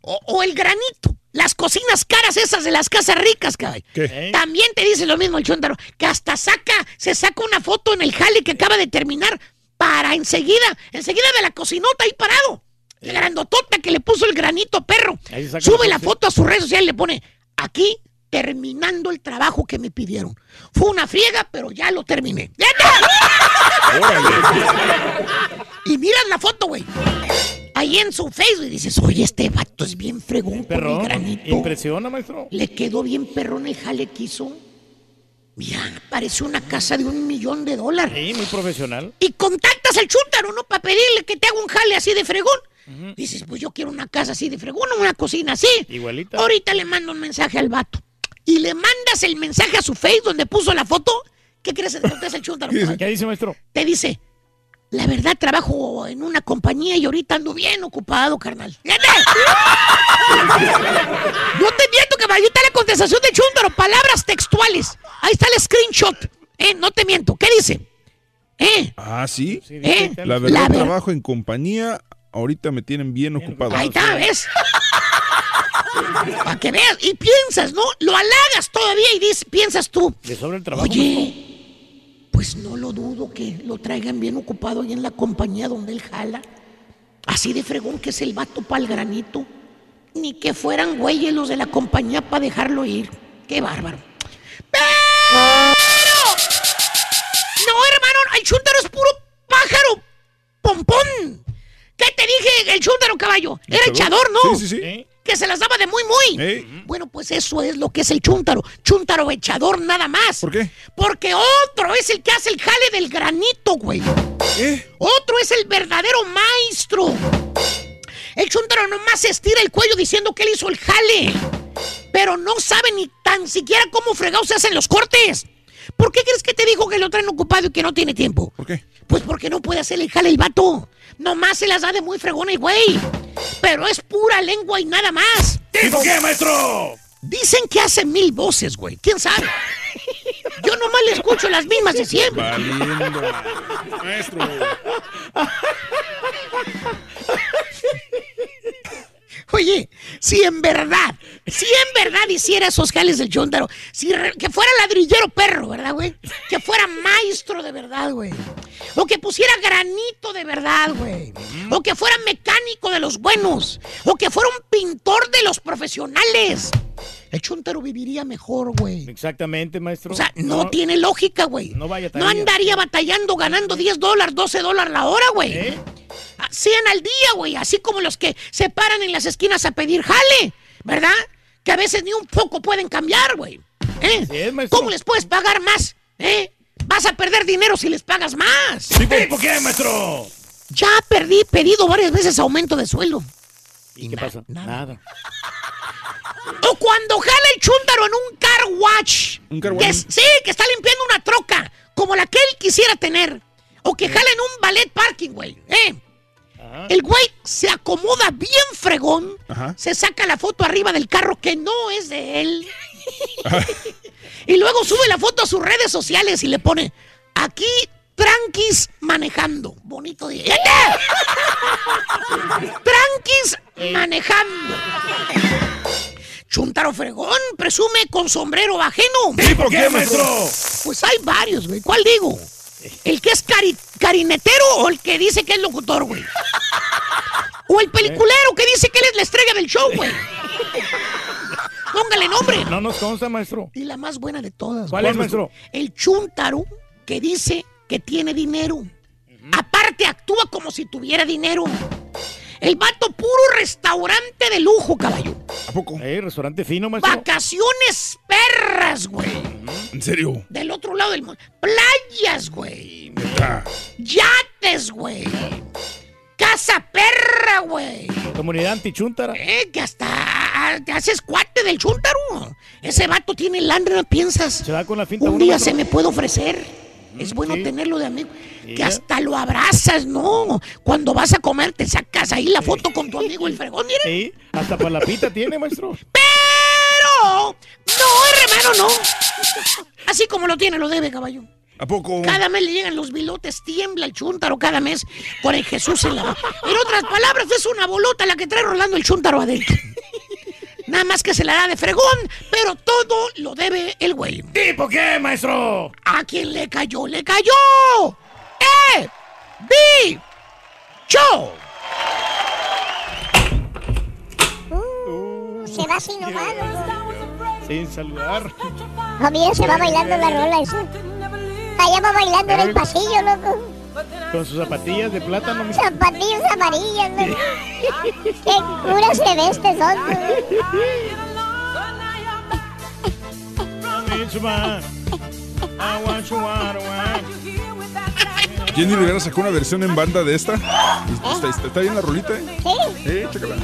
O, o el granito. Las cocinas caras esas de las casas ricas, cabrón. ¿Qué? También te dice lo mismo el chúntaro, que hasta saca, se saca una foto en el jale que acaba de terminar para enseguida, enseguida de la cocinota ahí parado. La grandotota que le puso el granito perro. Sube la la foto, a sus redes sociales y le pone, aquí terminando el trabajo que me pidieron. Fue una friega, pero ya lo terminé. y miras la foto, güey. Ahí en su Facebook y dices, oye, este vato es bien fregón con el Perrón. granito. Impresiona, maestro. Le quedó bien perrón el jale que hizo. Mira, parece una casa de un millón de dólares. Sí, muy profesional. Y contactas al chúntaro, ¿no? Para pedirle que te haga un jale así de fregón. Dices, pues yo quiero una casa así de fregón, una cocina así. Igualita. Ahorita le mando un mensaje al vato. Y le mandas el mensaje a su face donde puso la foto. ¿Qué crees que te contesta el chúntaro? ¿Qué dice, maestro? Te dice, la verdad trabajo en una compañía y ahorita ando bien ocupado, carnal. ¡Fíjate! No te miento, que ahí está la contestación de Chúndaro, palabras textuales. Ahí está el screenshot. Eh, no te miento. ¿Qué dice? Eh, Ah, sí. eh, La verdad, la ver- trabajo en compañía. Ahorita me tienen bien ocupado. Ahí está, ¿ves? Para que veas, y piensas, ¿no? Lo halagas todavía y dices, piensas tú, Le sobra el trabajo. Oye, pues no lo dudo que lo traigan bien ocupado ahí en la compañía donde él jala. Así de fregón que es el vato pa'l granito. Ni que fueran güeyes los de la compañía para dejarlo ir. Qué bárbaro. ¡Pero! No, hermano, el chúntaro es puro pájaro. Pompón. ¿Qué te dije el chúntaro, caballo? Era echador, ¿no? Sí, sí, sí. Que se las daba de muy, muy. Bueno, pues eso es lo que es el chúntaro. Chúntaro echador nada más. ¿Por qué? Porque otro es el que hace el jale del granito, güey. Otro es el verdadero maestro. El chúntaro nomás se estira el cuello diciendo que él hizo el jale. Pero no sabe ni tan siquiera cómo fregados se hacen los cortes. ¿Por qué crees que te dijo que lo traen ocupado y que no tiene tiempo? ¿Por qué? Pues porque no puede hacer el jale el vato. Nomás se las da de muy fregona el güey. Pero es pura lengua y nada más. ¿Tipo qué, maestro? Dicen que hace mil voces, güey. ¿Quién sabe? Yo nomás le escucho las mismas de siempre. Valiendo, maestro. Oye, si en verdad, si en verdad hiciera esos jales del chúntaro, si re- que fuera ladrillero perro, ¿verdad, güey? Que fuera maestro de verdad, güey. O que pusiera granito de verdad, güey. O que fuera mecánico de los buenos. O que fuera un pintor de los profesionales. El chúntaro viviría mejor, güey. Exactamente, maestro. O sea, no, tiene lógica, güey. No vaya No andaría batallando ganando 10 dólares, 12 dólares la hora, güey. Ah, 100 al día, güey. Así como los que se paran en las esquinas a pedir jale, ¿verdad? Que a veces ni un poco pueden cambiar, güey. ¿Eh? ¿Cómo les puedes pagar más? ¿Eh? Vas a perder dinero si les pagas más. ¿Tipo qué, maestro? Ya perdí, pedido varias veces aumento de sueldo. ¿Y qué pasa? Nada. O cuando jala el chúntaro en un car watch. Un car Que es- sí, que está limpiando una troca, como la que él quisiera tener. O que jala en un ballet parking, güey. ¿eh? El güey se acomoda bien fregón, se saca la foto arriba del carro que no es de él. y luego sube la foto a sus redes sociales y le pone, aquí tranquis manejando. Bonito día. tranquis manejando. Chuntaro fregón, presume con sombrero ajeno. ¿Tipo qué, maestro? Pues hay varios, güey. ¿Cuál digo? ¿El que es cari- carinetero o el que dice que es locutor, güey? O el peliculero que dice que él es la estrella del show, güey. Póngale nombre. No nos consta, maestro. Y la más buena de todas. ¿Cuál güey. es, maestro? El chuntaro que dice que tiene dinero. Aparte actúa como si tuviera dinero. El vato puro restaurante de lujo, caballo. ¿A poco? Eh, restaurante fino, maestro. Vacaciones perras, güey. ¿En serio? Del otro lado del mundo. Playas, güey. Yates, güey. Casa perra, güey. Comunidad antichuntara. Eh, que hasta te haces cuate del chúntaro. Ese vato tiene lana, piensas. Se va con la finta Un día maestro. se me puede ofrecer. Es bueno sí. tenerlo de amigo. Sí, Que ya. hasta lo abrazas, ¿no? Cuando vas a comer, te sacas ahí la foto con tu amigo el fregón, mira. Sí, hasta palapita tiene, maestro. Pero, no, hermano, no. Así como lo tiene, lo debe, caballo. ¿A poco? Cada mes le llegan los bilotes, tiembla el chúntaro cada mes con el Jesús en la mano. En otras palabras, es una bolota la que trae rolando el chúntaro adentro. Nada más que se la da de fregón, pero todo lo debe el güey. ¿Tipo qué, maestro? ¿A quién le cayó? ¡Le cayó! ¡Eh! ¡Bi! ¡Cho! Se va nomás, loco. Sin saludar. Ah, mira, se va bailando la rola esa. Allá va bailando en el pasillo, loco. Con sus zapatillas de plátano. mi- Zapatillas amarillas, loco. Qué cura se ve este son. Jenny Rivera sacó una versión en banda de esta. Está, está- está bien la rolita, ¿eh? Sí. Eh, chécala.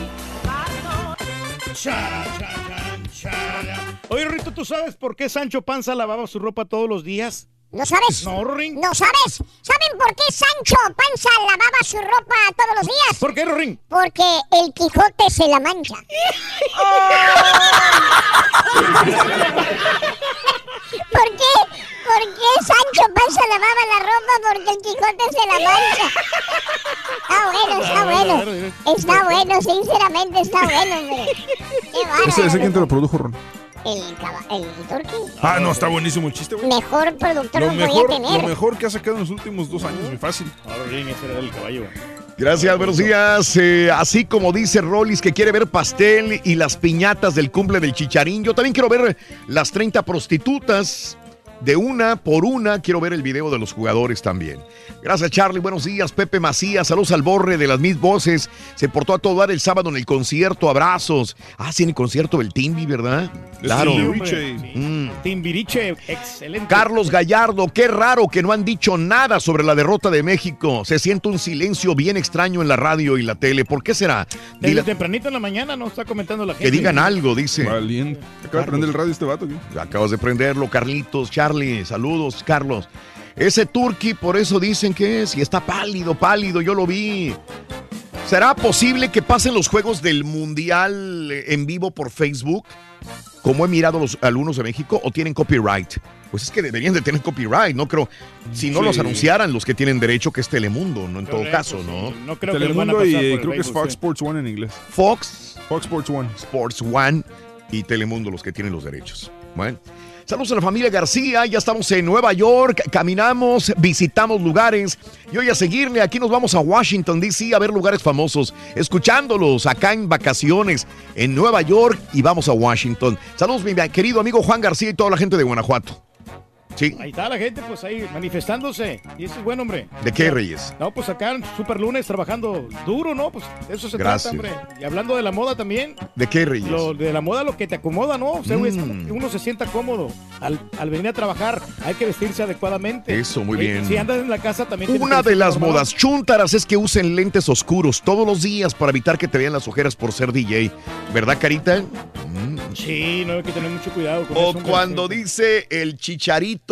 Oye, Rito, ¿tú sabes por qué Sancho Panza lavaba su ropa todos los días? ¿No sabes? No, Rorín. ¿No sabes? ¿Saben por qué Sancho Panza lavaba su ropa todos los días? ¿Por qué, Rorín? Porque el Quijote se la mancha. ¿Por qué? por qué Sancho Panza lavaba la ropa porque el Quijote se la mancha. Está bueno, está bueno. Está bueno, sinceramente está bueno, hombre. Qué ¿Ese, bárbaro. ese quién te lo produjo, Ron? El, caba- el. Ah, no, está buenísimo el chiste, güey. Mejor productor Lo no podía mejor, tener. lo mejor que ha sacado en los últimos dos años, muy fácil. Ahora bien, ese era el caballo. Gracias, buenos días. Eh, así como dice Rollis que quiere ver pastel y las piñatas del cumple del chicharín, yo también quiero ver las 30 prostitutas de una por una. Quiero ver el video de los jugadores también. Gracias, Charlie. Buenos días, Pepe Macías. Saludos al borre de las mil voces. Se portó a todo dar el sábado en el concierto. Abrazos. Ah, sí, en el concierto del Timbi, ¿verdad? Claro. Mm. Timbiriche, excelente. Carlos Gallardo, qué raro que no han dicho nada sobre la derrota de México. Se siente un silencio bien extraño en la radio y la tele. ¿Por qué será? Desde tempranito en la mañana no está comentando la gente. que digan algo, dice. Valiente. Acaba de prender el radio este vato. ¿qué? Acabas de prenderlo, Carlitos, Charlie. Saludos, Carlos. Ese Turqui, por eso dicen que es, y está pálido, pálido, yo lo vi. ¿Será posible que pasen los juegos del Mundial eh, en vivo por Facebook? Como he mirado los alumnos de México, o tienen copyright. Pues es que deberían de tener copyright, no creo. Si no Sí. los anunciaran los que tienen derecho, que es Telemundo, ¿no? En todo caso, ¿no? sí. No creo que les van a Telemundo y por el creo que es Fox sí. Sports One en inglés. Fox, Fox Sports One. Sports One y Telemundo los que tienen los derechos. Bueno. Saludos a la familia García, ya estamos en Nueva York, caminamos, visitamos lugares y hoy a seguirle, aquí nos vamos a Washington, D.C. a ver lugares famosos, escuchándolos acá en vacaciones en Nueva York y vamos a Washington. Saludos mi querido amigo Juan García y toda la gente de Guanajuato. Sí, Ahí está la gente, pues ahí manifestándose. Y eso es buen hombre. ¿de qué Reyes? No, pues acá en Super Lunes trabajando duro, ¿no? Pues eso se Gracias. trata, hombre. Y hablando de la moda también. ¿De qué Reyes? Lo, de la moda lo que te acomoda, ¿no? O sea, Mm. uno se sienta cómodo al, al venir a trabajar. Hay que vestirse adecuadamente. Eso, muy bien. Si andas en la casa también. Una de las normal. modas chuntaras es que usen lentes oscuros todos los días para evitar que te vean las ojeras por ser DJ. ¿Verdad, Carita? Sí, no hay que tener mucho cuidado con O eso. cuando dice el chicharito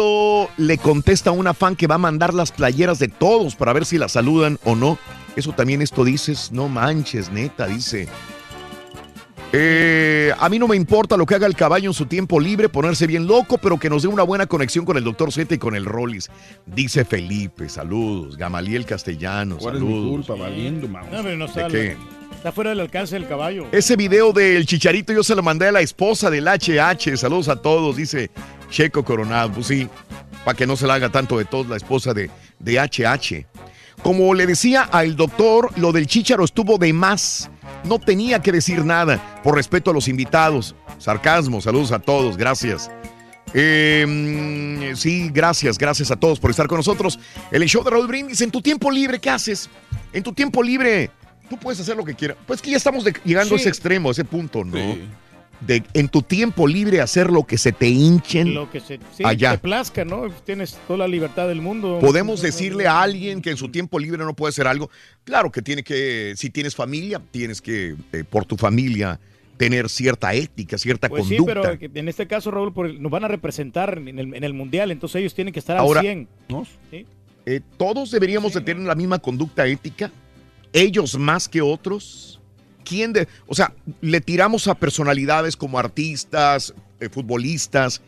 le contesta a una fan que va a mandar las playeras de todos para ver si la saludan o no. Eso también esto dices, no manches, neta, dice. Eh, a mí no me importa lo que haga el caballo en su tiempo libre, ponerse bien loco, pero que nos dé una buena conexión con el doctor Z y con el Rollis. Dice Felipe, saludos. Gamaliel Castellanos, ¿Cuál es mi saludos. culpa? Valiendo. No, no está, ¿De qué? está fuera del alcance del caballo. Ese video del chicharito yo se lo mandé a la esposa del HH. Saludos a todos, dice Checo Coronado. Pues sí, para que no se la haga tanto de todos la esposa de, de HH. Como le decía al doctor, lo del chicharo estuvo de más. No tenía que decir nada, por respeto a los invitados. Sarcasmo, saludos a todos, gracias. Eh, mm, sí, gracias, gracias a todos por estar con nosotros. El show de Raúl Brindis, en tu tiempo libre, ¿qué haces? En tu tiempo libre, tú puedes hacer lo que quieras. Pues que ya estamos de- llegando a Sí. ese extremo, a ese punto, ¿no? De en tu tiempo libre hacer lo que se te hinchen. Lo que se sí, allá. te plazca, ¿no? Tienes toda la libertad del mundo. Podemos decirle a alguien que en su tiempo libre no puede hacer algo. Claro que tiene que, si tienes familia, tienes que, eh, por tu familia, tener cierta ética, cierta Pues sí, conducta. pero en este caso, Raúl, por el- nos van a representar en el, en el Mundial, entonces ellos tienen que estar Ahora, al 100. ¿sí? Eh, todos deberíamos de tener la misma conducta ética, ellos más que otros. ¿Quién de, o sea, le tiramos a personalidades como artistas, eh, futbolistas,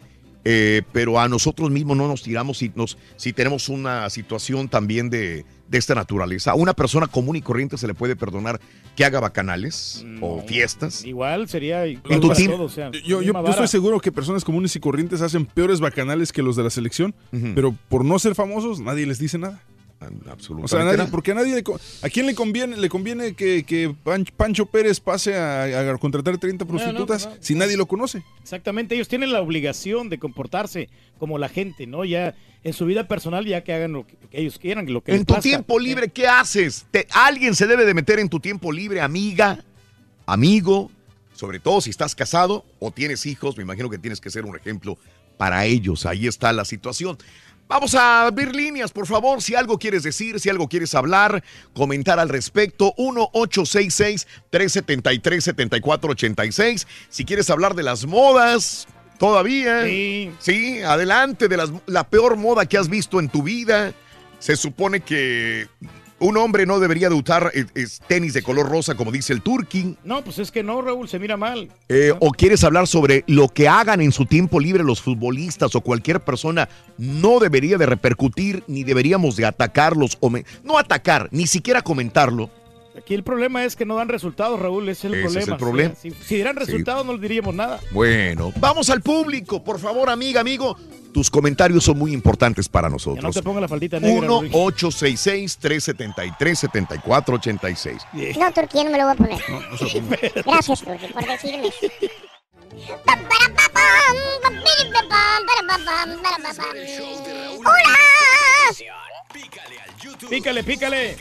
eh, pero a nosotros mismos no nos tiramos si, nos, si tenemos una situación también de, de esta naturaleza. A una persona común y corriente se le puede perdonar que haga bacanales o fiestas. Igual sería igual En tu para team- todos, o sea, Yo, estoy seguro que personas comunes y corrientes hacen peores bacanales que los de la selección, pero por no ser famosos nadie les dice nada. O Absolutamente. sea, nadie- nada. porque a nadie ¿A quién le conviene, le conviene que, que Pan- Pancho Pérez pase a, a contratar 30 No, no, prostitutas no. si nadie lo conoce? Exactamente, ellos tienen la obligación de comportarse como la gente, ¿no? Ya en su vida personal, ya que hagan lo que, que ellos quieran, lo que les En tu tiempo libre, ¿qué haces? Te- alguien se debe de meter en tu tiempo libre, amiga, amigo, sobre todo si estás casado o tienes hijos, me imagino que tienes que ser un ejemplo para ellos. Ahí está la situación. Vamos a abrir líneas, por favor. Si algo quieres decir, si algo quieres hablar, comentar al respecto, 1-866-373-7486. Si quieres hablar de las modas, todavía. Sí. adelante, de las, la peor moda que has visto en tu vida. Se supone que un hombre no debería de usar eh, es, tenis de color rosa, como dice el Turking. No, pues es que no, Raúl, se mira mal. Eh, o quieres hablar sobre lo que hagan en su tiempo libre los futbolistas o cualquier persona, no debería de repercutir ni deberíamos de atacarlos o me- no atacar, ni siquiera comentarlo. Aquí el problema es que no dan resultados, Raúl, ese es el Ese es problema. el problema. Si, si dieran Sí. resultados no les diríamos nada. Bueno, vamos al público, por favor, amiga, amigo. Tus comentarios son muy importantes para Que no nosotros. te ponga la faldita negra. Raúl. 1-866-373-7486. No, Turquía no me lo voy a poner. Gracias, Turquía, por decirme. ¡Hola! Pícale, pícale.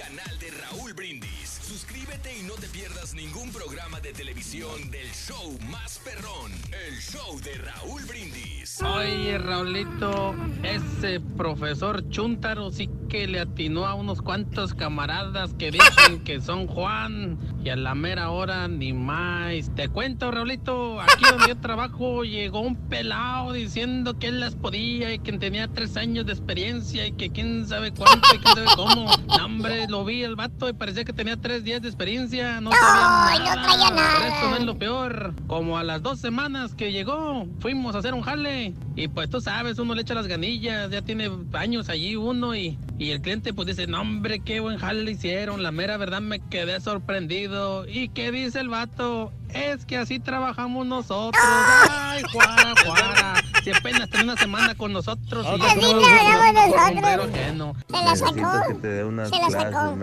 Suscríbete y no te pierdas ningún programa de televisión del show más perrón, el show de Raúl Brindis. Oye, Raulito, ese profesor Chuntaro sí que le atinó a unos cuantos camaradas que dicen que son Juan y a la mera hora ni más. Te cuento, Raulito, aquí donde yo trabajo llegó un pelado diciendo que él las podía y que tenía tres años de experiencia y que quién sabe cuánto y quién sabe cómo. No, hombre, lo vi el vato y parecía que tenía tres días de experiencia. No sabía Ay, no traía nada. Esto no es lo peor. Como a las dos semanas que llegó, fuimos a hacer un jale. Y pues tú sabes, uno le echa las ganillas. Ya tiene años allí uno. Y, y el cliente pues dice, no hombre, qué buen jale le hicieron. La mera verdad me quedé sorprendido. ¿Y qué dice el vato? Es que así trabajamos nosotros. Ay, Juara, Juara. Si apenas tiene una semana con nosotros. y Así trabajamos nosotros. Se la sacó. que te dé unas Se la sacó.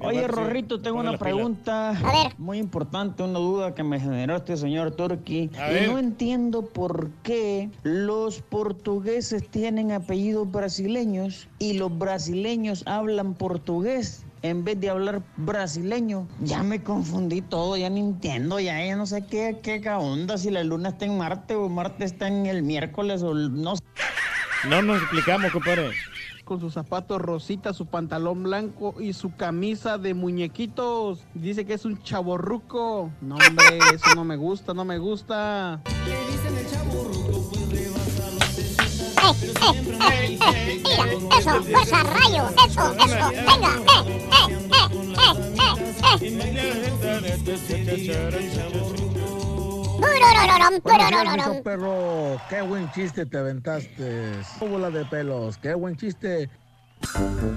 Oye. Rorrito, tengo una pregunta A ver. muy importante, una duda que me generó este señor Turki. Y no entiendo por qué los portugueses tienen apellidos brasileños y los brasileños hablan portugués. En vez de hablar brasileño, ya me confundí todo, ya no entiendo, ya, ya no sé qué, qué onda, si la luna está en Marte o Marte está en el miércoles o no sé. No nos explicamos, compadre. Con sus zapatos rositas, su pantalón blanco y su camisa de muñequitos. Dice que es un chaborruco. No, hombre, eso no me gusta, no me gusta. Eh, eh, eh, eh, Mira, eso, fuerza, rayo, eso, eso, venga, eh, eh, eh, eh, eh, eh. Perro. Qué buen chiste te aventaste. Bola de pelos, qué buen chiste.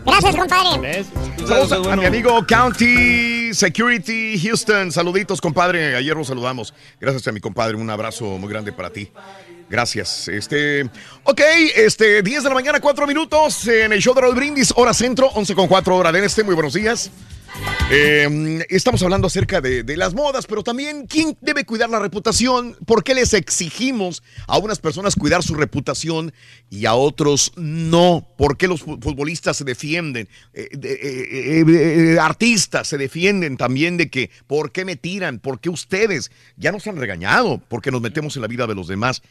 Gracias, compadre. Saludos a, a mi amigo County Security Houston. Saluditos, compadre. Ayer nos saludamos. Gracias a mi compadre. Un abrazo muy grande para ti. Gracias. Este, ok, este, 10 de la mañana, 4 minutos en el show de Raúl Brindis, hora centro, 11 con 4 hora del este. Muy buenos días. Eh, estamos hablando acerca de, las modas, pero también quién debe cuidar la reputación, por qué les exigimos a unas personas cuidar su reputación y a otros no, por qué los fu- futbolistas se defienden, de- eh, eh, eh, artistas se defienden también de que por qué me tiran, por qué ustedes ya nos han regañado, porque nos metemos en la vida de los demás.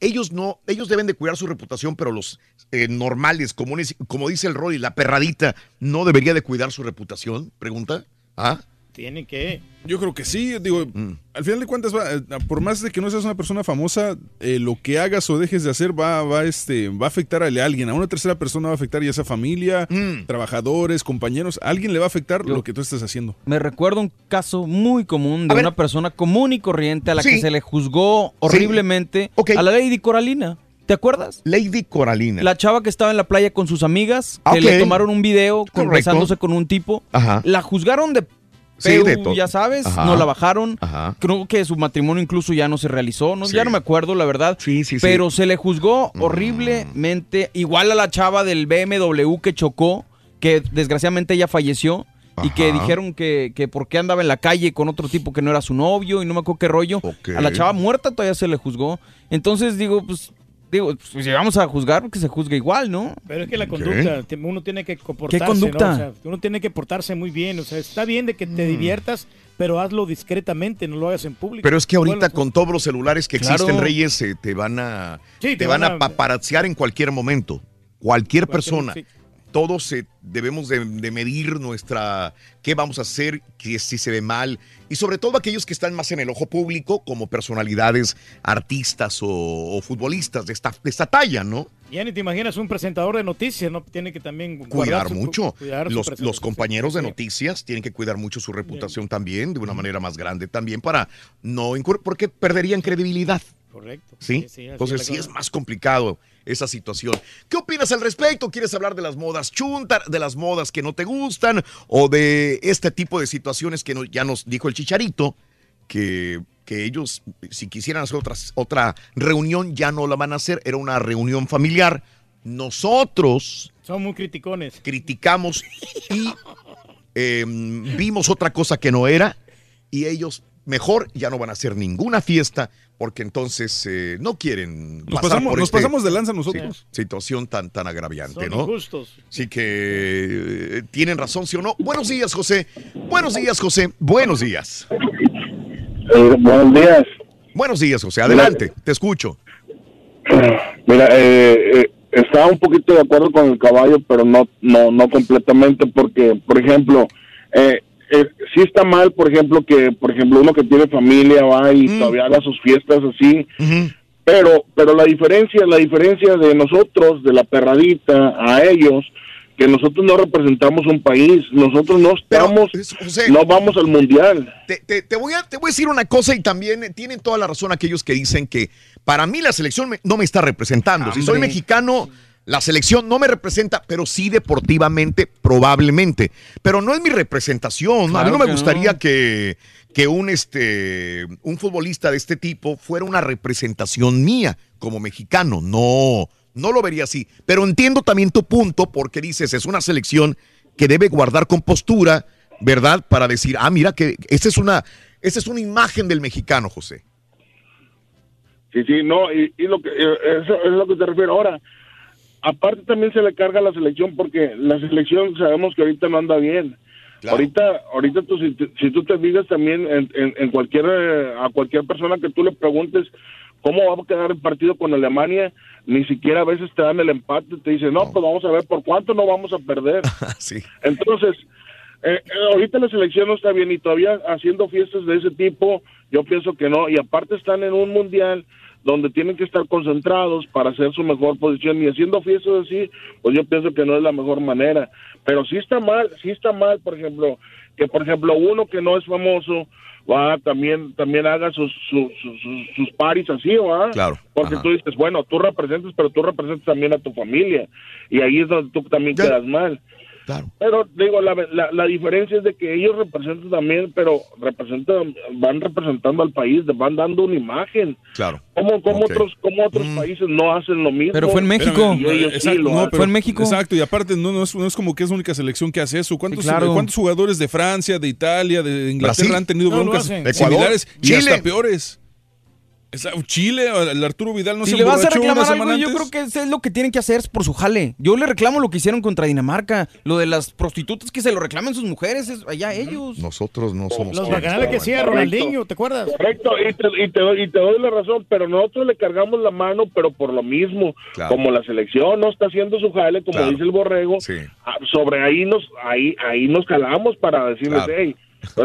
Ellos no, ellos deben de cuidar su reputación, pero los eh, normales, comunes, como dice el Roy, la perradita, ¿no debería de cuidar su reputación? Pregunta. ¿Ah? Tiene que. Yo creo que sí, digo, al final de cuentas, va, eh, por más de que no seas una persona famosa, eh, lo que hagas o dejes de hacer va, va, este, va a afectar a alguien, a una tercera persona va a afectar ya sea familia, trabajadores, compañeros, a alguien le va a afectar lo que tú estés haciendo. Me recuerdo un caso muy común de A ver. una persona común y corriente a la Sí. que se le juzgó horriblemente a la Lady Coralina. ¿Te acuerdas? Lady Coralina. La chava que estaba en la playa con sus amigas, que Ok. le tomaron un video conversándose con un tipo. Ajá. La juzgaron de Sí, todo. ya sabes, Ajá. no la bajaron. Ajá. Creo que su matrimonio incluso ya no se realizó, no, Sí. ya no me acuerdo la verdad. Sí, sí, sí. Pero se le juzgó horriblemente, igual a la chava del BMW que chocó, que desgraciadamente ella falleció. Y que dijeron que, que por qué andaba en la calle con otro tipo que no era su novio y no me acuerdo qué rollo. A la chava muerta todavía se le juzgó. Entonces digo, pues, digo, pues, si vamos a juzgar, que se juzgue igual, ¿no? Pero es que la conducta, uno tiene que comportarse, conducta? ¿no? O sea, uno tiene que portarse muy bien, o sea, está bien de que te diviertas, pero hazlo discretamente, no lo hagas en público. Pero es que ahorita con todos los celulares que Claro. existen, Reyes, te van a Sí, te, te van, van a a- paparazziar en cualquier momento. Cualquier persona. sí. Todos eh, debemos de, de medir nuestra qué vamos a hacer, que si se ve mal y sobre todo aquellos que están más en el ojo público como personalidades, artistas o, o futbolistas de esta, de esta talla, ¿no? Ya ni te imaginas un presentador de noticias, ¿no? Tiene que también cuidar su- mucho. cuidar Los, los compañeros de noticias tienen que cuidar mucho su reputación también, de una manera más grande también, para no incurrir, porque perderían credibilidad. Correcto. ¿Sí? Sí, Entonces sí es más complicado esa situación. ¿Qué opinas al respecto? ¿Quieres hablar de las modas chuntar, de las modas que no te gustan o de este tipo de situaciones que no- ya nos dijo el chicharito? Que, que ellos, si quisieran hacer otras- otra reunión, ya no la van a hacer. Era una reunión familiar. Nosotros Son muy criticones. criticamos y eh, vimos otra cosa que no era y ellos mejor ya no van a hacer ninguna fiesta porque entonces eh, no quieren Nos pasar pasamos- por nos este- pasamos de lanza nosotros. situación tan tan agraviante, Son ¿no? injustos. Sí que eh, tienen razón, sí o no. Buenos días, José. Buenos días, José. Buenos días. buenos días. Buenos días, José. Adelante, te escucho. Mira, eh, eh, estaba un poquito de acuerdo con el caballo, pero no, no, no completamente, porque, por ejemplo, eh, eh, sí está mal, por ejemplo, que, por ejemplo, uno que tiene familia va y todavía haga sus fiestas así, pero, pero la diferencia, la diferencia de nosotros, de la perradita, a ellos, que nosotros no representamos un país, nosotros no estamos, no vamos al mundial. Te, te- te voy a, te voy a decir una cosa y también tienen toda la razón aquellos que dicen que para mí la selección me- no me está representando. Si soy mexicano, la selección no me representa, pero sí deportivamente, probablemente. Pero no es mi representación. a mí no me que gustaría no. que, que un, este, un futbolista de este tipo fuera una representación mía como mexicano. No, no lo vería así. Pero entiendo también tu punto porque dices, es una selección que debe guardar compostura, ¿verdad? Para decir, ah, mira que esa es una, esa es una imagen del mexicano, José. Sí, sí, no, y, y lo que, eh, eso es lo que te refiero. Ahora, aparte también se le carga a la selección porque la selección sabemos que ahorita no anda bien. Ahorita, ahorita tú, si, si tú te digas también en, en- en cualquier, eh, a cualquier persona que tú le preguntes cómo va a quedar el partido con Alemania, ni siquiera a veces te dan el empate, te dicen, no, pues vamos a ver por cuánto no vamos a perder. sí. Entonces, eh, eh, ahorita la selección no está bien y todavía haciendo fiestas de ese tipo, yo pienso que no. Y aparte están en un mundial donde tienen que estar concentrados para hacer su mejor posición y haciendo fiestas así, pues yo pienso que no es la mejor manera. Pero sí está mal, sí está mal, por ejemplo, que por ejemplo uno que no es famoso va también también haga sus sus, sus, sus- paris así, ¿va? Claro. Porque Ajá. tú dices, bueno, tú representas, pero tú representas también a tu familia y ahí es donde tú también quedas mal. Pero digo, la, la, la diferencia es de que ellos representan también, pero representan, van representando al país, van dando una imagen. Claro. Como, como Ok. otros, como otros países no hacen lo mismo. Espérame, Y ellos sí exacto, lo no, hacen. pero- Exacto, y aparte no, no es, no es como que es la única selección que hace eso. ¿Cuántos, Sí, claro. ¿cuántos jugadores de Francia, de Italia, de Inglaterra Brasil. han tenido broncas similares Ecuador, y Chile. hasta peores? Esa- Chile, el Arturo Vidal no si se le vas a reclamar algo, yo creo que eso es lo que tienen que hacer es por su jale. Yo le reclamo lo que hicieron contra Dinamarca. Lo de las prostitutas que se lo reclamen sus mujeres, es allá ellos. Nosotros no somos. Los bacanales que hacía Ronaldinho, ¿te acuerdas? Correcto, y te, y, te, doy- y te doy la razón, pero nosotros le cargamos la mano, pero por lo mismo, Claro. como la selección no está haciendo su jale, como Claro. dice el borrego, ah, sobre ahí nos ahí ahí nos calamos para decirles, Claro. hey,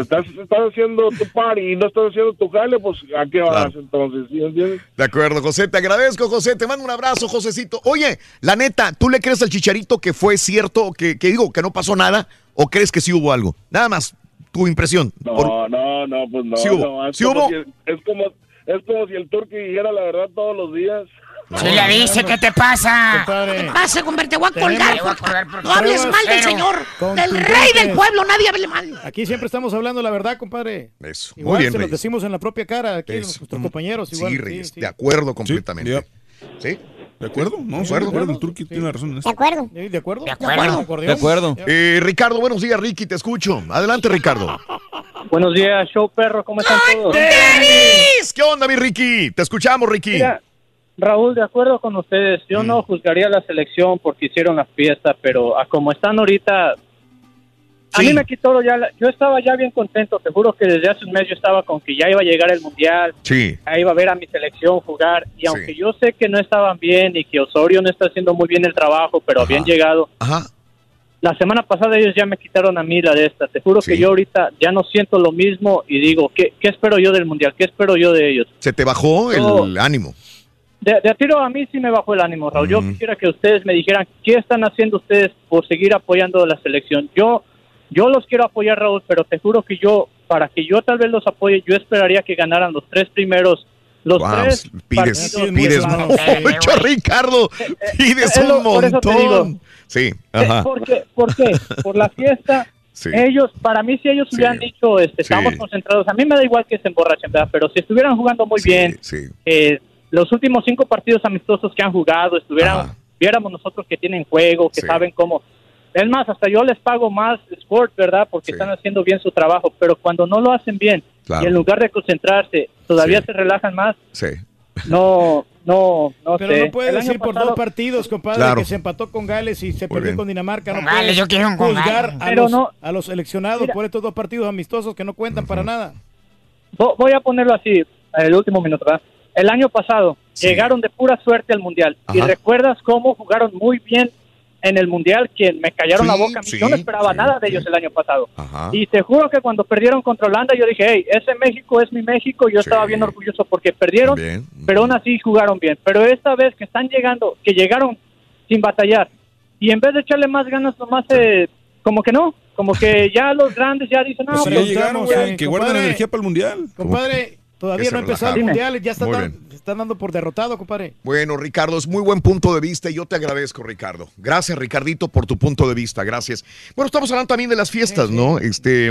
estás, estás haciendo tu party y no estás haciendo tu jale, pues ¿a qué vas Claro. entonces? ¿Sí entiendes? De acuerdo, José, te agradezco, José, te mando un abrazo, Josecito. Oye, la neta, ¿tú le crees al chicharito que fue cierto, que, que digo, que no pasó nada, o crees que sí hubo algo? Nada más, tu impresión. No, Por- no, no, pues no. ¿Sí hubo? no, es ¿Sí como hubo? si- es como es como si el turqui dijera la verdad todos los días. Sí le dice, ¿qué te pasa? ¿Qué pasa, compadre? Te voy a colgar. Te voy a colgar por no hables mal del señor, del rey del pueblo, nadie hable mal. Aquí siempre estamos hablando la verdad, compadre. Eso. Igual Muy bien, se Reyes. decimos en la propia cara aquí Eso. nuestros compañeros. Sí, Reyes, de acuerdo completamente. ¿Sí? ¿De acuerdo? No, sí, de acuerdo. El Turqui tiene la razón en ¿De esto. acuerdo? ¿De acuerdo? De acuerdo. De acuerdo. Eh, Ricardo, buenos días, Ricky, te escucho. Adelante, Ricardo. Buenos días, show perro, ¿cómo están todos? ¡Tenis! ¿Qué onda, mi Ricky? Te escuchamos, Ricky. Mira, Raúl, de acuerdo con ustedes, yo no juzgaría a la selección porque hicieron la fiesta, pero a como están ahorita, a mí me quitó ya, la- yo estaba ya bien contento, te juro que desde hace un mes yo estaba con que ya iba a llegar el mundial, Sí. ya iba a ver a mi selección jugar, y aunque yo sé que no estaban bien y que Osorio no está haciendo muy bien el trabajo, pero habían llegado, la semana pasada ellos ya me quitaron a mí la de esta, te juro que yo ahorita ya no siento lo mismo y digo, ¿qué, qué espero yo del mundial? ¿Qué espero yo de ellos? Se te bajó el ánimo. De, de a tiro a mí sí me bajó el ánimo, Raúl. Yo Mm. quisiera que ustedes me dijeran qué están haciendo ustedes por seguir apoyando a la selección. Yo, yo los quiero apoyar, Raúl, pero te juro que yo, para que yo tal vez los apoye, yo esperaría que ganaran los tres primeros. Los Wow, tres pides, pides mucho, Ricardo. Pides es lo- un por eso te digo. montón. Sí, ajá. ¿Por qué? ¿Por qué? Por la fiesta. Sí. Ellos, para mí, si ellos hubieran dicho, este, estamos concentrados, a mí me da igual que se emborrachen, ¿verdad? Pero si estuvieran jugando muy bien, eh, los últimos cinco partidos amistosos que han jugado, estuvieran, viéramos nosotros que tienen juego, que saben cómo. Es más, hasta yo les pago más sport, ¿verdad? Porque están haciendo bien su trabajo, pero cuando no lo hacen bien Claro. y en lugar de concentrarse, todavía se relajan más, Sí. no, no, no Pero sé. no puede decir por pasado- dos partidos, compadre, Claro. que se empató con Gales y se Muy perdió bien. con Dinamarca. No Gales, yo quiero juzgar a, Pero los, no- a los seleccionados por estos dos partidos amistosos que no cuentan para nada. Vo- voy a ponerlo así, el último minuto, ¿verdad? El año pasado llegaron de pura suerte al Mundial. Y recuerdas cómo jugaron muy bien en el Mundial, que me callaron la boca. sí, yo no esperaba nada de ellos el año pasado. Ajá. Y te juro que cuando perdieron contra Holanda, yo dije, hey, ese México es mi México. Yo estaba bien orgulloso porque perdieron, Bien. pero aún así jugaron bien. Pero esta vez que están llegando, que llegaron sin batallar, y en vez de echarle más ganas, nomás eh, como que no, como que ya los grandes ya dicen, no, Pues ya llegaron, que guarden compadre, energía para el mundial. Compadre, todavía no ha empezado el mundial, ya están, Muy dan- se están dando por derrotado, compadre. Bueno, Ricardo, es muy buen punto de vista y yo te agradezco, Ricardo. Gracias, Ricardito, por tu punto de vista. Gracias. Bueno, estamos hablando también de las fiestas, ¿no? Este.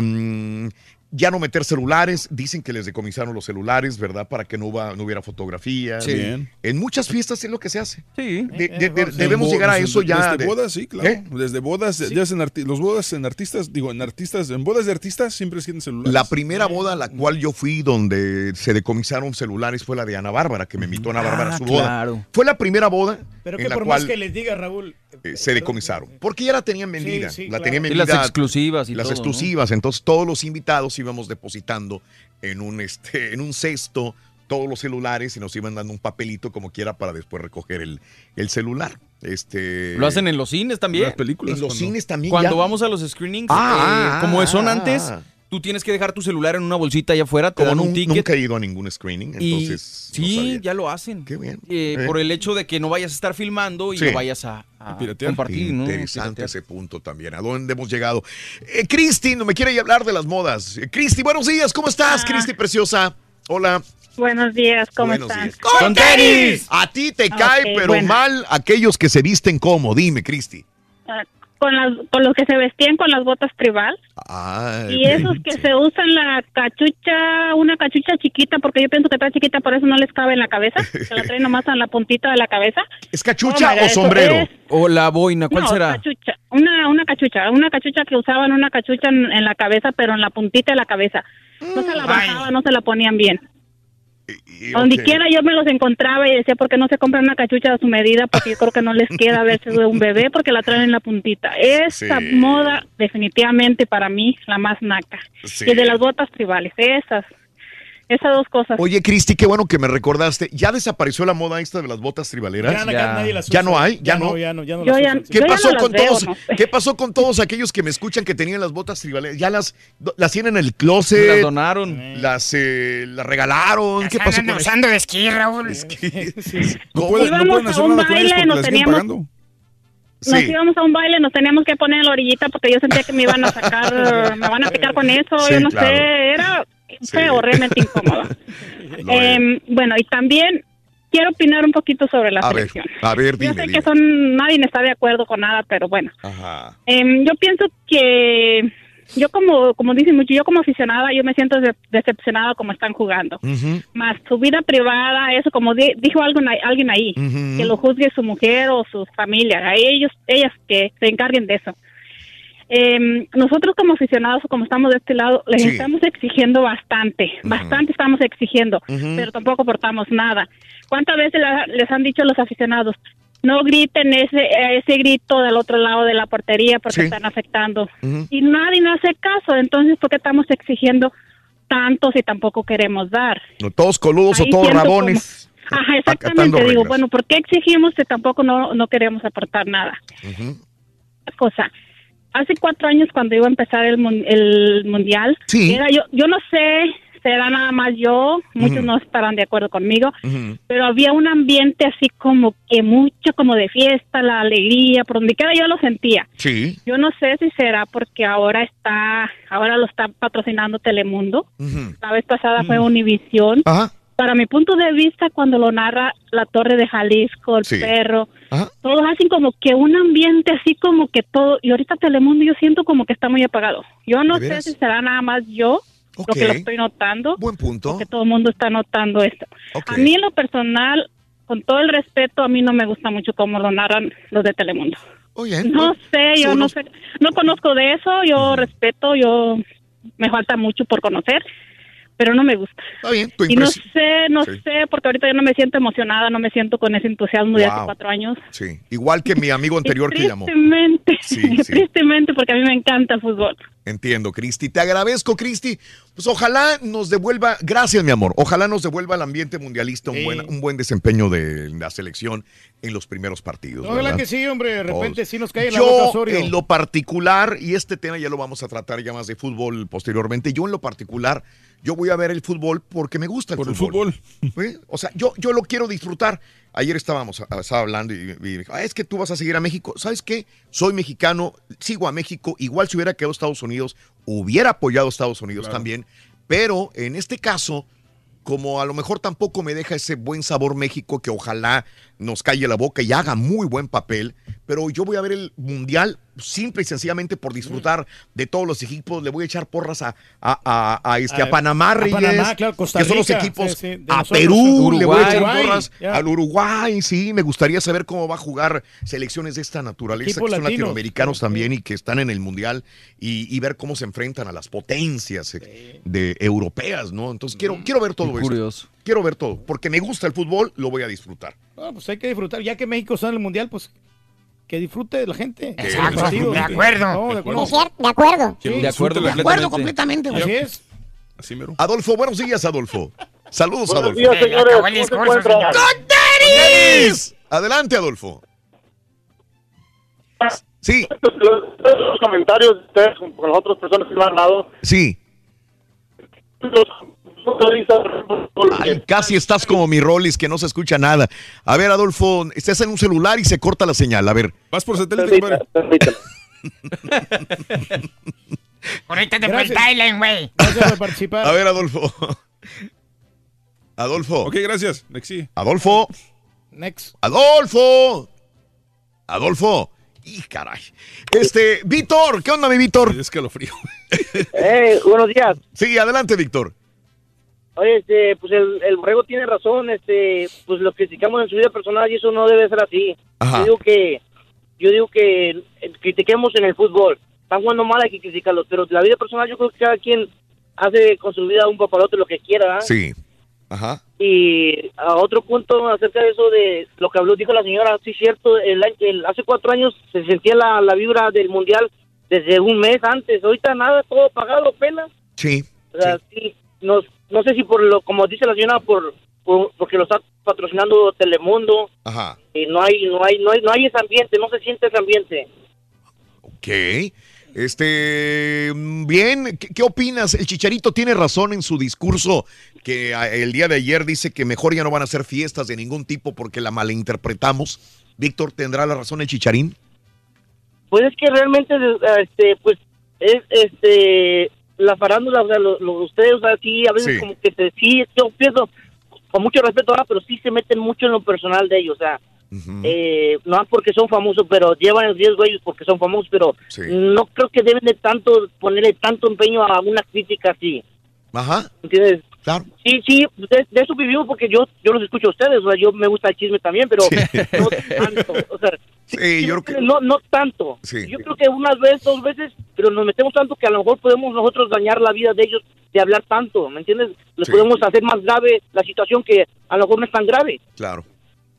Ya no meter celulares, dicen que les decomisaron los celulares, ¿verdad? Para que no, huba- no hubiera fotografías. Sí. Bien. En muchas fiestas es lo que se hace. Sí. De- de- de- Sí, debemos llegar a desde- eso ya. Desde de- bodas, sí, claro. ¿Eh? Desde bodas, ya es en arti- los bodas en artistas, digo, en artistas, en bodas de artistas siempre tienen celulares. La primera boda a la cual yo fui donde se decomisaron celulares fue la de Ana Bárbara, que me invitó Ana Bárbara a Ah, su boda. claro. Fue la primera boda Pero en que la por cual más que les diga, Raúl, eh, se decomisaron. Porque ya la tenían vendida. Sí, sí, la claro. tenían Y vendida. las exclusivas y las todo, ¿no? exclusivas. Entonces todos los invitados íbamos depositando en un, este, en un cesto todos los celulares y nos iban dando un papelito como quiera para después recoger el, el celular. Este, Lo hacen en los cines también. Las películas, En los cuando- cines también Cuando ya. vamos a los screenings, Ah, eh, como ah, son ah, antes, ah. Tú tienes que dejar tu celular en una bolsita allá afuera, te dan un ticket. nunca he ido a ningún screening, y entonces. no sí, sabía. ya lo hacen. Qué bien. Eh, Eh. Por el hecho de que no vayas a estar filmando y Sí. no vayas a, a compartir, ¿no? Interesante ese punto también. ¿A dónde hemos llegado? Eh, Cristi, no me quiere hablar de las modas. Eh, Cristi, buenos días. ¿Cómo estás, Cristi preciosa? Hola. Buenos días, ¿cómo Buenos están? días. ¡Con tenis! A ti te cae, pero bueno. mal aquellos que se visten como. Dime, Cristi. Con, las, con los que se vestían con las botas tribal Ay, y esos que se usan la cachucha, una cachucha chiquita, porque yo pienso que está chiquita, por eso no les cabe en la cabeza, que la traen nomás en la puntita de la cabeza. ¿Es cachucha Oh, o eso sombrero? es- O la boina, ¿cuál no, será? cachucha, una, una cachucha, una cachucha que usaban una cachucha en, en la cabeza, pero en la puntita de la cabeza. No se la bajaban, no se la ponían bien. Donde quiera yo me los encontraba y decía, ¿por qué no se compran una cachucha a su medida? Porque yo creo que no les queda verse de un bebé porque la traen en la puntita. Esa Sí. moda definitivamente para mí la más naca. Sí. Y de las botas tribales, esas, esas dos cosas. Oye, Cristi, qué bueno que me recordaste. ¿Ya desapareció la moda esta de las botas tribaleras? Ya, ya nadie las ¿Ya usa. no hay? ¿Ya, Ya no? no, ya no, ya no Yo las ya- usan. ¿Qué yo pasó no con veo, todos? ¿Qué pasó con todos aquellos que me escuchan que tenían las botas tribaleras? ¿Ya las, las tienen en el closet? Las donaron. Las, eh, las regalaron. ¿Qué pasó con usando de esquí, Raúl. No pueden, no Íbamos pueden a hacer un nada con ellos baile, porque nos teníamos- pagando. Nos Sí. íbamos a un baile, nos teníamos que poner en la orillita porque yo sentía que me iban a sacar, me van a picar con eso, Sí, yo no claro. sé, era Sí. feo, realmente incómodo. Es. Em, bueno, y también quiero opinar un poquito sobre la A ver, selección. a ver, Yo dime, sé dime. que son, nadie está de acuerdo con nada, pero bueno. Ajá. Em, yo pienso que yo como, como dicen mucho, yo como aficionada, yo me siento de- decepcionada como están jugando. Más su vida privada, eso como di- dijo algo, alguien ahí, que lo juzgue su mujer o su familia, a ellos, ellas que se encarguen de eso. Em, nosotros como aficionados o como estamos de este lado, les Sí. estamos exigiendo bastante, bastante estamos exigiendo, pero tampoco aportamos nada. ¿Cuántas veces la- les han dicho los aficionados? No griten ese ese grito del otro lado de la portería porque Sí. están afectando. Y nadie nos hace caso, entonces ¿por qué estamos exigiendo tanto si tampoco queremos dar? No, todos coludos Ahí o todos rabones. Ajá, exactamente. Digo, bueno, ¿por qué exigimos que tampoco no, no queremos aportar nada? Otra cosa. Hace cuatro años cuando iba a empezar el, mun- el mundial, Sí. era yo, yo no sé será nada más yo, muchos no estarán de acuerdo conmigo, pero había un ambiente así como que mucho como de fiesta, la alegría, por donde quiera yo lo sentía. Sí. Yo no sé si será porque ahora está, ahora lo está patrocinando Telemundo. La vez pasada fue Univisión. Para mi punto de vista, cuando lo narra la Torre de Jalisco, el Sí. perro, todos hacen como que un ambiente así como que todo. Y ahorita Telemundo yo siento como que está muy apagado. Yo no ¿De sé si será nada más yo lo que lo estoy notando. Buen punto. Que todo el mundo está notando esto. A mí en lo personal, con todo el respeto, a mí no me gusta mucho cómo lo narran los de Telemundo. Oye, No sé, yo no sé, no conozco de eso, yo respeto, yo me falta mucho por conocer, pero no me gusta. Está bien, tu Y no sé, no Sí. sé, porque ahorita yo no me siento emocionada, no me siento con ese entusiasmo de hace Wow. cuatro años. Sí, igual que mi amigo anterior que llamó. Tristemente, Sí, sí. tristemente, porque a mí me encanta el fútbol. Entiendo, Cristi. Te agradezco, Cristi. Pues ojalá nos devuelva, gracias, mi amor. Ojalá nos devuelva al ambiente mundialista un, Sí. buen, un buen desempeño de la selección en los primeros partidos. Ojalá ¿verdad? que sí, hombre, de repente sí nos cae en la boca Yo, Osorio. en lo particular, y este tema ya lo vamos a tratar ya más de fútbol posteriormente, yo en lo particular, yo voy a ver el fútbol porque me gusta el Por el fútbol. ¿Sí? O sea, yo, yo lo quiero disfrutar. Ayer estábamos estaba hablando y, y dijo, "Ah, es que tú vas a seguir a México. ¿Sabes qué? Soy mexicano, sigo a México. Igual si hubiera quedado Estados Unidos, hubiera apoyado a Estados Unidos Claro. también. Pero en este caso, como a lo mejor tampoco me deja ese buen sabor México que ojalá nos calle la boca y haga muy buen papel, pero yo voy a ver el mundial simple y sencillamente por disfrutar de todos los equipos, le voy a echar porras a, a, a- a este, a, A- Panamá, a Reyes, Panamá, claro, Costa que son los Rica, equipos, sí, sí, de a nosotros, Perú, le voy a echar Uruguay, porras, al Uruguay, sí, me gustaría saber cómo va a jugar selecciones de esta naturaleza, que son latinoamericanos también y que están en el mundial y, y ver cómo se enfrentan a las potencias eh, de europeas, ¿no? Entonces quiero, quiero ver todo Qué eso. curioso. Quiero ver todo, porque me gusta el fútbol, lo voy a disfrutar. Ah, pues hay que disfrutar. Ya que México está en el mundial, pues que disfrute la gente. Exacto, de acuerdo. No, de acuerdo. De acuerdo. Sí, De acuerdo, De acuerdo completamente, güey. Así es. Así mero. Adolfo, buenos días, Adolfo. Saludos, Buenos Adolfo. días, señores. ¿Cómo se encuentran? ¡Denis! Adelante, Adolfo. Sí, Los comentarios de ustedes con con las otras personas que lo han dado. sí. Los Ay, casi estás como mi Rollis, que no se escucha nada. A ver, Adolfo, estás en un celular y se corta la señal. A ver. Vas por satélite. Conéctate por el Gracias. Thailand, güey. Gracias por participar. A ver, Adolfo. Adolfo. Ok, gracias. Nexi. Adolfo. Next. Adolfo. Adolfo. Y caray. Este, Víctor, ¿qué onda, mi Víctor? Es escalofrío. Eh, buenos días. Sí, adelante, Víctor. Oye, este, pues el, el borrego tiene razón, este, pues lo criticamos en su vida personal y eso no debe ser así. Ajá. Yo digo que, yo digo que eh, critiquemos en el fútbol. Están jugando mal, hay que criticarlos, pero la vida personal yo creo que cada quien hace con su vida un papalote lo que quiera. Sí. Ajá. Y a otro punto acerca de eso de lo que habló, dijo la señora, sí cierto, el, el- hace cuatro años se sentía la, la vibra del mundial desde un mes antes, ahorita nada, todo pagado, pena. Sí. O sea, sí, no, no sé si por lo, como dice la señora, por, por- porque lo está patrocinando Telemundo, Ajá. y no hay, no hay, no hay, no hay ese ambiente, no se siente ese ambiente. Ok. Este, bien, ¿qué, qué opinas? El Chicharito tiene razón en su discurso que el día de ayer dice que mejor ya no van a hacer fiestas de ningún tipo porque la malinterpretamos. Víctor, ¿tendrá la razón el Chicharín? Pues es que realmente, este, pues, es, este, la farándula, o sea, lo, lo- ustedes, o sea, sí, a veces Sí. como que se, sí, yo pienso, con mucho respeto, ah, pero sí se meten mucho en lo personal de ellos, o sea, eh, no es porque son famosos, pero llevan el riesgo ellos porque son famosos, pero Sí. no creo que deben de tanto, ponerle tanto empeño a una crítica así, Ajá. ¿entiendes? Claro. Sí, sí, de, de eso vivimos porque yo yo los escucho a ustedes, o sea, yo me gusta el chisme también, pero no tanto, o sea, Sí, yo creo que... no, no tanto. Yo creo que unas veces, dos veces, pero nos metemos tanto que a lo mejor podemos nosotros dañar la vida de ellos de hablar tanto, ¿me entiendes? Les podemos hacer más grave la situación que a lo mejor no es tan grave. Claro.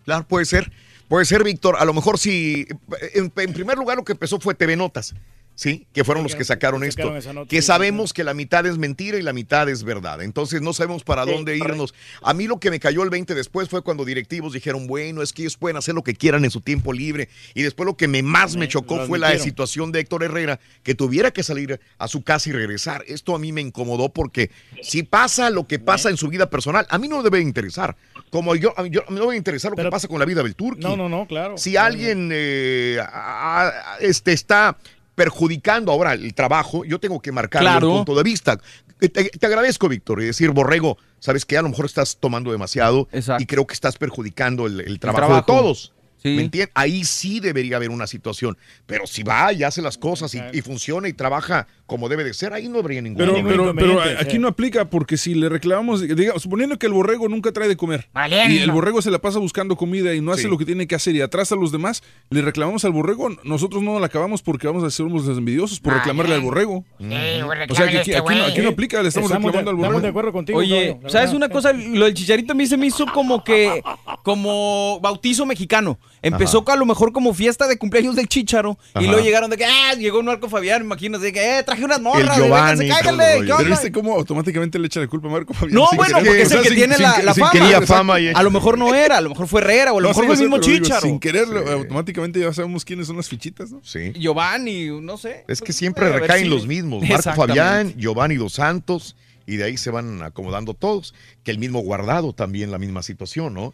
Claro, puede ser. Puede ser, Víctor. A lo mejor si. En, en primer lugar, lo que empezó fue TV Notas. Sí, que fueron los que sacaron esto. Que sabemos que la mitad es mentira y la mitad es verdad. Entonces no sabemos para dónde irnos. A mí lo que me cayó el 20 después fue cuando directivos dijeron, bueno, es que ellos pueden hacer lo que quieran en su tiempo libre. Y después lo que me más me chocó fue la situación de Héctor Herrera, que tuviera que salir a su casa y regresar. Esto a mí me incomodó porque si pasa lo que pasa en su vida personal, a mí no me debe interesar. Como yo, a mí, yo- no me debe interesar lo que pasa con la vida del turco. No, no, no, claro. Si alguien eh, a- a- este, está perjudicando ahora el trabajo, yo tengo que marcar Claro. un punto de vista. Te, te agradezco, Víctor, y decir, Borrego, sabes que a lo mejor estás tomando demasiado y creo que estás perjudicando el, el trabajo, de trabajo. todos. ¿Me entiendes? Ahí sí debería haber una situación. Pero si va y hace las cosas y, y funciona y trabaja como debe de ser, ahí no habría ningún Pero, pero, aquí no aplica porque si le reclamamos, digamos, suponiendo que el borrego nunca trae de comer Valiendo. y el borrego se la pasa buscando comida y no hace Sí. lo que tiene que hacer y atrasa a los demás, le reclamamos al borrego, nosotros no la acabamos porque vamos a ser unos envidiosos por reclamarle al borrego. o sea, que aquí, aquí no, aquí no aplica, le estamos, reclamando al borrego. Oye, ¿sabes una cosa? Lo del chicharito a mí se me hizo como que, como bautizo mexicano. Empezó a lo mejor como fiesta de cumpleaños del chicharo y luego llegaron de que, ah, llegó Marco Fabián, imagínate que, eh, traje unas morras, El de, Giovanni, vénganse, todo el cáiganle, rollo. ¿qué Pero viste cómo automáticamente le echa la culpa a Marco Fabián. No, bueno, querer. porque es el que sin- tiene sin la, que- la sin fama. y- A lo mejor no era, a lo mejor fue Herrera o a lo No, mejor sí, fue el mismo digo, chicharo. Sin querer, automáticamente ya sabemos quiénes son las fichitas, ¿no? Sí. Giovanni, no sé. Es que siempre Puede haber recaen los mismos. Marco. Fabián, Giovanni Dos Santos, y de ahí se van acomodando todos. Que el mismo Guardado también la misma situación, ¿no?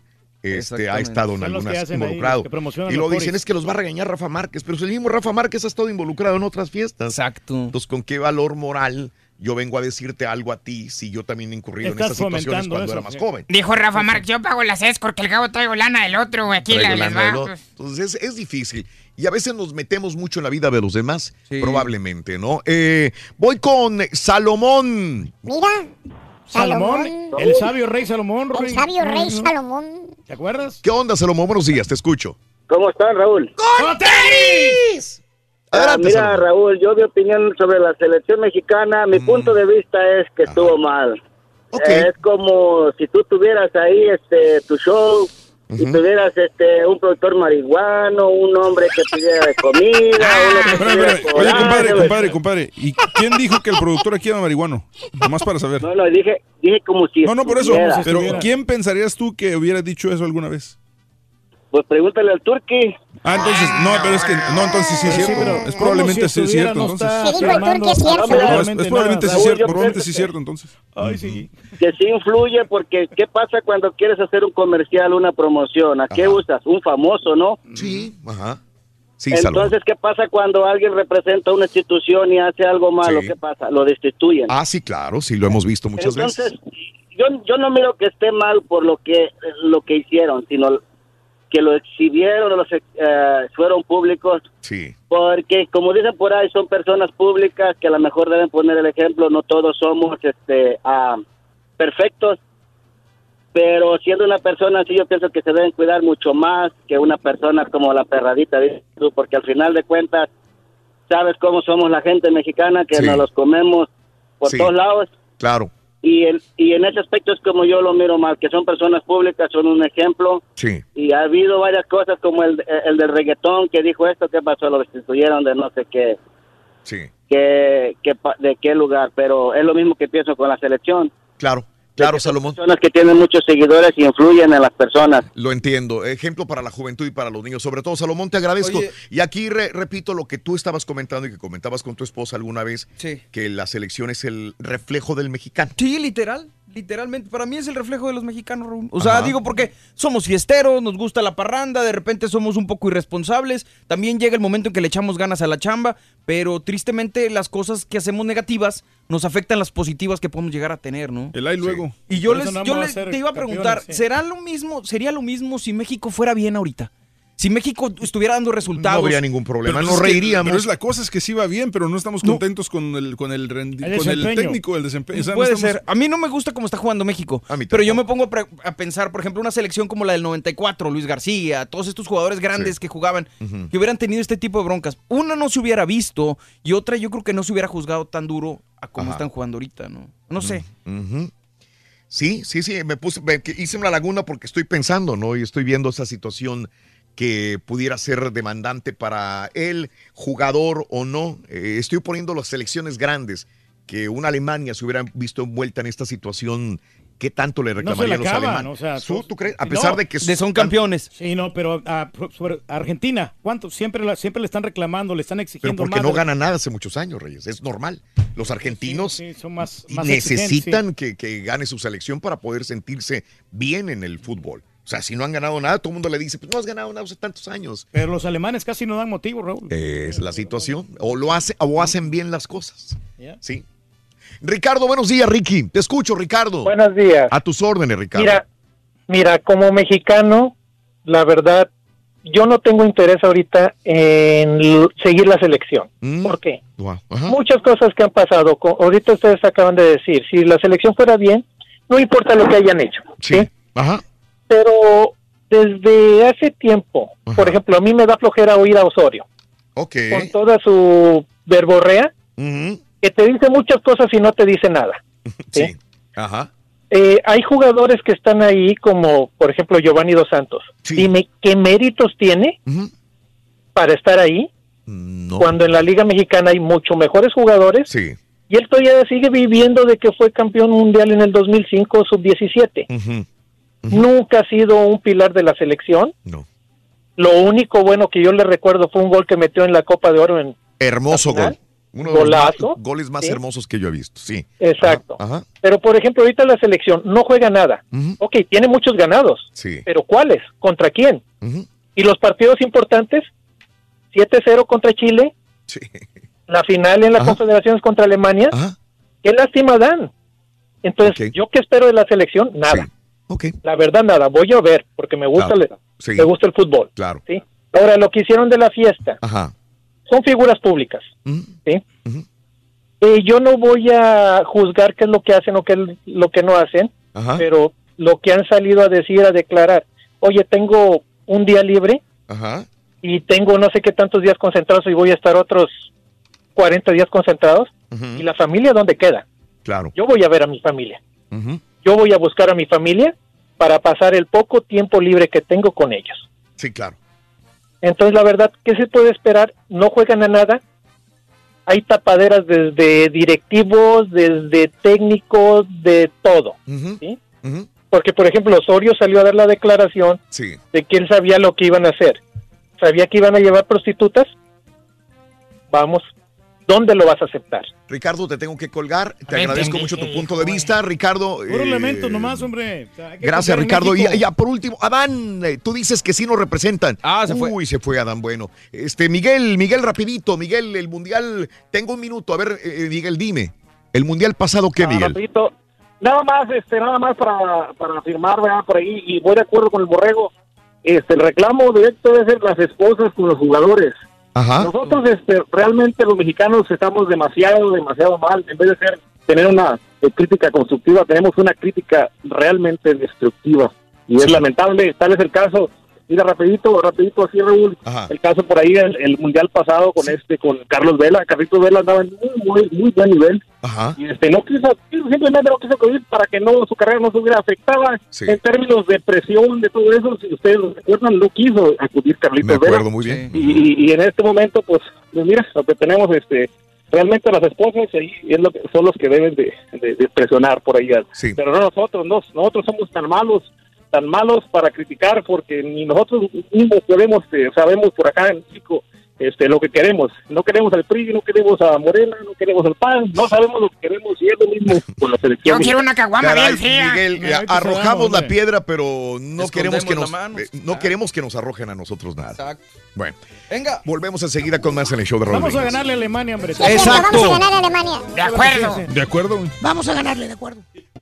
Este, ha estado en algunas ahí, involucrado. promocionan y lo dicen es que los va a regañar Rafa Márquez, pero si el mismo Rafa Márquez ha estado involucrado en otras fiestas. Exacto. Entonces, ¿con qué valor moral yo vengo a decirte algo a ti si yo también he incurrido en Estás esas situaciones cuando eso, era más sí. joven? Dijo Rafa Márquez, yo pago las escort, que el cabo traigo lana del otro, güey. Aquí Traigo la, lana pues. Entonces es, es difícil. Y a veces nos metemos mucho en la vida de los demás, probablemente, ¿no? Eh, voy con Salomón. Mira, Salomón, Salomón. el sabio rey Salomón. el Rey. sabio rey. Salomón. ¿Te acuerdas? ¿Qué onda, Salomón? Buenos días, te escucho. ¿Cómo están, Raúl? ¡Con tenis! Ah, Adelante, mira, Salomón. Raúl, yo mi opinión sobre la selección mexicana, mi punto de vista es que estuvo mal. Es como si tú tuvieras ahí este tu show y tuvieras este un productor marihuano, un hombre que pidiera de comida, uno que Espera, pidiera espera. Oye, compadre, compadre, compadre. ¿Y quién dijo que el productor aquí era marihuano? Nomás para saber. No, no, dije, dije como si No, no, por eso. Pero ¿quién pensarías tú que hubiera dicho eso alguna vez? Pues pregúntale al turqui. Ah, entonces, no, pero es que, no, entonces sí es cierto. es probablemente sí es cierto, entonces. Es probablemente sí es cierto, probablemente sí es que- cierto, entonces. Ay, sí. Que sí influye porque ¿qué pasa cuando quieres hacer un comercial, una promoción? ¿A qué usas? Un famoso, ¿no? Sí, ajá. Sí. Entonces, ¿qué pasa cuando alguien representa una institución y hace algo malo? Sí. ¿Qué pasa? Lo destituyen. Ah, sí, claro, sí, lo hemos visto muchas Entonces, veces. yo, yo no miro que esté mal por lo que lo que hicieron, sino que lo exhibieron, los, eh, fueron públicos, Sí. porque como dicen por ahí, son personas públicas que a lo mejor deben poner el ejemplo, no todos somos este ah, perfectos, pero siendo una persona así, yo pienso que se deben cuidar mucho más que una persona como la perradita, dices tú, porque al final de cuentas, sabes cómo somos la gente mexicana, que Sí. nos los comemos por Sí. todos lados. Claro, Y, el, y en ese aspecto es como yo lo miro mal, que son personas públicas, son un ejemplo. sí. Y ha habido varias cosas como el, el del reggaetón que dijo esto, ¿qué pasó? Lo destituyeron de no sé qué, Sí, qué pa- de qué lugar. Pero es lo mismo que pienso con la selección. claro, claro, Salomón. Personas que tienen muchos seguidores y influyen en las personas. Lo entiendo. Ejemplo para la juventud y para los niños. Sobre todo, Salomón, te agradezco. Oye. Y aquí re- repito lo que tú estabas comentando y que comentabas con tu esposa alguna vez, Sí. que la selección es el reflejo del mexicano. Sí, literal, literalmente. Para mí es el reflejo de los mexicanos, Raúl. O sea, Ajá. digo porque somos fiesteros, nos gusta la parranda, de repente somos un poco irresponsables. También llega el momento en que le echamos ganas a la chamba, pero tristemente las cosas que hacemos negativas nos afectan las positivas que podemos llegar a tener, ¿no? El ahí luego. Y yo les, yo les- te iba a preguntar, sí. ¿será lo mismo, sería lo mismo si México fuera bien ahorita? Si México estuviera dando resultados. No habría ningún problema, Pero nos es que- reiríamos. pero es la cosa es que sí va bien, pero no estamos contentos con el con el, rendi- El con el desempeño. técnico, el desempeño. O sea, no Puede estamos- ser. A mí no me gusta cómo está jugando México. A mí pero yo me pongo a, pensar, por ejemplo, una selección como la del 94, Luis García, todos estos jugadores grandes Sí. que jugaban, que hubieran tenido este tipo de broncas. Una no se hubiera visto y otra yo creo que no se hubiera juzgado tan duro a cómo Ajá. están jugando ahorita, ¿no? No sé. Sí, sí, sí, me puse, me- que hice una laguna porque estoy pensando, ¿no? Y estoy viendo esa situación que pudiera ser demandante para él, jugador o no. Eh, estoy poniendo las selecciones grandes, que una Alemania se hubiera visto envuelta en esta situación. ¿Qué tanto le No se reclamarían la los alemanes? o sea, ¿Tú, todos- tú crees? A No. pesar de que son campeones. Sí, no, pero a, sobre Argentina, ¿cuánto? Siempre, la- siempre le están reclamando, le están Pero exigiendo porque más. no de- gana nada hace muchos años, Reyes. Es normal. Los argentinos Sí, son más, más necesitan que gane su selección para poder sentirse bien en el fútbol. O sea, si no han ganado nada, todo el mundo le dice, pues no has ganado nada hace tantos años. sí. Pero los alemanes casi no dan motivo, Raúl. Es la situación. O lo hace, o hacen bien las cosas. Sí. Ricardo, buenos días, Ricky. Te escucho, Ricardo. Buenos días. A tus órdenes, Ricardo. Mira, mira, como mexicano, la verdad, yo no tengo interés ahorita en seguir la selección. Mm. ¿Por qué? Muchas cosas que han pasado. Ahorita ustedes acaban de decir, si la selección fuera bien, no importa lo que hayan hecho. Sí. Ajá. Pero desde hace tiempo, por ejemplo, a mí me da flojera oír a Osorio. Ok. Con toda su verborrea, que te dice muchas cosas y no te dice nada. Sí. Ajá. Eh, hay jugadores que están ahí, como por ejemplo Giovanni Dos Santos. Dime, ¿qué méritos tiene para estar ahí? Cuando en la Liga Mexicana hay mucho mejores jugadores. Sí. Y él todavía sigue viviendo de que fue campeón mundial en el 2005, sub-17. Nunca ha sido un pilar de la selección. No. Lo único bueno que yo le recuerdo fue un gol que metió en la Copa de Oro en Hermoso gol. Uno de los Golazo. más- goles más Sí. hermosos que yo he visto. Sí. Exacto. Ajá. Pero por ejemplo, ahorita la selección no juega nada. Ok, tiene muchos ganados. Sí. Pero ¿cuáles? ¿Contra quién? Y los partidos importantes, 7-0 contra Chile, la final en las confederaciones contra Alemania, ¿qué lástima dan? Entonces, ¿yo qué espero de la selección? Nada. La verdad, nada. Voy a ver, porque me gusta, Claro. el, Sí. me gusta el fútbol. Claro. ¿sí? Ahora, lo que hicieron de la fiesta, Ajá. son figuras públicas. ¿sí? Eh, yo no voy a juzgar qué es lo que hacen o qué es lo que no hacen, Ajá. pero lo que han salido a decir, a declarar, oye, tengo un día libre Ajá. y tengo no sé qué tantos días concentrados y voy a estar otros 40 días concentrados, ¿y la familia dónde queda? Claro. Yo voy a ver a mi familia. Yo voy a buscar a mi familia para pasar el poco tiempo libre que tengo con ellos. Sí, claro. Entonces, la verdad, ¿qué se puede esperar? No juegan a nada. Hay tapaderas desde directivos, desde técnicos, de todo. ¿sí? Porque, por ejemplo, Osorio salió a dar la declaración Sí. de que él sabía lo que iban a hacer. Sabía que iban a llevar prostitutas. Vamos, ¿dónde lo vas a aceptar? Ricardo, te tengo que colgar. Te agradezco mucho tu punto de vista, Ricardo. Puro eh, elemento nomás, hombre. O sea, Gracias, Ricardo. Y ya por último, Adán, eh, tú dices que sí nos representan. Ah, se fue. Uy, se fue Adán, bueno. Este, Miguel, Miguel, rapidito. Miguel, el Mundial, tengo un minuto. A ver, eh, Miguel, dime. ¿El Mundial pasado qué, Ah, Miguel? rapidito. Nada más, este, nada más para, para afirmar, ¿verdad? Por ahí, y voy de acuerdo con el borrego. Este, el reclamo directo debe ser las esposas con los jugadores. Ajá. Nosotros, este, realmente los mexicanos estamos demasiado, demasiado mal. En vez de ser, tener una eh, crítica constructiva, tenemos una crítica realmente destructiva. Y es lamentable, tal es el caso. Mira, rapidito, rapidito, así, Raúl. El caso por ahí, el, el mundial pasado con este, con Carlos Vela. Carlitos Vela andaba en muy, muy, muy buen nivel. Ajá. Y este, no quiso, simplemente no quiso acudir para que no, su carrera no se hubiera afectada en términos de presión, de todo eso. Si ustedes lo recuerdan, no quiso acudir Carlitos Me acuerdo Vela. muy bien. Y, en este momento, pues, pues mira, lo que tenemos, este, realmente las esposas ahí es lo que, son los que deben de, de- de presionar por ahí. Pero no nosotros, no, nosotros somos tan malos, tan malos para criticar porque ni nosotros mismos podemos, eh, sabemos por acá en México este, lo que queremos. No queremos al PRI, no queremos a Morena, no queremos al PAN, no sabemos lo que queremos y es lo mismo con la selección. Yo quiero una caguama bien fría. Miguel, arrojamos la piedra, pero no queremos que nos eh, no queremos que nos arrojen a nosotros nada. Exacto. Bueno, venga. Volvemos enseguida con más en el show de Raúl. Vamos a ganarle a Alemania, hombre. Exacto. Vamos a ganar a Alemania. De acuerdo. De acuerdo. Vamos a ganarle, de acuerdo.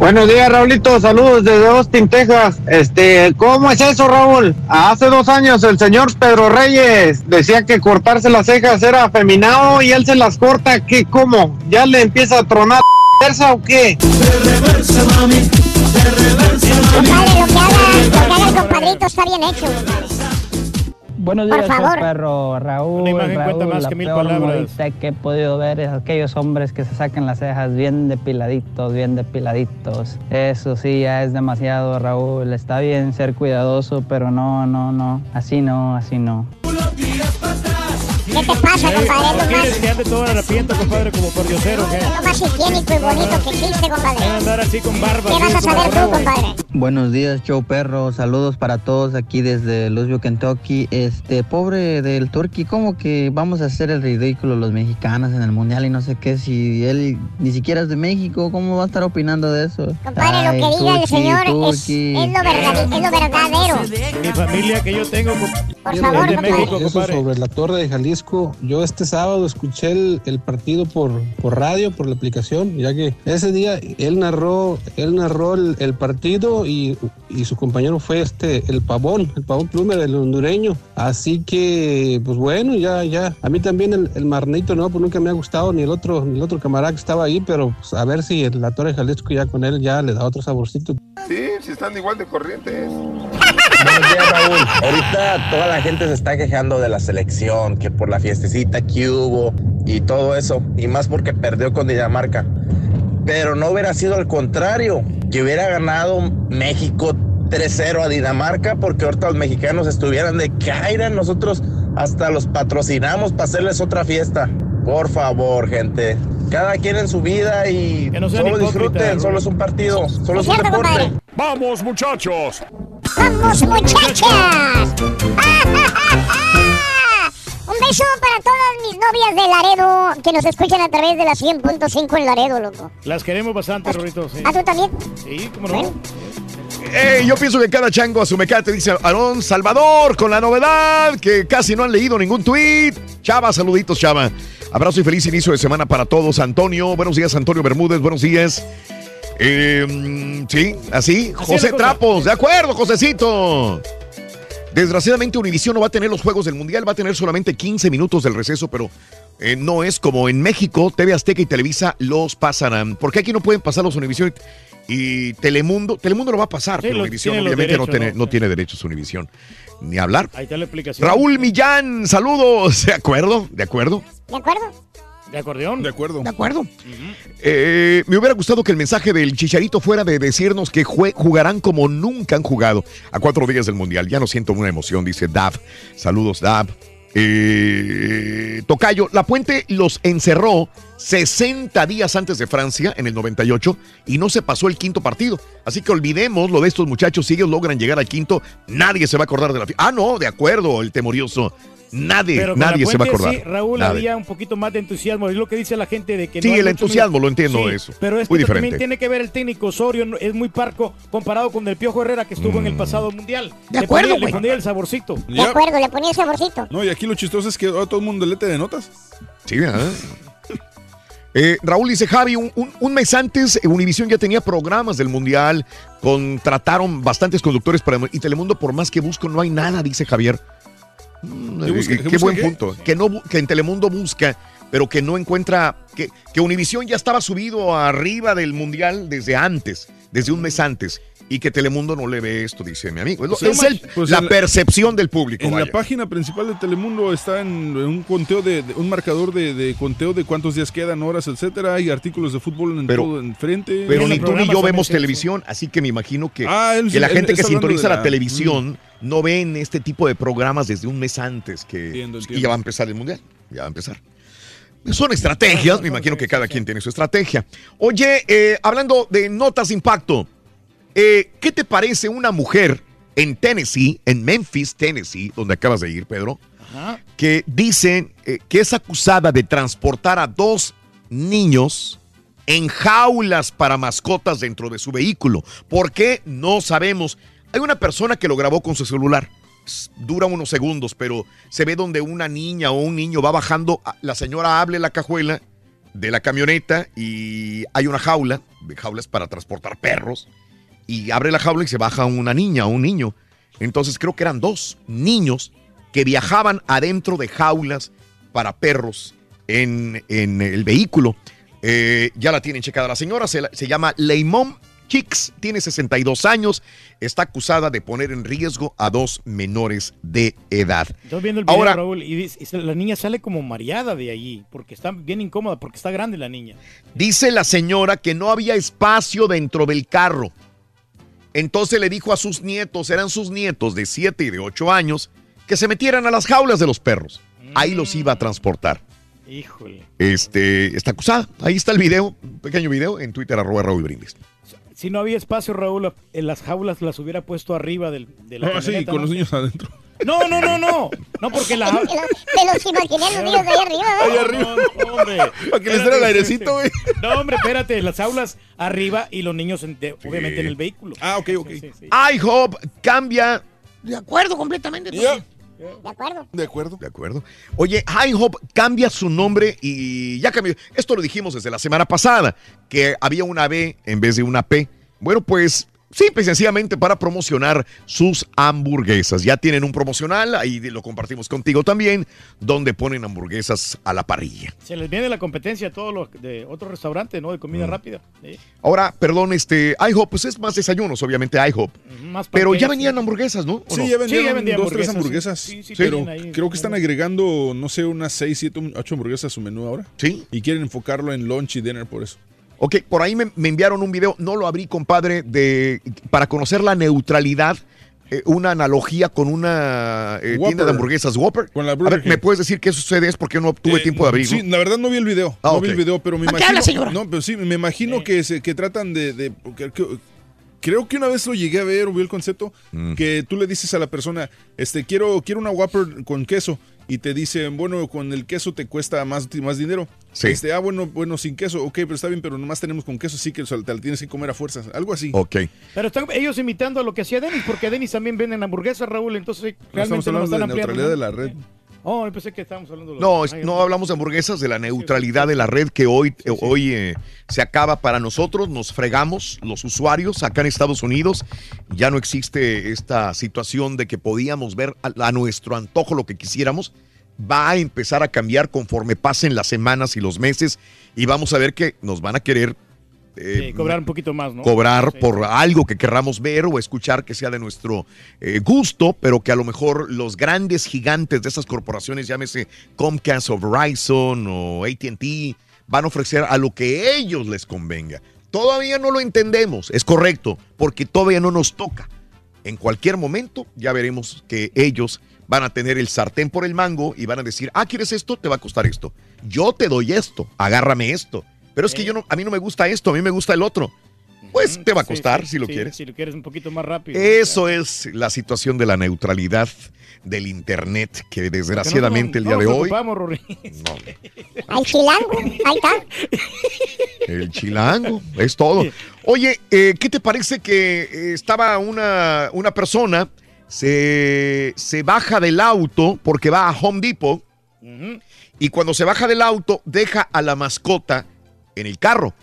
Buenos días, Raulito. Saludos desde Austin, Texas. Este, ¿cómo es eso, Raúl? Hace dos años el señor Pedro Reyes decía que cortarse las cejas era afeminado y él se las corta. ¿Qué? ¿Cómo? ¿Ya le empieza a tronar la o qué? reversa, mami. De reversa, Compadre, lo que el compadrito está bien hecho, Buenos Por días, favor. perro. Raúl, Una imagen Raúl, cuenta más la que mil peor palabras. modita que he podido ver es aquellos hombres que se sacan las cejas bien depiladitos, bien depiladitos. Eso sí, ya es demasiado, Raúl. Está bien ser cuidadoso, pero no, no, no. Así no, así no. ¿Qué te pasa, compadre? ¿No Es quieres más, que ande todo harapiento, compadre, como por diosero, qué? es lo más higiénico y bonito que existe, compadre. Andar así con barba. ¿Qué vas a como saber tú, compadre? Buenos días, show perro. Saludos para todos aquí desde Louisville, Kentucky. Este, pobre del Turkey, ¿cómo que vamos a hacer el ridículo los mexicanos en el mundial y no sé qué? Si él ni siquiera es de México, ¿cómo va a estar opinando de eso? Compadre, lo que diga el señor es, es lo verdadero. Es lo verdadero. Mi familia que yo tengo, Por es favor, de compadre. México, Eso compadre. sobre la Torre de Jalisco. Yo este sábado escuché el, partido por, radio, por la aplicación, ya que ese día él narró, él narró el, partido y, y su compañero fue este el Pavón, el Pavón Plumer, el hondureño. Así que, pues bueno, ya, ya. A mí también el, Marnito no, pues nunca me ha gustado, ni el otro, ni el otro camarada que estaba ahí, pero pues, a ver si la Torre Jalisco ya con él ya le da otro saborcito. Sí, si están igual de corrientes. Buenos días, Raúl. Ahorita toda la gente se está quejando de la selección, que por la fiestecita que hubo y todo eso, y más porque perdió con Dinamarca. Pero no hubiera sido al contrario, que hubiera ganado México 3-0 a Dinamarca, porque ahorita los mexicanos estuvieran de Caira, nosotros hasta los patrocinamos para hacerles otra fiesta. Por favor, gente. Cada quien en su vida y no solo disfruten, solo es un partido, solo es un cierto, deporte. compadre. ¡Vamos, muchachos! ¡Vamos, muchachas! Un beso para todas mis novias de Laredo que nos escuchan a través de la 100.5 en Laredo, loco. Las queremos bastante, Rorito. Sí, ¿Ah, tú también? sí cómo no. Eh, yo pienso que cada chango a su mecate dice Aarón Salvador con la novedad que casi no han leído ningún tweet. Chava, saluditos, Chava. Abrazo y feliz inicio de semana para todos. Antonio, buenos días, Antonio Bermúdez, buenos días. Eh, mm, sí, así. José. Trapos, de acuerdo, Josecito. Desgraciadamente Univision no va a tener los Juegos del Mundial, va a tener solamente 15 minutos del receso, pero eh, no es como en México, TV Azteca y Televisa los pasarán. Porque aquí no pueden pasar los Univision y Telemundo. Telemundo lo va a pasar, Sí, pero Univision obviamente no, tiene, ¿no? no tiene derechos Univision. Ni hablar. Ahí está la explicación. Raúl Millán, saludos. ¿De acuerdo? ¿De acuerdo? ¿De acuerdo? ¿De acordeón? De acuerdo. De acuerdo. Eh, me hubiera gustado que el mensaje del Chicharito fuera de decirnos que jugarán como nunca han jugado a cuatro días del Mundial. Ya no siento una emoción, dice Dav. Saludos, Dav. Eh, Tocayo, La Puente los encerró 60 días antes de Francia, en el 98, y no se pasó el quinto partido. Así que olvidemos lo de estos muchachos. Si ellos logran llegar al quinto, nadie se va a acordar de la... Ah, no, de acuerdo, el temorioso. Nadie, Pero con nadie la se va a acordar. Sí, Raúl, Nadie. había un poquito más de entusiasmo. Es lo que dice la gente de que Sí, no el entusiasmo, lo entiendo Sí, eso. Pero es Muy que diferente. también tiene que ver el técnico Osorio. Es muy parco comparado con el Piojo Herrera que estuvo en Mm. el pasado mundial. De Le acuerdo, ponía- Le ponía el saborcito. De acuerdo, le ponía el saborcito. No, y aquí lo chistoso es que ahora todo el mundo lete de notas. Sí, ¿verdad? Eh, Raúl dice, Javi, un, un- un mes antes eh, Univisión ya tenía programas del Mundial, contrataron bastantes conductores para... Y Telemundo, por más que busco, no hay nada, dice Javier. Mm, ¿Qué busca- qué qué busca buen qué? punto. Que, no, que en Telemundo busca, pero que no encuentra... Que, que Univisión ya estaba subido arriba del Mundial desde antes, desde un mes antes. Y que Telemundo no le ve esto, dice mi amigo. Es, Pues, es el- pues, la percepción del público. En vaya. la página principal de Telemundo está en un conteo de, de- un marcador de, de conteo de cuántos días quedan, horas, etcétera. Hay artículos de fútbol en Pero- todo enfrente. Pero ni tú ni yo vemos televisión, así que me imagino que, Ah, él- que la él gente que sintoniza la, la- televisión no ven este tipo de programas desde un mes antes que Entiendo, y ya va a empezar el mundial, ya va a empezar. Son estrategias, me imagino que cada quien tiene su estrategia. Oye, eh, hablando de notas de impacto, eh, ¿qué te parece una mujer en Tennessee, en Memphis, Tennessee, donde acabas de ir, Pedro? que dicen eh, que es acusada de transportar a dos niños en jaulas para mascotas dentro de su vehículo. ¿Por qué? No sabemos. Hay una persona que lo grabó con su celular. Dura unos segundos, pero se ve donde una niña o un niño va bajando. La señora abre la cajuela de la camioneta y hay una jaula, de jaulas para transportar perros, y abre la jaula y se baja una niña o un niño. Entonces creo que eran dos niños que viajaban adentro de jaulas para perros en, en el vehículo. Eh, ya la tienen checada la señora, se, la- se llama Leimón Kicks, tiene 62 años, está acusada de poner en riesgo a dos menores de edad. Estoy viendo el video, Ahora- Raúl, y dice- y se- la niña sale como mareada de allí, porque está bien incómoda, porque está grande la niña. Dice la señora que no había espacio dentro del carro. Entonces le dijo a sus nietos, eran sus nietos de 7 y de 8 años, que se metieran a las jaulas de los perros. Ahí los iba a transportar. Híjole. Este, está acusada. Ahí está el video, un pequeño video en Twitter, arroba Raúl Brindis. Si no había espacio, Raúl, en las jaulas las hubiera puesto arriba del, de la Ah, sí, con ¿no? los niños adentro. No, no, no, no. No, porque la... Me los imaginé los niños de ahí arriba. Ahí ¿verdad? arriba. No, hombre. Para que les diera el airecito, güey. No, hombre, espérate. Las aulas arriba y los niños, en- de- obviamente, en el vehículo. Ah, ok, ok. IHOP cambia. De acuerdo completamente. Toño. De acuerdo. De acuerdo. De acuerdo. Oye, IHOP cambia su nombre y ya cambió. Esto lo dijimos desde la semana pasada, que había una B en vez de una P. Bueno, pues simple y sencillamente para promocionar sus hamburguesas. Ya tienen un promocional, ahí lo compartimos contigo también, donde ponen hamburguesas a la parrilla. Se les viene la competencia a todos los de otros restaurantes, ¿no? De comida Mm. rápida. Sí. Ahora, perdón, este IHOP, pues es más desayunos, obviamente IHOP. Más Pero ya venían hamburguesas, ¿no? ¿O Sí, no? ya vendían dos, tres hamburguesas, sí. Sí, sí, pero ahí. creo que están agregando, no sé, unas 6, 7, 8 hamburguesas a su menú ahora. Sí. Y quieren enfocarlo en lunch y dinner por eso. Ok, por ahí me, me enviaron un video, no lo abrí, compadre, de para conocer la neutralidad, eh, una analogía con una eh, tienda de hamburguesas Whopper. Con la A ver, ¿me puedes decir qué sucede? Es porque no tuve Eh, tiempo de abrirlo. Sí, la verdad no vi el video. Ah, no vi el video, pero me ¿A qué imagino. habla, señora? No, pero sí, me imagino que, se, que tratan de. de- que- que- creo que una vez lo llegué a ver o vi el concepto Mm. que tú le dices a la persona, este, quiero, quiero una Whopper con queso. Y te dicen, bueno, con el queso te cuesta más, más dinero. Sí. Este, ah, bueno, bueno, sin queso. Ok, pero está bien, pero nomás tenemos con queso, sí que o sea, te la tienes que comer a fuerzas. Algo así. Ok. Pero están ellos imitando a lo que hacía Denis, porque Denis también venden hamburguesas, Raúl, entonces realmente estamos no lo hablando están de neutralidad de ¿no? la red. Oh, yo pensé que estábamos hablando de No, es- no hablamos de hamburguesas, de la neutralidad de la red que hoy, hoy eh, se acaba para nosotros, nos fregamos los usuarios acá en Estados Unidos. Ya no existe esta situación de que podíamos ver a, a nuestro antojo lo que quisiéramos. Va a empezar a cambiar conforme pasen las semanas y los meses y vamos a ver que nos van a querer eh, Sí, cobrar un poquito más, ¿no? cobrar Sí. por algo que querramos ver o escuchar que sea de nuestro eh, gusto, pero que a lo mejor los grandes gigantes de esas corporaciones, llámese Comcast o Verizon o ATT, van a ofrecer a lo que ellos les convenga. Todavía no lo entendemos, es correcto, porque todavía no nos toca. En cualquier momento ya veremos que ellos van a tener el sartén por el mango y van a decir, ah, ¿quieres esto? Te va a costar esto. Yo te doy esto, agárrame esto. Pero es que yo no, a mí no me gusta esto, a mí me gusta el otro. Pues te va a costar sí, si lo sí, quieres. Si lo quieres un poquito más rápido. Eso es la situación de la neutralidad del Internet que desgraciadamente el día de hoy... Al chilango, ahí está. El chilango, es todo. Oye, eh, ¿qué te parece que eh, estaba una, una persona, se, se baja del auto porque va a Home Depot y cuando se baja del auto deja a la mascota en el carro?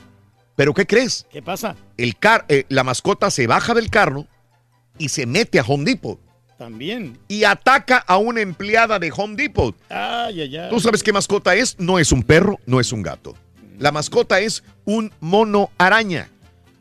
¿Pero qué crees? ¿Qué pasa? El car eh, la mascota se baja del carro y se mete a Home Depot También. y ataca a una empleada de Home Depot. Ay, ay, ay. ¿Tú sabes qué mascota es? No es un perro, no es un gato. La mascota es un mono araña.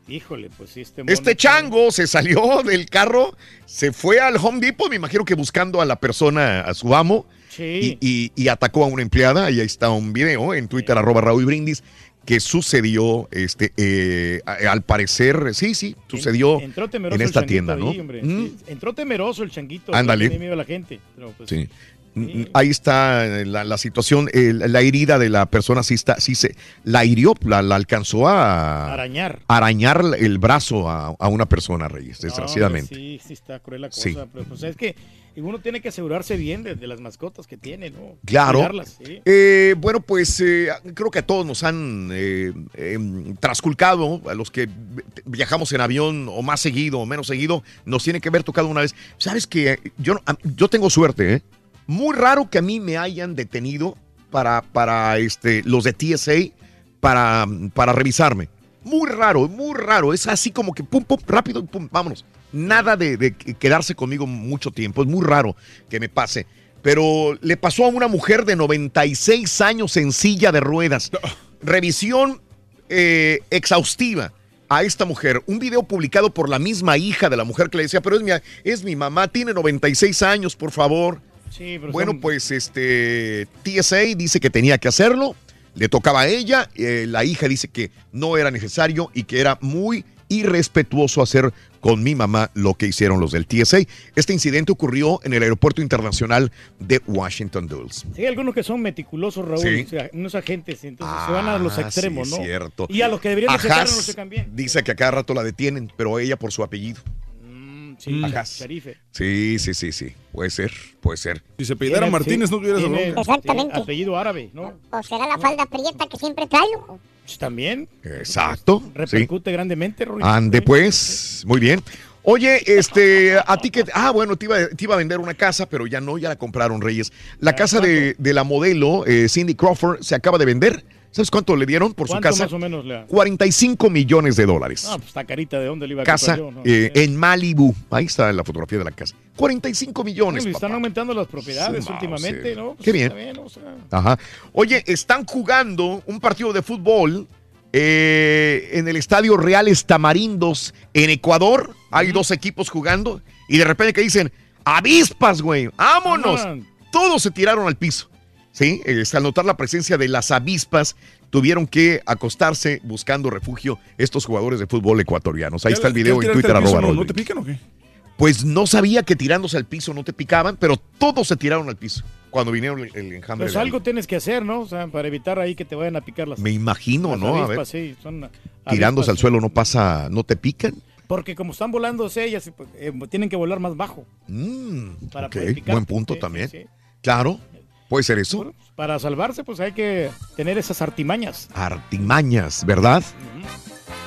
Híjole, pues sí, este mono- Este chango se salió del carro, se fue al Home Depot, me imagino que buscando a la persona, a su amo, Sí. y, y- y atacó a una empleada. Y ahí está un video en Twitter, arroba Raúl Brindis, que sucedió, este, eh, al parecer, sí, sí, sucedió Entró temeroso en esta tienda, ¿no? Mm. Entró temeroso el changuito. Ándale. Miedo a la gente. Pero, pues, Sí. Mm, Ahí está eh, la, la situación, eh, la herida de la persona sí está, sí se, la hirió, la, la alcanzó a Arañar. arañar el brazo a, a una persona, Reyes, No, desgraciadamente. hombre, sí, sí está cruel la cosa. Sí. Pero pues es que uno tiene que asegurarse bien de, de las mascotas que tiene, ¿no? Claro. Sí. Eh, bueno, pues eh, creo que a todos nos han eh, em, trasculcado, a los que viajamos en avión o más seguido o menos seguido, nos tiene que haber tocado una vez. Sabes que yo, yo tengo suerte, ¿eh? Muy raro que a mí me hayan detenido para, para este, los de TSA para, para revisarme. Muy raro, muy raro. Es así como que pum, pum, rápido, pum, vámonos. Nada de, de quedarse conmigo mucho tiempo. Es muy raro que me pase. Pero le pasó a una mujer de 96 años en silla de ruedas. Revisión eh, exhaustiva a esta mujer. Un video publicado por la misma hija de la mujer que le decía, pero es mi, es mi mamá, tiene 96 años, por favor. Sí, pero Bueno, son- pues este TSA dice que tenía que hacerlo, le tocaba a ella, eh, la hija dice que no era necesario y que era muy irrespetuoso hacer con mi mamá lo que hicieron los del TSA. Este incidente ocurrió en el aeropuerto internacional de Washington Dulles. Sí, hay algunos que son meticulosos, Raúl, Sí. o sea, unos agentes, entonces se van a los Ah, extremos, sí, ¿no? cierto. Y a los que deberían de no bien. Dice que a cada rato la detienen, pero ella por su apellido. Sí, Ajaz. Sharife. Sí, sí, sí, sí. Puede ser, puede ser. Si se Tiene- sí, tiene- Exactamente. tiene Apellido árabe, ¿no? ¿O será la falda prieta que siempre trae? También Exacto. sí. repercute grandemente, Raúl. Ande pues, muy bien. Oye, este, a ti que, ah, bueno, te iba, te iba a vender una casa, pero ya no, ya la compraron Reyes. La casa de, de la modelo eh, Cindy Crawford se acaba de vender. ¿Sabes cuánto le dieron por su ¿Cuánto casa? más o menos le da? 45 millones de dólares. Ah, pues está carita, ¿de dónde le iba a casa comprar yo? no? eh, en Malibu. Ahí está la fotografía de la casa. 45 millones. Bueno, papá. están aumentando las propiedades Sí, últimamente. ¿no? Pues Qué bien. está o sea, Ajá. Oye, están jugando un partido de fútbol eh, en el estadio Reales Tamarindos en Ecuador. Hay dos equipos jugando y de repente que dicen, avispas, güey, vámonos. Todos se tiraron al piso. Sí, Es al notar la presencia de las avispas, tuvieron que acostarse buscando refugio estos jugadores de fútbol ecuatorianos. Ahí ¿Ya- está el video en Twitter, al piso, arroba ¿no, ¿No Rodri. te pican o qué? Pues no sabía que tirándose al piso no te picaban, pero todos se tiraron al piso cuando vinieron el, el enjambre. Pues algo tienes que hacer, ¿no? O sea, para evitar ahí que te vayan a picar las Me imagino, las ¿no? A avispas, ver, sí, son tirándose avispas, al suelo no pasa, no te pican. Porque como están volándose ellas, pues, eh, tienen que volar más bajo. Mm, Para ok, poder picarte, buen punto sí, también. sí, sí. Claro, puede ser eso. Para salvarse, pues hay que tener esas artimañas. Artimañas, ¿verdad?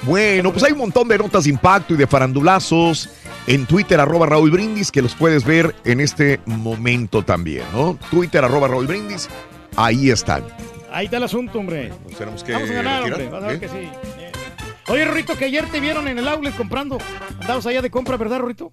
Bueno, pues hay un montón de notas de impacto y de farandulazos en Twitter, arroba Raúl Brindis, que los puedes ver en este momento también, ¿no? Twitter, arroba Raúl Brindis, ahí están. Ahí está el asunto, hombre. Pues tenemos que Vamos a ganar, retirar, hombre. Vas a ver ¿eh? que sí. Eh. Oye, Rorrito, que ayer te vieron en el outlet comprando. Andabas allá de compra, ¿verdad, Rorrito?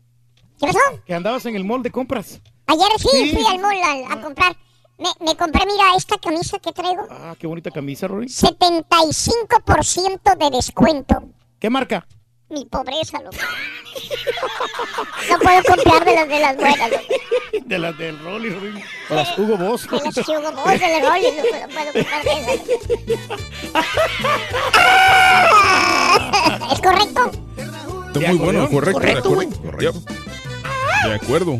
¿Qué pasó? Que andabas en el mall de compras. Ayer sí, Sí. fui al mall a, a comprar. Me, me compré, mira, esta camisa que traigo. Ah, qué bonita camisa, Rory. 75% de descuento. ¿Qué marca? Mi pobreza, loco. No puedo comprar de las de las buenas, loco. De las del Rolly, Rory. De las Hugo Boss. De las Hugo Boss, de las Rolly, no puedo, puedo comprar de esas. ¿Es correcto? Está muy bueno, correcto. de Correcto, acuerdo. Yep. De acuerdo.